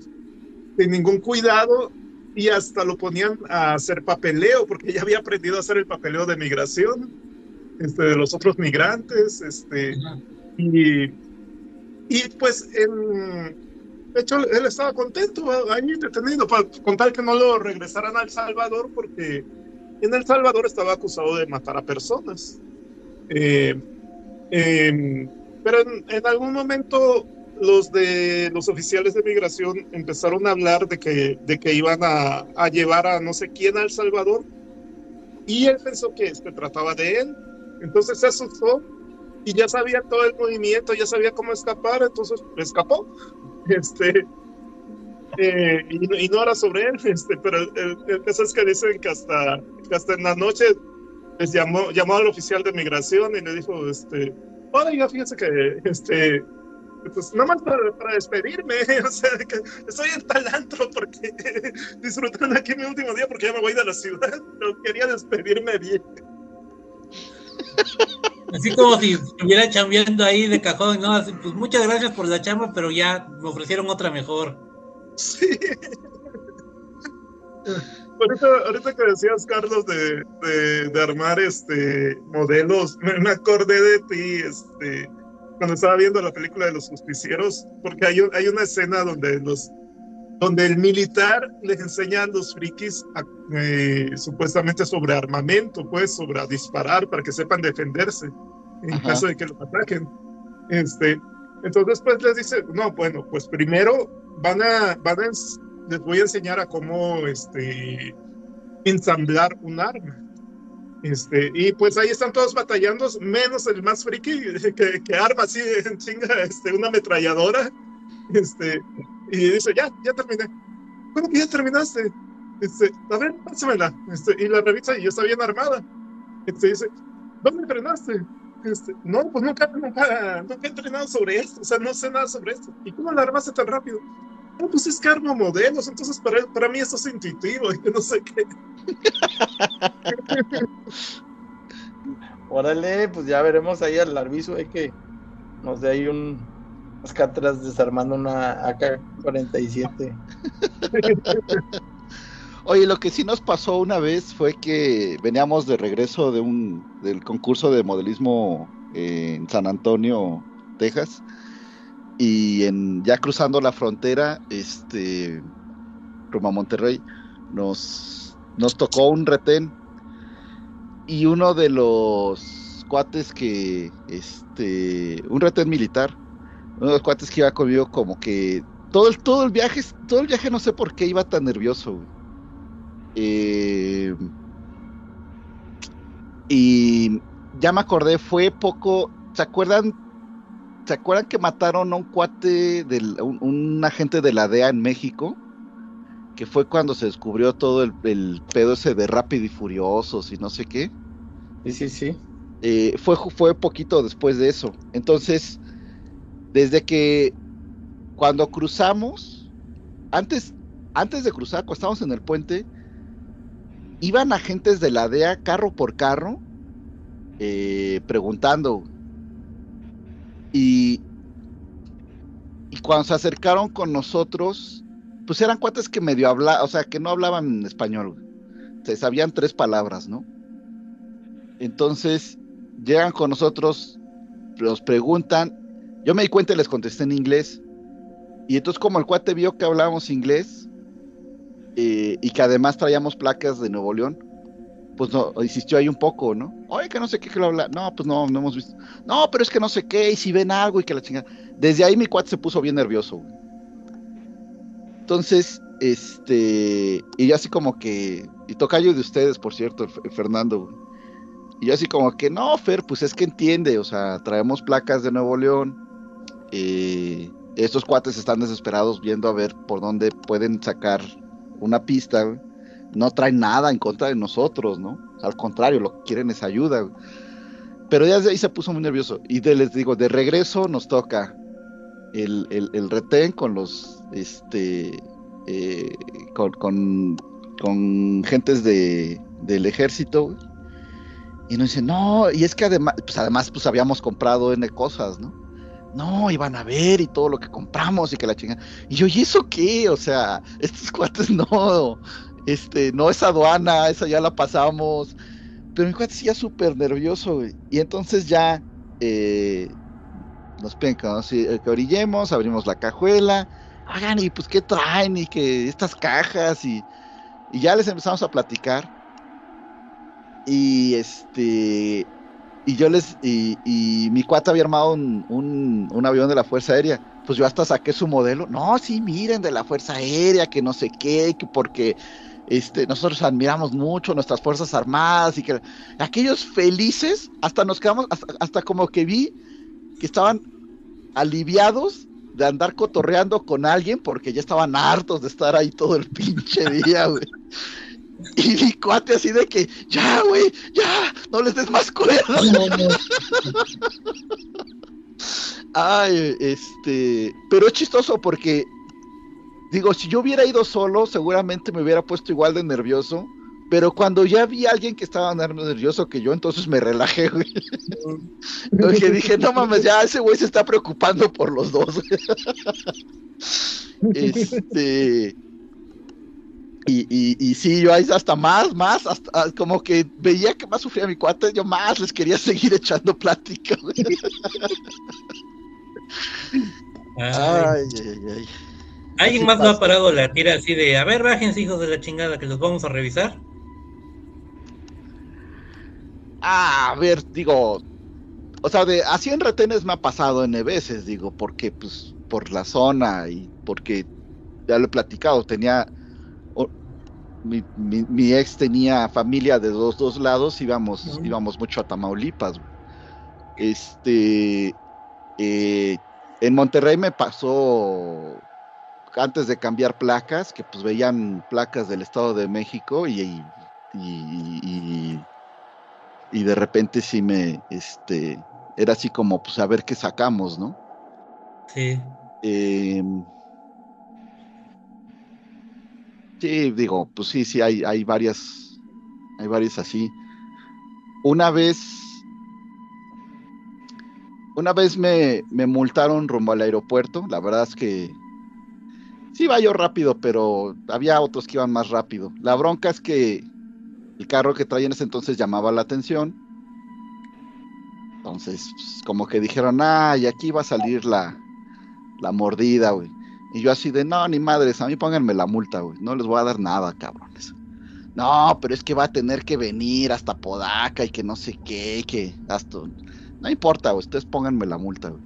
sin ningún cuidado, y hasta lo ponían a hacer papeleo, porque ya había aprendido a hacer el papeleo de migración, este, de los otros migrantes, este, y, y pues, en, de hecho, él estaba contento ahí detenido, para contar que no lo regresaran a El Salvador, porque en El Salvador estaba acusado de matar a personas. Eh, eh, pero en, en algún momento los de los oficiales de migración empezaron a hablar de que, de que iban a, a llevar a no sé quién a El Salvador y él pensó que se trataba de él. Entonces se asustó y ya sabía todo el movimiento, ya sabía cómo escapar, entonces escapó. [laughs] Este, eh, y, y no era sobre él, [laughs] este, pero el, el caso es que dicen que hasta, que hasta en la noche les llamó, llamó al oficial de migración y le dijo, este, oiga, fíjese que, este, pues nada más para, para despedirme, [laughs] o sea, que estoy en tal antro porque disfrutando aquí mi último día porque ya me voy de la ciudad, pero quería despedirme bien. Así como si estuviera chambeando ahí de cajón, ¿no? Así, pues muchas gracias por la chamba, pero ya me ofrecieron otra mejor. Sí. Ahorita, ahorita que decías, Carlos, de, de, de armar este modelos, me, me acordé de ti, este, cuando estaba viendo la película de los justicieros, porque hay, un- hay una escena donde los donde el militar les enseña a los frikis a, eh, supuestamente sobre armamento, pues sobre a disparar para que sepan defenderse en Ajá. caso de que los ataquen. Este, entonces pues les dice, no, bueno, pues primero van a, van a les voy a enseñar a cómo este, ensamblar un arma. Este, y pues ahí están todos batallando, menos el más friki [laughs] que, que arma así en chinga este, una ametralladora. Este, y dice, ya, ya terminé. ¿Cómo que ya terminaste? Este, a ver, pásamela. Este, y la revisa y ya está bien armada. Este, dice, ¿dónde entrenaste? Este, no, pues nunca, nunca, nunca he entrenado sobre esto, o sea, no sé nada sobre esto. ¿Y cómo la armaste tan rápido? No, pues es que armo modelos, entonces para, para mí esto es intuitivo [laughs] y no sé qué. [laughs] Órale, pues ya veremos ahí al Larviso, hay que nos dé ahí un, unas cátedras desarmando una AK-47. Oye, lo que sí nos pasó una vez fue que veníamos de regreso de un del concurso de modelismo eh, en San Antonio, Texas, y en ya cruzando la frontera, este, rumbo Monterrey, nos nos tocó un retén y uno de los cuates que, este, un retén militar, uno de los cuates que iba conmigo como que todo el, todo el viaje, todo el viaje no sé por qué iba tan nervioso, güey. Eh, y ya me acordé, fue poco, ¿se acuerdan? ¿Se acuerdan que mataron a un cuate, del, un, un agente de la DEA en México? Que fue cuando se descubrió todo el, el pedo ese de Rápido y Furiosos y no sé qué. Sí, sí, sí. Eh, fue, fue poquito después de eso. Entonces, desde que cuando cruzamos, antes, antes de cruzar, cuando estábamos en el puente, iban agentes de la DEA carro por carro eh, preguntando. Y, y cuando se acercaron con nosotros, pues eran cuates que medio hablaban, o sea, que no hablaban español. Se sabían tres palabras, ¿no? Entonces llegan con nosotros, nos preguntan, yo me di cuenta y les contesté en inglés. Y entonces como el cuate vio que hablábamos inglés eh, y que además traíamos placas de Nuevo León, pues no, insistió ahí un poco, ¿no? Oye, que no sé qué que lo habla. No, pues no, no hemos visto. No, pero es que no sé qué, y si ven algo y que la chingada. Desde ahí mi cuate se puso bien nervioso. Entonces, este, y yo así como que, y tocayo de ustedes, por cierto, Fernando. Y yo así como que, no, Fer, pues es que entiende, o sea, traemos placas de Nuevo León. Eh, estos cuates están desesperados viendo a ver por dónde pueden sacar una pista. No traen nada en contra de nosotros, ¿no? Al contrario, lo que quieren es ayuda. Pero ya ahí se puso muy nervioso. Y les digo, de regreso nos toca el, el, el retén con los, este, eh, con, con, con gentes de, del ejército. Y nos dicen, no, y es que además, pues además, pues habíamos comprado N cosas, ¿no? No, iban a ver y todo lo que compramos y que la chingada. Y yo, ¿y eso qué? O sea, [laughs] estos cuates no, este, no es aduana, esa ya la pasamos. Pero mi cuate sí ya súper nervioso. Y entonces ya eh, nos piden que, eh, que orillemos, abrimos la cajuela. Hagan, y pues, ¿qué traen? Y que estas cajas, y, y ya les empezamos a platicar. Y este. Y yo les. Y, y mi cuata había armado un, un, avión de la Fuerza Aérea. Pues yo hasta saqué su modelo. No, sí, miren, de la Fuerza Aérea, que no sé qué, que porque este, nosotros admiramos mucho nuestras Fuerzas Armadas y que aquellos felices, hasta nos quedamos, hasta, hasta como que vi que estaban aliviados de andar cotorreando con alguien porque ya estaban hartos de estar ahí todo el [laughs] pinche día, güey. [laughs] Y mi cuate así de que, ya, güey, ya, no les des más cuerda. [laughs] Ay, este, pero es chistoso porque, digo, si yo hubiera ido solo, seguramente me hubiera puesto igual de nervioso. Pero cuando ya vi a alguien que estaba más nervioso que yo, entonces me relajé, güey. [laughs] Porque dije, no mames, ya ese güey se está preocupando por los dos. este. Y, y, y sí, yo ahí hasta más, más, hasta ah, como que veía que más sufría mi cuate, yo más les quería [laughs] seguir echando plática. Ay. Ay, ay. ¿Alguien más no ha parado la tira así de, a ver, bájense hijos de la chingada que los vamos a revisar? Ah, a ver, digo, o sea, de así en retenes me ha pasado N veces, digo, porque pues por la zona y porque ya lo he platicado, tenía mi, mi- mi ex tenía familia de dos, dos lados, íbamos, íbamos mucho a Tamaulipas. Este, eh, en Monterrey me pasó antes de cambiar placas, que pues veían placas del Estado de México y, y, y- y- y de repente sí me, este, era así como, pues a ver qué sacamos, ¿no? Sí. Em, sí, digo, pues sí, sí, hay, hay varias, hay varias así. Una vez, una vez me, me multaron rumbo al aeropuerto, la verdad es que Sí, iba yo rápido, pero había otros que iban más rápido. La bronca es que el carro que traía en ese entonces llamaba la atención. Entonces, pues, como que dijeron, ay, aquí va a salir la, la mordida, güey. Y yo así de, no, ni madres, a mí pónganme la multa, güey. No les voy a dar nada, cabrones. No, pero es que va a tener que venir hasta Podaca y que no sé qué, que hasta... No importa, güey, ustedes pónganme la multa, güey.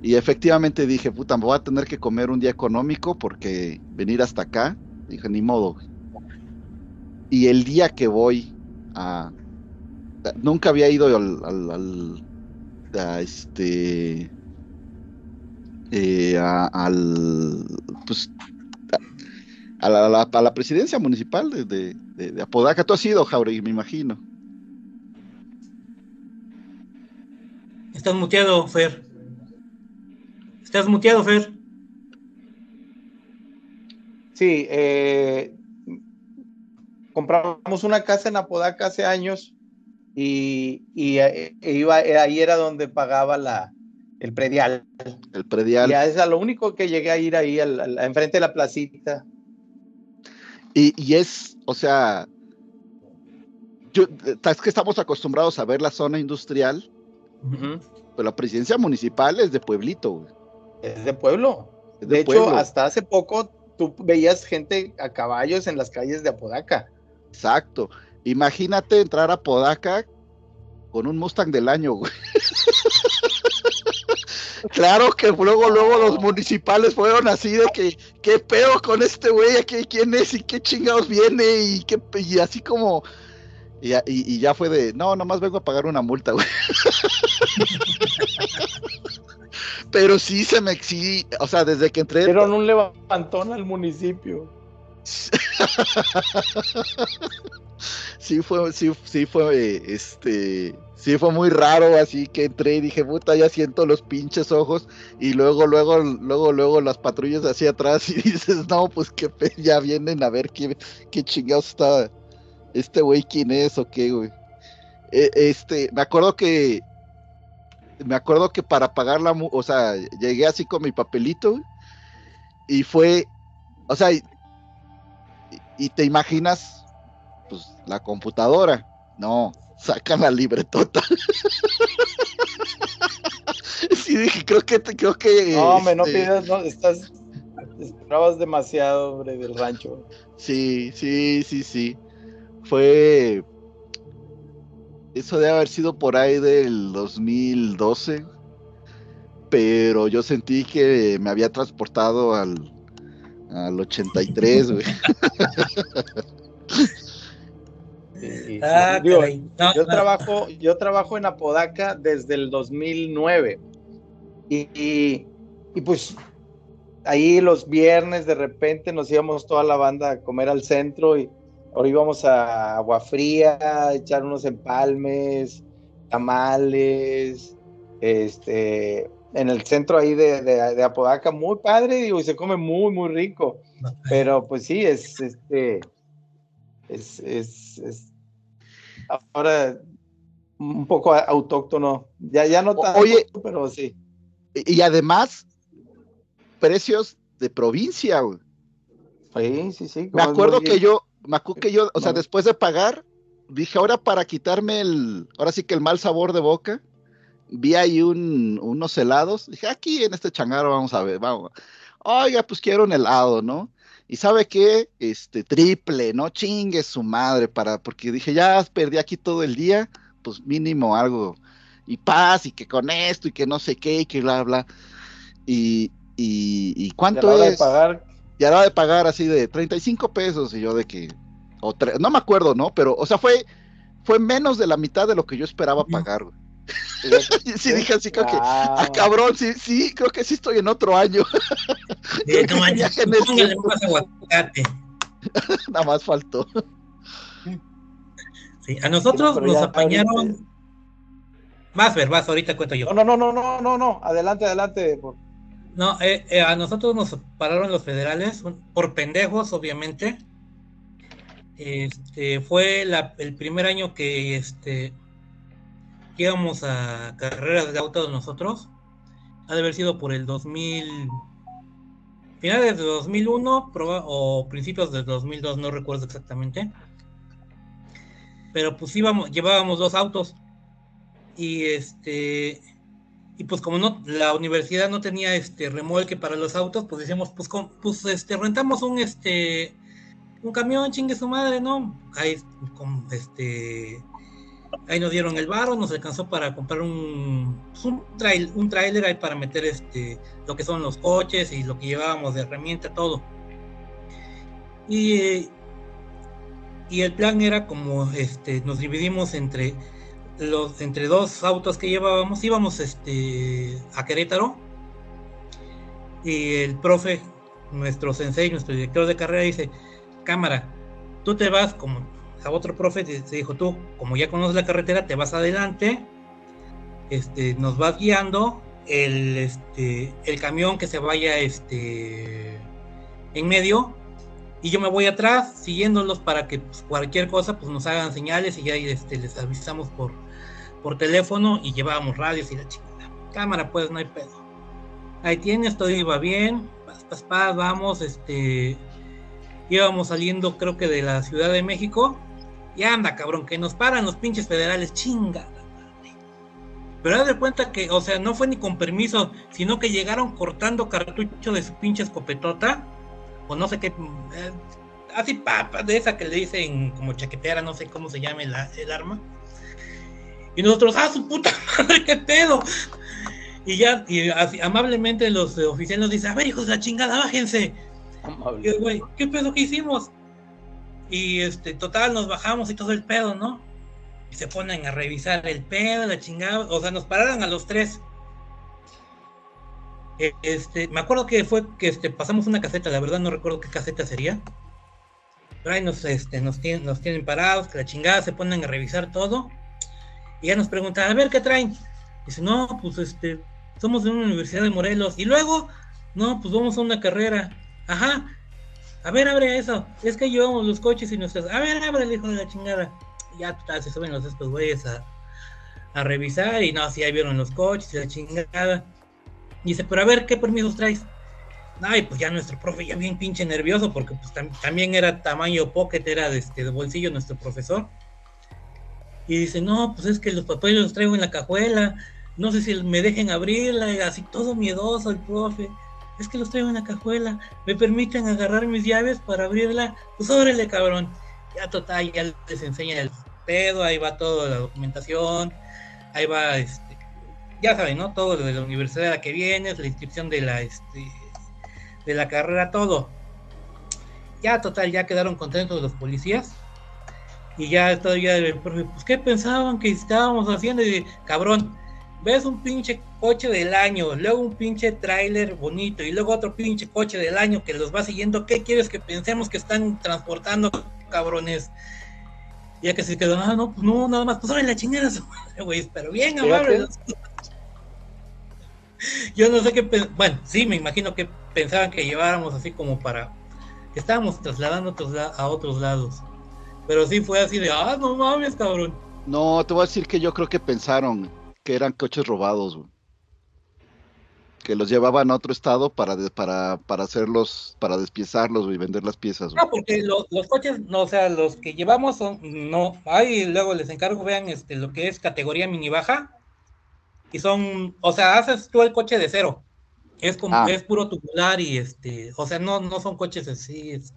Y efectivamente dije, puta, me voy a tener que comer un día económico porque venir hasta acá, dije, ni modo. güey. Y el día que voy a... Nunca había ido al... al- al- a este... eh, a- al... Pues... A la, a la- a la presidencia municipal de, de, de- de Apodaca. Tú has ido, Jauregui, me imagino. Estás muteado, Fer. Estás muteado, Fer. Sí, eh, compramos una casa en Apodaca hace años y, y, eh, iba, ahí era donde pagaba la, el predial. El predial. Ya es a lo único que llegué a ir ahí, al, al- enfrente de la placita. Y, y es, o sea, yo, es que estamos acostumbrados a ver la zona industrial, pero la presidencia municipal es de pueblito, güey. Es de pueblo. Es De, de hecho, hasta hace poco tú veías gente a caballos en las calles de Apodaca. Exacto. Imagínate entrar a Podaca con un Mustang del año, güey. [laughs] claro que luego, luego los municipales fueron así de que, ¿qué pedo con este güey? ¿Qué- ¿Quién es? ¿Y qué chingados viene? Y, qué, y así como... Y, ya- y- y ya fue de, no, nomás vengo a pagar una multa, güey. [laughs] Pero sí se me, sí, o sea, desde que entré... Dieron un levantón al municipio. [laughs] sí fue, sí, sí fue, este, sí fue muy raro, así que entré y dije, puta, ya siento los pinches ojos, y luego, luego, luego, luego las patrullas hacia atrás [laughs] y dices, no, pues que ya vienen a ver qué, qué chingados está, este güey quién es o qué, güey. Eh, este, me acuerdo que, me acuerdo que para pagar la, o sea, llegué así con mi papelito, y fue, o sea, y te imaginas pues la computadora. No, sacan la libretota. [laughs] sí, dije, creo que creo que No, hombre, no este, pidas, no, estás, esperabas demasiado, hombre, del rancho. Sí, sí, sí, sí. Fue eso debe haber sido por ahí del 2012. Pero yo sentí que me había transportado al al 83, güey. [laughs] Y- y- Ah, digo, caray. No, yo no. trabajo, yo trabajo en Apodaca desde el 2009 y, y, y pues ahí los viernes de repente nos íbamos toda la banda a comer al centro y ahora íbamos a Agua Fría, a echar unos empalmes, tamales, este, en el centro ahí de, de- de Apodaca, muy padre, digo, y se come muy, muy rico. Pero pues sí, es este, es, es, es ahora un poco autóctono. Ya, ya no tanto, Oye. pero sí. Y, además, precios de provincia, güey. Sí, sí, sí. Me acuerdo que yo, me acuerdo que yo, o sea, después de pagar, dije, ahora para quitarme el, ahora sí que el mal sabor de boca, vi ahí un, unos helados, dije, aquí en este changarro vamos a ver, vamos. Oiga, pues quiero un helado, ¿no? Y sabe qué, este, triple, ¿no? Chingue su madre, para, porque dije, ya perdí aquí todo el día, pues mínimo algo, y paz, y que con esto, y que no sé qué, y que bla, bla. Y, y, y y a cuánto la hora es de pagar, y a la hora de pagar así de 35 pesos y yo de que o tre- no me acuerdo, ¿no? Pero o sea, fue fue menos de la mitad de lo que yo esperaba pagar. güey. [laughs] Sí dije así creo que Ah, cabrón, sí, sí, creo que sí estoy en otro año. [laughs] Eh, no manches, en más aguacate. Nada más faltó. Sí, a nosotros nos ya apañaron. ahorita- Más, ver, vas, ahorita cuento yo. No, no, no, no, no, no, no. Adelante, adelante. por- No, eh, eh, a nosotros nos pararon los federales por pendejos, obviamente. Este fue la- el primer año que este que íbamos a carreras de autos nosotros. Ha de haber sido por el 2000 finales de 2001 proba- o principios de 2002, no recuerdo exactamente. Pero pues íbamos, llevábamos dos autos y este y pues como no la universidad no tenía este remolque para los autos, pues decíamos pues con- pues este rentamos un este un camión, chingue su madre, ¿no? Ahí con este ahí nos dieron el varo, nos alcanzó para comprar un un trail, un tráiler ahí para meter este lo que son los coches y lo que llevábamos de herramienta todo. Y y el plan era como este nos dividimos entre los entre dos autos que llevábamos íbamos este a Querétaro y el profe nuestro sensei nuestro director de carrera dice cámara tú te vas como a otro profe te- se dijo tú como ya conoces la carretera te vas adelante este nos vas guiando el este el camión que se vaya este en medio y yo me voy atrás siguiéndolos para que pues, cualquier cosa pues nos hagan señales y ya este, les avisamos por, por teléfono y llevábamos radios y la chingada. Cámara pues no hay pedo. Ahí tienes, todo iba bien, paz, paz, paz, vamos, este íbamos saliendo creo que de la Ciudad de México y anda cabrón, que nos paran los pinches federales, chinga. Pero haz de cuenta que, o sea, no fue ni con permiso, sino que llegaron cortando cartucho de su pinche escopetota o no sé qué, eh, así papa, de esa que le dicen como chaquetera, no sé cómo se llama el, el arma. Y nosotros, ¡ah, su puta [laughs] madre, qué pedo! Y ya, y así, amablemente los eh, oficiales nos dicen, a ver, hijos de la chingada, bájense. Y el güey, ¿qué pedo que hicimos? Y este, total, nos bajamos y todo el pedo, ¿no? Y se ponen a revisar el pedo, la chingada, o sea, nos pararon a los tres. Eh, Este, me acuerdo que fue que este, pasamos una caseta, la verdad no recuerdo qué caseta sería. Pero ahí nos, este, nos, tienen, nos tienen parados, que la chingada se ponen a revisar todo. Y ya nos preguntan, a ver qué traen. Dice, no, pues este, somos de una universidad de Morelos. Y luego, no, pues vamos a una carrera. Ajá. A ver, abre eso. Es que llevamos los coches y nuestras. A ver, abre el hijo de la chingada. Y ya se suben los estos güeyes a, a revisar. Y no, sí, ahí vieron los coches y la chingada. Dice, pero a ver, ¿qué permisos traes? Ay, pues ya nuestro profe ya bien pinche nervioso porque pues tam- también era tamaño pocket, era de, este, de bolsillo nuestro profesor. Y dice, no, pues es que los papeles los traigo en la cajuela, no sé si me dejen abrirla, y así todo miedoso el profe. Es que los traigo en la cajuela, me permiten agarrar mis llaves para abrirla, pues órale cabrón. Ya total, ya les enseña el pedo, ahí va toda la documentación, ahí va este, ya saben, ¿no? Todo lo de la universidad a la que vienes, la inscripción de la, este, de la carrera, todo. Ya, total, ya quedaron contentos los policías. Y ya todavía el profe, pues, ¿qué pensaban que estábamos haciendo? Y cabrón, ves un pinche coche del año, luego un pinche tráiler bonito, y luego otro pinche coche del año que los va siguiendo. ¿Qué quieres que pensemos que están transportando, cabrones? Ya que se quedó, ah, no, pues no, nada más, pues ahora la chingada su madre, güey, pero bien amable. [laughs] Yo no sé qué, bueno, sí, me imagino que pensaban que lleváramos así como para, que estábamos trasladando a otros, la- a otros lados. Pero sí fue así de, ah, no mames, cabrón. No, te voy a decir que yo creo que pensaron que eran coches robados, güey. Que los llevaban a otro estado para, de- para, para hacerlos, para despiezarlos güey, y vender las piezas, güey. No, porque lo- los coches, no, o sea, los que llevamos son, no, ahí luego les encargo, vean este, lo que es categoría mini baja. Y son, o sea, haces tú el coche de cero. Es como, Ah. es puro tubular y este, o sea, no, no son coches así, este,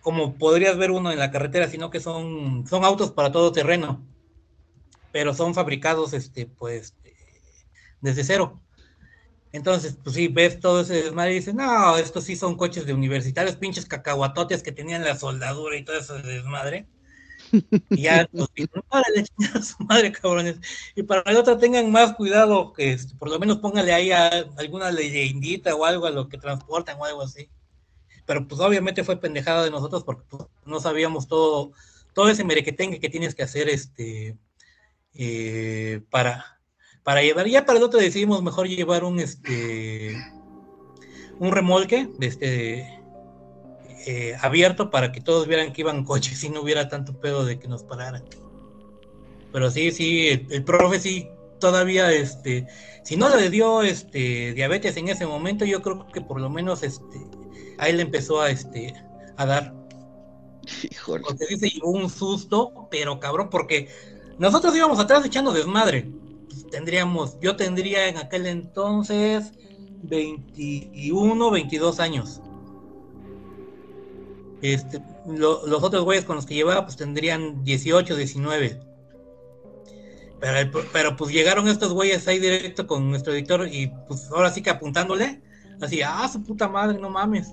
como podrías ver uno en la carretera, sino que son, son autos para todo terreno. Pero son fabricados, este, pues, desde cero. Entonces, pues sí, ves todo ese desmadre y dices, no, estos sí son coches de universitarios, pinches cacahuatotes que tenían la soldadura y todo ese desmadre. Y ya, pues, órale, a su madre, cabrones. Y para el otro tengan más cuidado, que este, por lo menos póngale ahí alguna leyendita o algo a lo que transportan o algo así. Pero pues obviamente fue pendejada de nosotros porque pues, no sabíamos todo, todo ese merequetengue que tienes que hacer este eh, para, para llevar. Ya para el otro decidimos mejor llevar un este un remolque este eh, abierto para que todos vieran que iban coches y no hubiera tanto pedo de que nos pararan. Pero sí, sí, el, el profe sí, todavía, este, si no le dio este diabetes en ese momento, yo creo que por lo menos este, a él le empezó a este a dar. Híjole. Porque sí se llevó un susto, pero cabrón, porque nosotros íbamos atrás echando desmadre. Pues, tendríamos, yo tendría en aquel entonces 21, 22 años. Este, lo- los otros güeyes con los que llevaba pues tendrían 18, 19. Pero, pero pues llegaron estos güeyes ahí directo con nuestro editor y pues ahora sí que apuntándole, así, ah, su puta madre, no mames.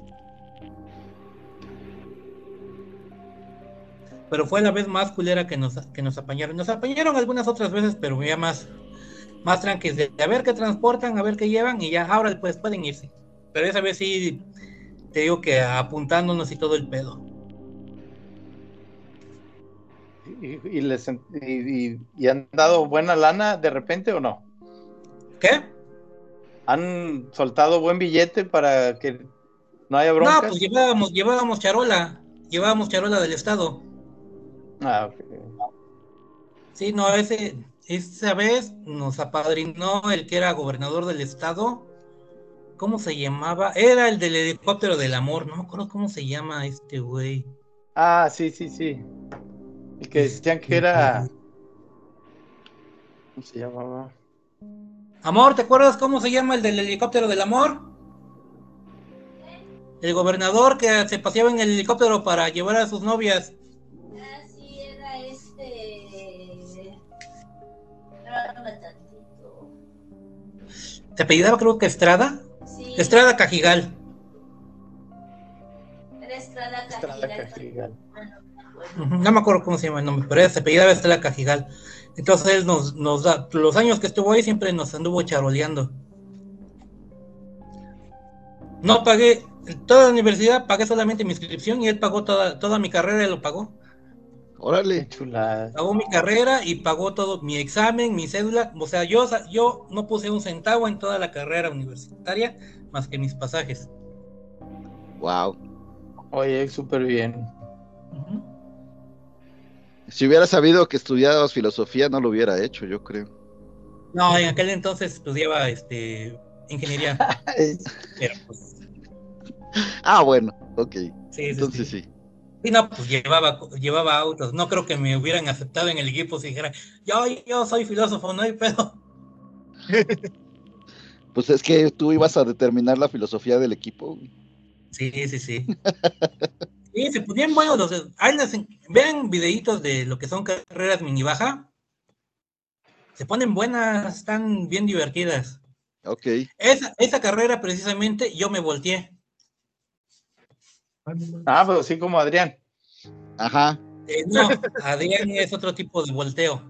Pero fue la vez más culera que nos, que nos apañaron. Nos apañaron algunas otras veces, pero ya más, más tranquilos de, a ver qué transportan, a ver qué llevan y ya, ahora pues pueden irse. Pero esa vez sí, te digo que apuntándonos y todo el pedo. ¿Y, y les, y han dado buena lana de repente o no? ¿Qué? ¿Han soltado buen billete para que no haya broncas? No, pues llevábamos, llevábamos charola, llevábamos charola del estado. Ah, ok. Sí, no, ese, esa vez nos apadrinó el que era gobernador del estado. ¿Cómo se llamaba? Era el del helicóptero del amor, no me acuerdo cómo se llama este güey. Ah, sí, sí, sí. El que decían que era. ¿Cómo se llamaba? Amor, ¿te acuerdas cómo se llama el del helicóptero del amor? El gobernador que se paseaba en el helicóptero para llevar a sus novias. Espérame tantito. ¿Se apellidaba creo que Estrada? Sí. Estrada Cajigal. Era Estrada Estrada Cajigal. Cajigal. Ujú, No me acuerdo cómo se llama el nombre, pero se apellidaba Estrada Cajigal. Entonces él nos, nos da, los años que estuvo ahí siempre nos anduvo charoleando. No pagué, toda la universidad pagué solamente mi inscripción y él pagó toda, toda mi carrera, él lo pagó. Órale. Chulada. Pagó mi carrera y pagó todo, mi examen, mi cédula. O sea, yo, yo no puse un centavo en toda la carrera universitaria más que mis pasajes. Wow. Oye, súper bien. Si hubiera sabido que estudiabas filosofía, no lo hubiera hecho, yo creo. No, en aquel entonces estudiaba este ingeniería. [laughs] Pero pues, Ah, bueno, ok. sí, sí, Entonces sí. sí. Sí, no, pues llevaba, llevaba autos. No creo que me hubieran aceptado en el equipo si dijera, yo, yo soy filósofo, no hay pedo. [laughs] Pues es que tú ibas a determinar la filosofía del equipo. Sí, sí, sí. [laughs] Sí, se ponían buenos los. vean videitos de lo que son carreras mini baja. Se ponen buenas, están bien divertidas. Ok. Esa, esa carrera precisamente yo me volteé. Ah, pues así como Adrián. Ajá. Eh, no, Adrián es otro tipo de volteo.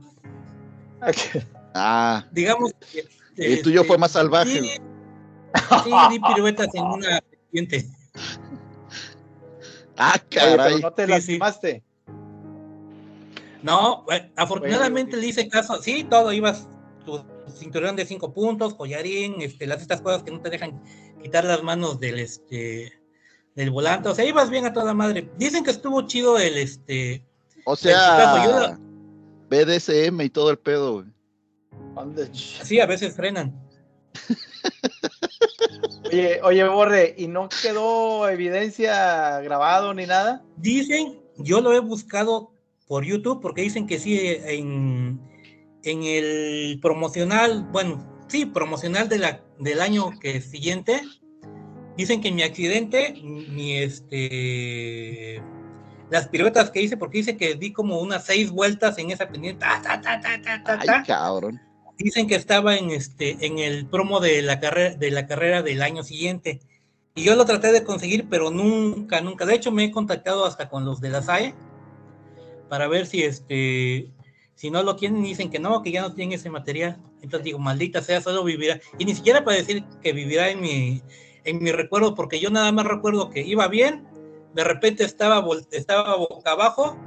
Ah, Digamos que. el tuyo fue más salvaje. Sí, sí, di piruetas en una serpiente. [laughs] Ah, Oye, pero caray. no te Sí, sí. lastimaste. No, eh, afortunadamente Oye, le hice caso. Sí, todo ibas, tu cinturón de cinco puntos, collarín, este, las estas cosas que no te dejan quitar las manos del este del volante. O sea, ibas bien a toda madre. Dicen que estuvo chido el este. O sea, BDSM y todo el pedo. güey. Sí, a veces frenan. [laughs] Oye, oye, Borre, ¿y no quedó evidencia grabado ni nada? Dicen, yo lo he buscado por YouTube porque dicen que sí en, en el promocional, bueno, sí, promocional de la, del año que siguiente, dicen que mi accidente, mi este, las piruetas que hice, porque dice que di como unas seis vueltas en esa pendiente, ta, ta, ta, ta, ta, ta, Ay, cabrón. dicen que estaba en este, en el promo de la carrera, de la carrera del año siguiente. Y yo lo traté de conseguir, pero nunca, nunca. De hecho, me he contactado hasta con los de la SAE para ver si este, si no lo tienen, dicen que no, que ya no tienen ese material. Entonces digo, maldita sea, solo vivirá. Y ni siquiera para decir que vivirá en mi, en mi recuerdo, porque yo nada más recuerdo que iba bien, de repente estaba, boca abajo,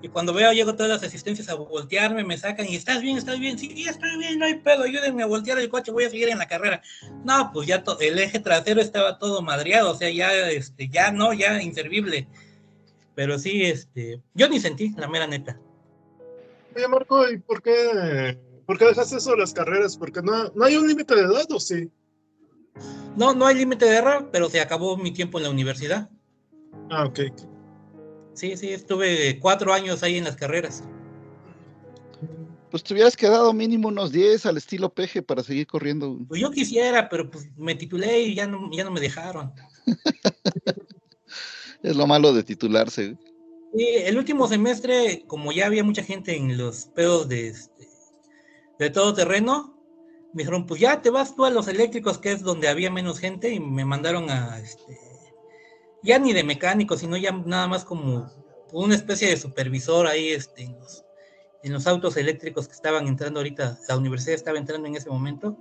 y cuando veo, llego todas las asistencias a voltearme, me sacan y estás bien, estás bien, sí, estoy bien, no hay pedo, ayúdenme a voltear el coche, voy a seguir en la carrera. No, pues ya el eje trasero estaba todo madreado, o sea, ya, este, ya no, ya inservible. Pero sí, este, yo ni sentí, la mera neta. Oye, Marco, ¿y por qué, ¿Por qué dejaste eso de las carreras? Porque no, no hay un límite de edad, ¿o sí? No, no hay límite de error, pero se acabó mi tiempo en la universidad. Ah, ok. Sí, sí, estuve cuatro años ahí en las carreras. Pues te hubieras quedado mínimo unos 10 al estilo peje para seguir corriendo. Pues yo quisiera, pero pues me titulé y ya no, ya no me dejaron. [laughs] Es lo malo de titularse. Sí, el último semestre, como ya había mucha gente en los pedos de, este, de todo terreno, me dijeron, pues ya te vas tú a los eléctricos, que es donde había menos gente, y me mandaron a, este, ya ni de mecánico, sino ya nada más como una especie de supervisor ahí este, en, los, en los autos eléctricos que estaban entrando ahorita, la universidad estaba entrando en ese momento,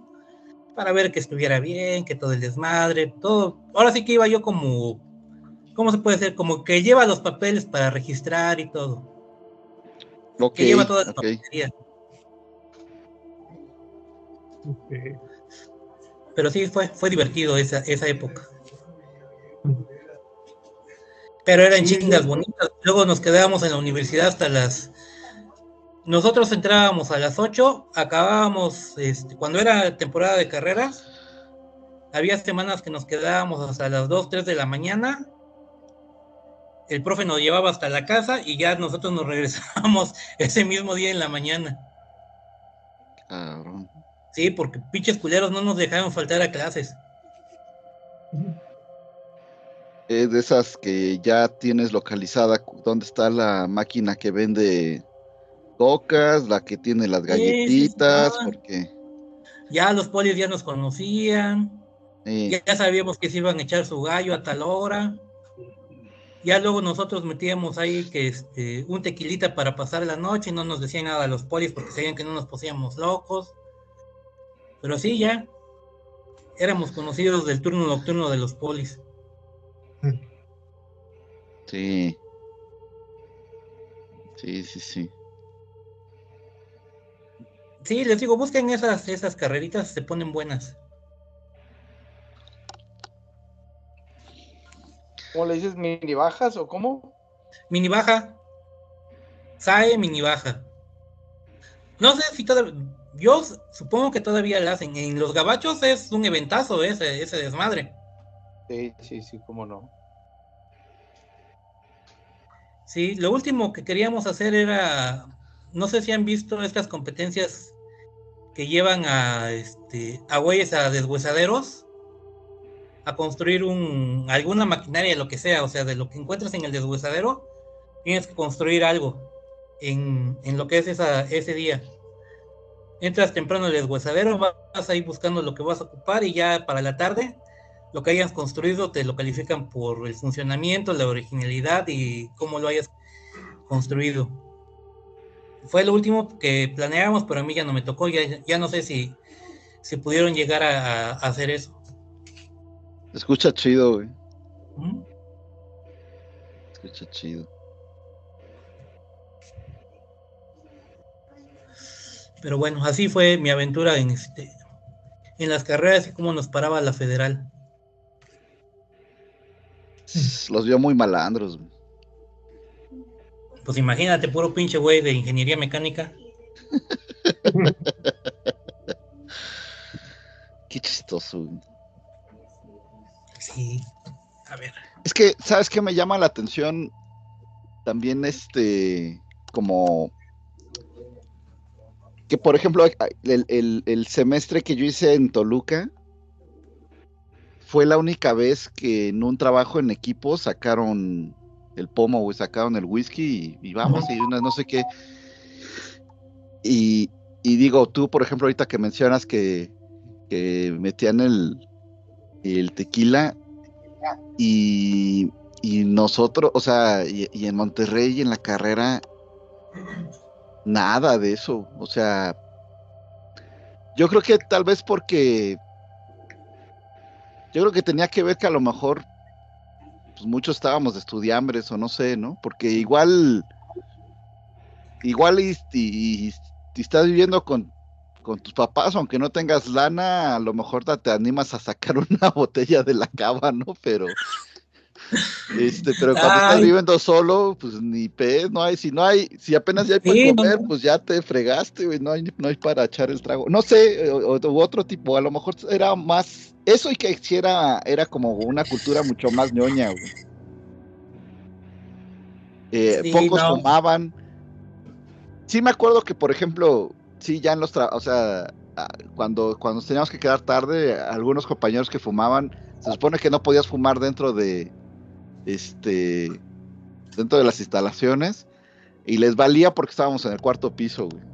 para ver que estuviera bien, que todo el desmadre, todo. Ahora sí que iba yo como, ¿cómo se puede decir? Como que lleva los papeles para registrar y todo. Que lleva toda la ok. Pero sí, fue, fue divertido esa, esa época. Pero eran Sí, chingas bonitas. Luego nos quedábamos en la universidad hasta las... Nosotros entrábamos a las 8, acabábamos, este, cuando era temporada de carreras, había semanas que nos quedábamos hasta las 2, 3 de la mañana. El profe nos llevaba hasta la casa y ya nosotros nos regresábamos [laughs] ese mismo día en la mañana. Cabrón. Sí, porque pinches culeros no nos dejaban faltar a clases. Es de esas que ya tienes localizada dónde está la máquina que vende cocas, la que tiene las sí, galletitas, porque Ya los polis ya nos conocían, eh, ya, ya sabíamos que se iban a echar su gallo a tal hora. Ya luego nosotros metíamos ahí que este, un tequilita para pasar la noche y no nos decían nada a los polis porque sabían que no nos poníamos locos. Pero sí, ya éramos conocidos del turno nocturno de los polis. sí. Sí, sí, sí. Sí, les digo, busquen esas, esas carreritas, se ponen buenas. ¿Cómo le dices? ¿Mini bajas o cómo? Mini baja. SAE mini baja. No sé si todavía. Yo supongo que todavía la hacen. En los gabachos es un eventazo ese, ese desmadre. Sí, sí, sí, cómo no. Sí, lo último que queríamos hacer era. No sé si han visto estas competencias que llevan a este a güeyes a deshuesaderos a construir un alguna maquinaria, lo que sea, o sea, de lo que encuentres en el deshuesadero, tienes que construir algo en, en lo que es esa, ese día. Entras temprano al deshuesadero, vas ahí buscando lo que vas a ocupar y ya para la tarde lo que hayas construido te lo califican por el funcionamiento, la originalidad y cómo lo hayas construido. Fue lo último que planeábamos, pero a mí ya no me tocó, ya, ya no sé si, si pudieron llegar a, a hacer eso. Escucha chido, güey. ¿Mm? Escucha chido. Pero bueno, así fue mi aventura en este en las carreras y cómo nos paraba la federal. Los vio muy malandros. Pues imagínate, puro pinche güey de ingeniería mecánica. [laughs] Qué chistoso. Sí. A ver. Es que, ¿sabes qué me llama la atención? También este, como que por ejemplo, el, el- semestre que yo hice en Toluca fue la única vez que en un trabajo en equipo sacaron el pomo, güey, sacaron el whisky y, y vamos, y una no sé qué. Y, y digo, tú, por ejemplo, ahorita que mencionas que, que metían el, el tequila y, y nosotros, o sea, y, y en Monterrey y en la carrera, nada de eso. O sea, yo creo que tal vez porque, yo creo que tenía que ver que a lo mejor, pues muchos estábamos de estudiambres o no sé, ¿no? Porque igual, igual y, estás viviendo con, con tus papás, aunque no tengas lana, a lo mejor te animas a sacar [laughs] una botella de la cava, ¿no? Pero, Este, pero cuando estás viviendo solo, pues ni pez, no hay, si no hay, si apenas ya hay para Sí, comer, no. pues ya te fregaste, güey, no hay, no hay para echar el trago. No sé, o, otro tipo, a lo mejor era más, eso y que era, era como una cultura mucho más ñoña, güey. Eh, Sí, pocos no. fumaban. Sí me acuerdo que, por ejemplo, sí, ya en los, tra- o sea, cuando, cuando nos teníamos que quedar tarde, algunos compañeros que fumaban, se supone que no podías fumar dentro de, este, dentro de las instalaciones, y les valía porque estábamos en el cuarto piso, güey.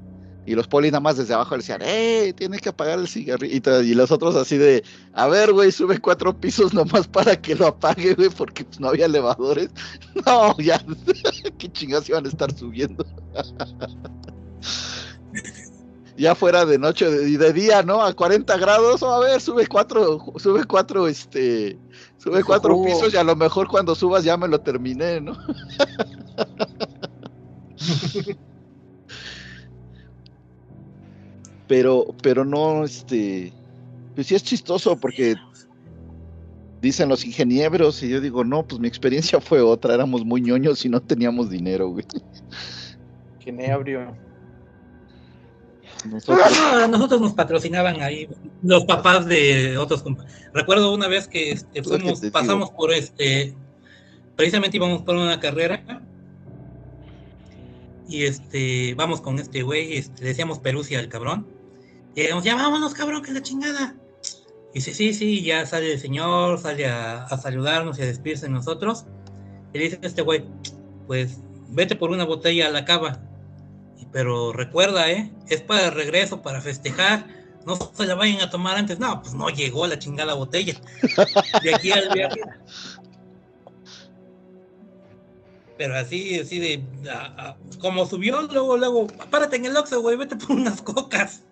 Y los polis nada más desde abajo decían, ¡eh! Tienes que apagar el cigarrito. Y los otros así de, a ver, güey, sube cuatro pisos nomás para que lo apague, güey, porque pues, no había elevadores. [laughs] No, ya, [laughs] qué chingados iban a estar subiendo. [laughs] ya fuera de noche y de, día, ¿no? A 40 grados, a ver, sube cuatro, sube cuatro, este, sube cuatro pisos y a lo mejor cuando subas ya me lo terminé, ¿no? [laughs] pero, pero no, este, pues sí es chistoso porque dicen los ingenieros y yo digo, no, pues mi experiencia fue otra, éramos muy ñoños y no teníamos dinero, güey. Ginebrio. Nosotros, No, a nosotros nos patrocinaban ahí los papás de otros Recuerdo una vez que este, Es lo que fuimos, pasamos por este, precisamente íbamos por una carrera y este, vamos con este güey, este, le decíamos Perusia al cabrón, y decíamos, ya vámonos cabrón, que la chingada. Y dice, sí, sí, ya sale el señor, sale a, a saludarnos y a despedirse de nosotros. Y le dice este güey, pues vete por una botella a la cava. Pero recuerda, ¿eh? Es para regreso, para festejar. No se la vayan a tomar antes. No, pues no llegó la chingada botella. De aquí al viaje. Pero así, así de. como subió, luego, luego, párate en el Oxxo, güey, vete por unas cocas.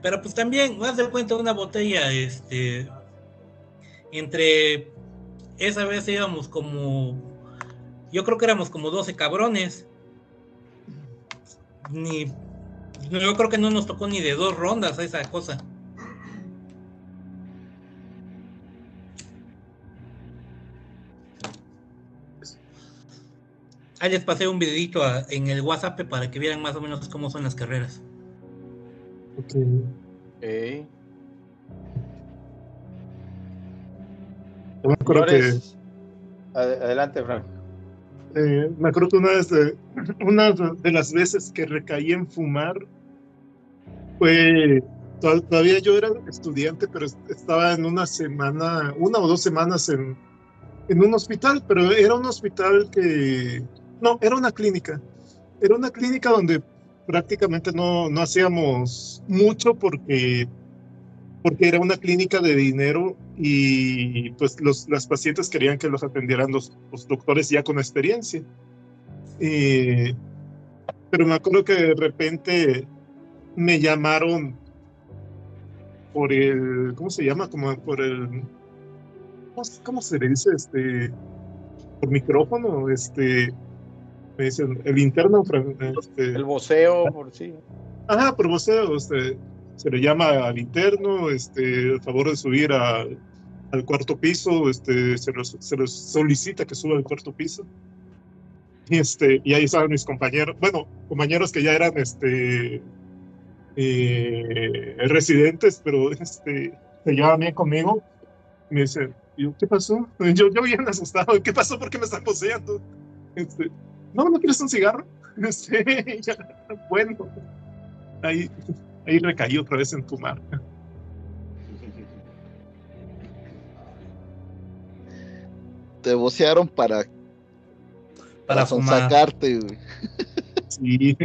Pero pues también, haz de cuenta una botella, este. Entre. Esa vez íbamos como. Yo creo que éramos como 12 cabrones. Ni. Yo creo que no nos tocó ni de dos rondas esa cosa. Ahí les pasé un videito a- en el WhatsApp para que vieran más o menos cómo son las carreras. Ok. Ok. Yo me acuerdo que, Señores, ade- adelante, Frank. Eh, me acuerdo que una, de, [clears throat] una de las veces que recaí en fumar fue, to- todavía yo era estudiante, pero est- estaba en una semana, una o dos semanas en, en un hospital, pero era un hospital que, no, era una clínica. Era una clínica donde prácticamente no, no hacíamos mucho porque, porque era una clínica de dinero y pues los, las pacientes querían que los atendieran los, los doctores ya con experiencia. Y- pero me acuerdo que de repente me llamaron por el, ¿cómo se llama? Como por el, ¿cómo, se- cómo se le dice? Este, por micrófono, este, me dicen, el interno, este, El voceo, por sí. Ajá, por voceo, este, se le llama al interno, este, a favor de subir a- al cuarto piso, este, se los, se los solicita que suba al cuarto piso. Y, este, y ahí estaban mis compañeros, bueno, compañeros que ya eran este, eh, residentes, pero este, se llevaban bien conmigo. Me dicen, ¿qué pasó? [laughs] Yo, yo bien asustado, ¿qué pasó? ¿Por qué me están poseando? Este, no, ¿no quieres un cigarro? [laughs] Este, [laughs] ya, bueno, ahí, ahí recaí otra vez en fumar. te vocearon para, Para sacarte, güey. Sí.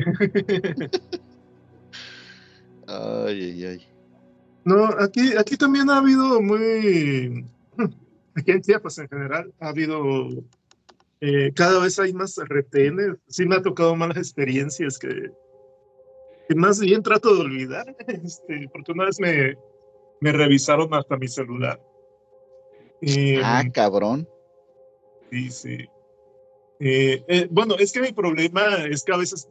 Ay, ay, ay. No, aquí, aquí también ha habido muy, aquí en Chiapas en general, ha habido, eh, cada vez hay más retenes, sí me ha tocado malas experiencias que, que más bien trato de olvidar, este, porque una vez me, me revisaron hasta mi celular. Y, Ah, cabrón. Sí, sí. Eh, eh, bueno, es que mi problema es que a veces,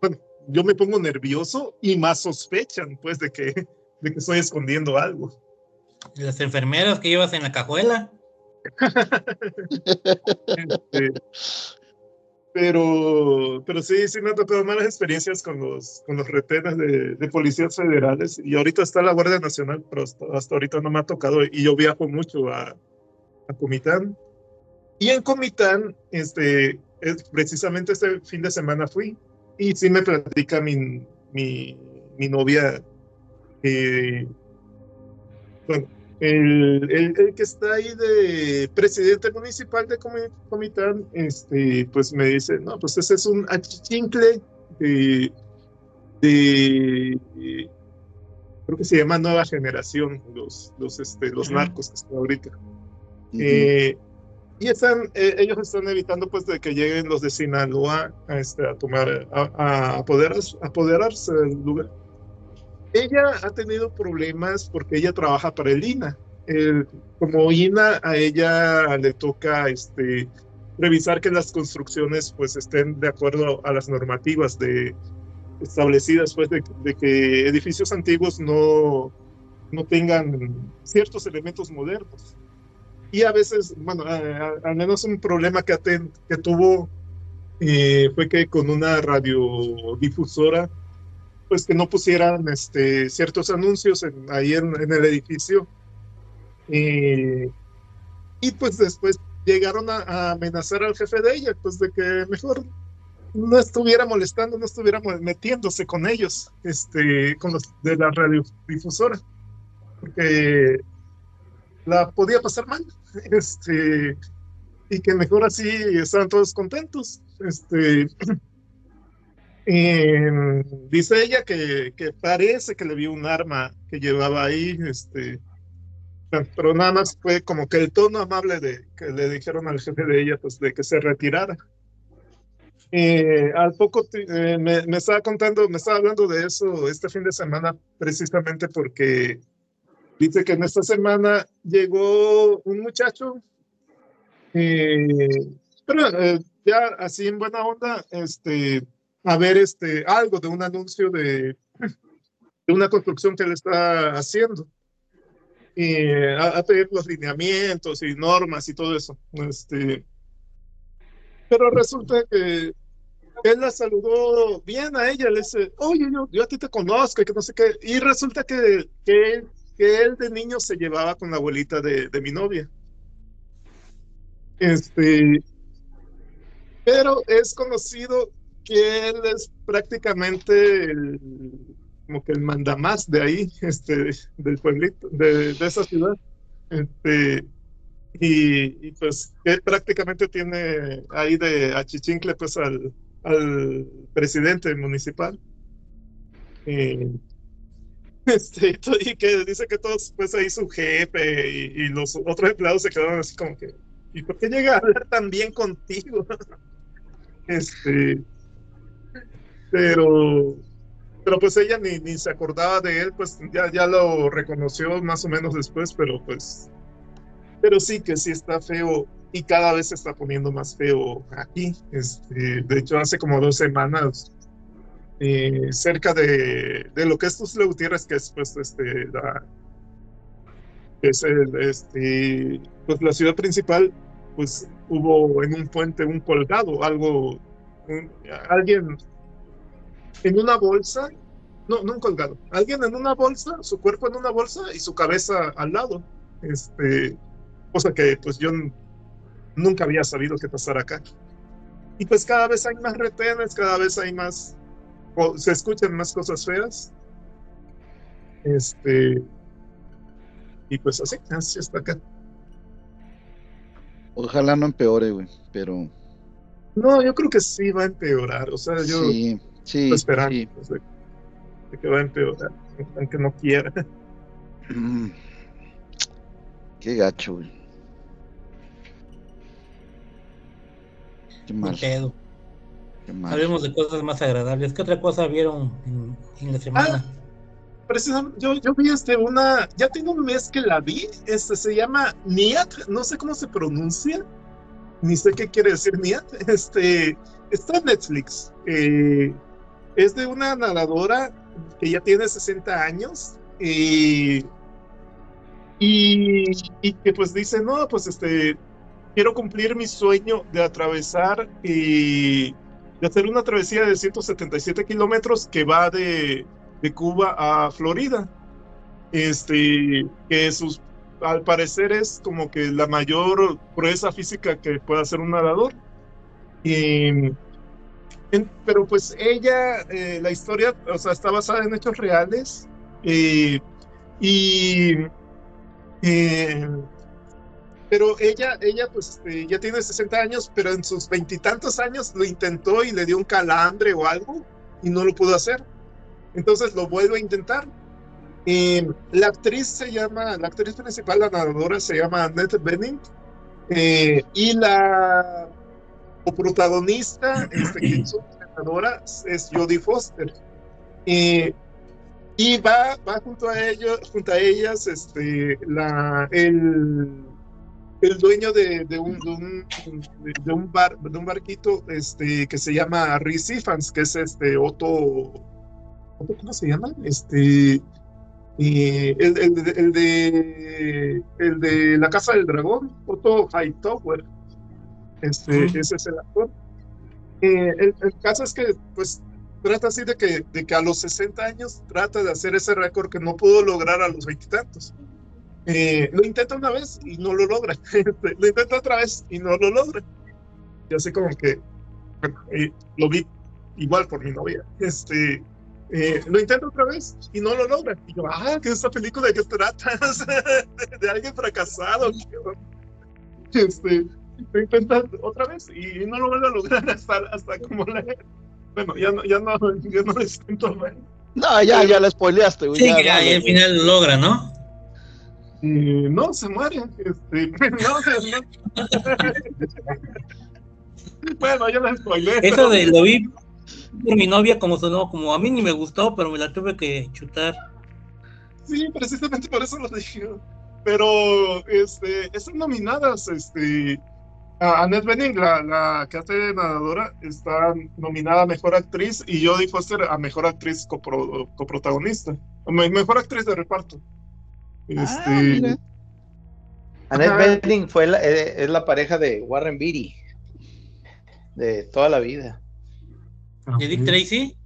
bueno, yo me pongo nervioso y más sospechan, pues, de que, de que estoy escondiendo algo. Las enfermeras que llevas en la cajuela. [laughs] Este, pero, pero sí, sí me han tocado malas experiencias con los, con los retenes de, de policías federales. Y ahorita está la Guardia Nacional, pero hasta, ahorita no me ha tocado. Y yo viajo mucho a, a Comitán. Y en Comitán, este, es, precisamente este fin de semana fui. Y sí me platica mi, mi, mi novia. eh, bueno, el, el, el que está ahí de presidente municipal de Comi- Comitán, este, pues me dice, no, pues ese es un achichincle de, de, de- creo que se llama Nueva Generación, los, los, este, los narcos que están ahorita. Eh, y están, eh, ellos están evitando pues de que lleguen los de Sinaloa a, este, a tomar, a, a apoderarse, apoderarse del lugar. Ella ha tenido problemas porque ella trabaja para el INA. Como INA, a ella le toca este, revisar que las construcciones pues estén de acuerdo a las normativas de, establecidas pues de, que edificios antiguos no, no tengan ciertos elementos modernos. Y a veces, bueno, al menos un problema que tuvo eh, fue que con una radiodifusora, pues que no pusieran este, ciertos anuncios en- ahí en, el edificio. Eh, y pues después llegaron a, amenazar al jefe de ella, pues de que mejor no estuviera molestando, no estuviera metiéndose con ellos, este, con los de la radiodifusora, porque la podía pasar mal, [laughs] este, y que mejor así estaban todos contentos, este, [clears throat] em, dice ella que, que parece que le vio un arma que llevaba ahí, este, pero nada más fue como que el tono amable de que le dijeron al jefe de ella, pues de que se retirara. Eh, al poco eh, me, me estaba contando, me estaba hablando de eso este fin de semana precisamente porque dice que en esta semana llegó un muchacho, eh, pero eh, ya así en buena onda, este, a ver este, algo de un anuncio de, de una construcción que él está haciendo. Y a, a pedir los lineamientos y normas y todo eso. Este, pero resulta que él la saludó bien a ella, le dice, oye, yo, yo a ti te conozco, y que no sé qué. Y resulta que, que, que él de niño se llevaba con la abuelita de, de mi novia. Este, pero es conocido que él es prácticamente el, como que el mandamás de ahí, [laughs] este, del pueblito, de, de esa ciudad. Este, y, y, pues él prácticamente tiene ahí de achichincle pues al, al presidente municipal. [laughs] Este, y to- y que dice que todos pues ahí su jefe y, y los otros empleados se quedaron así como que, ¿y por qué llega a hablar tan bien contigo? [laughs] este, pero, pero pues ella ni, ni se acordaba de él, pues ya, ya lo reconoció más o menos después, pero pues, pero sí que sí está feo y cada vez se está poniendo más feo aquí. Este, de hecho, hace como dos semanas, eh, cerca de, de lo que es Tuxtla Gutiérrez, que es pues este, la, es el, este, pues la ciudad principal, pues hubo en un puente un colgado, algo, alguien en una bolsa, no, no un colgado, alguien en una bolsa, su cuerpo en una bolsa y su cabeza al lado. Este, cosa que pues yo nunca había sabido que pasara acá. Y pues cada vez hay más retenes, cada vez hay más, o se escuchan más cosas feas. Este, y pues así, así está acá. Ojalá no empeore, güey, pero No, yo creo que sí va a empeorar, o sea, yo sí, sí, esperando sí. pues, de, de que va a empeorar, aunque no quiera. [laughs] Mm. Qué gacho, güey. Qué Qué mal, pedo. qué mal. Hablemos de cosas más agradables. ¿Qué otra cosa vieron en, en la semana? Precisamente, yo, yo vi este una, ya tengo un mes que la vi, este se llama Niat, no sé cómo se pronuncia, ni sé qué quiere decir Niat, [laughs] este, está en Netflix, eh, es de una nadadora que ya tiene 60 años y y, que pues dice, no, pues este, quiero cumplir mi sueño de atravesar y de hacer una travesía de 177 kilómetros que va de, de Cuba a Florida. Este, que sus, al parecer es como que la mayor proeza física que puede hacer un nadador. Y, pero pues ella, eh, la historia, o sea, está basada en hechos reales. eh, y eh, pero ella, ella pues este, ya tiene 60 años, pero en sus veintitantos años lo intentó y le dio un calambre o algo y no lo pudo hacer. Entonces lo vuelve a intentar. Eh, la actriz se llama, la actriz principal, la nadadora, se llama Annette Bening. eh, y la protagonista, este, que es nadadora, es Jodie Foster. Y va, junto a ellos, junto a ellas, este, la, el, dueño de, un, de, un, de un bar, de un barquito, este, que se llama Recife que es este Otto, Otto, ¿cómo se llama? Este, el, el de, el de el de la Casa del Dragón, Otto Hightower. Este, ese es el actor. Eh, el, el caso es que, pues, trata así de que, de que a los 60 años trata de hacer ese récord que no pudo lograr a los veintitantos. Eh, lo intenta una vez y no lo logra. [laughs] lo intenta otra vez y no lo logra. Y así como que, bueno, eh, lo vi igual por mi novia. Este, eh, lo intenta otra vez y no lo logra. Y yo, ah, ¿qué es esta película de qué trata? [laughs] de, de alguien fracasado. Este, lo intenta otra vez y no lo vuelve a lograr hasta, hasta como la... Bueno, ya no, ya no, ya no cuento más. No, ya, ya la spoileaste, güey. Sí, ya, ya, al final lo logra, ¿no? Eh, no, se muere. Este, [laughs] no, no. [laughs] bueno, ya la spoileé. Eso pero- de lo vi por mi novia como sonó, como a mí ni me gustó, pero me la tuve que chutar. Sí, precisamente por eso lo dije. Pero este, están nominadas. Este, a Annette Bening, la, la que hace de nadadora, está nominada a mejor actriz y Jodie Foster a mejor actriz copro- coprotagonista. Me- Mejor actriz de reparto. Este, Ah, mira. Annette Ajá. Bening fue la- eh, es la pareja de Warren Beatty de toda la vida. ¿De Dick Tracy?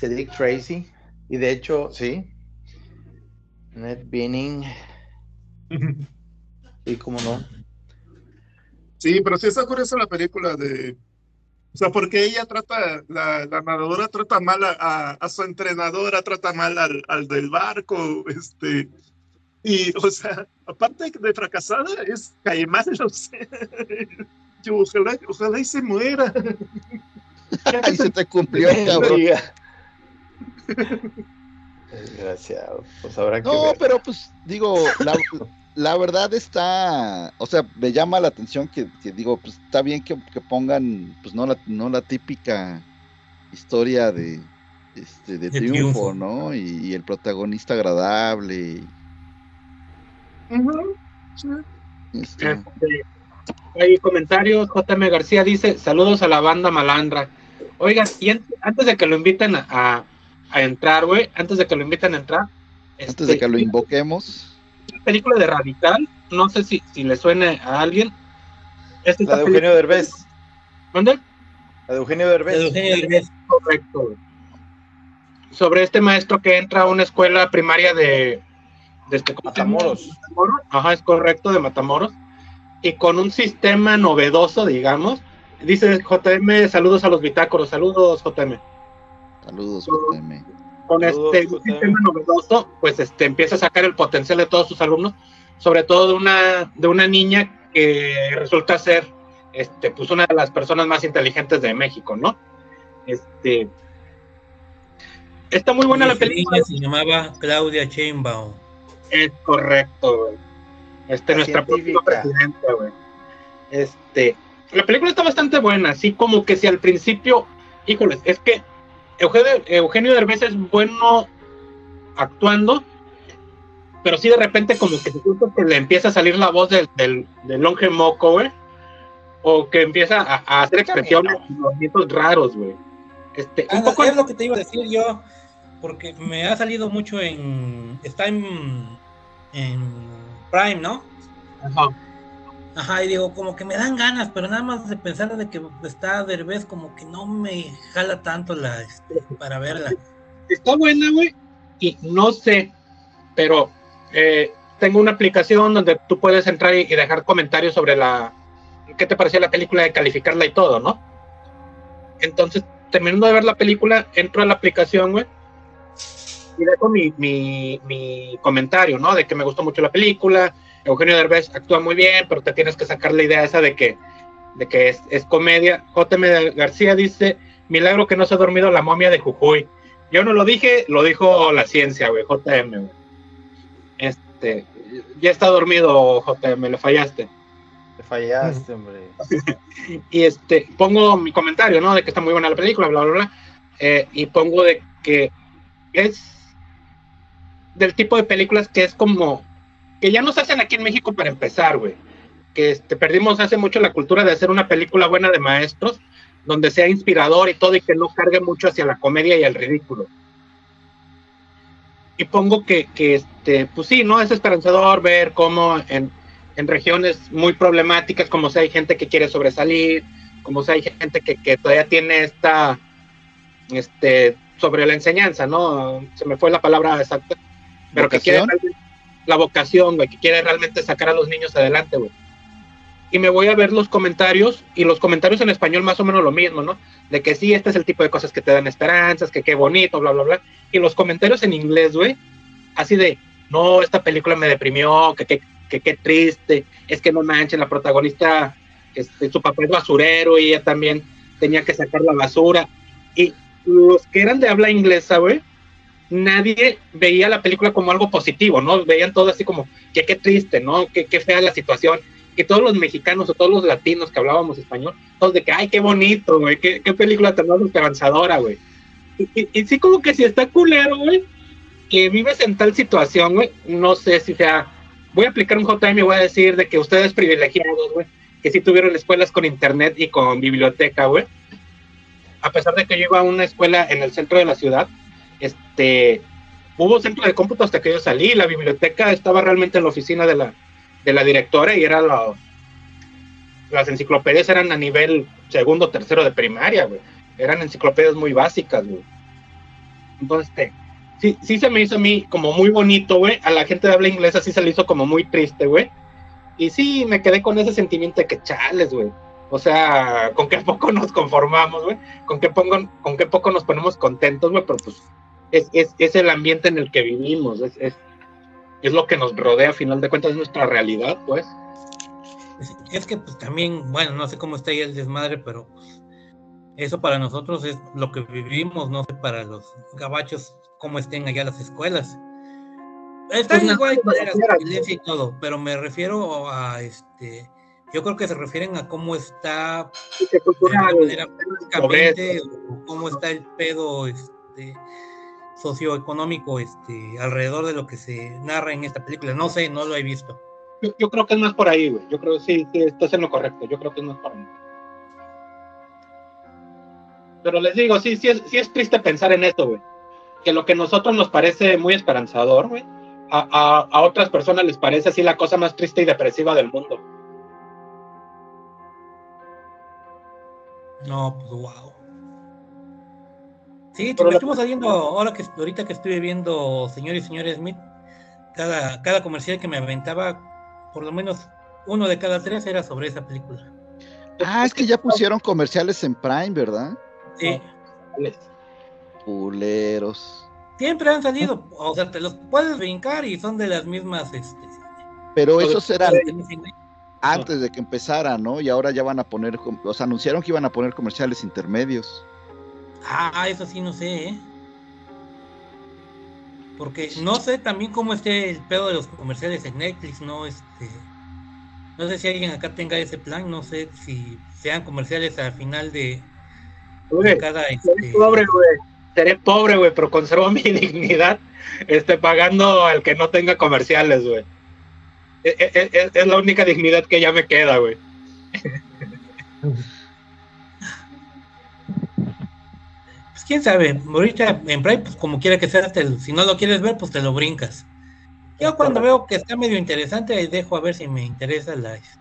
de Dick Tracy. Y de hecho, sí. Annette Bening. [laughs] Y cómo no. Sí, pero sí está curiosa la película de. O sea, porque ella trata, la, la nadadora trata mal a, a- a su entrenadora, trata mal al, al del barco, este. Y, o sea, aparte de fracasada, es cae mal, o sea. Yo, ojalá, ojalá y se muera. Ahí se te cumplió, [laughs] cabrón. [laughs] Desgraciado. Pues habrá que No, ver. pero pues digo, la, la verdad está, o sea, me llama la atención que, que digo, pues está bien que, que pongan, pues no la, no la típica historia de, este, de, De triunfo, triunfo. ¿no? Y, y el protagonista agradable. Ujú, sí. este, Este, hay comentarios. JM García dice: Saludos a la banda malandra. Oigan, y an- antes de que lo inviten a, a- a entrar, güey, antes de que lo inviten a entrar, antes este, de que lo invoquemos. Película de Radical, no sé si, si le suene a alguien. Es La de Eugenio película- Derbez. ¿Dónde? La de Eugenio Derbez. De Eugenio Derbez. Correcto. Sobre este maestro que entra a una escuela primaria de, de este. Matamoros. Matamoros. Ajá, es correcto, de Matamoros. Y con un sistema novedoso, digamos. Dice JM, saludos a los bitácoros. Saludos, JM. Saludos, JM. Con Saludos, este JM. sistema novedoso, pues este empieza a sacar el potencial de todos sus alumnos, sobre todo de una, de una niña que resulta ser este, pues una de las personas más inteligentes de México, ¿no? Este, está muy buena la película. niña se llamaba Claudia Sheinbaum. Es correcto, güey. Este, La nuestra próxima presidenta, güey. Este, la película está bastante buena, así como que si al principio, híjoles, es que Eugenio, Eugenio Derbez es bueno actuando, pero sí de repente como que que le empieza a salir la voz del, del, del longe moco, güey, o que empieza a, a hacer expresiones y movimientos raros, güey. Este, un Ah, poco es lo que te iba a decir yo, porque me ha salido mucho en. Está en. en Prime, ¿no? Ajá. Ajá, y digo, como que me dan ganas, pero nada más de pensar de que está Derbez, como que no me jala tanto la este, para verla. Está buena, güey. Y no sé, pero eh, tengo una aplicación donde tú puedes entrar y, y dejar comentarios sobre la. ¿Qué te pareció la película? De calificarla y todo, ¿no? Entonces, terminando de ver la película, entro a la aplicación, güey. Y dejo mi, mi, mi comentario, ¿no? De que me gustó mucho la película. Eugenio Derbez actúa muy bien, pero te tienes que sacar la idea esa de que, de que es, es comedia. JM García dice: Milagro que no se ha dormido la momia de Jujuy. Yo no lo dije, lo dijo la ciencia, güey, JM, güey. Este, ya está dormido, JM, le fallaste. Te fallaste, hombre. [laughs] Y este, pongo mi comentario, ¿no? De que está muy buena la película, bla, bla, bla. eh, y pongo de que es del tipo de películas que es como, que ya no se hacen aquí en México para empezar, güey. Que este, perdimos hace mucho la cultura de hacer una película buena de maestros, donde sea inspirador y todo, y que no cargue mucho hacia la comedia y el ridículo. Y pongo que, que este, pues sí, ¿no? Es esperanzador ver cómo en, en regiones muy problemáticas, como si hay gente que quiere sobresalir, como si hay gente que, que todavía tiene esta, este, sobre la enseñanza, ¿no? Se me fue la palabra exacta, pero que quiere la vocación, güey, que quiere realmente sacar a los niños adelante, güey. Y me voy a ver los comentarios, y los comentarios en español más o menos lo mismo, ¿no? De que sí, este es el tipo de cosas que te dan esperanzas, que qué bonito, bla, bla, bla. Y los comentarios en inglés, güey, así de, no, esta película me deprimió, que qué que, qué triste, es que no manchen, la protagonista, este, su papá es basurero y ella también tenía que sacar la basura. Y los que eran de habla inglesa, güey, nadie veía la película como algo positivo, ¿no? Veían todo así como, que qué triste, ¿no? Que qué fea la situación. Que todos los mexicanos o todos los latinos que hablábamos español, todos de que, ay, qué bonito, güey, qué, qué película tan esperanzadora, güey. Y, y- y sí como que si está culero, güey, que vives en tal situación, güey, no sé si sea, voy a aplicar un JM y voy a decir de que ustedes privilegiados, güey, que sí tuvieron escuelas con internet y con biblioteca, güey, a pesar de que yo iba a una escuela en el centro de la ciudad, este, hubo centro de cómputo hasta que yo salí, la biblioteca estaba realmente en la oficina de la, de la directora y era la, las enciclopedias eran a nivel segundo, tercero de primaria, güey, eran enciclopedias muy básicas, güey. Entonces, este, sí, sí se me hizo a mí como muy bonito, güey. A la gente de habla inglesa sí se le hizo como muy triste, güey. Y sí, me quedé con ese sentimiento de que chales, güey. O sea, [laughs] con qué poco nos conformamos, güey. Con con qué poco nos ponemos contentos, güey. Pero pues es, es, es el ambiente en el que vivimos. Es, es, es lo que nos rodea, a final de cuentas, es nuestra realidad, pues. Es, que pues también, bueno, no sé cómo está ahí el desmadre, pero pues, eso para nosotros es lo que vivimos, no sé para los gabachos cómo estén allá las escuelas. Está Pues, igual la violencia y todo, pero me refiero a este, yo creo que se refieren a cómo está de cultural, cómo está el pedo este socioeconómico este alrededor de lo que se narra en esta película. No sé, no lo he visto. Yo, yo creo que es más por ahí, güey. Yo creo que sí, sí, estás en lo correcto. Yo creo que es más por ahí. Pero les digo, sí, sí es, sí es triste pensar en esto, güey. Que lo que a nosotros nos parece muy esperanzador, güey, a, a, a otras personas les parece así la cosa más triste y depresiva del mundo. No, pues wow. Sí, Pero estuvo saliendo ahora que ahorita que estuve viendo Señor y Señor Smith, cada, cada comercial que me aventaba, por lo menos uno de cada tres era sobre esa película. Ah, es que ya pusieron comerciales en Prime, ¿verdad? Sí, Culeros. siempre han salido, o sea, te los puedes brincar y son de las mismas, este, Pero esos eran antes de que empezara, ¿no? Y ahora ya van a poner, o sea, anunciaron que iban a poner comerciales intermedios. Ah, eso sí no sé, ¿eh? Porque no sé también cómo esté el pedo de los comerciales en Netflix, ¿no? Este, no sé si alguien acá tenga ese plan, no sé si sean comerciales al final de, cada... seré Este, pobre, güey. Seré pobre, güey, pero conservo [laughs] mi dignidad este, pagando al que no tenga comerciales, güey. Es, es- es- es la única dignidad que ya me queda, güey. [laughs] pues quién sabe, ahorita en Prime, pues como quiera que sea, te- si no lo quieres ver, pues te lo brincas. Yo cuando veo que está medio interesante, ahí dejo a ver si me interesa la, este,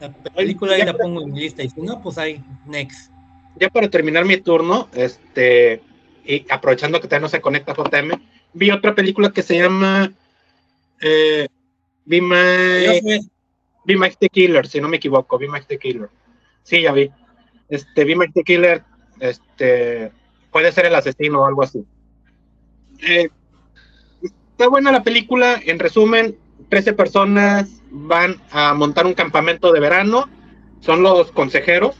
la película y la pongo en mi lista. Y si no, pues ahí, next. Ya para terminar mi turno, este, y aprovechando que todavía no se conecta JM, vi otra película que se llama eh, Be My, Be My the Killer, si no me equivoco, Be My the Killer. Sí, ya vi. Este, Be My the Killer, este, puede ser el asesino o algo así. Eh, está buena la película, en resumen, 13 personas van a montar un campamento de verano, son los consejeros,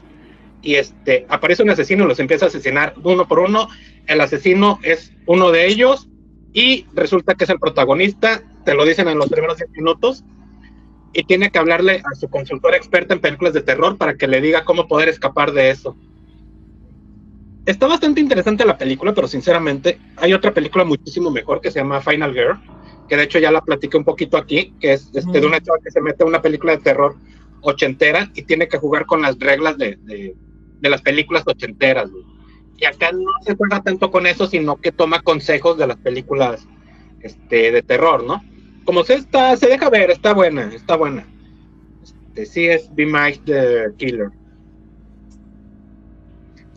y este, aparece un asesino y los empieza a asesinar uno por uno. El asesino es uno de ellos y resulta que es el protagonista, te lo dicen en los primeros 10 minutos, y tiene que hablarle a su consultora experta en películas de terror para que le diga cómo poder escapar de eso. Está bastante interesante la película, pero sinceramente hay otra película muchísimo mejor que se llama Final Girl, que de hecho ya la platiqué un poquito aquí, que es este, de una chava que se mete a una película de terror ochentera y tiene que jugar con las reglas de, de, de las películas ochenteras. güey. Y acá no se juega tanto con eso, sino que toma consejos de las películas este, de terror, ¿no? Como se está, se deja ver, está buena, está buena. Este, sí es Be My the Killer.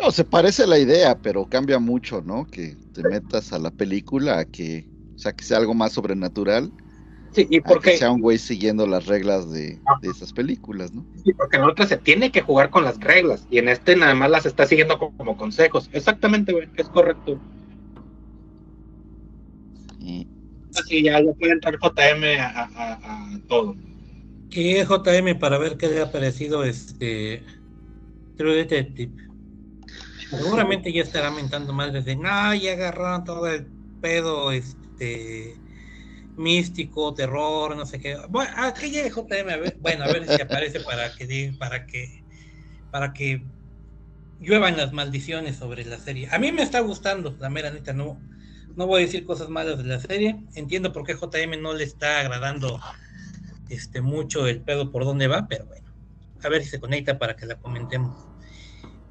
No, se parece la idea, pero cambia mucho, ¿no? Que te metas a la película a que, o sea, que sea algo más sobrenatural. Sí, y a porque que sea un güey siguiendo las reglas de, de esas películas, ¿no? Sí, porque en otra se tiene que jugar con las reglas y en este nada más las está siguiendo como, como consejos. Exactamente, güey, es correcto. Y- Así ya, ya puede entrar JM a, a- a- a todo. Y JM para ver qué le ha parecido este True Detective. Seguramente ya estará mentando madres de no, ya agarraron todo el pedo este místico, terror, no sé qué. Bueno, ¿a qué llegue JM? A ver, bueno, a ver si aparece para que para que para que lluevan las maldiciones sobre la serie. A mí me está gustando, la mera neta, no, no voy a decir cosas malas de la serie. Entiendo por qué JM no le está agradando este mucho el pedo por dónde va, pero bueno, a ver si se conecta para que la comentemos.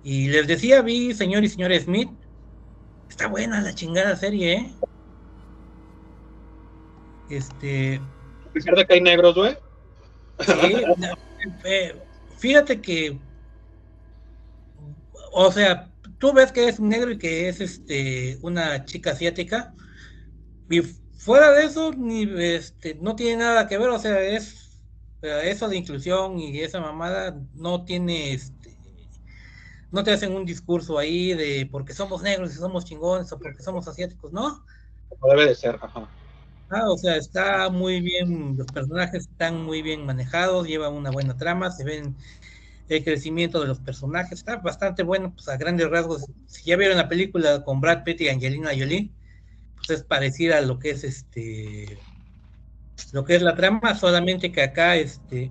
Y les decía, vi señor y señora Smith, está buena la chingada serie, ¿eh? Este, A pesar de que hay negros, güey. Sí, [laughs] no, eh, fíjate que, o sea, tú ves que es un negro y que es este una chica asiática, y fuera de eso, ni este, no tiene nada que ver, o sea, es eso de inclusión y esa mamada no tiene este, no te hacen un discurso ahí de porque somos negros y somos chingones o porque somos asiáticos, ¿no? Como debe de ser, ajá. Ah, o sea, está muy bien, los personajes están muy bien manejados, llevan una buena trama, se ven el crecimiento de los personajes, está bastante bueno, pues a grandes rasgos, si ya vieron la película con Brad Pitt y Angelina Jolie, pues es parecida a lo que es este, lo que es la trama, solamente que acá, este,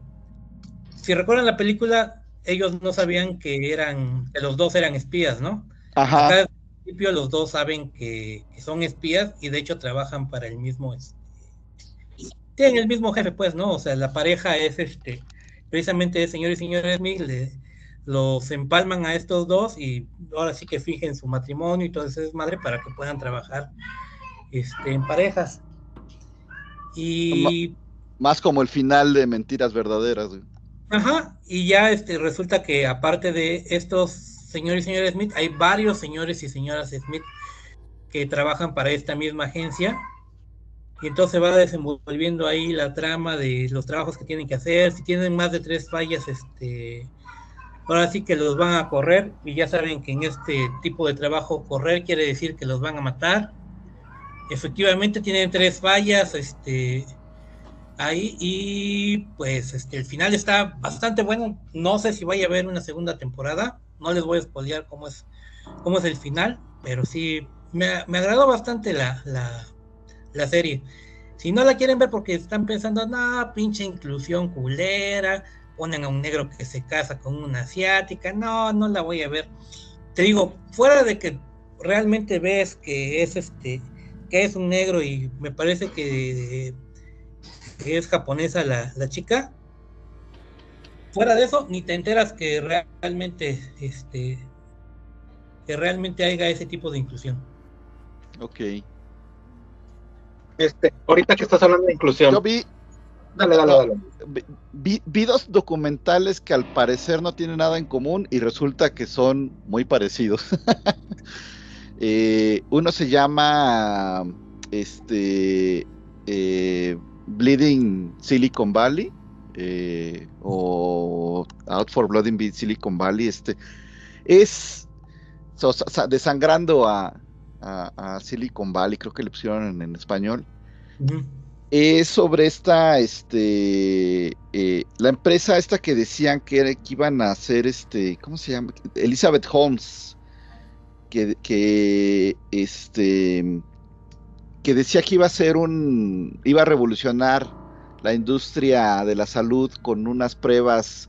si recuerdan la película, ellos no sabían que eran, que los dos eran espías, ¿no? Ajá. Acá al principio los dos saben que, que son espías y de hecho trabajan para el mismo, este, tienen el mismo jefe, pues, ¿no? O sea, la pareja es este, precisamente el señor y señora Smith, le, los empalman a estos dos y ahora sí que fijen su matrimonio y todo eso es madre para que puedan trabajar este, en parejas. Y Más como el final de Mentiras Verdaderas, güey. Ajá, y ya este, resulta que aparte de estos señores y señores Smith, hay varios señores y señoras Smith que trabajan para esta misma agencia. Y entonces va desenvolviendo ahí la trama de los trabajos que tienen que hacer. Si tienen más de tres fallas, este, ahora sí que los van a correr. Y ya saben que en este tipo de trabajo correr quiere decir que los van a matar. Efectivamente tienen tres fallas, este, ahí y pues este el final está bastante bueno. No sé si vaya a haber una segunda temporada. No les voy a spoilear cómo es cómo es el final pero sí me, me agradó bastante la, la, la serie. Si no la quieren ver porque están pensando no pinche inclusión culera ponen a un negro que se casa con una asiática no no la voy a ver. Te digo fuera de que realmente ves que es este que es un negro y me parece que que es japonesa la, la chica. Fuera de eso, ni te enteras que realmente, este, que realmente haya ese tipo de inclusión. Ok. Este, ahorita que estás hablando de inclusión. Yo vi, Dale, dale, dale. vi- vi, vi dos documentales que al parecer no tienen nada en común y resulta que son muy parecidos. [laughs] Eh, uno se llama este eh, Bleeding Silicon Valley eh, o Out for Blood in Silicon Valley. Este es so- desangrando a, a- a Silicon Valley, creo que le pusieron en, en español es sobre esta, este, eh, la empresa esta que decían que, era- que iban a hacer, este, ¿cómo se llama? Elizabeth Holmes, que, que, este, que decía que iba a ser un, iba a revolucionar la industria de la salud con unas pruebas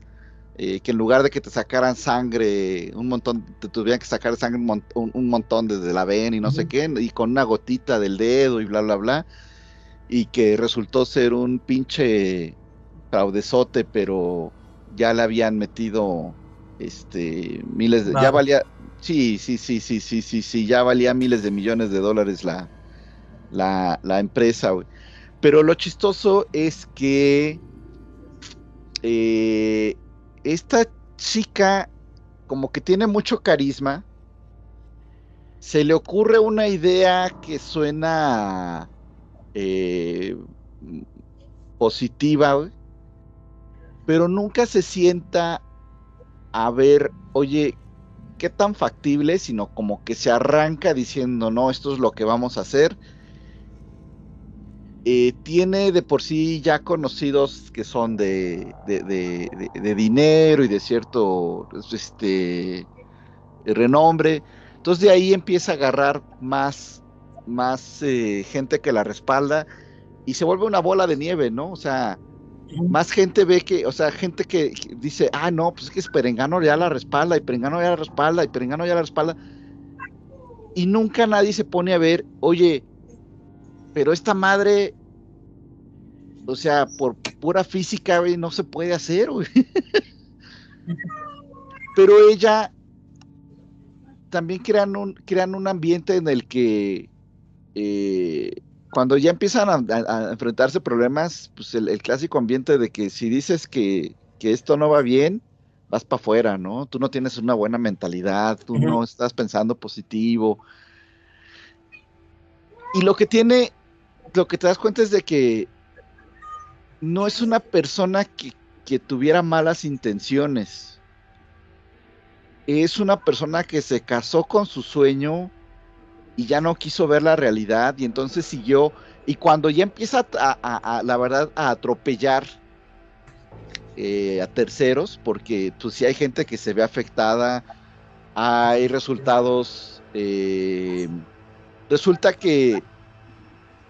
eh, que en lugar de que te sacaran sangre, un montón, te tuvieran que sacar sangre un, mon- un- un montón desde la vena y no sé qué, y con una gotita del dedo y bla, bla, bla y que resultó ser un pinche fraudezote, pero ya le habían metido este miles de, ya valía, sí, sí, sí, sí, sí, sí, sí, ya valía miles de millones de dólares la, la, la empresa, güey. Pero lo chistoso es que eh, esta chica como que tiene mucho carisma. Se le ocurre una idea que suena eh, positiva, güey, pero nunca se sienta a ver, oye, qué tan factible, sino como que se arranca diciendo, no, esto es lo que vamos a hacer. Eh, tiene de por sí ya conocidos que son de, de, de- de- de dinero y de cierto este, renombre. Entonces de ahí empieza a agarrar más, más eh, gente que la respalda y se vuelve una bola de nieve, ¿no? O sea, más gente ve que, o sea, gente que que dice, ah, no, pues es que Perengano ya la respalda, y Perengano ya la respalda, y Perengano ya la respalda. Y nunca nadie se pone a ver, oye, pero esta madre, o sea, por pura física, güey, no se puede hacer, güey. [laughs] Pero ella también crean un, crean un ambiente en el que eh, cuando ya empiezan a, a- a enfrentarse problemas, pues el, el clásico ambiente de que si dices que, que esto no va bien, vas para afuera, ¿no? Tú no tienes una buena mentalidad, tú no estás pensando positivo. Y lo que tiene, lo que te das cuenta es de que no es una persona que, que tuviera malas intenciones. Es una persona que se casó con su sueño y ya no quiso ver la realidad y entonces siguió. Y cuando ya empieza a, la verdad a atropellar eh, a terceros, porque pues sí hay gente que se ve afectada, hay resultados, eh, resulta que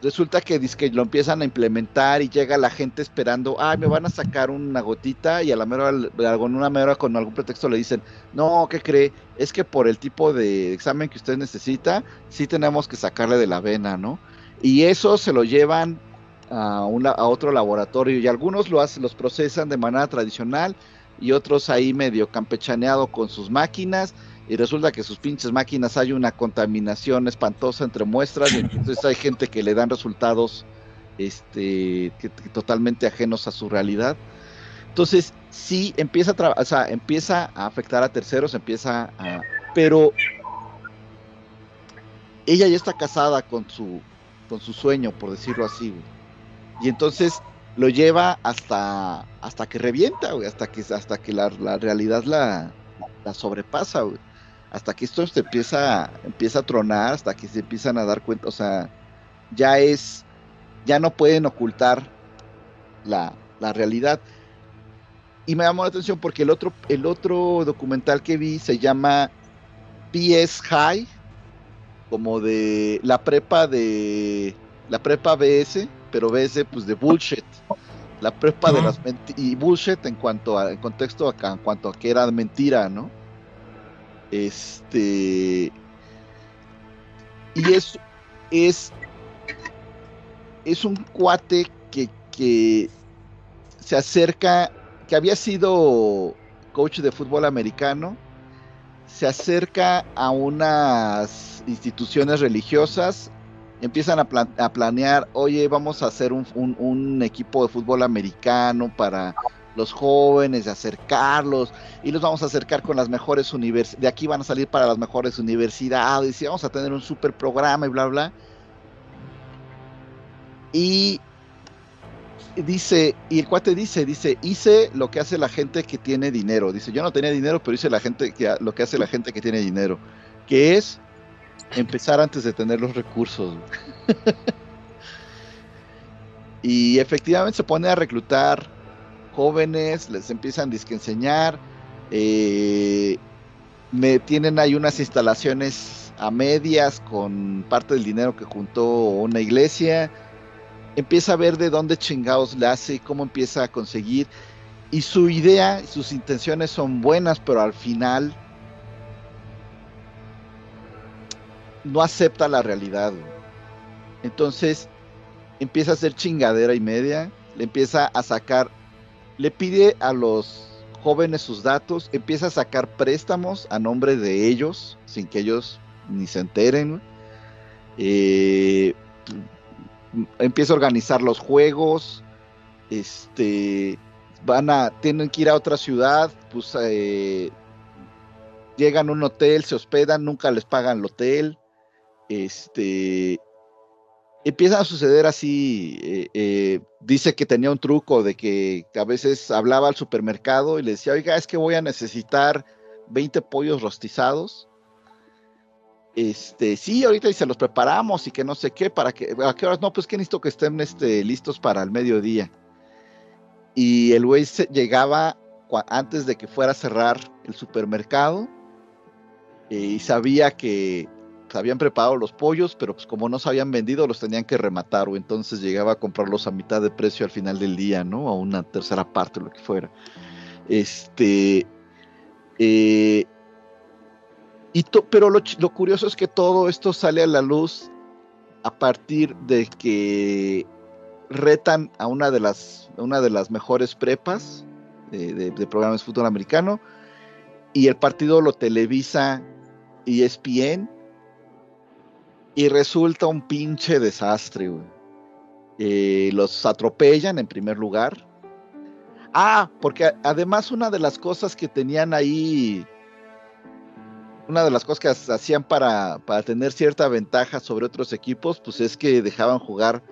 resulta que, dizque lo empiezan a implementar y llega la gente esperando, ay, me van a sacar una gotita y a la mera, con una mera con algún pretexto le dicen, no, ¿qué cree? Es que por el tipo de examen que usted necesita, sí tenemos que sacarle de la vena, ¿no? Y eso se lo llevan a, un a otro laboratorio y algunos lo hacen, los procesan de manera tradicional y otros ahí medio campechaneado con sus máquinas y resulta que sus pinches máquinas hay una contaminación espantosa entre muestras y entonces hay gente que le dan resultados este totalmente ajenos a su realidad. Entonces, sí empieza a o sea, empieza a afectar a terceros, empieza a pero ella ya está casada con su con su sueño, por decirlo así. Y entonces lo lleva hasta hasta que revienta, güey, hasta que hasta que la, la realidad la, la sobrepasa. Hasta que esto se empieza empieza a tronar, hasta que se empiezan a dar cuenta, o sea, ya es ya no pueden ocultar la, la realidad. Y me llamó la atención porque el otro el otro documental que vi se llama PS High, como de la prepa de la prepa BS, pero BS pues de bullshit. La prepa de las menti- y bullshit en cuanto a en contexto acá, en cuanto a que era mentira, ¿no? Este y es es es un cuate que, que se acerca, que había sido coach de fútbol americano, se acerca a unas instituciones religiosas empiezan a, plan- a planear, oye, vamos a hacer un, un- un equipo de fútbol americano para los jóvenes, de acercarlos, y los vamos a acercar con las mejores universidades, de aquí van a salir para las mejores universidades, y vamos a tener un super programa y bla, bla. Y dice, y el cuate dice, dice, hice lo que hace la gente que tiene dinero. Dice, yo no tenía dinero, pero hice la gente que, lo que hace la gente que tiene dinero, que es empezar antes de tener los recursos. [laughs] y efectivamente se pone a reclutar jóvenes, les empiezan a enseñar, eh, me tienen ahí unas instalaciones a medias con parte del dinero que juntó una iglesia, empieza a ver de dónde chingados le hace, cómo empieza a conseguir, y su idea, sus intenciones son buenas, pero al final no acepta la realidad. Entonces empieza a hacer chingadera y media, le empieza a sacar, le pide a los jóvenes sus datos, empieza a sacar préstamos a nombre de ellos, sin que ellos ni se enteren. Eh, empieza a organizar los juegos, este, van a, tienen que ir a otra ciudad, pues eh, llegan a un hotel, se hospedan, nunca les pagan el hotel, este, empiezan a suceder así, eh, eh, dice que tenía un truco de que a veces hablaba al supermercado y le decía, oiga, es que voy a necesitar 20 pollos rostizados. Este, sí, ahorita y se los preparamos y que no sé qué, para que, a qué horas, no, pues que necesito que estén este, listos para el mediodía. Y el güey llegaba antes de que fuera a cerrar el supermercado eh, y sabía que habían preparado los pollos, pero pues como no se habían vendido, los tenían que rematar, o entonces llegaba a comprarlos a mitad de precio al final del día, ¿no? A una tercera parte, lo que fuera. Este. eh, y to- pero lo, curioso es que todo esto sale a la luz a partir de que retan a una de las, una de las mejores prepas de, de- programas de fútbol americano y el partido lo televisa E ESPN y resulta un pinche desastre, güey. Eh, los atropellan en primer lugar. Ah, porque además una de las cosas que tenían ahí, una de las cosas que ha- hacían para, para tener cierta ventaja sobre otros equipos, pues es que dejaban jugar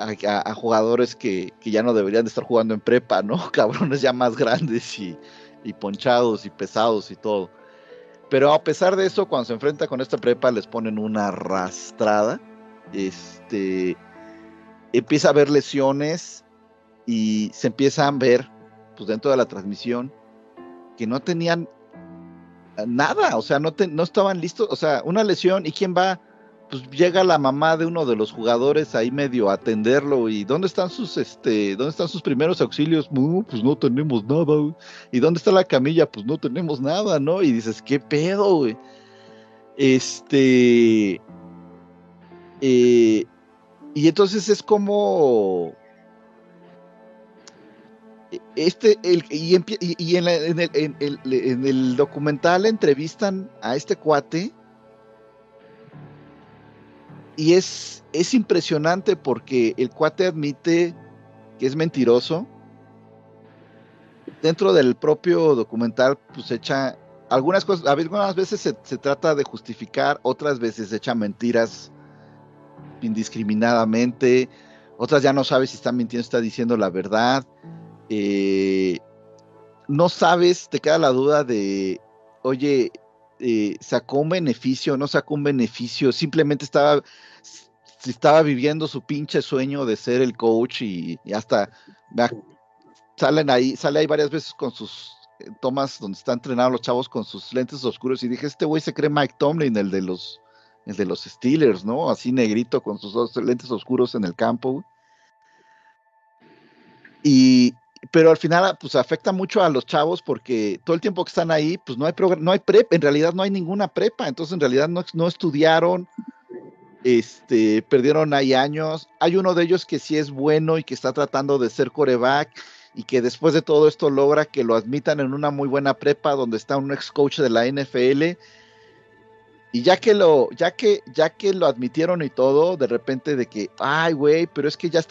a, a- a jugadores que, que ya no deberían de estar jugando en prepa, ¿no? [laughs] Cabrones ya más grandes y, y ponchados y pesados y todo. Pero a pesar de eso, cuando se enfrenta con esta prepa, les ponen una arrastrada. Este empieza a haber lesiones y se empiezan a ver, pues dentro de la transmisión, que no tenían nada, o sea, no, te- no estaban listos, o sea, una lesión y quién va, pues llega la mamá de uno de los jugadores ahí medio a atenderlo y dónde están sus, este, dónde están sus primeros auxilios, no, pues no tenemos nada, y dónde está la camilla, pues no tenemos nada, ¿no? Y dices, qué pedo, güey. Este, eh, y entonces es como este el, y, y- y en, la- en el, en el- en el documental entrevistan a este cuate y es es impresionante porque el cuate admite que es mentiroso dentro del propio documental pues echa algunas cosas algunas veces se, trata de justificar otras veces echa mentiras indiscriminadamente, otras ya no sabes si está mintiendo, está diciendo la verdad. Eh, no sabes, te queda la duda de, oye, eh, sacó un beneficio, no sacó un beneficio, simplemente estaba, estaba viviendo su pinche sueño de ser el coach y, hasta salen ahí, sale ahí varias veces con sus eh, tomas donde están entrenados los chavos con sus lentes oscuros y dije, este güey se cree Mike Tomlin, el de los el de los Steelers, ¿no? Así negrito con sus dos lentes oscuros en el campo. Y, pero al final, pues afecta mucho a los chavos porque todo el tiempo que están ahí, pues no hay no hay prepa, en realidad no hay ninguna prepa, entonces en realidad no, no estudiaron, este, perdieron ahí años. Hay uno de ellos que sí es bueno y que está tratando de ser coreback y que después de todo esto logra que lo admitan en una muy buena prepa donde está un ex coach de la NFL Y ya que lo, ya que, ya que lo admitieron y todo, de repente de que, ay, güey, pero es que ya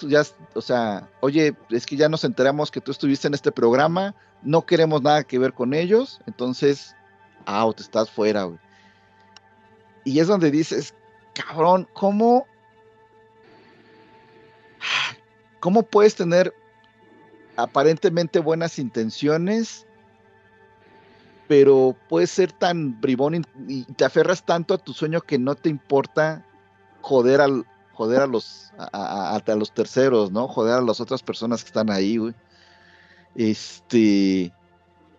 o sea, oye, es que ya nos enteramos que tú estuviste en este programa, no queremos nada que ver con ellos, entonces, out, estás fuera, güey. Y es donde dices, cabrón, ¿cómo? ¿Cómo puedes tener aparentemente buenas intenciones pero puedes ser tan bribón y, te aferras tanto a tu sueño que no te importa joder joder a los a, a- los terceros, ¿no? Joder a las otras personas que están ahí. Este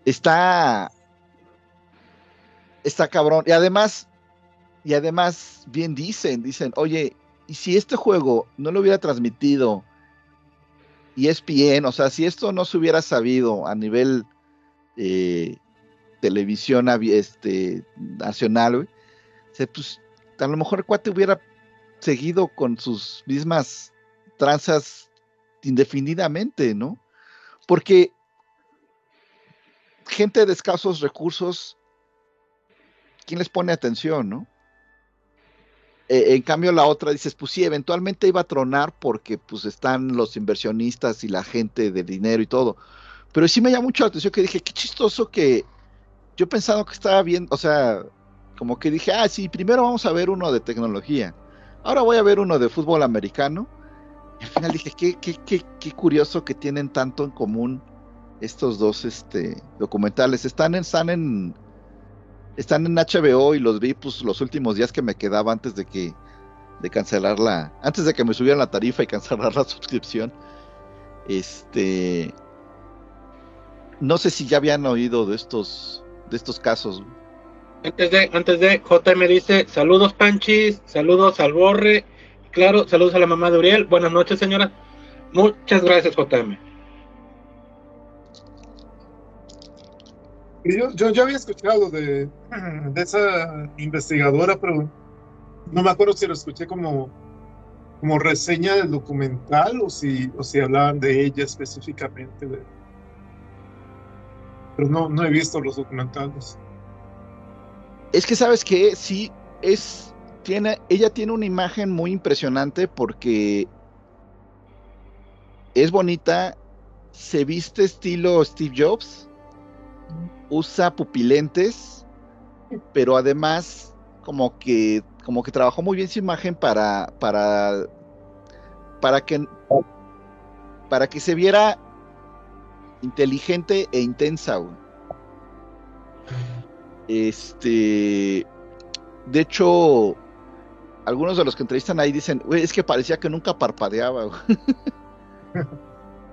está está cabrón y además y además bien dicen, dicen, "Oye, y si este juego no lo hubiera transmitido y es bien, o sea, si esto no se hubiera sabido a nivel eh, televisión este, nacional, güey, se, pues, a lo mejor el cuate hubiera seguido con sus mismas tranzas indefinidamente, ¿no? Porque gente de escasos recursos, ¿quién les pone atención, no? Eh, en cambio, la otra dices, pues sí, eventualmente iba a tronar porque pues están los inversionistas y la gente de dinero y todo. Pero sí me llama mucho la atención que dije, qué chistoso que yo pensaba que estaba bien, o sea, como que dije, ah, sí, primero vamos a ver uno de tecnología, ahora voy a ver uno de fútbol americano. Y al final dije, qué, qué, qué, qué curioso que tienen tanto en común estos dos este, documentales. Están en, están en, están en HBO y los vi pues los últimos días que me quedaba antes de que de cancelar la, antes de que me subieran la tarifa y cancelar [laughs] la suscripción. Este, no sé si ya habían oído de estos, de estos casos. Antes de, antes de, JM dice, saludos Panchis, saludos al Borre, claro, saludos a la mamá de Uriel, buenas noches señora. Muchas gracias JM. Yo, yo, había escuchado de, de esa investigadora, pero no me acuerdo si lo escuché como, como reseña del documental o si, o si hablaban de ella específicamente. pero no, no he visto los documentales. Es que sabes que sí es tiene ella tiene una imagen muy impresionante porque es bonita, se viste estilo Steve Jobs, usa pupilentes, pero además como que como que trabajó muy bien su imagen para para para que para que se viera inteligente e intensa. Este, de hecho, algunos de los que entrevistan ahí dicen, "Güey, es que parecía que nunca parpadeaba. [laughs]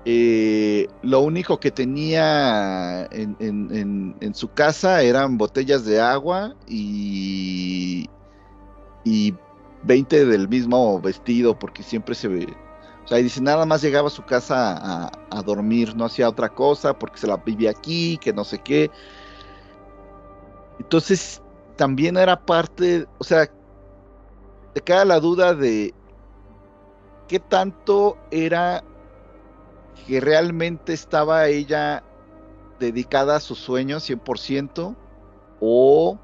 güey". Eh, lo único que tenía en, su casa eran botellas de agua y, y 20 del mismo vestido, porque siempre se ve. O sea, y dice, nada más llegaba a su casa a, a dormir, no hacía otra cosa, porque se la vivía aquí, que no sé qué. Entonces, también era parte, o sea, te queda la duda de qué tanto era que realmente estaba ella dedicada a sus sueños 100% o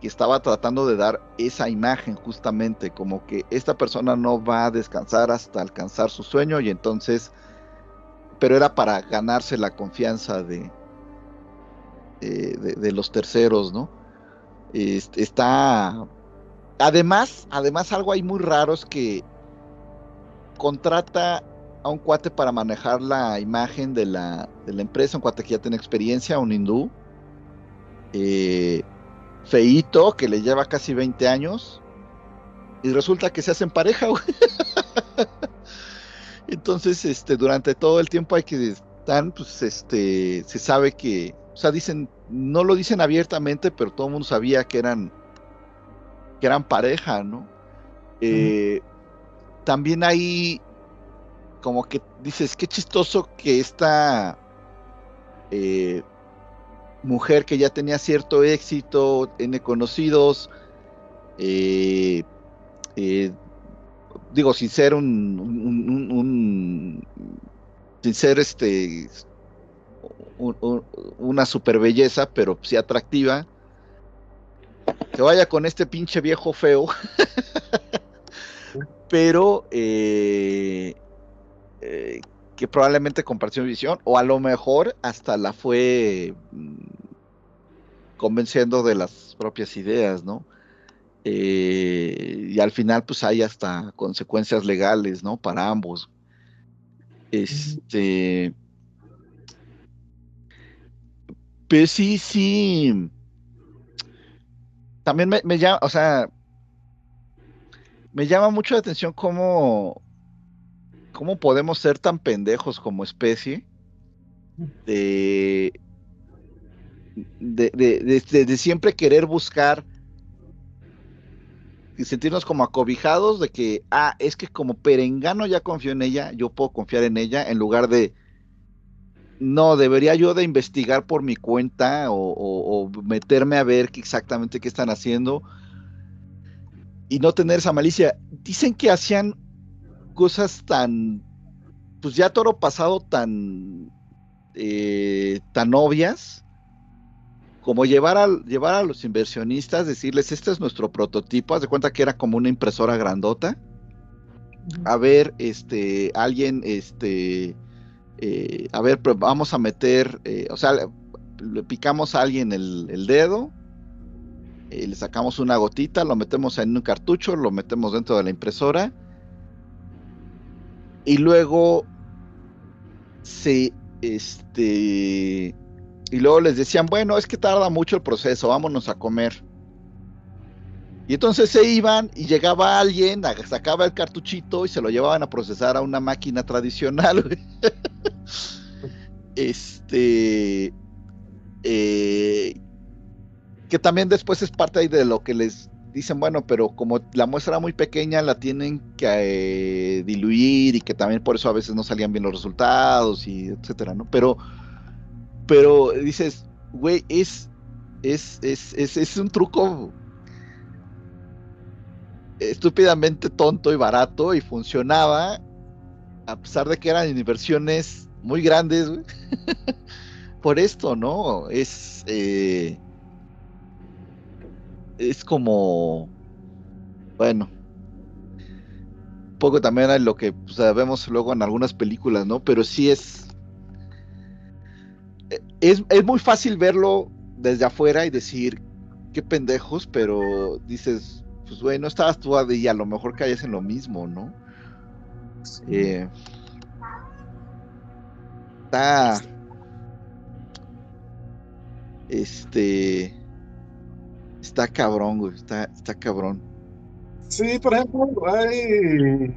que estaba tratando de dar esa imagen justamente, como que esta persona no va a descansar hasta alcanzar su sueño y entonces, pero era para ganarse la confianza de, de, los terceros, ¿no? Está, además, además algo ahí muy raro es que contrata a un cuate para manejar la imagen de la, de la empresa, un cuate que ya tiene experiencia, un hindú, eh, feíto, que le lleva casi 20 años, y resulta que se hacen pareja, güey. [laughs] Entonces, este, durante todo el tiempo hay que están, pues, este, se sabe que, o sea, dicen, no lo dicen abiertamente, pero todo el mundo sabía que eran, que eran pareja, ¿no? Eh, También hay como que dices, qué chistoso que esta eh, mujer que ya tenía cierto éxito, tiene conocidos, eh, eh, digo, sin ser un, sin ser este un- un- una super belleza, pero sí atractiva, se vaya con este pinche viejo feo. [laughs] Pero eh, que probablemente compartió mi visión, o a lo mejor hasta la fue mm, convenciendo de las propias ideas, ¿no? Eh, y al final, pues hay hasta consecuencias legales, ¿no? Para ambos. Este. Pero sí, sí. También me, me llama, o sea, me llama mucho la atención cómo, cómo podemos ser tan pendejos como especie de, de, de- siempre querer buscar y sentirnos como acobijados de que, ah, es que como Perengano ya confío en ella, yo puedo confiar en ella, en lugar de, no, debería yo de investigar por mi cuenta o, o- meterme a ver exactamente qué están haciendo y no tener esa malicia. Dicen que hacían cosas tan, pues ya toro pasado tan, eh, tan obvias como llevar a, llevar a los inversionistas, decirles, este es nuestro prototipo, haz de cuenta que era como una impresora grandota. A ver, este, alguien, este, eh, a ver, pues vamos a meter, eh, o sea, le, le picamos a alguien el, el dedo, eh, le sacamos una gotita, lo metemos en un cartucho, lo metemos dentro de la impresora y luego se, este, y luego les decían, bueno, es que tarda mucho el proceso, vámonos a comer. Y entonces se iban y llegaba alguien, sacaba el cartuchito y se lo llevaban a procesar a una máquina tradicional. [laughs] este, eh, que también después es parte de lo que les dicen, bueno, pero como la muestra era muy pequeña, la tienen que eh, diluir y que también por eso a veces no salían bien los resultados y etcétera, ¿no? Pero, pero dices, güey, es, es, es, es, es un truco estúpidamente tonto y barato y funcionaba a pesar de que eran inversiones muy grandes, güey. [laughs] por esto, ¿no? Es, eh, es como, bueno, poco también a lo que vemos luego en algunas películas, ¿no? Pero sí es, eh, es, es muy fácil verlo desde afuera y decir, qué pendejos, pero dices, pues güey, no estabas tú ahí, a lo mejor caes en lo mismo, ¿no? Eh, está, este, está cabrón, güey, está, está cabrón. Sí, por ejemplo, hay,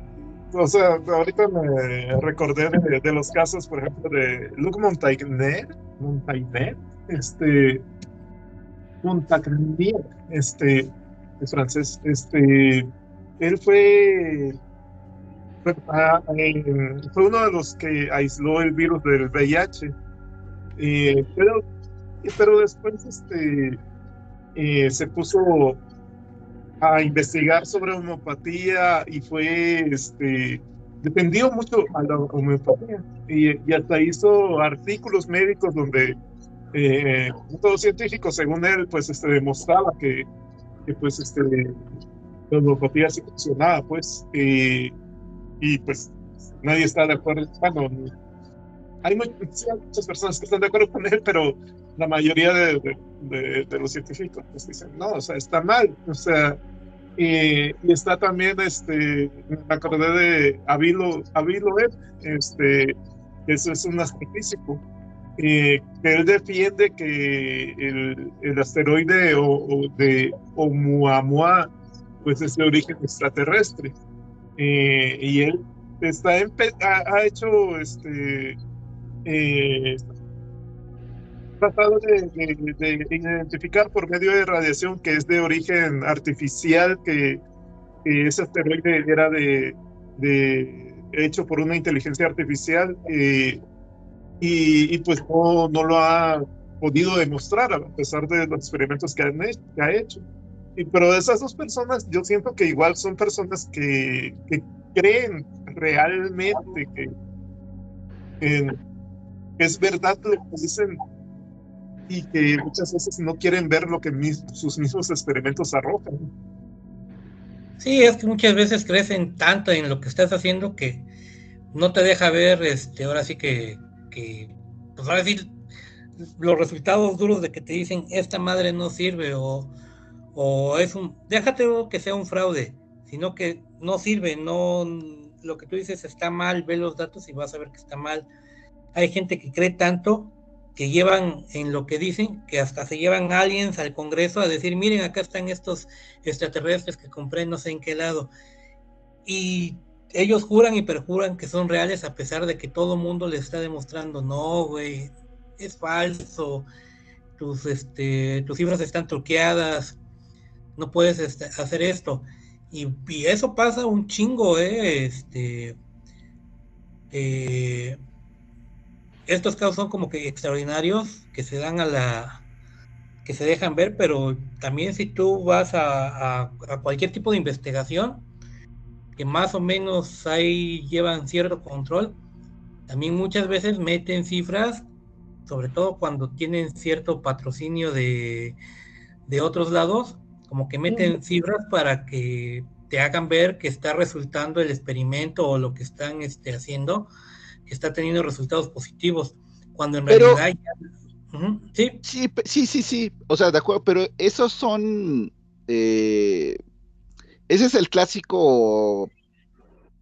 o sea, ahorita me recordé de, los casos, por ejemplo, de Luc Montagnier, Montagnier, este, Montagnier, este, es francés, este, él fue, fue, ah, eh, fue uno de los que aisló el virus del VIH, eh, pero, pero después, este, eh, se puso a investigar sobre homeopatía y fue, este, dependió mucho a la homeopatía. Y, y hasta hizo artículos médicos donde eh, todo científico, según él, pues, este, demostraba que, que pues, este, la homeopatía sí funcionaba, pues, y pues nadie está de acuerdo, bueno, hay muchas personas que están de acuerdo con él, pero la mayoría de, de- de- de los científicos pues dicen, no, o sea, está mal, o sea, y, y está también, este, me acordé de Avilo, Avilo este, eso es un astrofísico, eh, que él defiende que el, el asteroide o, o de Oumuamua, pues es de origen extraterrestre, Eh, y él está ha, ha hecho, este, eh, tratado de, de- de identificar por medio de radiación que es de origen artificial, que, que ese asteroide era de, de- hecho por una inteligencia artificial eh, y, y pues no, no lo ha podido demostrar a pesar de los experimentos que, han hecho, que ha hecho. Y, pero esas dos personas yo siento que igual son personas que, que creen realmente que, que es verdad lo que dicen y que muchas veces no quieren ver lo que sus mismos experimentos arrojan. Sí, es que muchas veces crecen tanto en lo que estás haciendo que no te deja ver, este, ahora sí que, que, pues ahora sí, los resultados duros de que te dicen esta madre no sirve o, o es un, déjate que sea un fraude, sino que no sirve, no, lo que tú dices está mal, ve los datos y vas a ver que está mal. Hay gente que cree tanto que llevan en lo que dicen, que hasta se llevan aliens al Congreso a decir, miren, acá están estos extraterrestres que compré no sé en qué lado. Y ellos juran y perjuran que son reales a pesar de que todo el mundo les está demostrando, no, güey, es falso, tus, este, tus cifras están truqueadas, no puedes este, hacer esto. Y, y eso pasa un chingo, ¿eh? Este, eh, estos casos son como que extraordinarios que se dan a la que se dejan ver, pero también si tú vas a, a- a cualquier tipo de investigación que más o menos ahí llevan cierto control, también muchas veces meten cifras, sobre todo cuando tienen cierto patrocinio de, de otros lados, como que meten cifras para que te hagan ver que está resultando el experimento o lo que están este, haciendo, está teniendo resultados positivos, cuando en Pero- realidad ya- Ujú, sí, Sí, sí, sí, sí. O sea, de acuerdo, pero esos son. eh, ese es el clásico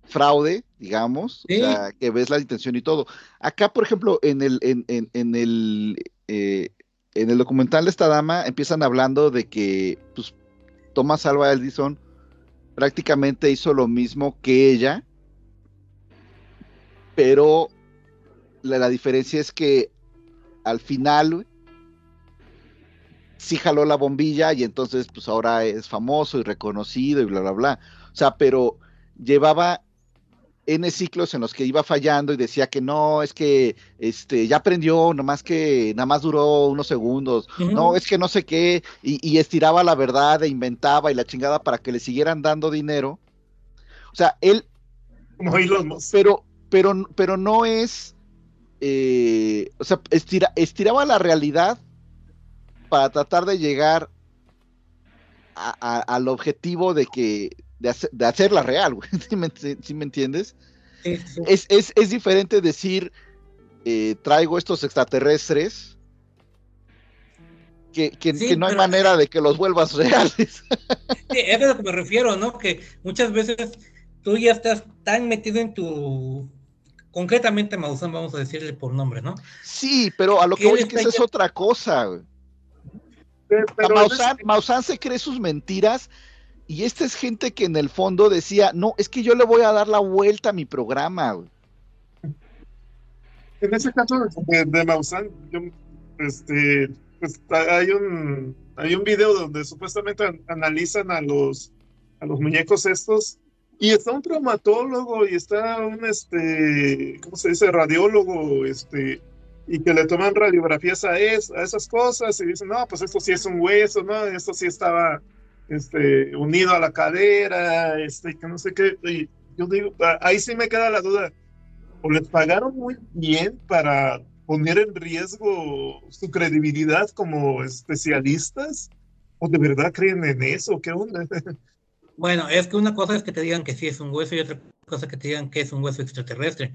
fraude, digamos. Sí. O sea, que ves la intención y todo. Acá, por ejemplo, en el, en, en- en el, eh, en el documental de esta dama, empiezan hablando de que pues, Thomas Alva Edison prácticamente hizo lo mismo que ella, pero la, la diferencia es que al final sí jaló la bombilla y entonces pues ahora es famoso y reconocido y bla, bla, bla. O sea, pero llevaba N ciclos en los que iba fallando y decía que no, es que este ya aprendió, nomás que nada más duró unos segundos, no, es que no sé qué, y, y estiraba la verdad e inventaba y la chingada para que le siguieran dando dinero. O sea, él Como Elon Musk. pero, pero, pero no es, eh, o sea, estira- estiraba la realidad para tratar de llegar a- a- al objetivo de que, de, hacer- de hacerla real, güey. [laughs] ¿Sí me, sí me entiendes? sí, sí. Es, es, es diferente decir, eh, traigo estos extraterrestres, que, que- Sí, que no hay pero- manera de que los vuelvas [laughs] reales. Sí, es a lo que me refiero, ¿no? Que muchas veces tú ya estás tan metido en tu. Concretamente, Maussan, vamos a decirle por nombre, ¿no? Sí, pero a lo que voy es que esa es otra cosa. Pero, pero Maussan, Maussan se cree sus mentiras y esta es gente que en el fondo decía, no, es que yo le voy a dar la vuelta a mi programa. güey". En ese caso de, de Maussan, yo, este, pues, hay un hay un video donde supuestamente an- analizan a los a los muñecos estos y está un traumatólogo y está un este, ¿cómo se dice? radiólogo, este, y que le toman radiografías a, es- a esas cosas y dicen, no, pues esto sí es un hueso, no, esto sí estaba este, unido a la cadera, este, que no sé qué. Y yo digo, a- ahí sí me queda la duda o les pagaron muy bien para poner en riesgo su credibilidad como especialistas, o de verdad creen en eso, ¿qué onda? [laughs] Bueno, es que una cosa es que te digan que sí es un hueso y otra cosa que te digan que es un hueso extraterrestre.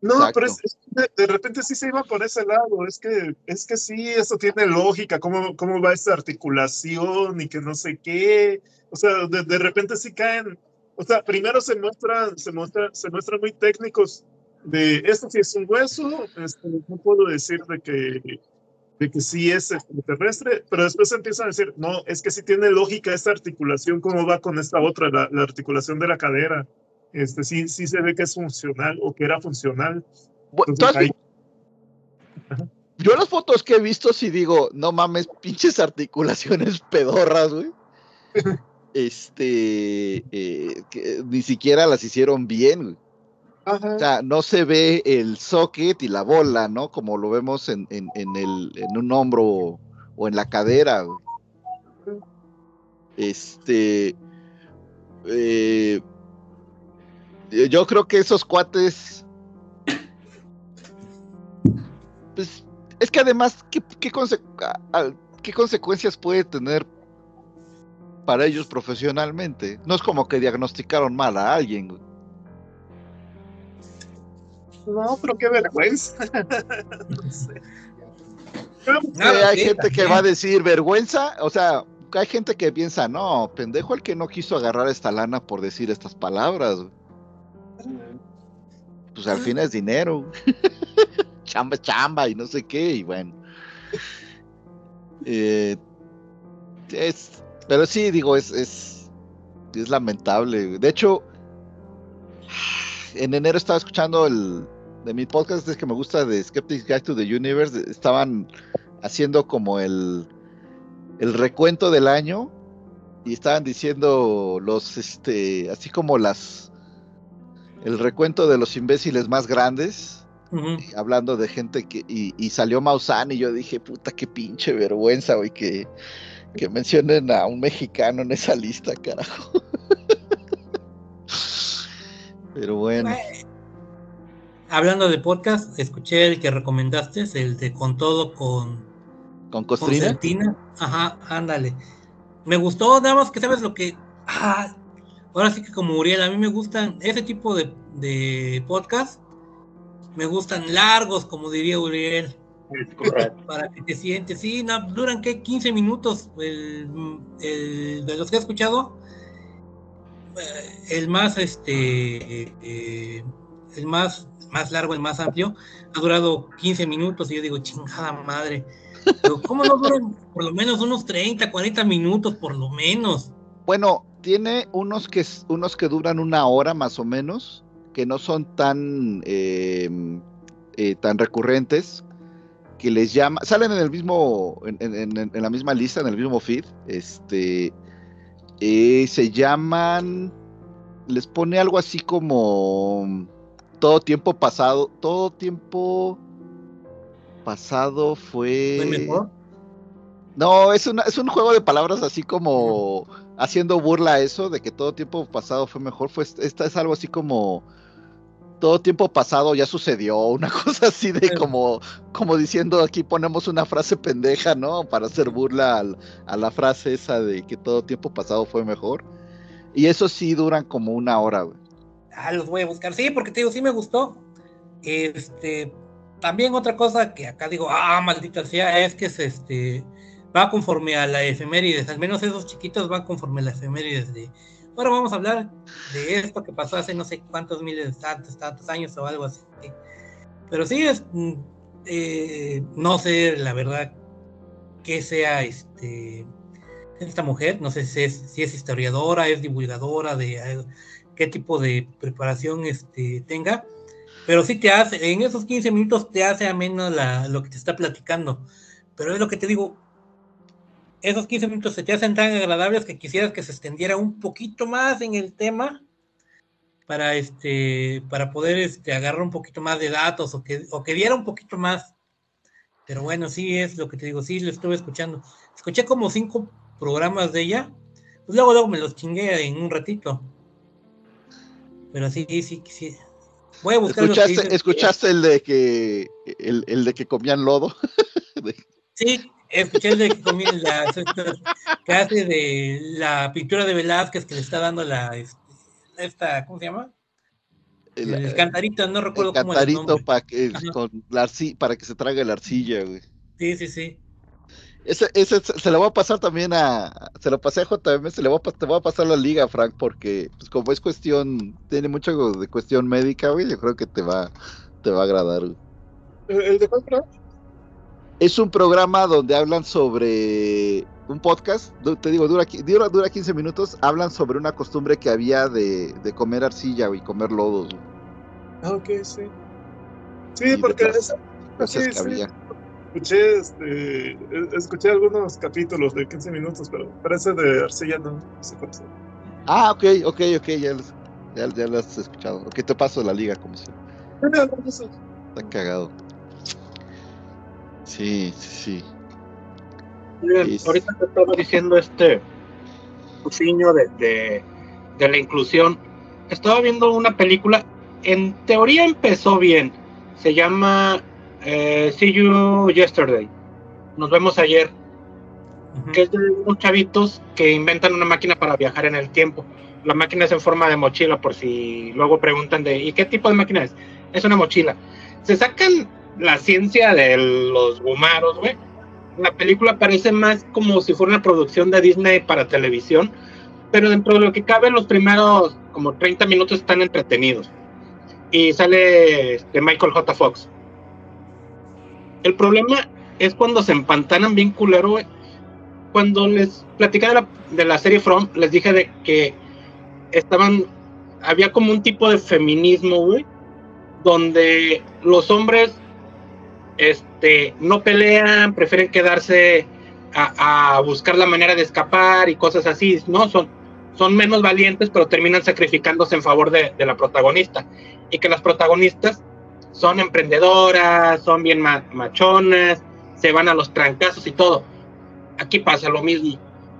No, Exacto. pero es, es de, de repente sí se iba por ese lado, es que, es que sí, eso tiene lógica, cómo, cómo va esta articulación y que no sé qué, o sea, de, de repente sí caen, o sea, primero se muestran, se muestra, se muestran muy técnicos de esto sí es un hueso, este, no puedo decir de que, de que sí es extraterrestre, pero después empiezan a decir, no, es que sí tiene lógica esta articulación, cómo va con esta otra, la, la articulación de la cadera. Este, sí, sí se ve que es funcional o que era funcional. Entonces, ¿tú has ahí- vi- Yo las fotos que he visto sí digo, no mames, pinches articulaciones [laughs] pedorras, güey. [laughs] Este, eh, que ni siquiera las hicieron bien, güey. Ajá. O sea, no se ve el socket y la bola, ¿no? Como lo vemos en, en, en el, en un hombro o en la cadera. Este, eh, yo creo que esos cuates, pues, Es que además, ¿qué, qué, conse- qué consecuencias puede tener para ellos profesionalmente? No es como que diagnosticaron mal a alguien. No, pero qué vergüenza. [laughs] No sé. Pero, hay gente que va a decir vergüenza, o sea, hay gente que piensa, no, pendejo el que no quiso agarrar esta lana por decir estas palabras. güey". Pues al fin es dinero. [laughs] chamba, chamba y no sé qué, y bueno. Eh, es, pero sí, digo, es, es, es lamentable. De hecho, en enero estaba escuchando el de mi podcast es que me gusta de Skeptics Guide to the Universe. Estaban haciendo como el, el recuento del año y estaban diciendo los, este, así como las, el recuento de los imbéciles más grandes hablando de gente que. Y, y salió Maussan y yo dije, puta, qué pinche vergüenza, güey, que, que mencionen a un mexicano en esa lista, carajo. [laughs] Pero bueno, Hablando de podcast, escuché el que recomendaste, el de Con Todo con, con Costrina. Ajá, ándale. Me gustó, nada más que sabes lo que. Ah, ahora sí que como Uriel, a mí me gustan ese tipo de, de podcast. Me gustan largos, como diría Uriel. Correcto. [laughs] para que te sientes. Sí, no, duran que 15 minutos. El, el- de los que he escuchado, eh, el más este eh, el más más largo, el más amplio, ha durado 15 minutos y yo digo, chingada madre. Pero ¿cómo no duran por lo menos unos 30, 40 minutos por lo menos? Bueno, tiene unos que, unos que duran una hora más o menos, que no son tan, eh, eh, tan recurrentes, que les llama, salen en el mismo, en la misma lista, en el mismo feed, este, eh, se llaman, les pone algo así como todo tiempo pasado, todo tiempo pasado fue... ¿Fue mejor? No, es, una, es un juego de palabras así como haciendo burla a eso de que todo tiempo pasado fue mejor. Fue, esta es algo así como todo tiempo pasado ya sucedió, [laughs] una cosa así de como, como diciendo aquí ponemos una frase pendeja, ¿no? Para hacer burla al- a la frase esa de que todo tiempo pasado fue mejor. Y eso sí duran como una hora, güey. Ah, los voy a buscar. Sí, porque te digo, sí me gustó. Este, también otra cosa que acá digo, ah, maldita sea, es que se, este, va conforme a la efemérides. Al menos esos chiquitos van conforme a la efemérides de. Ahora vamos a hablar de esto que pasó hace no sé cuántos miles, tantos, tantos años o algo así. Pero sí es, mm, eh, no sé la verdad que sea este esta mujer, no sé si es, si es historiadora, es divulgadora de qué tipo de preparación este, tenga, pero sí te hace, en esos 15 minutos te hace ameno la, lo que te está platicando. Pero es lo que te digo, esos 15 minutos se te hacen tan agradables que quisieras que se extendiera un poquito más en el tema para este para poder este agarrar un poquito más de datos o que, o que diera un poquito más. Pero bueno, sí es lo que te digo, sí lo estuve escuchando. Escuché como cinco programas de ella, pues luego luego me los chingué en un ratito. Pero sí, sí, sí. Voy a buscar que ¿Escuchaste, escuchaste el de que el, el de que comían lodo? [laughs] Sí, escuché el de que comí la hace de la pintura de Velázquez que le está dando la este, esta, ¿cómo se llama? El- El, cantarito, no el recuerdo cómo es el cantarito nombre. para que, con la para que se trague la arcilla, güey. Sí, sí, sí. Ese, ese se lo voy a pasar también a. Se lo pasé a JM, se le voy a, te voy a pasar la liga, Frank, porque pues como es cuestión, tiene mucho de cuestión médica, güey, yo creo que te va, te va a agradar, güey. ¿El de cuál programa? Es un programa donde hablan sobre un podcast, te digo, dura, dura, dura 15 minutos, hablan sobre una costumbre que había de, de comer arcilla y comer lodos, güey, Ah, ok, sí. Sí, y porque las es- cosas sí, que sí. Escuché, este, e- escuché algunos capítulos de 15 minutos, pero parece de Arcilla no, no sé sea. Ah, ok, ok, ok, ya, los- ya, ya lo has escuchado. Ok, te paso la liga, como sé. Está cagado. Sí, sí, sí. Bien, Es- ahorita te estaba diciendo este Luciño de, de, de la inclusión. Estaba viendo una película, en teoría empezó bien. Se llama eh, See You Yesterday. Nos vemos ayer. Ujú. Que es de unos chavitos que inventan una máquina para viajar en el tiempo. La máquina es en forma de mochila, por si luego preguntan de ¿y qué tipo de máquina es? Es una mochila. Se sacan la ciencia de los gumaros, güey. La película parece más como si fuera una producción de Disney para televisión, pero dentro de lo que cabe, los primeros como 30 minutos están entretenidos. Y sale este, Michael J. Fox. El problema es cuando se empantanan bien culero, güey. Cuando les platicé de la, de la serie From, les dije de que estaban, había como un tipo de feminismo, güey, donde los hombres este, no pelean, prefieren quedarse a, a buscar la manera de escapar y cosas así, ¿no? Son, son menos valientes, pero terminan sacrificándose en favor de, de la protagonista. Y que las protagonistas son emprendedoras, son bien ma- machonas, se van a los trancazos y todo. Aquí pasa lo mismo.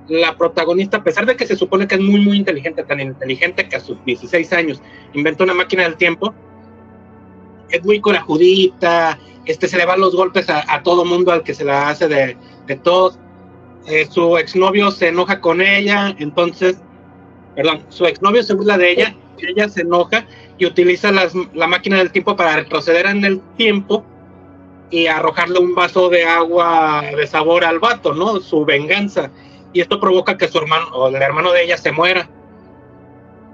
La protagonista, a pesar de que se supone que es muy, muy inteligente, tan inteligente que a sus 16 años inventó una máquina del tiempo, es muy corajudita, este, se le van los golpes a, a todo mundo al que se la hace de, de todos. Eh, su exnovio se enoja con ella, entonces, perdón, su exnovio se burla de ella, ella se enoja y utiliza las- la máquina del tiempo para retroceder en el tiempo y arrojarle un vaso de agua de sabor al vato, ¿no? Su venganza. Y esto provoca que su hermano o el hermano de ella se muera.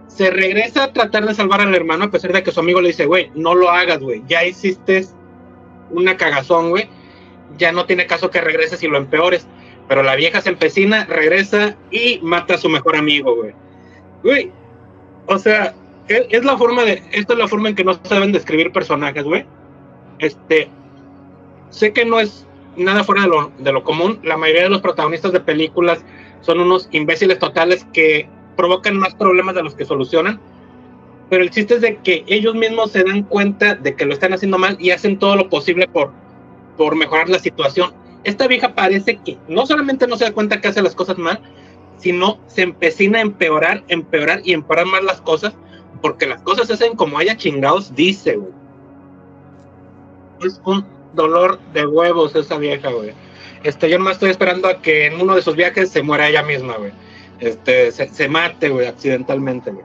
Se regresa a tratar de salvar al hermano a pesar de que su amigo le dice, güey, no lo hagas, güey, ya hiciste una cagazón, güey, ya no tiene caso que regreses y lo empeores. Pero la vieja se empecina, regresa y mata a su mejor amigo, güey. Güey, o sea, es, la forma de, esta es la forma en que no saben describir personajes, güey. Este, sé que no es nada fuera de lo, de lo común. La mayoría de los protagonistas de películas son unos imbéciles totales que provocan más problemas de los que solucionan. Pero el chiste es de que ellos mismos se dan cuenta de que lo están haciendo mal y hacen todo lo posible por, por mejorar la situación. Esta vieja parece que no solamente no se da cuenta que hace las cosas mal, sino se empecina a empeorar, empeorar y empeorar más las cosas, porque las cosas se hacen como ella chingados dice, güey. Es un dolor de huevos esa vieja, güey. Este, yo más estoy esperando a que en uno de sus viajes se muera ella misma, güey. Este, se, mate, güey, accidentalmente, güey.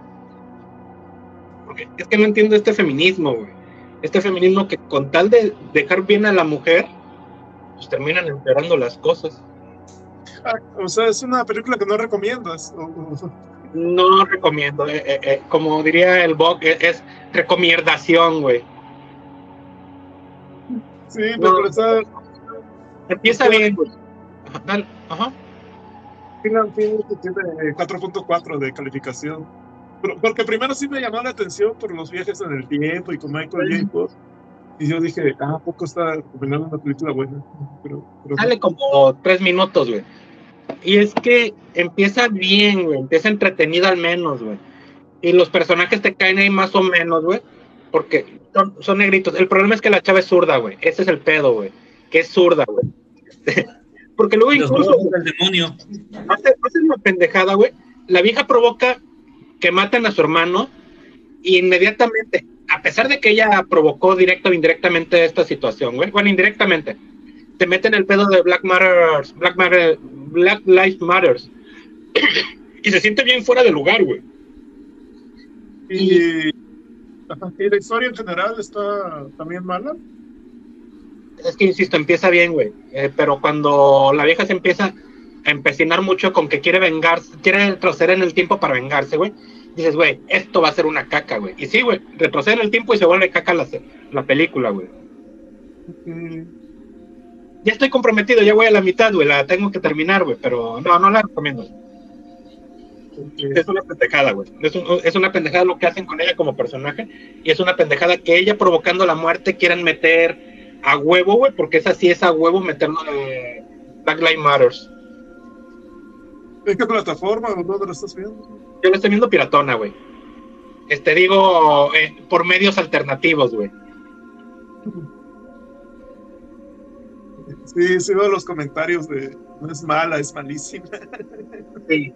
Es que no entiendo este feminismo, güey. Este feminismo que con tal de dejar bien a la mujer, pues terminan empeorando las cosas. Ah, O sea, es una película que no recomiendas. No recomiendo, eh, eh, eh, como diría el eh, es recomendación, güey. Sí, No. pero está, Empieza bien, güey. Ajá, dale, ajá. Tiene 4.4 de calificación. Pero- porque primero sí me llamó la atención por los viajes en el tiempo y con Michael J. Fox. Y yo dije, ah, ¿a poco está combinando una película buena? Pero, pero Sale como tres minutos, güey. Y es que empieza bien, güey. Empieza entretenido al menos, güey. Y los personajes te caen ahí más o menos, güey. Porque son, son negritos. El problema es que la chava es zurda, güey. Ese es el pedo, güey. Que es zurda, güey. [laughs] Porque luego Los incluso del demonio. hace, hace una pendejada, güey. La vieja provoca que maten a su hermano y inmediatamente, a pesar de que ella provocó directa o indirectamente esta situación, güey, bueno, indirectamente, te meten el pedo de Black Matters, Black, Matter, Black Lives Matters. [coughs] y se siente bien fuera de lugar, güey. y, la historia en general está también mala. Es que, insisto, empieza bien, güey. Eh, pero cuando la vieja se empieza a empecinar mucho con que quiere vengarse, quiere retroceder en el tiempo para vengarse, güey, dices, güey, esto va a ser una caca, güey. Y sí, güey, retrocede en el tiempo y se vuelve caca la, la película, güey. Ya estoy comprometido, ya voy a la mitad, güey, la tengo que terminar, güey, pero no, no la recomiendo. Es una pendejada, güey. Es, un- es una pendejada lo que hacen con ella como personaje y es una pendejada que ella provocando la muerte quieran meter a huevo, güey, porque es así, es a huevo meterlo de Black Lives Matters. ¿En qué plataforma dónde lo estás viendo? Yo lo estoy viendo piratona, güey. Este, digo, eh, por medios alternativos, güey. Sí, sí veo los comentarios de no es mala, es malísima. [laughs] Sí.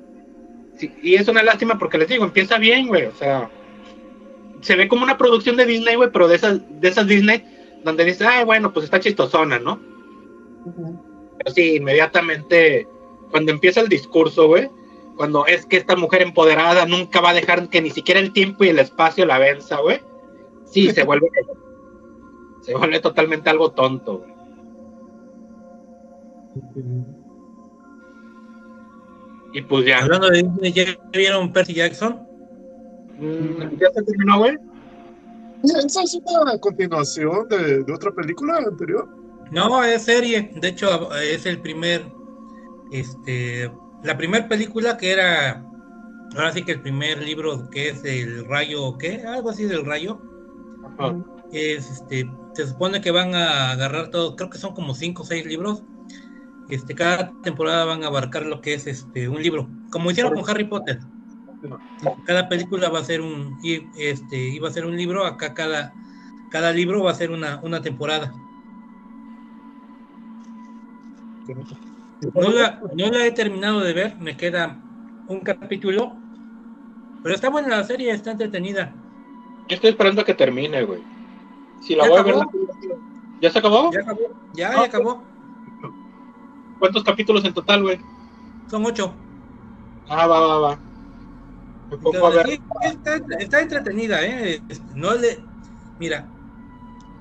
Sí, Y es una lástima porque les digo, empieza bien, güey. O sea, se ve como una producción de Disney, güey, pero de esas, de esas Disney donde dices, ay, bueno, pues está chistosona, ¿no? Pero sí, inmediatamente, cuando empieza el discurso, güey, cuando es que esta mujer empoderada nunca va a dejar que ni siquiera el tiempo y el espacio la venza, güey, sí, se vuelve, [laughs] se vuelve totalmente algo tonto, güey. Y pues ya. Hablando de Disney, ¿ya vieron Percy Jackson? Mm, ¿Ya se terminó, güey? ¿Esa es una continuación de, de otra película anterior? No, es serie. De hecho, es el primer, este, la primera película que era, ahora sí que el primer libro que es el rayo, ¿qué? Algo así del rayo. Ajá. Es, este, se supone que van a agarrar todo, creo que son como cinco o seis libros. Este, cada temporada van a abarcar lo que es este un libro, como hicieron con Harry Potter. Cada película va a ser un, este, iba a ser un libro, acá cada, cada libro va a ser una, una temporada. No la, no la he terminado de ver, me queda un capítulo, pero está buena la serie, está entretenida. Yo estoy esperando a que termine, güey. Si la ¿Ya voy a ver. ¿Ya se acabó? Ya acabó, ya, ya acabó. ¿Cuántos capítulos en total, güey? Son ocho. Ah, va, va, va. Me pongo a ver. Sí, está, está entretenida, ¿eh? No le, mira,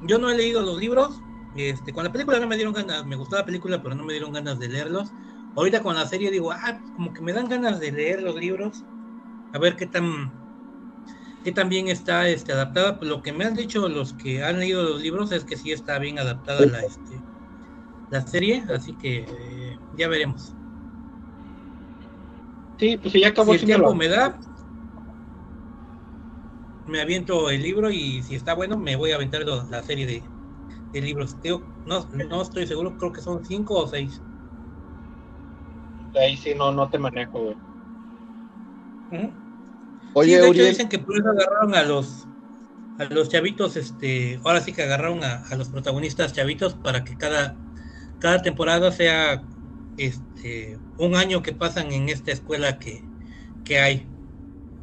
yo no he leído los libros. Este, con la película no me dieron ganas, me gustó la película, pero no me dieron ganas de leerlos. Ahorita con la serie digo, ah, como que me dan ganas de leer los libros, a ver qué tan, qué tan bien está este, adaptada. Lo que me han dicho los que han leído los libros es que sí está bien adaptada la, este, la serie, así que eh, ya veremos. Sí, pues si ya acabó si el tiempo me da, me aviento el libro y si está bueno, me voy a aventar lo- la serie de, de libros. Digo, no, no estoy seguro, creo que son cinco o seis. Ahí sí no, no te manejo, güey. Oye, sí, de hecho Uriel, dicen que por eso agarraron a los a los chavitos, este, ahora sí que agarraron a, a los protagonistas chavitos para que cada, cada temporada sea este un año que pasan en esta escuela que, que hay.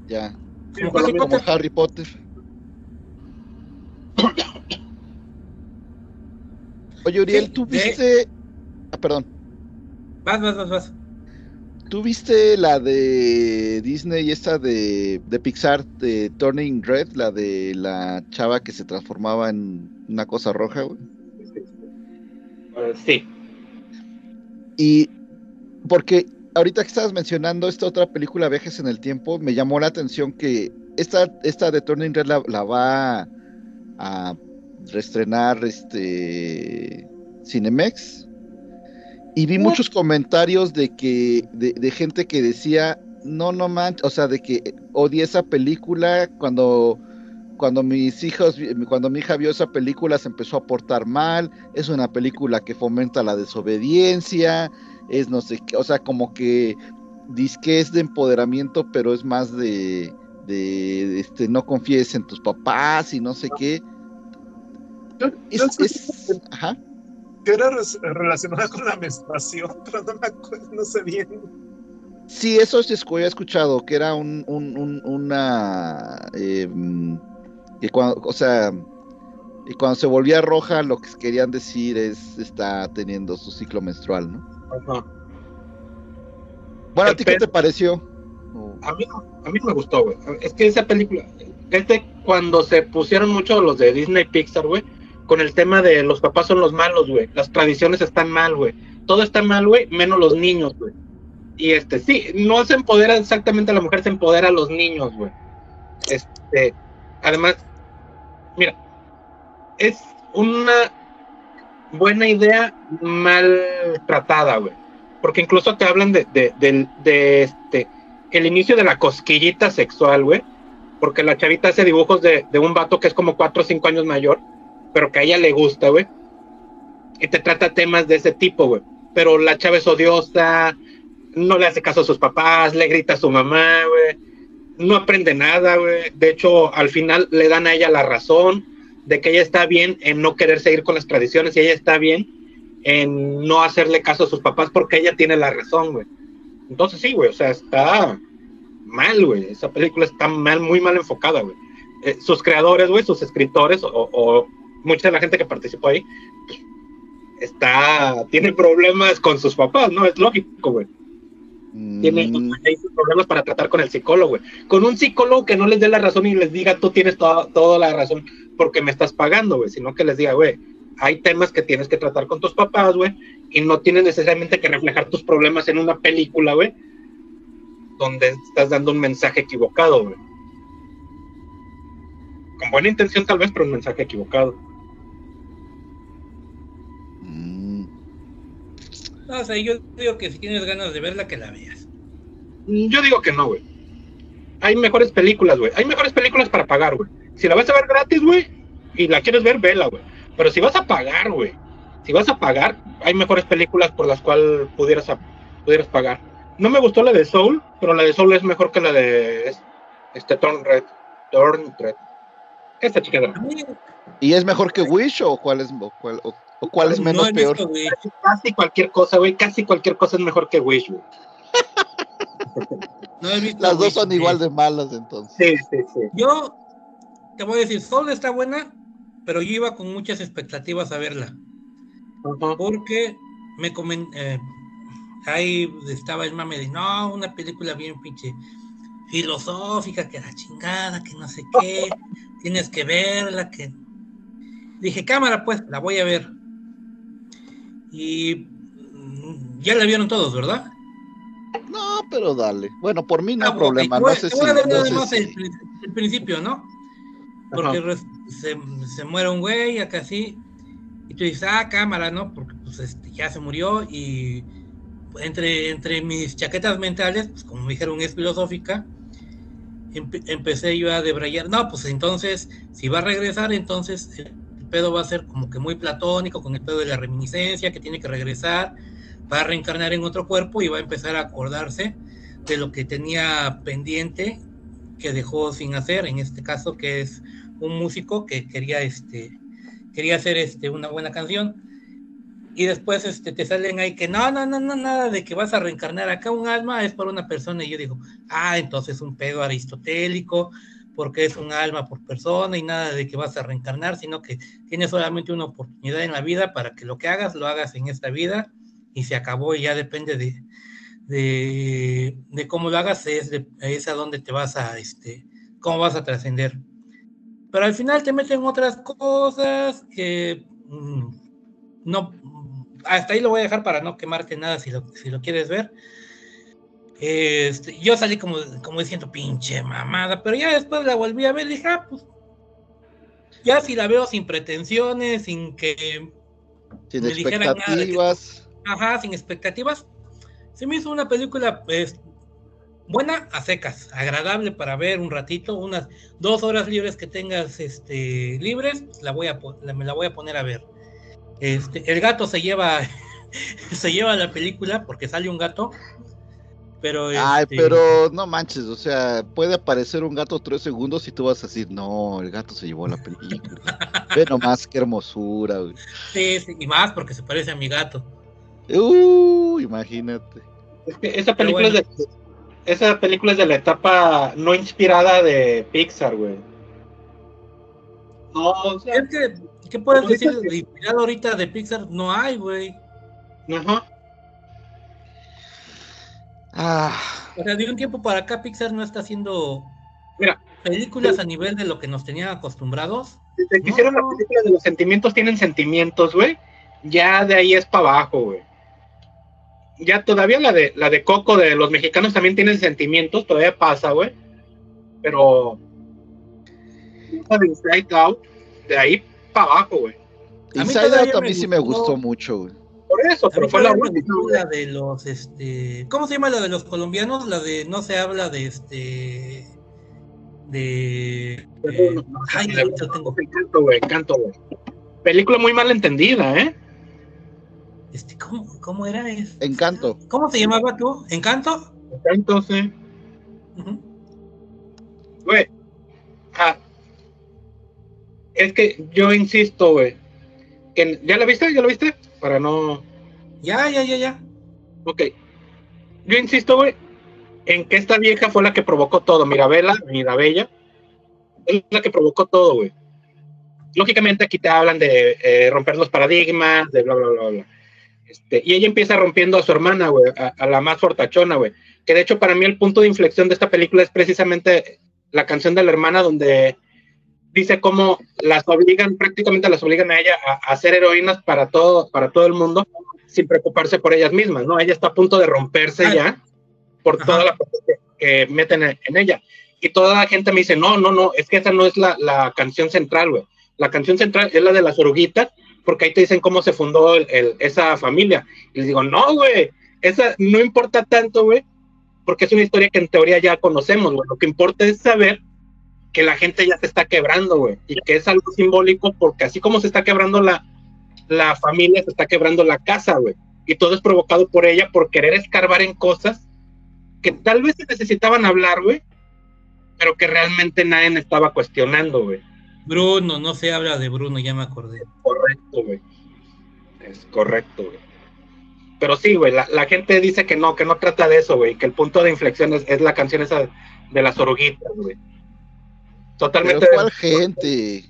ya. Como Como, Harry como Potter. Harry [coughs] Potter. Oye, Uriel, Sí, ¿tú de- viste? Ah, perdón. Vas, vas, vas, vas. ¿Tú viste la de Disney, esta de, de Pixar, de Turning Red, la de la chava que se transformaba en una cosa roja, güey? Eh, sí. Y porque ahorita que estabas mencionando esta otra película, Viajes en el Tiempo, me llamó la atención que esta, esta de Turning Red la, la va a reestrenar este Cinemex. Y vi muchos comentarios de que, de, de gente que decía, no, no manches, o sea, de que odié esa película cuando, cuando mis hijos, cuando mi hija vio esa película se empezó a portar mal, es una película que fomenta la desobediencia, es no sé qué, o sea, como que dice que es de empoderamiento, pero es más de, de este, no confíes en tus papás y no sé qué. Yo, Es, yo es- ajá. que era relacionada con la menstruación, [laughs] pero no me acuerdo, no sé bien. Sí, eso sí escu- he escuchado, que era un, un- un- una, eh, que cuando, o sea, y cuando se volvía roja, lo que querían decir es está teniendo su ciclo menstrual, ¿no? Ajá. Bueno, ¿a El ti qué te pareció? A mí, a mí me gustó, güey. Es que esa película, es de cuando se pusieron mucho los de Disney Pixar, güey, con el tema de los papás son los malos, güey. Las tradiciones están mal, güey. Todo está mal, güey, menos los niños, güey. Y este, sí, no se empodera exactamente a la mujer, se empodera a los niños, güey. Este, además, mira, es una buena idea mal tratada, güey. Porque incluso te hablan de, de, del- de este, el inicio de la cosquillita sexual, güey. Porque la chavita hace dibujos de, de un vato que es como 4 o 5 años mayor, pero que a ella le gusta, güey. Y te trata temas de ese tipo, güey. Pero la chava es odiosa, no le hace caso a sus papás, le grita a su mamá, güey. No aprende nada, güey. De hecho, al final le dan a ella la razón de que ella está bien en no querer seguir con las tradiciones y ella está bien en no hacerle caso a sus papás porque ella tiene la razón, güey. Entonces sí, güey, o sea, está mal, güey. Esa película está mal, muy mal enfocada, güey. Eh, sus creadores, güey, sus escritores o, o mucha de la gente que participó ahí pues, está, tiene problemas con sus papás, ¿no? Es lógico, güey. Tiene Mm, problemas para tratar con el psicólogo, güey. Con un psicólogo que no les dé la razón y les diga, tú tienes toda, toda la razón porque me estás pagando, güey, sino que les diga, güey, hay temas que tienes que tratar con tus papás, güey, y no tienes necesariamente que reflejar tus problemas en una película, güey, donde estás dando un mensaje equivocado, güey. Con buena intención tal vez, pero un mensaje equivocado. No, o sea, yo digo que si tienes ganas de verla, que la veas. Yo digo que no, güey. Hay mejores películas, güey. Hay mejores películas para pagar, güey. Si la vas a ver gratis, güey, y la quieres ver, vela, güey. Pero si vas a pagar, güey, si vas a pagar, hay mejores películas por las cuales pudieras, a- pudieras pagar. No me gustó la de Soul, pero la de Soul es mejor que la de es- este Torn Red. Torn Red. Esta chica ¿Y es mejor que Wish o cuál es, o cuál, o- o cuál es no menos peor? casi cualquier cosa, güey, casi cualquier cosa es mejor que Wish, güey. No he visto Las dos Wish, son igual de malas entonces. Sí, sí, sí. Yo te voy a decir, Soul está buena, pero yo iba con muchas expectativas a verla. Porque me comen, eh, ahí estaba el mame de no, una película bien pinche filosófica, que la chingada, que no sé qué, tienes que verla, que dije, cámara, pues, la voy a ver. Y mm, ya la vieron todos, ¿verdad? No, pero dale. Bueno, por mí no hay Ah, ok, problema. No sé si. no sé si- el, pri- el principio, ¿no? Porque Ajá. se, se muere un güey acá así, y tú dices, ah, cámara, ¿no? Porque pues este, ya se murió y entre, entre mis chaquetas mentales, pues como me dijeron es filosófica, empe- empecé yo a debrayar, no, pues entonces, si va a regresar, entonces el pedo va a ser como que muy platónico, con el pedo de la reminiscencia, que tiene que regresar, va a reencarnar en otro cuerpo y va a empezar a acordarse de lo que tenía pendiente que dejó sin hacer, en este caso que es un músico que quería este quería hacer este una buena canción. Y después este te salen ahí que no, no, no, no, nada de que vas a reencarnar acá un alma es para una persona. Y yo digo, ah, entonces un pedo aristotélico porque es un alma por persona y nada de que vas a reencarnar, sino que tienes solamente una oportunidad en la vida para que lo que hagas lo hagas en esta vida y se acabó y ya depende de, de, de cómo lo hagas, es, de, es a dónde te vas a, este, cómo vas a trascender. Pero al final te meten otras cosas que mm, no, hasta ahí lo voy a dejar para no quemarte nada si lo, si lo quieres ver. Este, yo salí como, como diciendo pinche mamada, pero ya después la volví a ver y dije, ah, pues ya si la veo sin pretensiones, sin que Sin me dijeran nada que- expectativas. Ajá, sin expectativas. Se me hizo una película pues, buena a secas, agradable para ver un ratito, unas dos horas libres que tengas este, libres, la voy a, la- me la voy a poner a ver. Este, el gato se lleva, [laughs] se lleva la película porque sale un gato, pero Ay, este, pero no manches, o sea, puede aparecer un gato tres segundos y tú vas a decir, no, el gato se llevó la película. [laughs] Ve nomás qué hermosura, güey. sí, sí, y más porque se parece a mi gato. Uh, imagínate. Es que esa película, bueno. es de, esa película es de la etapa no inspirada de Pixar, güey. No, o sea, Es que, ¿qué puedes decir? que- De inspirado ahorita de Pixar no hay, güey. ajá. Ah, O sea, de un tiempo para acá Pixar no está haciendo Mira. películas a nivel de lo que nos tenían acostumbrados. Desde que No. hicieron la película de los sentimientos tienen sentimientos, güey. Ya de ahí es para abajo, güey. Ya todavía la de la de Coco de los mexicanos también tienen sentimientos, todavía pasa, güey. Pero de Inside Out, de ahí para abajo, güey. Inside Out a mí sí me gustó. gustó mucho, güey. Por eso, pero fue la última, de los, este, ¿cómo se llama la de los colombianos? La de no se habla de este, de, eh, ay, ahorita lo tengo. Encanto, güey, encanto, güey. Película muy mal entendida, ¿eh? este, ¿cómo, cómo era? Es- Encanto. ¿Cómo se llamaba tú? ¿Encanto? Encanto, sí. Ujú. Güey. ah, es que yo insisto, güey. que- ¿Ya la viste? ¿Ya la viste? Para no. Ya, ya, ya, ya. Ok. Yo insisto, güey, en que esta vieja fue la que provocó todo. Mirabella, Mirabella, es la que provocó todo, güey. lógicamente aquí te hablan de eh, romper los paradigmas, de bla, bla, bla, bla. Este, y ella empieza rompiendo a su hermana, güey, a, a la más fortachona, güey. Que de hecho para mí el punto de inflexión de esta película es precisamente la canción de la hermana donde dice cómo las obligan, prácticamente las obligan a ella a, a ser heroínas para todo, para todo el mundo, sin preocuparse por ellas mismas, ¿no? Ella está a punto de romperse Ah. ya por Ajá. toda la que, que meten en, en ella. Y toda la gente me dice, no, no, no, es que esa no es la, la canción central, güey. La canción central es la de las oruguitas, porque ahí te dicen cómo se fundó el- el- esa familia. Y les digo, no, güey, esa no importa tanto, güey, porque es una historia que en teoría ya conocemos, güey. Lo que importa es saber que la gente ya se está quebrando, güey, y que es algo simbólico porque así como se está quebrando la, la familia, se está quebrando la casa, güey. Y todo es provocado por ella por querer escarbar en cosas que tal vez se necesitaban hablar, güey, pero que realmente nadie estaba cuestionando, güey. Bruno, no se habla de Bruno, ya me acordé. Correcto, güey. Es correcto, güey. Pero sí, güey, la, la gente dice que no, que no trata de eso, güey, que el punto de inflexión es, es la canción esa de las oruguitas, güey. Pero Totalmente. ¿cuál gente?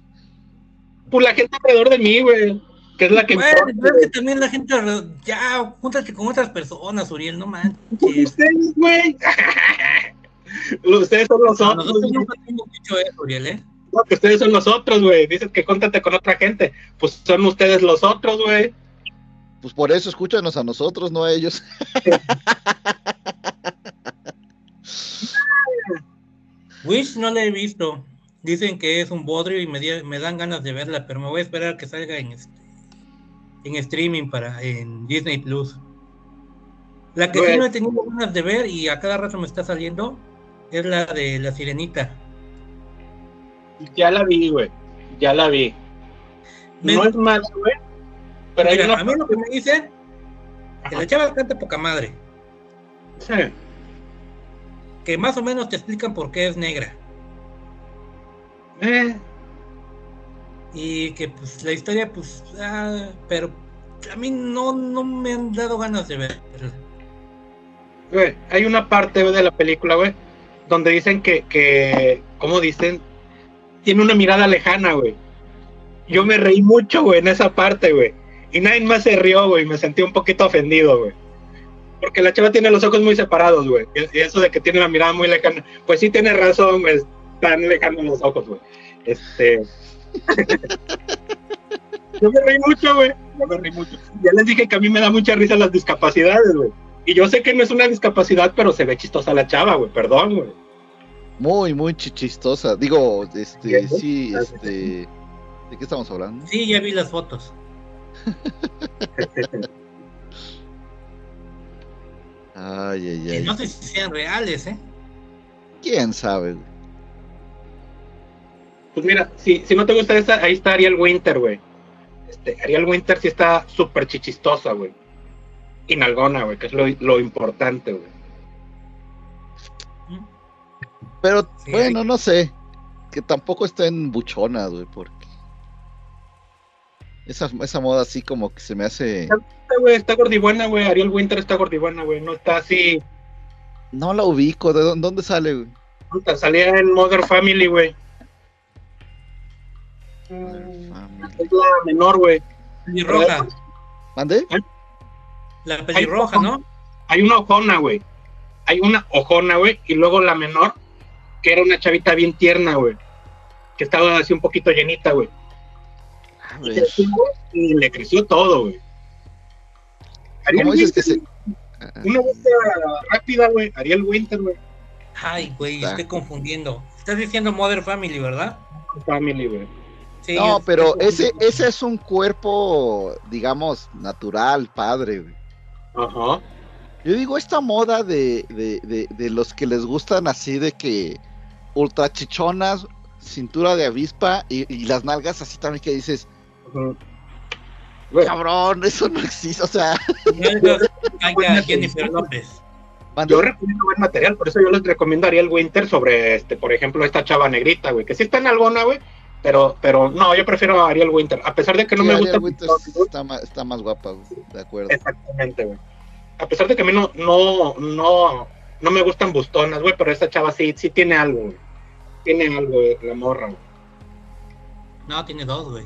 Pues la gente alrededor de mí, güey, que es la que Bueno, pero güey. que también la gente, alrededor- ya, júntate con otras personas, Uriel, no manches. Pues ustedes, güey. [laughs] ustedes son los otros, nosotros güey. nunca hemos dicho eso, Uriel, ¿eh? No, que ustedes son los otros, güey. Dices que júntate con otra gente. Pues son ustedes los otros, güey. Pues por eso escúchanos a nosotros, no a ellos. [laughs] Wish no la he visto. Dicen que es un bodrio y me, dan ganas de verla, pero me voy a esperar a que salga en, este- en streaming para en Disney Plus. La que sí no he tenido ganas de ver y a cada rato me está saliendo es la de La Sirenita. Ya la vi, güey. Ya la vi. Me- No es mala, güey. Pero hay Mira, una a mí lo que me dicen que la chava canta poca madre, Sí. que más o menos te explican por qué es negra Eh, y que pues la historia pues ah, pero a mí no no me han dado ganas de verla. güey, hay una parte de la película, güey, donde dicen que, que, ¿cómo dicen? Tiene una mirada lejana, güey. Yo me reí mucho, güey, en esa parte, güey. Y nadie más se rió, güey. Me sentí un poquito ofendido, güey. Porque la chava tiene los ojos muy separados, güey. Y eso de que tiene la mirada muy lejana. Pues sí tiene razón, güey. Están lejanos los ojos, güey. Este. [laughs] Yo me reí mucho, güey. Yo me reí mucho. Ya les dije que a mí me da mucha risa las discapacidades, güey. Y yo sé que no es una discapacidad, pero se ve chistosa la chava, güey. Perdón, güey. Muy, muy chichistosa. Digo, este, sí, este. ¿De qué estamos hablando? Sí, ya vi las fotos. [laughs] Ay, ay, Que ay. no sé si sean reales, ¿eh? ¿Quién sabe? Pues mira, si, si no te gusta esa, ahí está Ariel Winter, güey. Este, Ariel Winter sí está súper chichistosa, güey. Y nalgona, güey, que es lo, lo importante, güey. Pero Sí, bueno, no sé. Que tampoco está en buchonas, güey, porque. Esa, esa moda así como que se me hace. Está, güey, está gordibuena, güey. Ariel Winter está gordibuena, güey. No está así. No la ubico. ¿De dónde, sale, güey? Salía en Mother Family, güey. Es la menor, güey. Pelirroja, ¿Mande? la pelirroja, ¿no? Hay una ojona, güey. Hay una ojona, güey. Y luego la menor, que era una chavita bien tierna, güey. Que estaba así un poquito llenita, güey. A Y le creció todo, güey. Ariel ¿Cómo dices que Winter, se.? Una vuelta rápida, güey. Ariel Winter, güey. Ay, güey, estoy confundiendo. Estás diciendo Mother Family, ¿verdad? Family, güey. Sí, No, es- pero es- ese, ese es un cuerpo, digamos, natural, padre, güey. Ajá. Yo digo, esta moda de, de, de, de los que les gustan así de que ultra chichonas, cintura de avispa y, y las nalgas así también que dices, cabrón, eso no existe, o sea, [laughs] Jennifer López. Yo recomiendo buen material, por eso yo les recomiendo a Ariel Winter sobre, este, por ejemplo, esta chava negrita, güey, que sí está en alguna, güey, pero, pero no, yo prefiero a Ariel Winter, a pesar de que no sí, me Ariel gusta. Winters está, más, está más guapa, güey, de acuerdo. Exactamente, güey. A pesar de que a mí no, no, no, no me gustan bustonas, güey, pero esta chava sí, sí tiene algo, güey. Tiene algo, güey, la morra, güey. No, tiene dos, güey.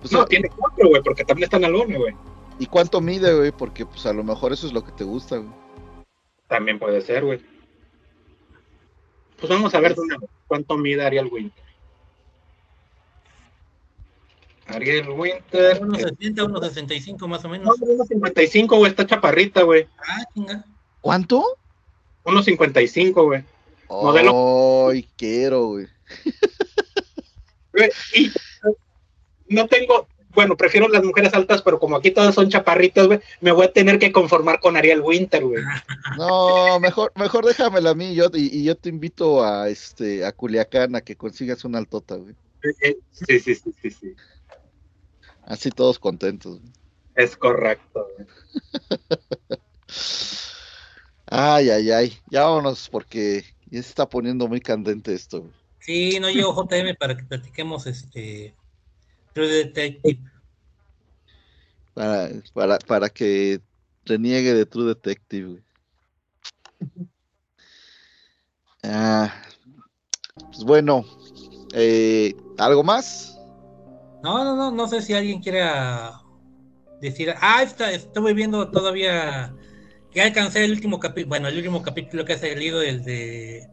Pues, No, tiene cuatro, güey, porque también está en Alone, güey. ¿Y cuánto mide, güey? Porque pues a lo mejor eso es lo que te gusta, güey. También puede ser, güey. Pues vamos a ver dónde- cuánto mide Ariel Winter. Ariel Winter. Unos eh, 60, unos 65 más o menos. No, 1.55, güey, está chaparrita, güey. Ah, chinga. ¿Cuánto? 1.55, güey. Modelo. Ay, quiero, güey. Y no tengo, bueno, prefiero las mujeres altas, pero como aquí todas son chaparritas, güey, me voy a tener que conformar con Ariel Winter, güey. No, mejor, mejor déjamela a mí yo, y, y yo te invito a este a Culiacán a que consigas una altota, güey. Eh, Sí, sí, sí, sí, sí. Así todos contentos. Es correcto. [laughs] Ay, ay, ay. Ya vámonos porque ya se está poniendo muy candente esto. Sí, no llegó JM para que platiquemos este True Detective. Para, para, para que reniegue de True Detective, güey. Ah, pues bueno, eh, ¿algo más? No, no, no, no sé si alguien quiera decir. Ah, está, estuve viendo todavía que alcancé el último capítulo, bueno, el último capítulo que ha salido, el de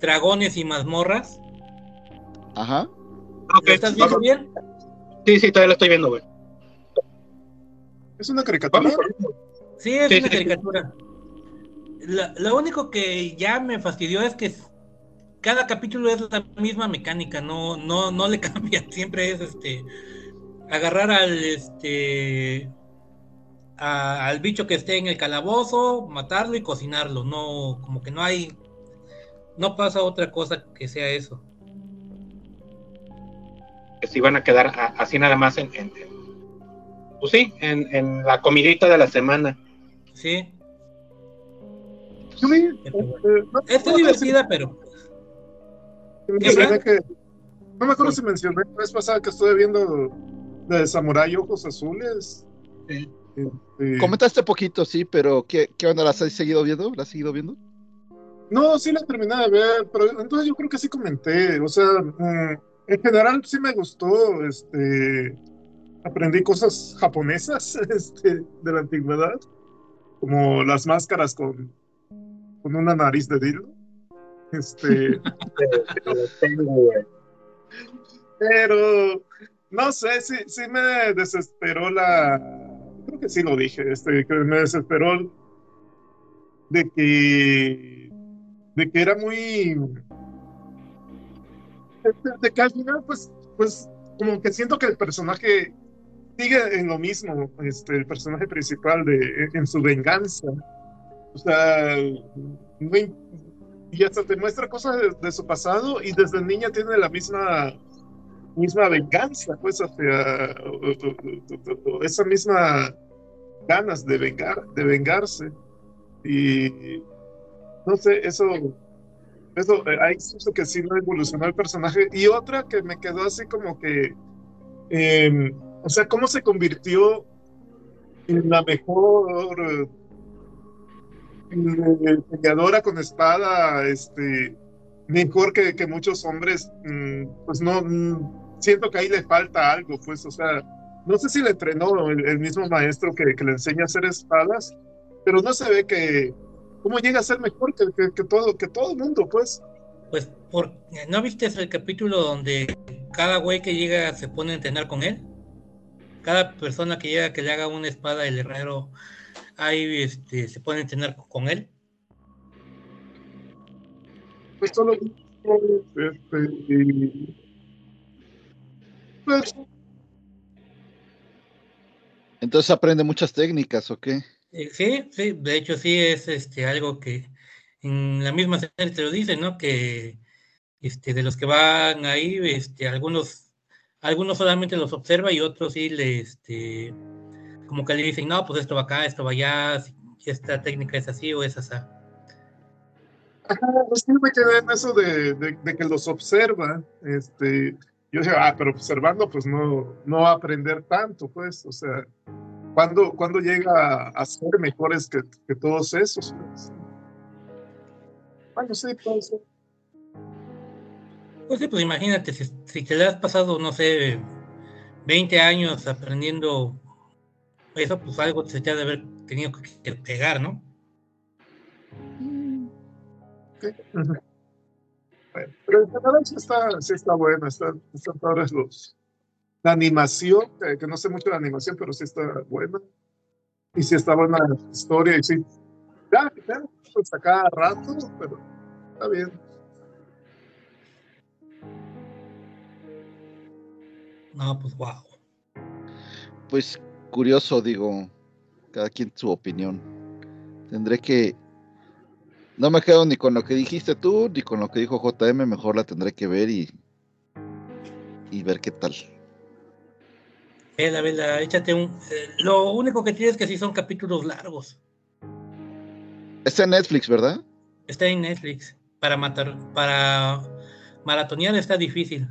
Dragones y mazmorras. Ajá. ¿Lo estás viendo vamos. bien? Sí, sí, todavía lo estoy viendo, güey. Es una caricatura. Sí, es Sí, una sí, sí. caricatura. La- lo único que ya me fastidió es que cada capítulo es la misma mecánica, no, no, no le [laughs] cambian, siempre es este agarrar al este a- al bicho que esté en el calabozo, matarlo y cocinarlo, no, como que no hay, no pasa otra cosa que sea eso. Que se iban a quedar a- así nada más en, en- pues sí, en, en la comidita de la semana. Sí, eh, no- está acuerdo si- divertida, pero si ¿Qué, mencioné Fran? que- no me acuerdo si mencioné la vez pasada que estuve viendo de Samurai Ojos Azules. Sí. Este, Comentaste poquito, sí, pero ¿qué, qué onda? ¿Las has seguido viendo? ¿Las has seguido viendo? No, sí la terminé de ver, pero entonces yo creo que sí comenté. O sea, mm, en general sí me gustó. Este, aprendí cosas japonesas [laughs] este, de la antigüedad, como las máscaras con, con una nariz de dildo. Este, [laughs] pero no sé, sí, sí me desesperó la. Creo que sí lo dije, este, que me desesperó de que de que era muy de, de que al final pues pues como que siento que el personaje sigue en lo mismo este el personaje principal de en su venganza o sea no y hasta te muestra cosas de, su pasado y desde niña tiene la misma misma venganza pues hacia esa misma ganas de vengar de vengarse y no sé, eso, eso, eh, ahí siento que sí no evolucionó el personaje. Y otra que me quedó así como que, eh, o sea, cómo se convirtió en la mejor peleadora con espada, este, mejor que, que muchos hombres, mm, pues no, mm, siento que ahí le falta algo, pues, o sea, no sé si le entrenó el, el mismo maestro que, que le enseña a hacer espadas, pero no se ve que, cómo llega a ser mejor que, que, que todo, que todo el mundo, pues. Pues, por, ¿no viste el capítulo donde cada güey que llega se pone a entrenar con él? Cada persona que llega que le haga una espada, el herrero, ahí este, se a entrenar con él. Pues solo este, pues, Entonces aprende muchas técnicas, ¿o qué? Eh, sí, sí, de hecho sí es este algo que en la misma serie te lo dicen, ¿no? Que este de los que van ahí, este, algunos, algunos solamente los observa y otros sí le este como que le dicen, no, pues esto va acá, esto va allá, esta técnica es así o es así. Ajá, pues sí me quedé en eso de, de- de que los observa. Este, yo decía, ah, pero observando, pues no, no va a aprender tanto, pues. O sea, ¿cuándo, cuándo llega a ser mejores que, que todos esos? pues? Bueno, sí, puede ser. Pues sí, pues imagínate, si, si te le has pasado, no sé, 20 años aprendiendo eso, pues algo se te ha de haber tenido que, que pegar, ¿no? Bueno, pero en general sí está, sí está buena, está, están padres los. La animación, eh, que no sé mucho de animación, pero sí está buena. Y sí está buena la historia, y sí. Ya, ya, pues a cada rato, pero está bien. No, pues wow. Pues curioso, digo, cada quien su opinión. Tendré que... No me quedo ni con lo que dijiste tú, ni con lo que dijo JM, mejor la tendré que ver y, y ver qué tal. Vela, vela, échate un. eh, lo único que tienes es que sí son capítulos largos. Está en Netflix, ¿verdad? Está en Netflix. Para matar, para maratonear está difícil.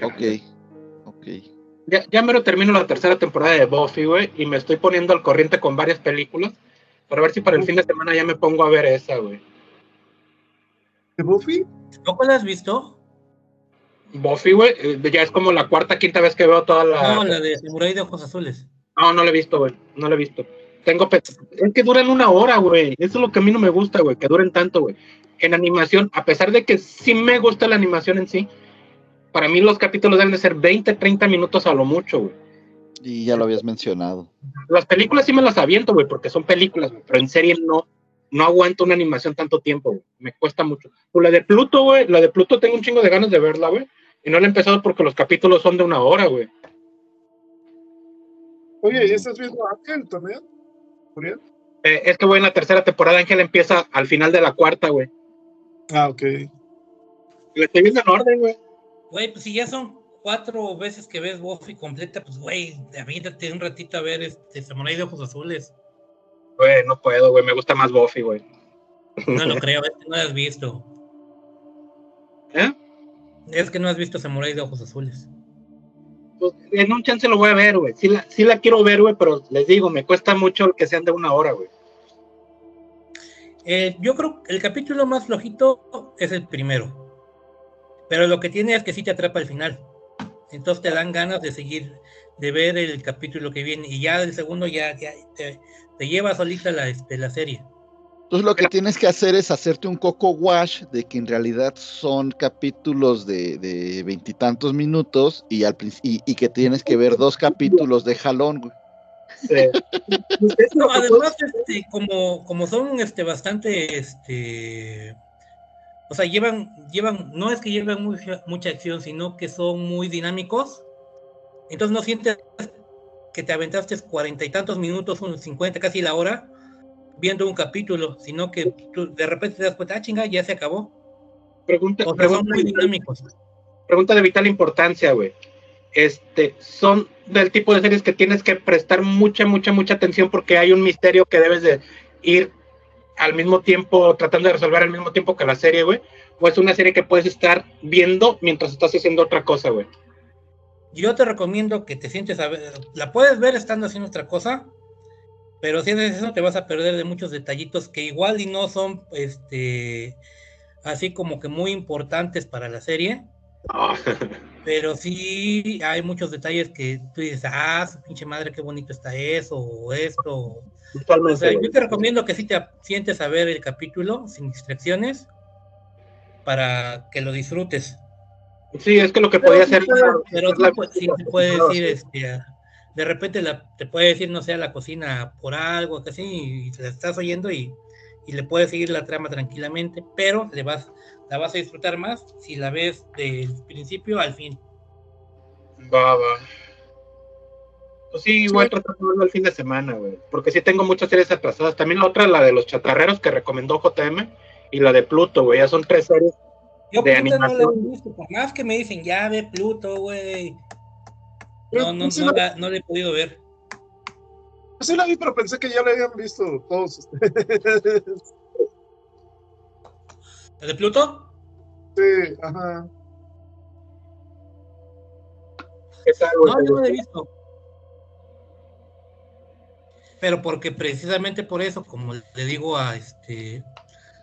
Ok, ok. Ya, ya mero termino la tercera temporada de Buffy, güey, y me estoy poniendo al corriente con varias películas para ver si para el fin de semana ya me pongo a ver esa, güey. ¿De Buffy? ¿Tampoco la has visto? Buffy, güey, eh, ya es como la cuarta, quinta vez que veo toda la... No, la de Samurai de Ojos Azules. No, no la he visto, güey. No la he visto. Tengo pe- es que duran una hora, güey. Eso es lo que a mí no me gusta, güey, que duren tanto, güey. En animación, a pesar de que sí me gusta la animación en sí, para mí los capítulos deben de ser 20, 30 minutos a lo mucho, güey. Y ya lo habías mencionado. Las películas sí me las aviento, güey, porque son películas, güey, pero en serie no. No aguanto una animación tanto tiempo, güey. Me cuesta mucho. Pues la de Pluto, güey, la de Pluto tengo un chingo de ganas de verla, güey. Y no la he empezado porque los capítulos son de una hora, güey. Oye, ¿y estás viendo Ángel también? Eh, es que, güey, en la tercera temporada Ángel empieza al final de la cuarta, güey. Ah, ok. La estoy viendo en orden, güey. Güey, pues si ya son cuatro veces que ves Buffy completa, pues güey, aviéntate un ratito a ver este Samurai de Ojos Azules. Güey, no puedo, güey. Me gusta más Buffy, güey. No lo [laughs] creo, es que no has visto. ¿Eh? Es que no has visto Samurai de Ojos Azules. Pues, en un chance lo voy a ver, güey. Sí la, sí la quiero ver, güey, pero les digo, me cuesta mucho que sean de una hora, güey. Eh, yo creo que el capítulo más flojito es el primero. Pero lo que tiene es que sí te atrapa al final. Entonces te dan ganas de seguir, de ver el capítulo que viene. Y ya el segundo ya, ya te, te lleva solita la, este, la serie. Entonces lo que tienes que hacer es hacerte un coco wash de que en realidad son capítulos de de veintitantos minutos y, al, y, y que tienes que ver dos capítulos de jalón, güey. [laughs] No, además, este, como, como son este, bastante, este, o sea, llevan, llevan, no es que lleven mucha, mucha acción, sino que son muy dinámicos. Entonces no sientes que te aventaste cuarenta y tantos minutos, unos cincuenta, casi la hora, viendo un capítulo, sino que tú de repente te das cuenta, ah, chinga, ya se acabó. Pregunta, O sea, son pregunta, muy dinámicos. pregunta de vital importancia, güey. Este, son del tipo de series que tienes que prestar mucha, mucha, mucha atención porque hay un misterio que debes de ir al mismo tiempo, tratando de resolver al mismo tiempo que la serie, güey. O es una serie que puedes estar viendo mientras estás haciendo otra cosa, güey. Yo te recomiendo que te sientes a ver, la puedes ver estando haciendo otra cosa, pero si haces eso te vas a perder de muchos detallitos que igual y no son, este, así como que muy importantes para la serie, [laughs] pero sí hay muchos detalles que tú dices, ah, su pinche madre, qué bonito está eso, o esto. O sea, yo te recomiendo que sí te sientes a ver el capítulo sin distracciones para que lo disfrutes. Sí, es que lo que podía hacer. Pero sí, te puede decir, este, de repente la, te puede decir, no sé, a la cocina por algo, que así, y te la estás oyendo y, y le puedes seguir la trama tranquilamente, pero le vas, la vas a disfrutar más si la ves del principio al fin. Va, va. Pues sí, voy a tratar de verlo el fin de semana, güey. Porque sí tengo muchas series atrasadas. También la otra, la de los chatarreros que recomendó JM, y la de Pluto, güey. Ya son tres series Yo de Pluto no la animación. he visto, por más que me dicen, ya ve Pluto, güey. No, no, sí no, la- la, no la he podido ver. Sí la vi, pero pensé que ya la habían visto todos ustedes. ¿La de Pluto? Sí, ajá. ¿Qué tal, güey? No, yo no la he visto. Pero porque precisamente por eso, como le digo a este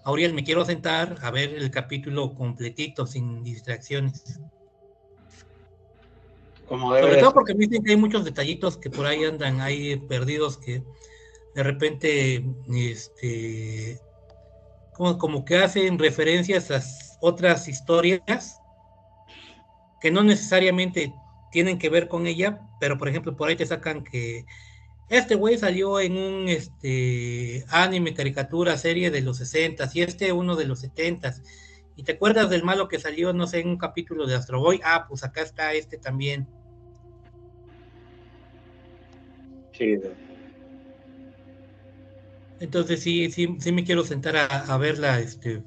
Auriel, me quiero sentar a ver el capítulo completito, sin distracciones. Como debe Sobre todo porque me dicen que hay muchos detallitos que por ahí andan ahí perdidos que de repente este como, como que hacen referencias a otras historias que no necesariamente tienen que ver con ella, pero por ejemplo por ahí te sacan que este güey salió en un este anime, caricatura, serie de los 60 y este uno de los 70 y te acuerdas del malo que salió, no sé, en un capítulo de Astro Boy, ah, pues acá está este también. Chido. Entonces sí, sí, sí me quiero sentar a, a verla, este,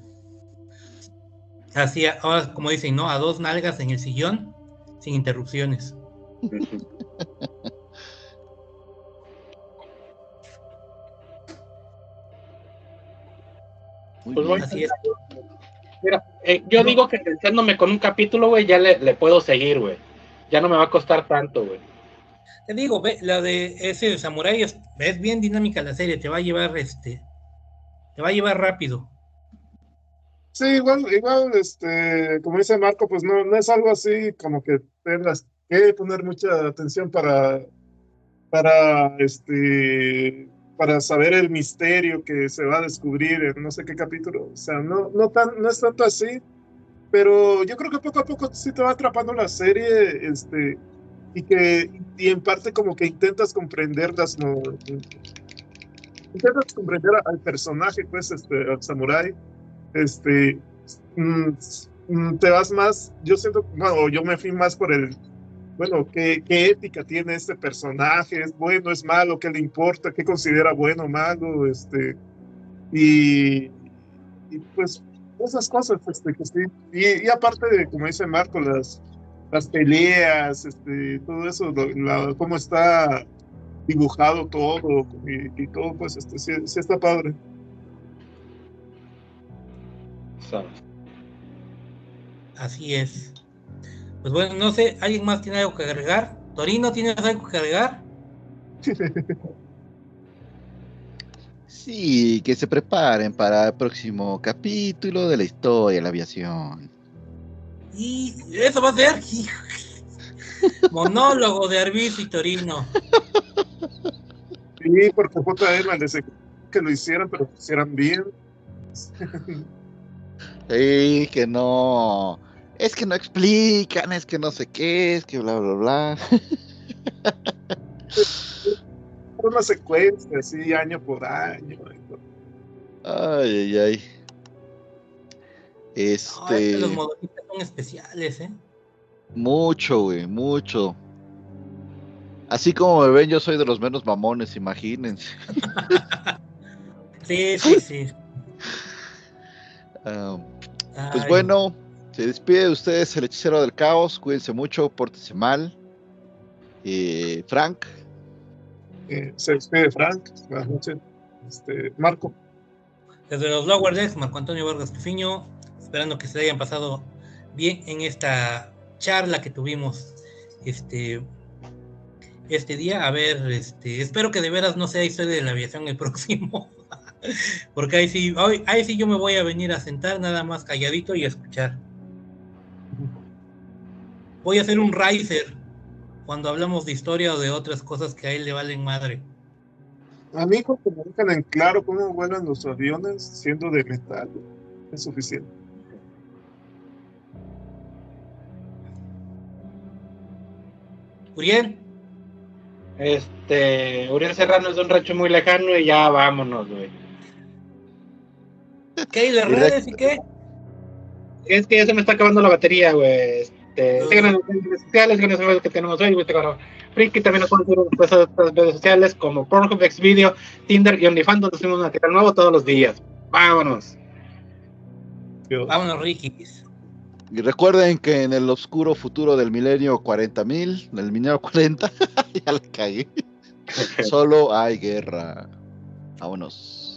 así, ahora como dicen, ¿no? A dos nalgas en el sillón, sin interrupciones. Muy Pues bueno, Así es. Mira, eh, yo digo que sentándome con un capítulo, güey, ya le, le puedo seguir, güey. Ya no me va a costar tanto, güey. Te digo, ve, la de ese de Samurai es, es bien dinámica la serie, te va a llevar, este, te va a llevar rápido. Sí, igual, igual, este, como dice Marco, pues no, no es algo así como que tengas que poner mucha atención para, para, este, para saber el misterio que se va a descubrir en no sé qué capítulo. O sea, no, no tan, no es tanto así, pero yo creo que poco a poco sí te va atrapando la serie, este, y que, y en parte como que intentas comprenderlas, ¿no? Intentas comprender al personaje, pues, este, al samurái este, mm, mm, te vas más, yo siento, bueno, yo me fui más por el, bueno, ¿qué, qué ética tiene este personaje? ¿Es bueno, es malo? ¿Qué le importa? ¿Qué considera bueno malo? Este, y, y pues esas cosas, este, que sí. Y, y aparte de, como dice Marco, las, las peleas, este, todo eso, lo- la- cómo está dibujado todo y, y todo, pues, este, sí, sí está padre. Así es. Pues bueno, no sé, ¿alguien más tiene algo que agregar? Torino, ¿tienes algo que agregar? [laughs] Sí, que se preparen para el próximo capítulo de la historia de la aviación. Y eso va a ser monólogo de Arbis y Torino. Sí, porque JM les que lo hicieran, pero lo hicieran bien. Sí, que no. Es que no explican, es que no sé qué, es que bla, bla, bla. [laughs] Una secuencia así, año por año. y todo. Ay, ay, ay. No, es que Este. los modelistas son especiales, ¿eh? Mucho, güey, mucho. Así como me ven, yo soy de los menos mamones, imagínense. [laughs] Sí, sí, sí. [laughs] Ah, pues Ay, bueno, se despide de ustedes el hechicero del caos. Cuídense mucho, pórtense mal. Eh, Frank, Eh, se despide Frank. Buenas noches. Este, Marco. Desde los Lower Decks, Marco Antonio Vargas Tufiño, esperando que se hayan pasado bien en esta charla que tuvimos este, este día. A ver, este, espero que de veras no sea historia de la aviación el [laughs] próximo. Porque ahí sí, ahí sí yo me voy a venir a sentar nada más calladito y a escuchar. Voy a hacer un riser cuando hablamos de historia o de otras cosas que a él le valen madre. A mí, que me dejan en claro cómo vuelan los aviones siendo de metal, es suficiente. Uriel, Este, Uriel Serrano es de un rancho muy lejano y ya vámonos, güey. ¿qué hay de redes y qué? Es que ya se me está acabando la batería, güey. Este, síganos en las redes sociales, síganos en las redes que tenemos hoy, güey. Tengo Friki, también nos pueden seguir en nuestras otras redes sociales como Pornhub, Xvideo, Tinder y OnlyFans, donde subimos material nuevo todos los días. Vámonos. Vámonos, Rikis. Y recuerden que en el oscuro futuro del milenio 40.000, del milenio 40, [laughs] ya la cagué. [laughs] Solo hay guerra. Vámonos.